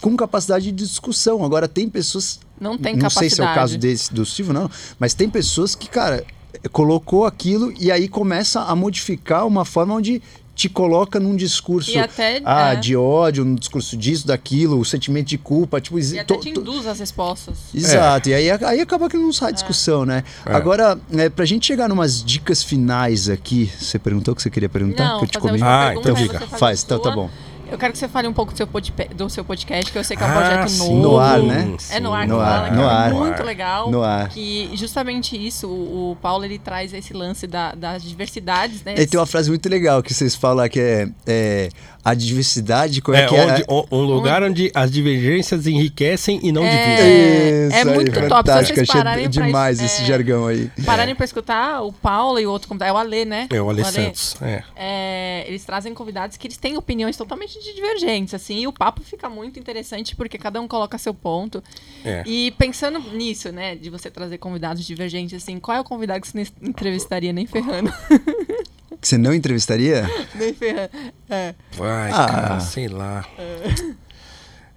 Speaker 1: com capacidade de discussão. Agora, tem pessoas.
Speaker 4: Não tem
Speaker 1: Não sei se é o
Speaker 4: capacidade.
Speaker 1: caso desse, do Silvio, não, mas tem pessoas que, cara, colocou aquilo e aí começa a modificar uma forma onde te coloca num discurso
Speaker 4: até,
Speaker 1: ah,
Speaker 4: é.
Speaker 1: de ódio, num discurso disso, daquilo, o sentimento de culpa, tipo,
Speaker 4: E até te induz as respostas.
Speaker 1: Exato, e aí, aí acaba que não sai discussão, né?
Speaker 5: É.
Speaker 1: Agora, é, pra gente chegar numas dicas finais aqui, você perguntou o que você queria perguntar?
Speaker 4: Não,
Speaker 1: que eu te comi?
Speaker 5: Ah, então diga.
Speaker 4: você faz
Speaker 1: Faz, então tá bom.
Speaker 4: Eu quero que você fale um pouco do seu, podpe- do seu podcast, que eu sei que é um
Speaker 5: Ah,
Speaker 4: projeto
Speaker 5: sim.
Speaker 4: novo.
Speaker 1: No ar, né?
Speaker 4: É no ar
Speaker 1: No
Speaker 4: que
Speaker 1: ar,
Speaker 4: fala, que
Speaker 1: no
Speaker 4: é
Speaker 1: ar.
Speaker 4: muito legal.
Speaker 1: No ar.
Speaker 4: Que justamente isso, o, o Paulo ele traz esse lance da- das diversidades, né?
Speaker 1: E tem uma frase muito legal que vocês falam que é, é, a diversidade, como é,
Speaker 5: É,
Speaker 1: que é?
Speaker 5: onde- o- um lugar onde as divergências enriquecem e não
Speaker 4: É.
Speaker 5: dividem.
Speaker 4: É,
Speaker 1: Isso
Speaker 4: é
Speaker 1: aí,
Speaker 4: muito top. Se
Speaker 1: fantástico,
Speaker 4: vocês
Speaker 1: achei
Speaker 4: pararem pra
Speaker 1: demais esse
Speaker 4: é.
Speaker 1: jargão aí.
Speaker 4: Pararem pra escutar o Paulo e o outro convidado, é o Alê, né?
Speaker 5: É, o Ale Santos. É.
Speaker 4: É, eles trazem convidados que eles têm opiniões totalmente divergentes, assim, e o papo fica muito interessante porque cada um coloca seu ponto.
Speaker 5: É.
Speaker 4: E pensando nisso, né, de você trazer convidados divergentes, assim, qual é o convidado que você entrevistaria nem ferrando?
Speaker 1: Que você não entrevistaria?
Speaker 4: nem ferrando. É.
Speaker 5: Vai,
Speaker 1: Ah.
Speaker 5: cara, sei lá.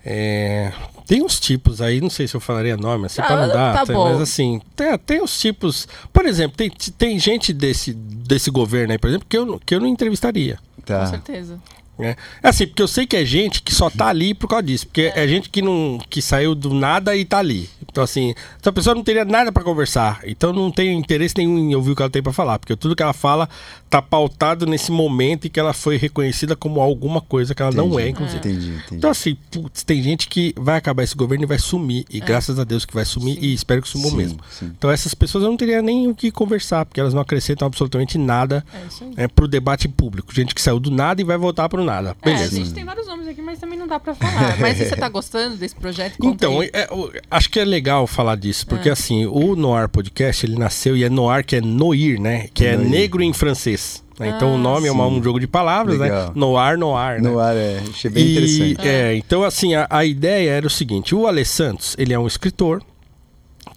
Speaker 5: É, tem uns tipos aí, não sei se eu falaria nome, assim,
Speaker 4: Tá,
Speaker 5: pra não dar,
Speaker 4: tá
Speaker 5: tá, mas assim, tem, tem uns tipos. Por exemplo, tem, tem gente desse, desse governo aí, por exemplo, que eu, não- que eu não entrevistaria.
Speaker 4: Com
Speaker 1: Tá.
Speaker 4: certeza.
Speaker 5: Né? É assim, porque eu sei que é gente que só tá ali por causa disso. Porque é, gente que não que saiu do nada e tá ali. Então, assim, essa pessoa não teria nada pra conversar. Então, não tem interesse nenhum em ouvir o que ela tem pra falar. Porque tudo que ela fala tá pautado nesse momento em que ela foi reconhecida como alguma coisa que ela não é, inclusive.
Speaker 1: Entendi, entendi.
Speaker 5: Então, assim, putz, tem gente que vai acabar esse governo e vai sumir. E graças a Deus que vai sumir. E espero que sumam
Speaker 1: Sim,
Speaker 5: mesmo.
Speaker 1: sim.
Speaker 5: Então, essas pessoas eu não teria nem o que conversar. Porque elas não acrescentam absolutamente nada
Speaker 4: É isso aí.
Speaker 5: é, pro debate público. Gente que saiu do nada e vai voltar pro nada.
Speaker 4: É, a
Speaker 5: Beleza.
Speaker 4: gente tem vários nomes aqui, mas também não dá pra falar. Mas e você tá gostando desse projeto? Conta
Speaker 5: Então, é, acho que é legal falar disso, porque
Speaker 4: É.
Speaker 5: assim, o Noir Podcast, ele nasceu e é Noir, que é Noir, né? Que é
Speaker 1: Noir.
Speaker 5: negro em francês. né? Então
Speaker 4: Ah,
Speaker 5: o nome é uma-
Speaker 1: sim.
Speaker 5: um jogo de palavras,
Speaker 1: Legal.
Speaker 5: né? Noir, Noir, né?
Speaker 1: No ar, é, achei bem
Speaker 5: E,
Speaker 1: interessante.
Speaker 5: é, então assim, a, a ideia era o seguinte, o Ale Santos, ele é um escritor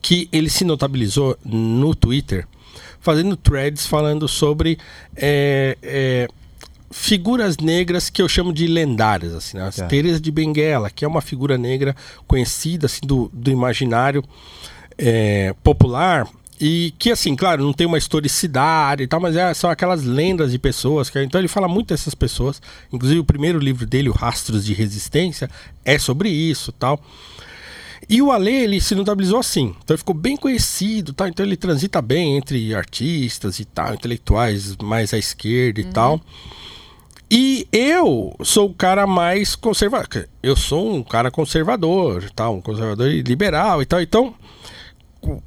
Speaker 5: que ele se notabilizou no Twitter fazendo threads falando sobre é, é, figuras negras que eu chamo de lendárias, assim, né?
Speaker 1: Tá.
Speaker 5: Teresa de Benguela, que é uma figura negra conhecida assim do, do imaginário é, popular e que assim, claro, não tem uma historicidade e tal, mas é- são aquelas lendas de pessoas que então ele fala muito dessas pessoas. Inclusive o primeiro livro dele, o Rastros de Resistência, é sobre isso, tal. E o Ale, ele se notabilizou assim. Então ele ficou bem conhecido, tal. Então ele transita bem entre artistas e tal, intelectuais mais à esquerda e tal. E eu sou o cara mais conservador. Eu sou um cara conservador, tal, um conservador e liberal e tal. Então,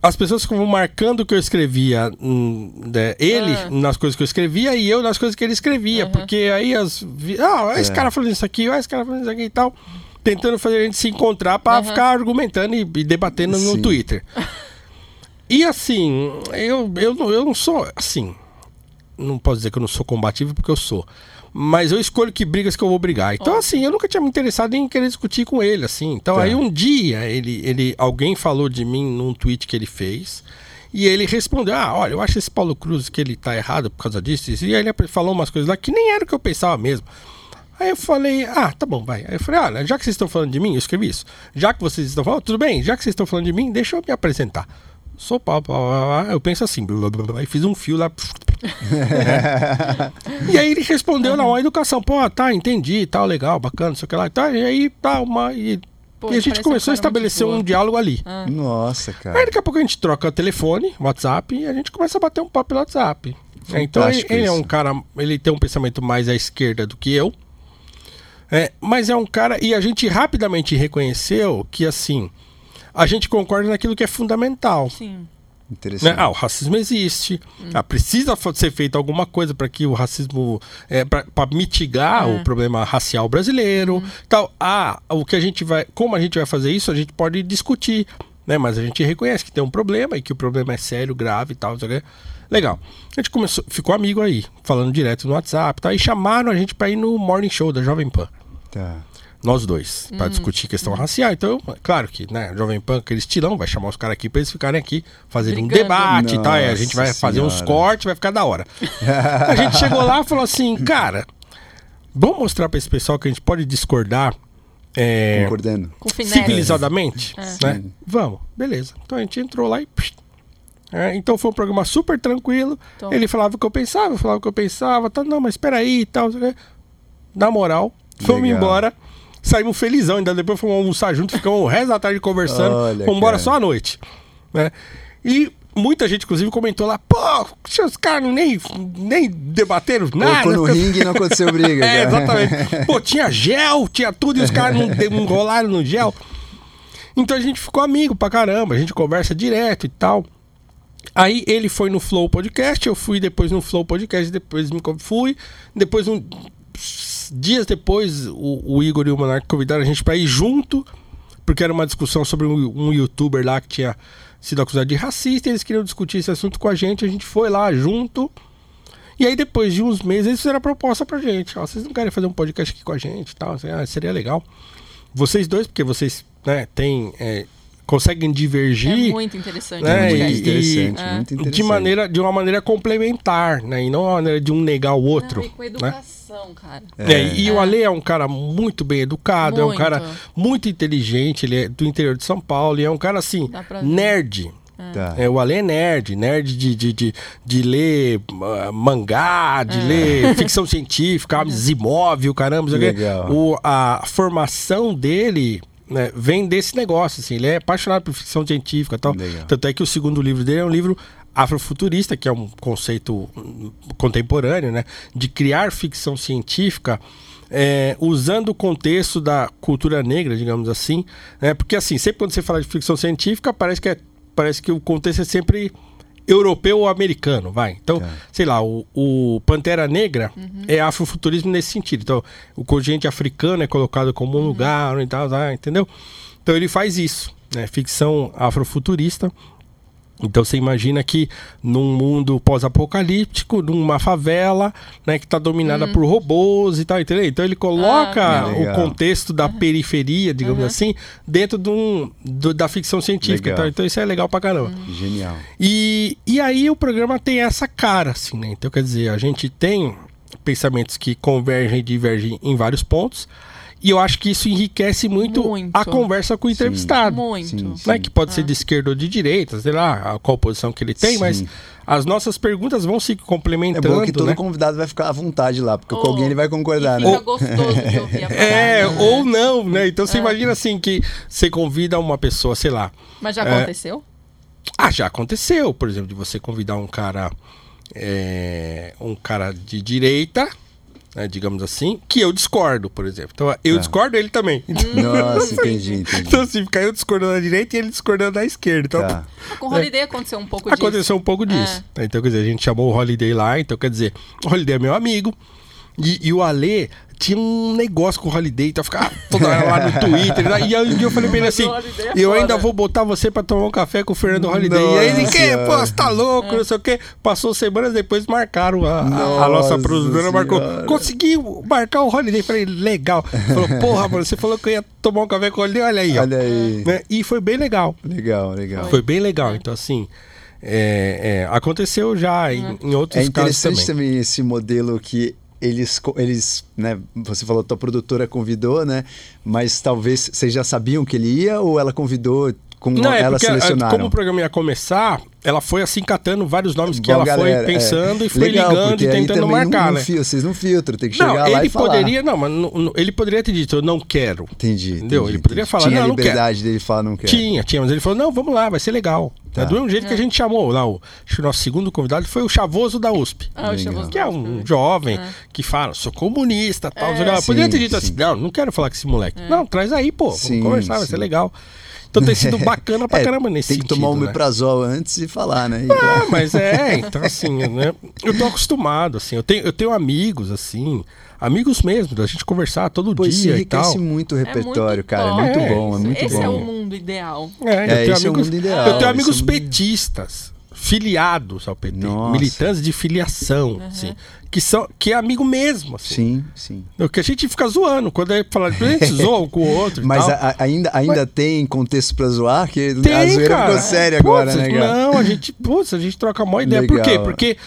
Speaker 5: as pessoas ficam marcando o que eu escrevia, hum, né, ele
Speaker 4: Ah.
Speaker 5: nas coisas que eu escrevia e eu nas coisas que ele escrevia. Porque aí as. Ah, olha esse
Speaker 1: É.
Speaker 5: cara falando isso aqui, olha esse cara falando isso aqui e tal. Tentando fazer a gente se encontrar pra
Speaker 4: Aham.
Speaker 5: ficar argumentando e, e debatendo no
Speaker 1: Sim.
Speaker 5: Twitter. E assim, eu, eu, não, eu não sou assim. Não posso dizer que eu não sou combativo porque eu sou. Mas eu escolho que brigas que eu vou brigar. Então, assim, eu nunca tinha me interessado em querer discutir com ele, assim. Então,
Speaker 1: Tá.
Speaker 5: aí um dia, ele, ele, alguém falou de mim num tweet que ele fez. E ele respondeu: Ah, olha, eu acho esse Paulo Cruz que ele tá errado por causa disso. isso." E aí ele falou umas coisas lá que nem era o que eu pensava mesmo. Aí eu falei, ah, tá bom, vai. Aí eu falei, olha, já que vocês estão falando de mim, eu escrevi isso. Já que vocês estão falando, tudo bem, já que vocês estão falando de mim, deixa eu me apresentar. Sou blá. eu penso assim, blá, blá, blá, e fiz um fio lá. e aí ele respondeu na uma educação, pô, tá, entendi, tal, legal, bacana, não sei o que lá. Tá, e aí, tá, uma. E,
Speaker 4: Pô,
Speaker 5: e a gente começou a estabelecer um diálogo ali.
Speaker 1: Nossa,
Speaker 5: Aí
Speaker 1: cara.
Speaker 5: daqui a pouco a gente troca telefone, WhatsApp, e a gente começa a bater um papo pelo WhatsApp. É, então ele,
Speaker 1: Fantástico
Speaker 5: ele é um cara, ele tem um pensamento mais à esquerda do que eu. É, mas é um cara, e a gente rapidamente reconheceu que assim, a gente concorda naquilo que é fundamental.
Speaker 4: Sim.
Speaker 5: Né?
Speaker 1: Interessante.
Speaker 5: Ah, o racismo existe. Ah, precisa ser feita alguma coisa para que o racismo. É, para mitigar
Speaker 4: É.
Speaker 5: o problema racial brasileiro. Tal. Ah, o que a gente vai. Como a gente vai fazer isso, a gente pode discutir. Né? Mas a gente reconhece que tem um problema e que o problema é sério, grave e tal. Legal. A gente começou, ficou amigo aí, falando direto no WhatsApp. Tá? E chamaram a gente para ir no Morning Show da Jovem Pan.
Speaker 1: Tá.
Speaker 5: Nós dois,
Speaker 4: Hum.
Speaker 5: pra discutir questão racial. Então, claro que, né, Jovem Pan, aquele estilão, vai chamar os caras aqui pra eles ficarem aqui, fazerem um debate e tal. E a gente vai
Speaker 1: Nossa
Speaker 5: fazer uns cortes, vai ficar da hora. a gente chegou lá e falou assim, cara, vamos mostrar pra esse pessoal que a gente pode discordar é,
Speaker 1: Concordando.
Speaker 5: Civilizadamente,
Speaker 4: É.
Speaker 5: né? Vamos, beleza. Então a gente entrou lá e... psh, é, então foi um programa super tranquilo.
Speaker 4: Tom.
Speaker 5: Ele falava o que eu pensava, eu falava o que eu pensava. Tá, não, mas espera aí e tal. Na moral, fomos
Speaker 1: Legal.
Speaker 5: embora. Saímos felizão, ainda depois fomos almoçar junto, ficamos o resto da tarde conversando.
Speaker 1: Olha,
Speaker 5: fomos embora
Speaker 1: cara.
Speaker 5: só à noite. Né? E muita gente, inclusive, comentou lá, pô, os caras nem, nem debateram nada.
Speaker 1: Colocou no ringue e não aconteceu briga.
Speaker 5: É, exatamente. Pô, tinha gel, tinha tudo e os caras não, não enrolaram no gel. Então a gente ficou amigo pra caramba, a gente conversa direto e tal. Aí ele foi no Flow Podcast, eu fui depois no Flow Podcast, depois me fui. Depois, um, dias depois, o, o Igor e o Monark convidaram a gente pra ir junto, porque era uma discussão sobre um, um youtuber lá que tinha sido acusado de racista, eles queriam discutir esse assunto com a gente, a gente foi lá junto. E aí, depois de uns meses, eles fizeram a proposta pra gente. Ó, vocês não querem fazer um podcast aqui com a gente tal? Assim, ah, seria legal. Vocês dois, porque vocês né, têm, é, conseguem
Speaker 4: É
Speaker 5: divergir
Speaker 4: muito interessante.
Speaker 5: né,
Speaker 1: Muito
Speaker 4: podcast.
Speaker 1: interessante,
Speaker 4: É.
Speaker 1: muito interessante.
Speaker 5: de, maneira, de uma maneira complementar, né? E não uma maneira de um negar o outro.
Speaker 4: Não, e com
Speaker 5: né?
Speaker 4: educação, cara.
Speaker 5: É, e o
Speaker 4: É.
Speaker 5: Ale é um cara muito bem educado, é um
Speaker 4: Muito.
Speaker 5: cara muito inteligente, ele é do interior de São Paulo, e é um cara assim, nerd.
Speaker 1: Tá.
Speaker 5: É, o Ale é nerd, nerd de, de, de, de ler ah, mangá, de ler ficção científica, imóvel, caramba, não sei o quê.
Speaker 1: Legal.
Speaker 5: o, a formação dele né, vem desse negócio, assim. Ele é apaixonado por ficção científica e tal.
Speaker 1: Legal.
Speaker 5: Tanto é que o segundo livro dele é um livro afrofuturista, que é um conceito hum, contemporâneo, né? De criar ficção científica é, usando o contexto da cultura negra, digamos assim. Né? Porque, assim, sempre quando você fala de ficção científica, parece que, é, parece que o contexto é sempre europeu ou americano, vai. Então,
Speaker 1: Tá.
Speaker 5: sei lá, o, o Pantera Negra é afrofuturismo nesse sentido. Então, o contingente africano é colocado como um lugar e tal, tá, entendeu? Então, ele faz isso, né? Ficção afrofuturista. Então você imagina que num mundo pós-apocalíptico, numa favela, né, que está dominada por robôs e tal, entendeu? Então ele coloca
Speaker 1: Ah,
Speaker 5: o
Speaker 1: legal.
Speaker 5: contexto da periferia, digamos assim, dentro de um, do- da ficção científica. Então, então isso é legal pra caramba.
Speaker 1: Genial.
Speaker 5: E, e aí o programa tem essa cara, assim, né? Então, quer dizer, a gente tem pensamentos que convergem e divergem em vários pontos. E eu acho que isso enriquece muito,
Speaker 4: Muito.
Speaker 5: a conversa com o entrevistado.
Speaker 4: Muito.
Speaker 1: Sim,
Speaker 5: Né? Que pode ser de esquerda ou de direita, sei lá, a qual posição que ele tem,
Speaker 1: Sim.
Speaker 5: mas as nossas perguntas vão se
Speaker 1: É
Speaker 5: complementando,
Speaker 1: bom que todo
Speaker 5: né?
Speaker 1: convidado vai ficar à vontade lá, porque com
Speaker 4: Oh,
Speaker 1: alguém ele vai concordar, né?
Speaker 4: fica gostoso de ouvir a
Speaker 5: É,
Speaker 4: parada, né?
Speaker 5: ou não, né? Então você imagina assim que você convida uma pessoa, sei lá.
Speaker 4: Mas já
Speaker 5: É.
Speaker 4: aconteceu?
Speaker 5: Ah, já aconteceu, por exemplo, de você convidar um cara. é, um cara de direita, né, digamos assim, que eu discordo, por exemplo. Então eu
Speaker 1: Tá.
Speaker 5: discordo, ele também.
Speaker 1: Nossa, entendi, entendi.
Speaker 5: Então, assim, fica eu discordando da direita e ele discordando da esquerda. Então,
Speaker 1: Tá.
Speaker 4: Ah, Com o Holiday aconteceu um pouco disso.
Speaker 5: Aconteceu um pouco disso. Então, quer dizer, a gente chamou o Holiday lá, então, quer dizer, o Holiday é meu amigo. E, e o Ale tinha um negócio com o Holiday, então ficava toda hora lá no Twitter. né? E aí um dia eu falei pra ele assim:
Speaker 4: é
Speaker 5: eu ainda
Speaker 4: foda."
Speaker 5: vou botar você pra tomar um café com o Fernando Holiday. e aí ele,
Speaker 1: Nossa
Speaker 5: que? Pô, você tá louco, não sei o quê. Passou semanas depois, marcaram a, a- a
Speaker 1: Nossa
Speaker 5: nossa produtora, marcou. Conseguiu marcar o Holiday. Falei, legal. Falou, porra, mano, você falou que eu ia tomar um café com o Holiday, olha aí, ó.
Speaker 1: Olha aí.
Speaker 5: Né? E foi bem legal.
Speaker 1: Legal, legal.
Speaker 5: Foi bem legal. Então, assim, é, é, aconteceu já em, em outros
Speaker 1: É
Speaker 5: casos
Speaker 1: interessante
Speaker 5: também.
Speaker 1: também. esse modelo que eles, eles, né? Você falou, tua produtora convidou, né? Mas talvez vocês já sabiam que ele ia ou ela convidou com
Speaker 5: Não, é
Speaker 1: ela
Speaker 5: a-
Speaker 1: selecionaram?
Speaker 5: como o programa ia começar, ela foi assim catando vários nomes que
Speaker 1: Bom,
Speaker 5: ela
Speaker 1: galera,
Speaker 5: foi pensando
Speaker 1: é.
Speaker 5: e foi
Speaker 1: Legal,
Speaker 5: ligando e tentando marcar,
Speaker 1: não,
Speaker 5: né?
Speaker 1: não vocês não filtram, tem que chegar
Speaker 5: Não,
Speaker 1: lá
Speaker 5: ele
Speaker 1: e falar.
Speaker 5: poderia, não, mas não- não- ele poderia ter dito, eu não quero.
Speaker 1: Entendi.
Speaker 5: Entendeu?
Speaker 1: entendi,
Speaker 5: Ele poderia
Speaker 1: entendi.
Speaker 5: falar,
Speaker 1: Tinha
Speaker 5: não,
Speaker 1: a
Speaker 5: não quero.
Speaker 1: liberdade dele falar, não quer.
Speaker 5: Tinha, tinha, mas ele falou, não, vamos lá, vai ser legal.
Speaker 1: Tá.
Speaker 5: É do mesmo jeito que a gente chamou lá, o, acho que o nosso segundo convidado foi o Chavoso da USP.
Speaker 4: Ah, chamo os
Speaker 5: Que é um jovem que fala, sou comunista, tal. o que lá.
Speaker 1: Sim,
Speaker 5: Poderia ter dito
Speaker 1: sim.
Speaker 5: assim, não, não quero falar com esse moleque. Não, traz aí, pô, vamos
Speaker 1: Sim,
Speaker 5: conversar, vai
Speaker 1: sim.
Speaker 5: ser legal. Então tem sido bacana pra
Speaker 1: É,
Speaker 5: caramba nesse
Speaker 1: Tem que
Speaker 5: sentido,
Speaker 1: tomar um
Speaker 5: né?
Speaker 1: meprazol antes e falar, né? E-
Speaker 5: Ah, mas é, então assim, né? Eu tô acostumado, assim, eu tenho, eu tenho amigos, assim, amigos mesmo, da gente conversar todo
Speaker 1: Pô,
Speaker 5: dia e tal.
Speaker 1: enriquece muito o
Speaker 4: É
Speaker 1: repertório,
Speaker 4: muito
Speaker 1: cara. É
Speaker 4: top.
Speaker 1: muito
Speaker 5: É,
Speaker 1: bom, é muito
Speaker 4: Esse
Speaker 1: bom.
Speaker 4: é o mundo ideal.
Speaker 5: É, eu
Speaker 1: É,
Speaker 5: tenho
Speaker 1: esse é o
Speaker 5: amigos,
Speaker 1: mundo ideal,
Speaker 5: eu tenho
Speaker 1: esse é
Speaker 5: amigos
Speaker 1: mundo-
Speaker 5: petistas, filiados ao PT,
Speaker 1: Nossa.
Speaker 5: militantes de filiação, assim, que são que é amigo mesmo, assim.
Speaker 1: Sim, sim.
Speaker 5: O que a gente fica zoando, quando é falar, a gente zoa um com o outro e
Speaker 1: Mas
Speaker 5: tal.
Speaker 1: a- a- ainda, ainda tem contexto pra zoar? Que
Speaker 5: Tem,
Speaker 1: a zoeira
Speaker 5: cara.
Speaker 1: ficou séria agora, né, cara?
Speaker 5: Não, a gente, putz, a gente troca uma ideia. Por quê?
Speaker 1: Legal.
Speaker 5: Porque,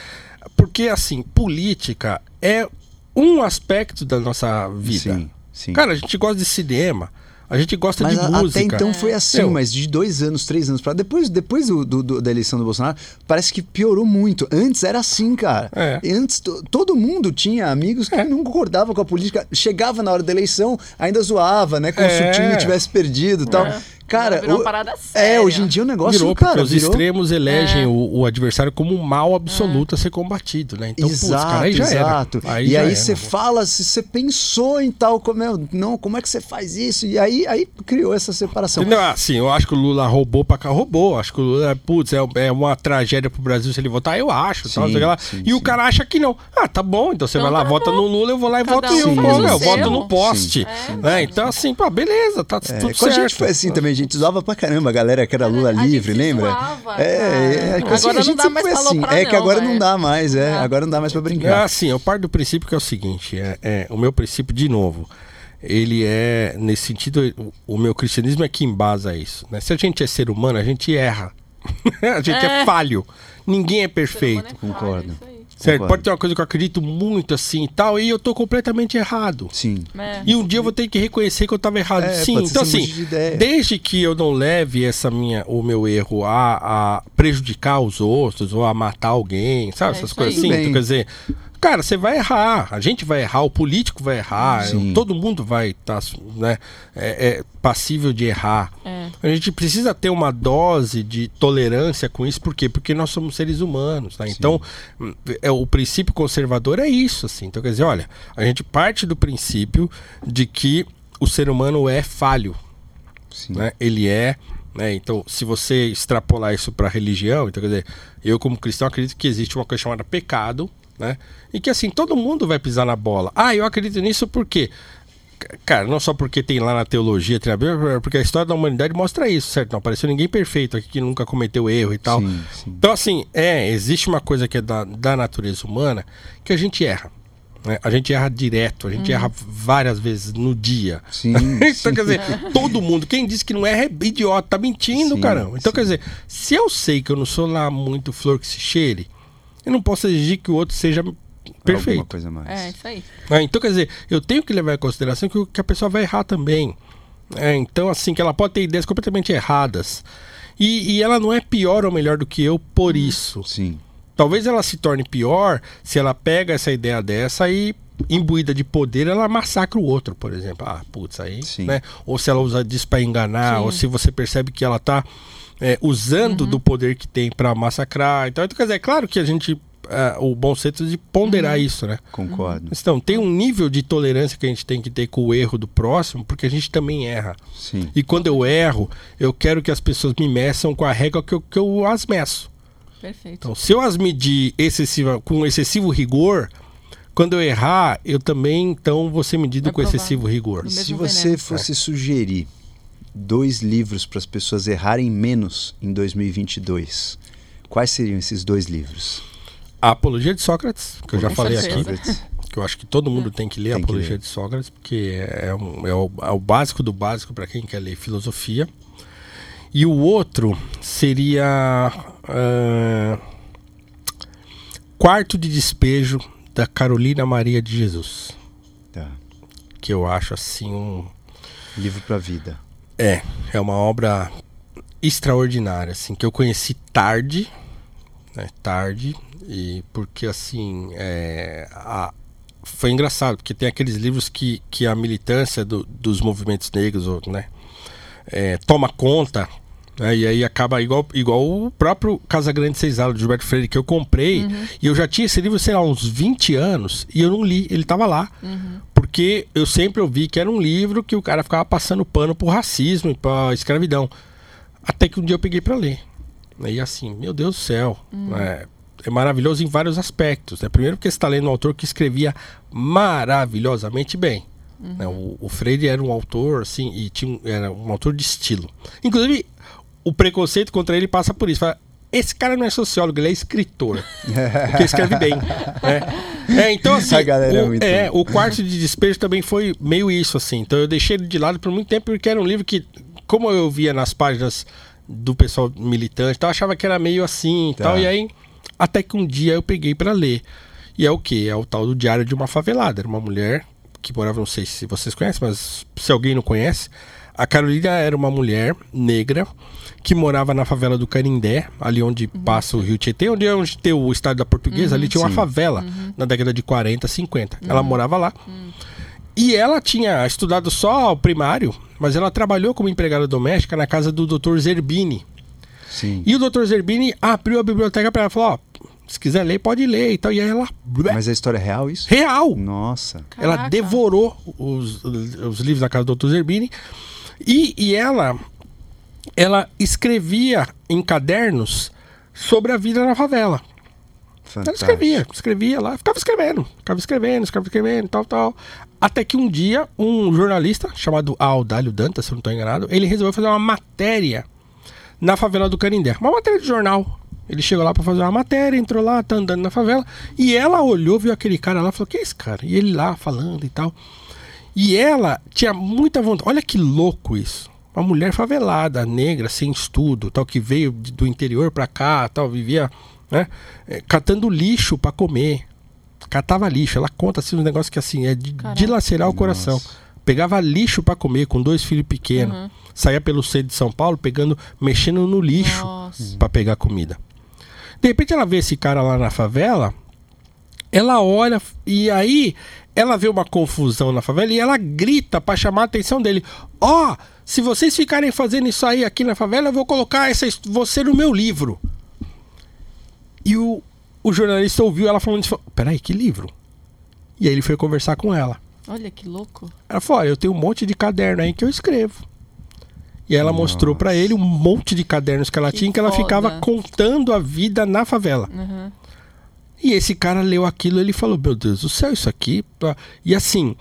Speaker 5: porque, assim, política é um aspecto da nossa vida.
Speaker 1: Sim, sim.
Speaker 5: Cara, a gente gosta de cinema, a gente gosta
Speaker 1: Mas
Speaker 5: de
Speaker 1: a-
Speaker 5: música.
Speaker 1: até então foi assim,
Speaker 5: Meu,
Speaker 1: mas de dois anos, três anos pra depois, depois do, do- da eleição do Bolsonaro, parece que piorou muito. Antes era assim, cara.
Speaker 5: É.
Speaker 1: Antes to- todo mundo tinha amigos que não concordavam com a política. Chegava na hora da eleição, ainda zoava, né? Como se o
Speaker 5: É.
Speaker 1: time tivesse perdido e tal. Cara,
Speaker 4: Virou uma
Speaker 1: o-
Speaker 4: parada
Speaker 1: é,
Speaker 4: séria.
Speaker 1: hoje em dia o negócio,
Speaker 5: Virou
Speaker 1: cara,
Speaker 5: porque os
Speaker 1: virou...
Speaker 5: extremos elegem
Speaker 4: É.
Speaker 5: o, o adversário como um mal absoluto a ser combatido, né? Então, putz,
Speaker 1: exato,
Speaker 5: cara, aí já
Speaker 1: exato.
Speaker 5: era.
Speaker 1: e
Speaker 5: já
Speaker 1: aí você fala, se você pensou em tal, como é, não, como é que você faz isso? E aí, aí criou essa separação.
Speaker 5: Entendeu? Assim, eu acho que o Lula roubou pra cá, roubou. Acho que o Lula, putz, é, é uma tragédia pro Brasil se ele votar, eu acho. tal,
Speaker 1: Sim,
Speaker 5: lá.
Speaker 1: sim,
Speaker 5: e o
Speaker 1: sim.
Speaker 5: cara acha que não. Ah, tá bom, então você
Speaker 4: Então
Speaker 5: vai lá,
Speaker 4: tá
Speaker 5: vota
Speaker 4: bom.
Speaker 5: no Lula, eu vou lá e
Speaker 4: Cada
Speaker 5: voto
Speaker 4: um
Speaker 5: eu,
Speaker 1: o
Speaker 5: eu voto no poste.
Speaker 4: Sim.
Speaker 5: Né? Então, assim, pô, beleza, tá
Speaker 1: É,
Speaker 5: tudo
Speaker 1: com a
Speaker 5: certo.
Speaker 1: gente foi assim também, gente zoava pra caramba a galera que era Lula
Speaker 4: A
Speaker 1: livre, lembra?
Speaker 4: zoava,
Speaker 1: é, é,
Speaker 4: cara.
Speaker 1: que assim,
Speaker 4: Agora
Speaker 1: a gente
Speaker 4: não dá mais pra
Speaker 1: assim. É que agora
Speaker 4: é.
Speaker 1: não dá mais, é,
Speaker 4: É.
Speaker 1: agora não dá mais pra
Speaker 5: É
Speaker 1: brincar.
Speaker 5: assim, eu parto do princípio que é o seguinte: é, é, o meu princípio, de novo, ele é, nesse sentido, o, o meu cristianismo é que embasa isso. Né? Se a gente é ser humano, a gente erra. a gente é.
Speaker 4: É.
Speaker 5: falho. Ninguém é perfeito.
Speaker 1: Concordo.
Speaker 5: Certo? Pode ter uma coisa que eu acredito muito assim e tal, e eu tô completamente errado.
Speaker 1: Sim.
Speaker 4: É.
Speaker 5: E um dia eu vou ter que reconhecer que eu tava errado.
Speaker 1: É,
Speaker 5: Sim, então assim,
Speaker 1: de
Speaker 5: desde que eu não leve essa minha, o meu erro a, a prejudicar os outros ou a matar alguém, sabe?
Speaker 4: É
Speaker 5: Essas coisas assim. Então, quer dizer, Cara, você vai errar, a gente vai errar, o político vai errar,
Speaker 1: Sim.
Speaker 5: todo mundo vai estar né, é, é passível de errar.
Speaker 4: É.
Speaker 5: A gente precisa ter uma dose de tolerância com isso, por quê? Porque nós somos seres humanos, tá? Então, é, o princípio conservador é isso, assim. Então, quer dizer, olha, a gente parte do princípio de que o ser humano é falho,
Speaker 1: Sim.
Speaker 5: né? Ele é, né? Então, se você extrapolar isso para religião, então quer dizer, eu como cristão acredito que existe uma coisa chamada pecado, né? E que assim todo mundo vai pisar na bola. Ah, eu acredito nisso porque Cara, não só porque tem lá na teologia, tem na Bíblia, porque a história da humanidade mostra isso, certo? Não apareceu ninguém perfeito aqui que nunca cometeu erro e tal.
Speaker 1: Sim, sim.
Speaker 5: Então, assim, é, existe uma coisa que é da, da natureza humana que a gente erra. né? A gente erra direto, a gente erra várias vezes no dia.
Speaker 1: Sim,
Speaker 5: então,
Speaker 1: sim.
Speaker 5: quer dizer, todo mundo, quem diz que não erra é idiota, tá mentindo,
Speaker 1: Sim,
Speaker 5: caramba. Então,
Speaker 1: sim.
Speaker 5: quer dizer, se eu sei que eu não sou lá muito flor que se cheire, eu não posso exigir que o outro seja
Speaker 1: Alguma
Speaker 5: perfeito.
Speaker 1: coisa mais.
Speaker 4: É, isso aí.
Speaker 5: Ah, então, quer dizer, eu tenho que levar em consideração que, o- que a pessoa vai errar também. É, então, assim, que ela pode ter ideias completamente erradas. E, e ela não é pior ou melhor do que eu por isso.
Speaker 1: Sim.
Speaker 5: Talvez ela se torne pior se ela pega essa ideia dessa e, imbuída de poder, ela massacra o outro, por exemplo. Ah, putz, aí,
Speaker 1: Sim.
Speaker 5: né? Ou se ela usa disso pra enganar,
Speaker 4: Sim.
Speaker 5: ou se você percebe que ela tá é, usando do poder que tem pra massacrar. Então, quer dizer, é claro que a gente. ah, o bom senso de ponderar isso, né?
Speaker 1: Concordo.
Speaker 5: Então, tem um nível de tolerância que a gente tem que ter com o erro do próximo, porque a gente também erra.
Speaker 1: Sim.
Speaker 5: E quando eu erro, eu quero que as pessoas me meçam com a régua que eu, que eu as meço.
Speaker 4: Perfeito.
Speaker 5: Então, se eu as medir excessiva, com excessivo rigor, quando eu errar, eu também então vou ser medido
Speaker 4: Vai
Speaker 5: com
Speaker 4: provar.
Speaker 5: excessivo rigor.
Speaker 1: Se
Speaker 4: mesmo
Speaker 1: você
Speaker 4: veneno.
Speaker 1: fosse sugerir dois livros para as pessoas errarem menos em 2022, quais seriam esses dois livros?
Speaker 5: A Apologia de Sócrates, que eu já falei
Speaker 4: certeza.
Speaker 5: aqui, que eu acho que todo mundo tem que ler a
Speaker 1: Tem que
Speaker 5: Apologia
Speaker 1: ler.
Speaker 5: de Sócrates, porque é, um- é o, é o básico do básico para quem quer ler filosofia. E o outro seria ah, Quarto de Despejo da Carolina Maria de Jesus,
Speaker 1: Tá.
Speaker 5: que eu acho assim um
Speaker 1: Livro para vida.
Speaker 5: É, é uma obra extraordinária, assim, que eu conheci tarde, né, tarde, e porque, assim, é, a- foi engraçado, porque tem aqueles livros que, que a militância do- dos movimentos negros, né, é, toma conta, né, e aí acaba igual, igual o próprio Casa Grande Senzala, do Gilberto Freire, que eu comprei, e eu já tinha esse livro, sei lá, uns 20 anos, e eu não li, ele tava lá. Porque eu sempre ouvi que era um livro que o cara ficava passando pano pro racismo e pra escravidão. Até que um dia eu peguei pra ler. E assim, meu Deus do céu. É, é maravilhoso em vários aspectos. Né? Primeiro porque você está lendo um autor que escrevia maravilhosamente bem. né? O, o Freire era um autor, assim, e tinha um- era um autor de estilo. Inclusive, o preconceito contra ele passa por isso. Fala, esse cara não é sociólogo, ele é escritor. porque escreve bem. né? É, então, assim,
Speaker 1: A galera é
Speaker 5: o,
Speaker 1: muito-
Speaker 5: é, o quarto de despejo também foi meio isso, assim. Então eu deixei ele de lado por muito tempo, porque era um livro que, como eu via nas páginas do pessoal militante, então eu achava que era meio assim e
Speaker 1: Tá.
Speaker 5: tal. E aí, até que um dia eu peguei pra ler. E é o que? É o tal do Diário de uma Favelada. Era uma mulher que morava, não sei se vocês conhecem, mas se alguém não conhece, a Carolina era uma mulher negra que morava na favela do Canindé, ali onde passa o Rio Tietê, onde é onde tem o estádio da Portuguesa, ali tinha uma
Speaker 1: Sim.
Speaker 5: favela na década de 40, 50. Ela morava lá. E ela tinha estudado só o primário, mas ela trabalhou como empregada doméstica na casa do Dr. Zerbini.
Speaker 1: Sim.
Speaker 5: E o Dr. Zerbini abriu a biblioteca para ela e falou: ó, se quiser ler, pode ler e tal. E aí ela.
Speaker 1: Mas a história é real isso?
Speaker 5: Real!
Speaker 1: Nossa.
Speaker 5: Ela
Speaker 4: Caraca.
Speaker 5: devorou os, os livros da casa do Dr. Zerbini. E, e ela, ela escrevia em cadernos sobre a vida na favela. Ela
Speaker 1: Fantástico.
Speaker 5: escrevia, escrevia lá, ficava escrevendo, ficava escrevendo, ficava escrevendo, tal, tal. Até que um dia, um jornalista chamado Aldalho Dantas, se eu não estou enganado, ele resolveu fazer uma matéria na favela do Canindé. Uma matéria de jornal. Ele chegou lá para fazer uma matéria, entrou lá, tá andando na favela. E ela olhou, viu aquele cara lá e falou: Que é esse cara? E ele lá falando e tal. E ela tinha muita vontade. Olha que louco isso. Uma mulher favelada, negra, sem estudo, tal, que veio do interior pra cá, tal, vivia, né, eh, catando lixo pra comer. Catava lixo. Ela conta assim um negócio que assim é de
Speaker 4: Caraca.
Speaker 5: dilacerar o coração. Pegava lixo pra comer com dois filhos pequenos.
Speaker 4: Uhum.
Speaker 5: Saía pelo centro de São Paulo pegando, mexendo no lixo
Speaker 4: Nossa.
Speaker 5: pra pegar comida. De repente ela vê esse cara lá na favela ela olha e aí ela vê uma confusão na favela e ela grita pra chamar a atenção dele. Ó, se vocês ficarem fazendo isso aí aqui na favela, eu vou colocar essa, você no meu livro. E o, o jornalista ouviu ela falando isso. Peraí, que livro? E aí ele foi conversar com ela.
Speaker 4: Olha que louco.
Speaker 5: Ela falou: Olha, eu tenho um monte de caderno aí que eu escrevo. E ela mostrou pra ele um monte de cadernos que ela
Speaker 4: Que
Speaker 5: tinha que ela
Speaker 4: foda.
Speaker 5: ficava contando a vida na favela.
Speaker 4: Uhum.
Speaker 5: E esse cara leu aquilo e ele falou: Meu Deus do céu, isso aqui. pá." E assim,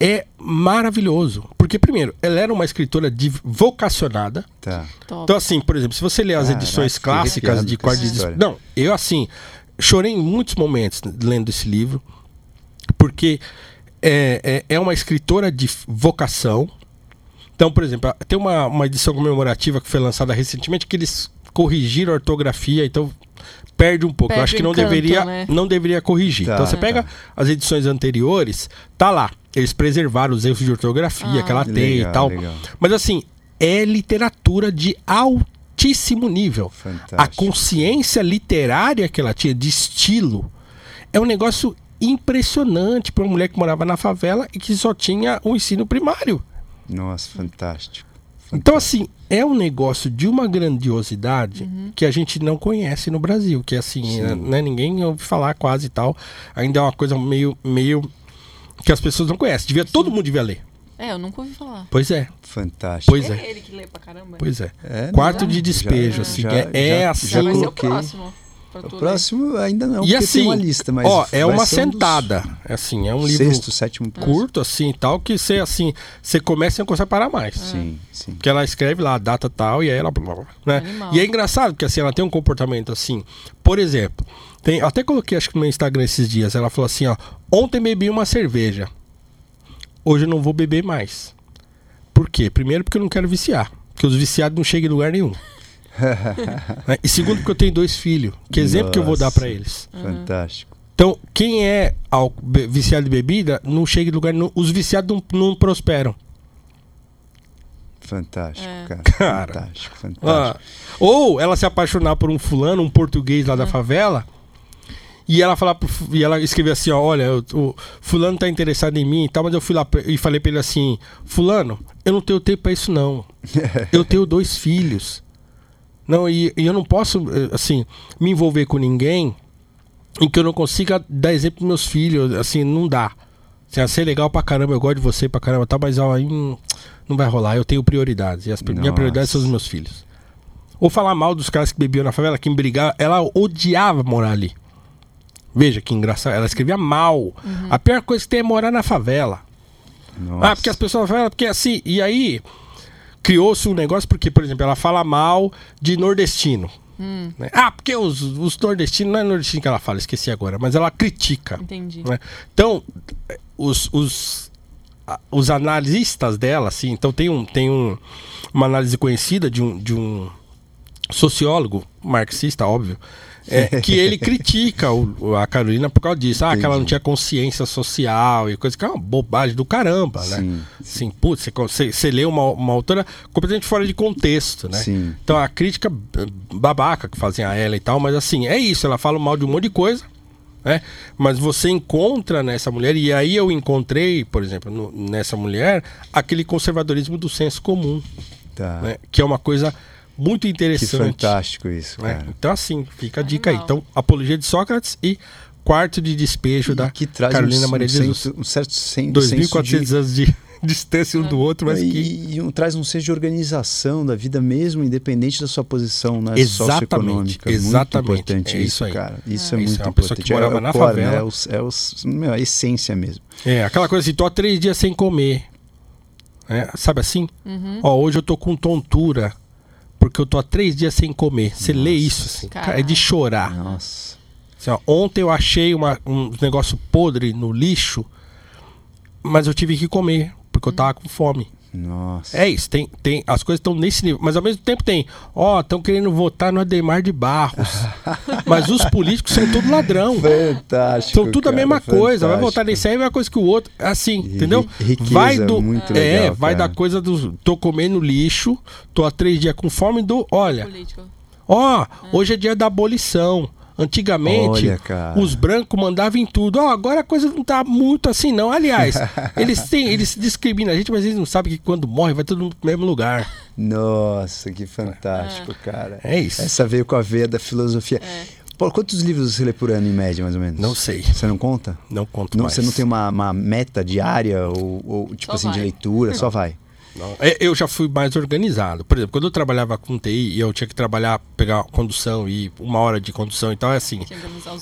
Speaker 5: é maravilhoso. Porque, primeiro, ela era uma escritora de vocacionada.
Speaker 1: Tá.
Speaker 5: Então, assim, por exemplo, se você ler as
Speaker 1: Caraca,
Speaker 5: edições clássicas de quarto. Não, eu assim, chorei em muitos momentos lendo esse livro, porque é, é, é uma escritora de vocação. Então, por exemplo, tem uma, uma edição comemorativa que foi lançada recentemente que eles corrigiram a ortografia, então perde um pouco. eu
Speaker 4: Perde
Speaker 5: acho que não
Speaker 4: encanto,
Speaker 5: deveria,
Speaker 4: né?
Speaker 5: não deveria corrigir.
Speaker 1: Tá,
Speaker 5: então você
Speaker 1: tá.
Speaker 5: pega as edições anteriores, tá lá. Eles preservaram os erros de ortografia
Speaker 4: Ah.
Speaker 5: que ela tem
Speaker 1: Legal,
Speaker 5: e tal.
Speaker 1: legal.
Speaker 5: Mas assim, é literatura de altíssimo nível.
Speaker 1: Fantástico.
Speaker 5: A consciência literária que ela tinha de estilo é um negócio impressionante para uma mulher que morava na favela e que só tinha o ensino primário.
Speaker 1: Nossa, fantástico.
Speaker 5: Então, assim, é um negócio de uma grandiosidade
Speaker 4: Uhum.
Speaker 5: que a gente não conhece no Brasil. Que assim,
Speaker 1: Sim.
Speaker 5: né, ninguém ouve falar quase e tal. Ainda é uma coisa meio, meio que as pessoas não conhecem. Devia, todo mundo devia ler.
Speaker 4: É, eu nunca ouvi falar.
Speaker 5: Pois é,
Speaker 1: Fantástico.
Speaker 5: pois é,
Speaker 4: É ele que lê pra caramba.
Speaker 5: pois é.
Speaker 1: É,
Speaker 5: Quarto
Speaker 1: não,
Speaker 5: de
Speaker 1: já-
Speaker 5: despejo, assim,
Speaker 1: já-
Speaker 5: é, é
Speaker 1: já-
Speaker 5: assim.
Speaker 4: Já vai ser o próximo. Pra
Speaker 1: O
Speaker 4: tu ler.
Speaker 1: próximo ainda não,
Speaker 5: E
Speaker 1: porque
Speaker 5: assim,
Speaker 1: tem uma lista, mas
Speaker 5: ó, é uma
Speaker 1: ser um dos
Speaker 5: sentada. É assim, é um livro
Speaker 1: Sexto, sétimo
Speaker 5: curto, assim, tal, que você, assim, você começa e não consegue parar mais.
Speaker 1: Sim, sim.
Speaker 5: Porque ela escreve lá a data tal e aí ela. blá, blá, blá, Né?
Speaker 4: Animal.
Speaker 5: E é engraçado que assim, ela tem um comportamento assim. Por exemplo, tem, eu até coloquei acho que no meu Instagram esses dias. Ela falou assim: ó, ontem bebi uma cerveja. Hoje eu não vou beber mais. Por quê? Primeiro, porque eu não quero viciar. Porque os viciados não chegam em lugar nenhum. Né? E segundo, porque eu tenho dois filhos. Que exemplo que eu vou dar pra
Speaker 1: Nossa.
Speaker 5: eles?
Speaker 1: Fantástico.
Speaker 5: Então, quem é viciado de bebida não chega em lugar nenhum. Os viciados não, não prosperam.
Speaker 1: Fantástico,
Speaker 4: É.
Speaker 1: cara.
Speaker 5: Cara.
Speaker 1: Fantástico,
Speaker 5: Ah,
Speaker 1: fantástico.
Speaker 5: ou ela se apaixonar por um fulano, um português lá da favela, e ela falar pro e ela escrever assim, ó, olha, o, o fulano tá interessado em mim e tal, mas eu fui lá e falei pra ele assim, fulano, eu não tenho tempo pra isso não. eu tenho dois filhos. Não, e, e eu não posso, eh, assim, me envolver com ninguém em que eu não consiga dar exemplo pros meus filhos, assim, não dá. Assim, ah, ser legal pra caramba, eu gosto de você pra caramba, tá, mas ó, aí hum, não vai rolar, eu tenho prioridades. E as pri- minha
Speaker 1: Nossa.
Speaker 5: prioridade são os meus filhos. Ou falar mal dos caras que bebiam na favela, que brigavam, ela odiava morar ali. Veja que engraçado, ela escrevia mal. A pior coisa que tem é morar na favela.
Speaker 1: Nossa.
Speaker 5: Ah, porque as pessoas falam, porque assim, e aí criou-se um negócio, porque, por exemplo, ela fala mal de nordestino. né? Ah, porque os, os nordestinos, não é nordestino que ela fala, esqueci agora, mas ela critica.
Speaker 4: Entendi.
Speaker 5: né? Então, os, os, os analistas dela, assim, então tem, um, tem um, uma análise conhecida de um, de um sociólogo marxista, óbvio, é, que ele critica o- a Carolina por causa disso. Ah, que ela não tinha consciência social e coisa que é uma bobagem do caramba, né?
Speaker 1: Sim,
Speaker 5: Assim, putz, você, você, lê uma, uma autora completamente fora de contexto, né?
Speaker 1: Sim.
Speaker 5: Então a crítica babaca que fazem a ela e tal, mas assim, é isso, ela fala mal de um monte de coisa, né? Mas você encontra nessa mulher, e aí eu encontrei, por exemplo, no- nessa mulher, aquele conservadorismo do senso comum,
Speaker 1: Tá.
Speaker 5: né? Que é uma coisa muito
Speaker 1: Que
Speaker 5: interessante.
Speaker 1: fantástico isso,
Speaker 5: né?
Speaker 1: cara.
Speaker 5: Então, assim, fica a dica aí. Então, Apologia de Sócrates e Quarto de Despejo
Speaker 1: E
Speaker 5: da
Speaker 1: que traz
Speaker 5: Carolina
Speaker 1: um,
Speaker 5: Maria
Speaker 1: um,
Speaker 5: de Jesus.
Speaker 1: senso- um certo sen,
Speaker 5: 2.400
Speaker 1: senso de...
Speaker 5: anos de distância um do outro, mas
Speaker 1: e,
Speaker 5: que.
Speaker 1: e um- traz um senso de organização da vida mesmo, independente da sua posição né,
Speaker 5: Exatamente,
Speaker 1: socioeconômica.
Speaker 5: exatamente.
Speaker 1: Muito importante
Speaker 5: É
Speaker 1: isso,
Speaker 5: isso aí.
Speaker 1: cara. Isso
Speaker 4: É.
Speaker 1: é,
Speaker 5: Isso,
Speaker 1: muito
Speaker 5: é uma pessoa que
Speaker 1: importante.
Speaker 5: morava
Speaker 1: é, o
Speaker 5: na
Speaker 1: core,
Speaker 5: favela.
Speaker 1: né? É, os, é os- meu, a essência mesmo.
Speaker 5: É, aquela coisa assim, tô há três dias sem comer. É, sabe assim?
Speaker 4: Uhum.
Speaker 5: Ó, hoje eu tô com tontura. Porque eu tô há três dias sem comer. Você lê isso, assim. Cara, é de chorar.
Speaker 1: Nossa.
Speaker 5: Assim, ó, ontem eu achei uma, um negócio podre no lixo, mas eu tive que comer, porque eu tava com fome.
Speaker 1: Nossa.
Speaker 5: É isso, tem, tem, as coisas estão nesse nível. Mas ao mesmo tempo tem, ó, estão querendo votar no Ademar de Barros. mas os políticos são tudo ladrão.
Speaker 1: Fantástico.
Speaker 5: São tudo a
Speaker 1: cara,
Speaker 5: mesma coisa. Vai
Speaker 1: fantástico.
Speaker 5: votar nesse aí é a mesma coisa que o outro. Assim,
Speaker 1: E
Speaker 5: entendeu?
Speaker 1: ri- riqueza
Speaker 5: vai do.
Speaker 1: muito
Speaker 5: é,
Speaker 1: legal,
Speaker 5: vai
Speaker 1: cara.
Speaker 5: da coisa do. Tô comendo lixo, tô há três dias com fome do. Olha,
Speaker 4: Político.
Speaker 5: ó, hoje é dia da abolição. Antigamente,
Speaker 1: Olha,
Speaker 5: os brancos mandavam em tudo. Ó, agora a coisa não tá muito assim, não. Aliás, eles têm, eles discriminam a gente, mas eles não sabem que quando morre vai todo mundo pro mesmo lugar.
Speaker 1: Nossa, que fantástico, cara.
Speaker 5: É isso.
Speaker 1: Essa veio com a veia da filosofia. Paulo, quantos livros você lê por ano, em média, mais ou menos?
Speaker 5: Não sei.
Speaker 1: Você não conta?
Speaker 5: Não conto
Speaker 1: Não,
Speaker 5: mais.
Speaker 1: você não tem uma, uma meta diária ou, ou, tipo
Speaker 4: Só
Speaker 1: assim, de
Speaker 4: vai.
Speaker 1: leitura? Só vai.
Speaker 5: Não. É, Eu já fui mais organizado. Por exemplo, quando eu trabalhava com TI e eu tinha que trabalhar, pegar condução e uma hora de condução e tal, é assim.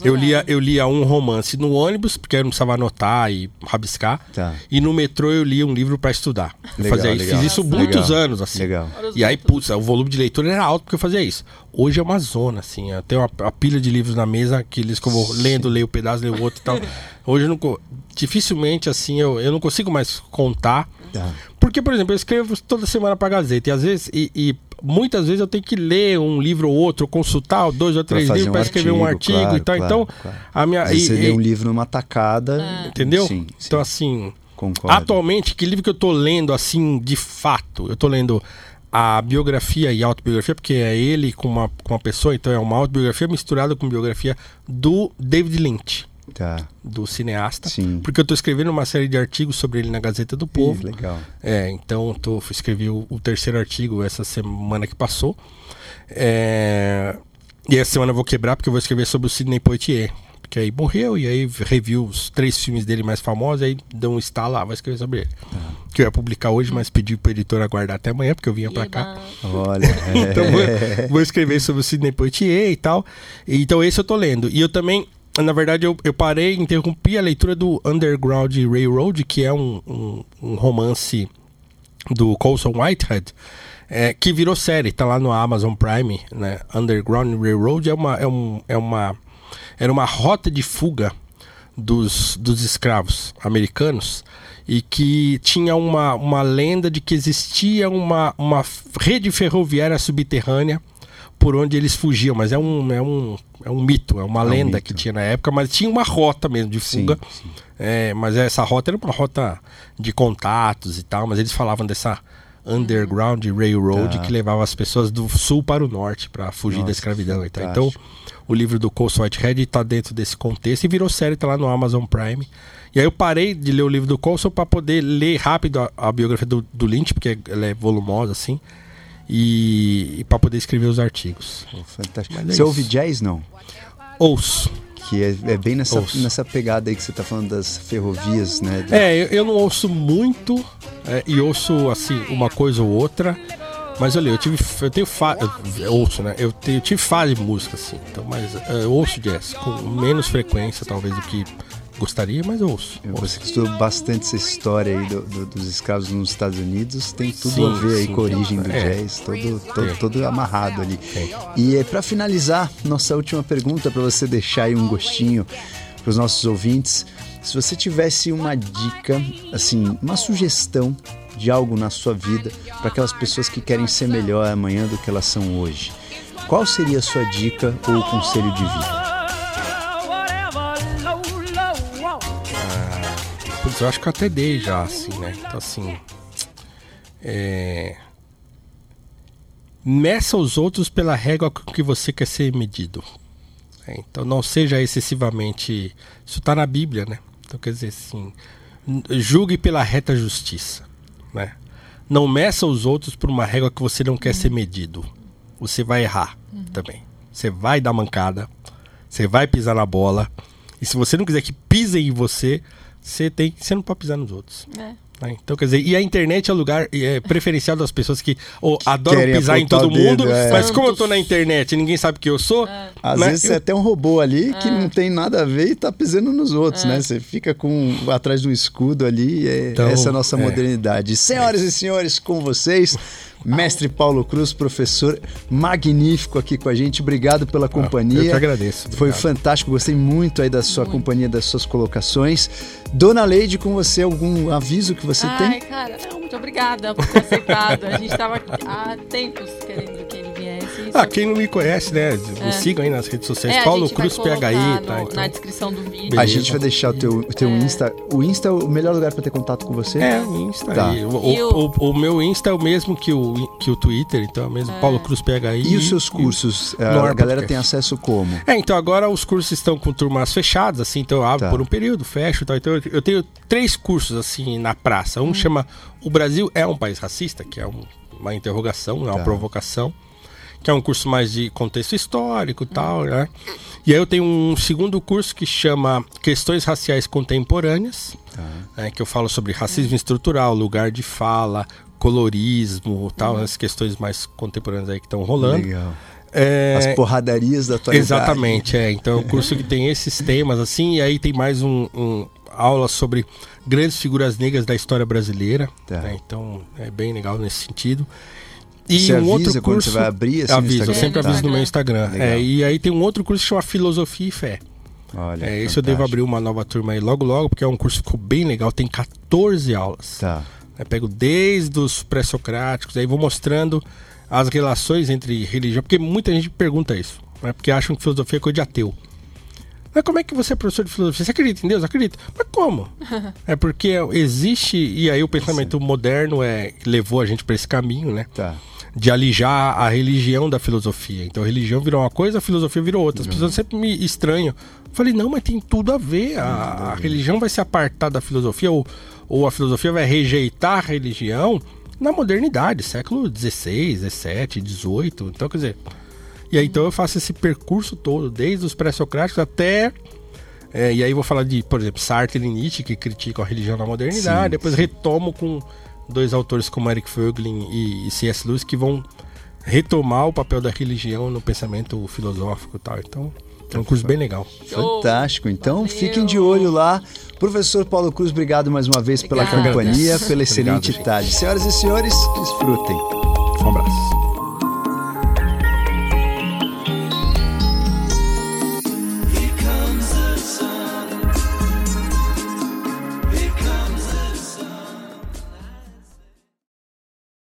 Speaker 5: Eu lia, eu lia um romance no ônibus, porque eu não precisava anotar e rabiscar.
Speaker 1: Tá.
Speaker 5: E no metrô eu lia um livro para estudar. Eu
Speaker 1: Legal,
Speaker 5: fazia isso.
Speaker 1: legal.
Speaker 5: Fiz isso
Speaker 4: Legal.
Speaker 5: muitos anos, assim.
Speaker 1: Legal.
Speaker 5: E aí,
Speaker 4: métodos.
Speaker 5: putz, o volume de leitura era alto porque eu fazia isso. Hoje é uma zona, assim. Eu tenho uma, uma pilha de livros na mesa, aqueles que eu vou lendo, leio um pedaço, leio outro e tal. Hoje eu não. co- Dificilmente, assim, eu, eu não consigo mais contar.
Speaker 1: Tá.
Speaker 5: Porque, por exemplo, eu escrevo toda semana pra Gazeta. E às vezes. E, e muitas vezes eu tenho que ler um livro ou outro, ou consultar dois ou três livros
Speaker 1: um
Speaker 5: para escrever um
Speaker 1: artigo,
Speaker 5: artigo e
Speaker 1: claro,
Speaker 5: tal.
Speaker 1: claro,
Speaker 5: então,
Speaker 1: claro.
Speaker 5: a minha.
Speaker 1: Aí
Speaker 5: e-
Speaker 1: você
Speaker 5: e-
Speaker 1: lê um livro numa tacada.
Speaker 5: Entendeu?
Speaker 1: Sim, sim.
Speaker 5: Então, assim.
Speaker 1: Concordo.
Speaker 5: Atualmente, que livro que eu tô lendo, assim, de fato? Eu tô lendo a biografia e autobiografia, porque é ele com uma, com uma pessoa, então é uma autobiografia misturada com biografia do David Lynch,
Speaker 1: Tá.
Speaker 5: do cineasta.
Speaker 1: Sim.
Speaker 5: Porque eu tô escrevendo uma série de artigos sobre ele na Gazeta do Povo.
Speaker 1: Ih, legal.
Speaker 5: É, então eu tô, escrevi o, o terceiro artigo essa semana que passou. É, e essa semana eu vou quebrar porque eu vou escrever sobre o Sidney Poitier. Que aí morreu, e aí review os três filmes dele mais famosos, aí deu um estalo lá, vou escrever sobre ele. Que eu ia publicar hoje, mas pedi pro editor aguardar até amanhã, porque eu vinha pra cá.
Speaker 1: Olha. é.
Speaker 5: Então vou, vou escrever sobre o Sidney Poitier e tal. Então esse eu tô lendo. E eu também, na verdade, eu, eu parei, interrompi a leitura do Underground Railroad, que é um, um, um romance do Colson Whitehead, é, que virou série, tá lá no Amazon Prime, né? Underground Railroad é uma, é um, é uma, era uma rota de fuga dos, dos escravos americanos e que tinha uma, uma lenda de que existia uma, uma rede ferroviária subterrânea por onde eles fugiam, mas é um, é um, é um mito, é uma
Speaker 1: um
Speaker 5: lenda
Speaker 1: mito.
Speaker 5: que tinha na época, mas tinha uma rota mesmo de
Speaker 1: Sim,
Speaker 5: fuga.
Speaker 1: sim.
Speaker 5: É, mas essa rota era uma rota de contatos e tal, mas eles falavam dessa Underground Railroad
Speaker 1: Tá.
Speaker 5: que levava as pessoas do sul para o norte para fugir da
Speaker 1: Nossa,
Speaker 5: escravidão e tal. Então, o livro do Colson Whitehead está dentro desse contexto e virou série, tá lá no Amazon Prime. E aí eu parei de ler o livro do Colson para poder ler rápido a, a biografia do, do Lynch, porque ela é volumosa assim, e, e para poder escrever os artigos.
Speaker 1: Fantástico.
Speaker 5: É
Speaker 1: Você
Speaker 5: isso.
Speaker 1: ouve jazz, não?
Speaker 5: Ouço.
Speaker 1: Que é, é bem nessa,
Speaker 5: Ouço.
Speaker 1: nessa pegada aí que você tá falando das ferrovias, né?
Speaker 5: É, eu, eu não ouço muito é, e ouço assim uma coisa ou outra. Mas olha, eu tive, eu tenho fa eu, ouço, né? Eu, tenho, eu tive fase de música assim, então, mas é, eu ouço jazz com menos frequência talvez do que gostaria, mas eu ouço. ouço.
Speaker 1: Você estudou bastante essa história aí do- do- dos escravos nos Estados Unidos, tem tudo
Speaker 5: Sim,
Speaker 1: a ver aí
Speaker 5: sim.
Speaker 1: com a origem do
Speaker 5: É.
Speaker 1: jazz, todo, todo,
Speaker 5: É.
Speaker 1: todo amarrado ali.
Speaker 5: É.
Speaker 1: E é, para finalizar, nossa última pergunta para você deixar aí um gostinho para os nossos ouvintes. Se você tivesse uma dica, assim, uma sugestão de algo na sua vida para aquelas pessoas que querem ser melhor amanhã do que elas são hoje, qual seria a sua dica ou conselho de vida?
Speaker 5: Putz, eu acho que eu até dei já, assim, né? Então, assim. É... Meça os outros pela régua com que você quer ser medido. É, então, não seja excessivamente. Isso está na Bíblia, né? Então, quer dizer assim. Julgue pela reta justiça, né? Não meça os outros por uma régua que você não quer ser medido. Você vai errar também. Você vai dar mancada. Você vai pisar na bola. E se você não quiser que pisem em você, você tem, você não pode pisar nos outros.
Speaker 4: É.
Speaker 5: Então, quer dizer, e a internet é o lugar é, preferencial das pessoas que ou, adoram
Speaker 1: Querem
Speaker 5: pisar em todo
Speaker 1: dedo,
Speaker 5: mundo,
Speaker 1: é.
Speaker 5: mas como eu tô na internet e ninguém sabe que eu sou,
Speaker 1: Às
Speaker 5: né,
Speaker 1: vezes
Speaker 5: eu-
Speaker 1: você tem um robô ali que não tem nada a ver e tá pisando nos outros, né? Você fica com atrás de um escudo ali, e é,
Speaker 5: Então,
Speaker 1: essa é a nossa
Speaker 5: é.
Speaker 1: modernidade. Senhoras e senhores, com vocês, mestre Paulo Cruz, professor magnífico aqui com a gente. Obrigado pela companhia.
Speaker 5: Ah, eu que agradeço,
Speaker 1: Foi
Speaker 5: obrigado.
Speaker 1: fantástico, gostei muito aí da sua companhia, das suas colocações. Dona Leide, com você, algum aviso que você
Speaker 4: Ai,
Speaker 1: tem?
Speaker 4: cara, não, muito obrigada por ter aceitado. A gente tava há tempos querendo que. Isso.
Speaker 5: Ah, quem não me conhece, né? Me sigam aí nas redes sociais.
Speaker 4: É,
Speaker 5: Paulo Cruz PHI, tá? Então,
Speaker 4: Na descrição do vídeo.
Speaker 5: Beleza.
Speaker 1: A gente vai deixar o teu, o teu
Speaker 4: É.
Speaker 1: Insta. O Insta é o melhor lugar pra ter contato com você?
Speaker 5: É, o Insta.
Speaker 1: Tá.
Speaker 5: O,
Speaker 4: E
Speaker 5: o, o- o meu Insta é o mesmo que o, que o Twitter, então é o mesmo Paulo Cruz PHI.
Speaker 1: E os seus cursos? a galera tem acesso como?
Speaker 5: É, então agora os cursos estão com turmas fechadas, assim, então eu abro
Speaker 1: Tá.
Speaker 5: por um período, fecho e tal. Então eu- eu tenho três cursos, assim, na praça. Um chama O Brasil é um país racista, que é um- uma interrogação, é uma
Speaker 1: Tá.
Speaker 5: provocação, que é um curso mais de contexto histórico e tal, né? E aí eu tenho um segundo curso que chama Questões Raciais Contemporâneas, né, que eu falo sobre racismo estrutural, lugar de fala, colorismo, tal, as questões mais contemporâneas aí que estão rolando.
Speaker 1: Legal.
Speaker 5: É,
Speaker 1: As porradarias da atualidade.
Speaker 5: Exatamente, é. Então é um curso que tem esses temas, assim, e aí tem mais um, um aula sobre grandes figuras negras da história brasileira.
Speaker 1: Tá.
Speaker 5: né? Então é bem legal nesse sentido. E
Speaker 1: Você
Speaker 5: um
Speaker 1: avisa
Speaker 5: outro
Speaker 1: quando
Speaker 5: curso.
Speaker 1: você vai abrir assim, no
Speaker 5: aviso, eu
Speaker 1: Instagram?
Speaker 5: sempre
Speaker 4: Tá.
Speaker 5: aviso no meu Instagram. É, e aí tem um outro curso que chama Filosofia e Fé.
Speaker 1: Olha,
Speaker 5: É, esse eu devo abrir uma nova turma aí logo logo, porque é um curso que ficou bem legal, tem 14 aulas.
Speaker 1: Tá.
Speaker 5: Eu pego desde os pré-socráticos, aí vou mostrando as relações entre religião, porque muita gente pergunta isso, né? porque acham que filosofia é coisa de ateu. Mas como é que você é professor de filosofia? Você acredita em Deus? Acredito. Mas como? é porque existe, e aí o pensamento moderno é levou a gente para esse caminho, né?
Speaker 1: Tá.
Speaker 5: De alijar a religião da filosofia. Então a religião virou uma coisa, a filosofia virou outra. As pessoas sempre me estranham. Eu falei, não, mas tem tudo a ver. A, a religião vai se apartar da filosofia, ou, ou a filosofia vai rejeitar a religião na modernidade, século XVI, XVII, XVIII. Então, quer dizer. E aí então eu faço esse percurso todo, desde os pré-socráticos até. é, e aí vou falar de, por exemplo, Sartre e Nietzsche, que criticam a religião na modernidade.
Speaker 1: Sim,
Speaker 5: depois retomo com dois autores como Eric Voegelin e, C.S. Lewis, que vão retomar o papel da religião no pensamento filosófico e tal. Então, é um curso bem legal.
Speaker 1: Fantástico. Então
Speaker 4: Valeu.
Speaker 1: fiquem de olho lá. Professor Paulo Cruz, obrigado mais uma vez pela
Speaker 4: Obrigada.
Speaker 1: companhia, pela excelente
Speaker 5: Obrigado,
Speaker 1: tarde. Senhoras e senhores, desfrutem.
Speaker 5: Um abraço.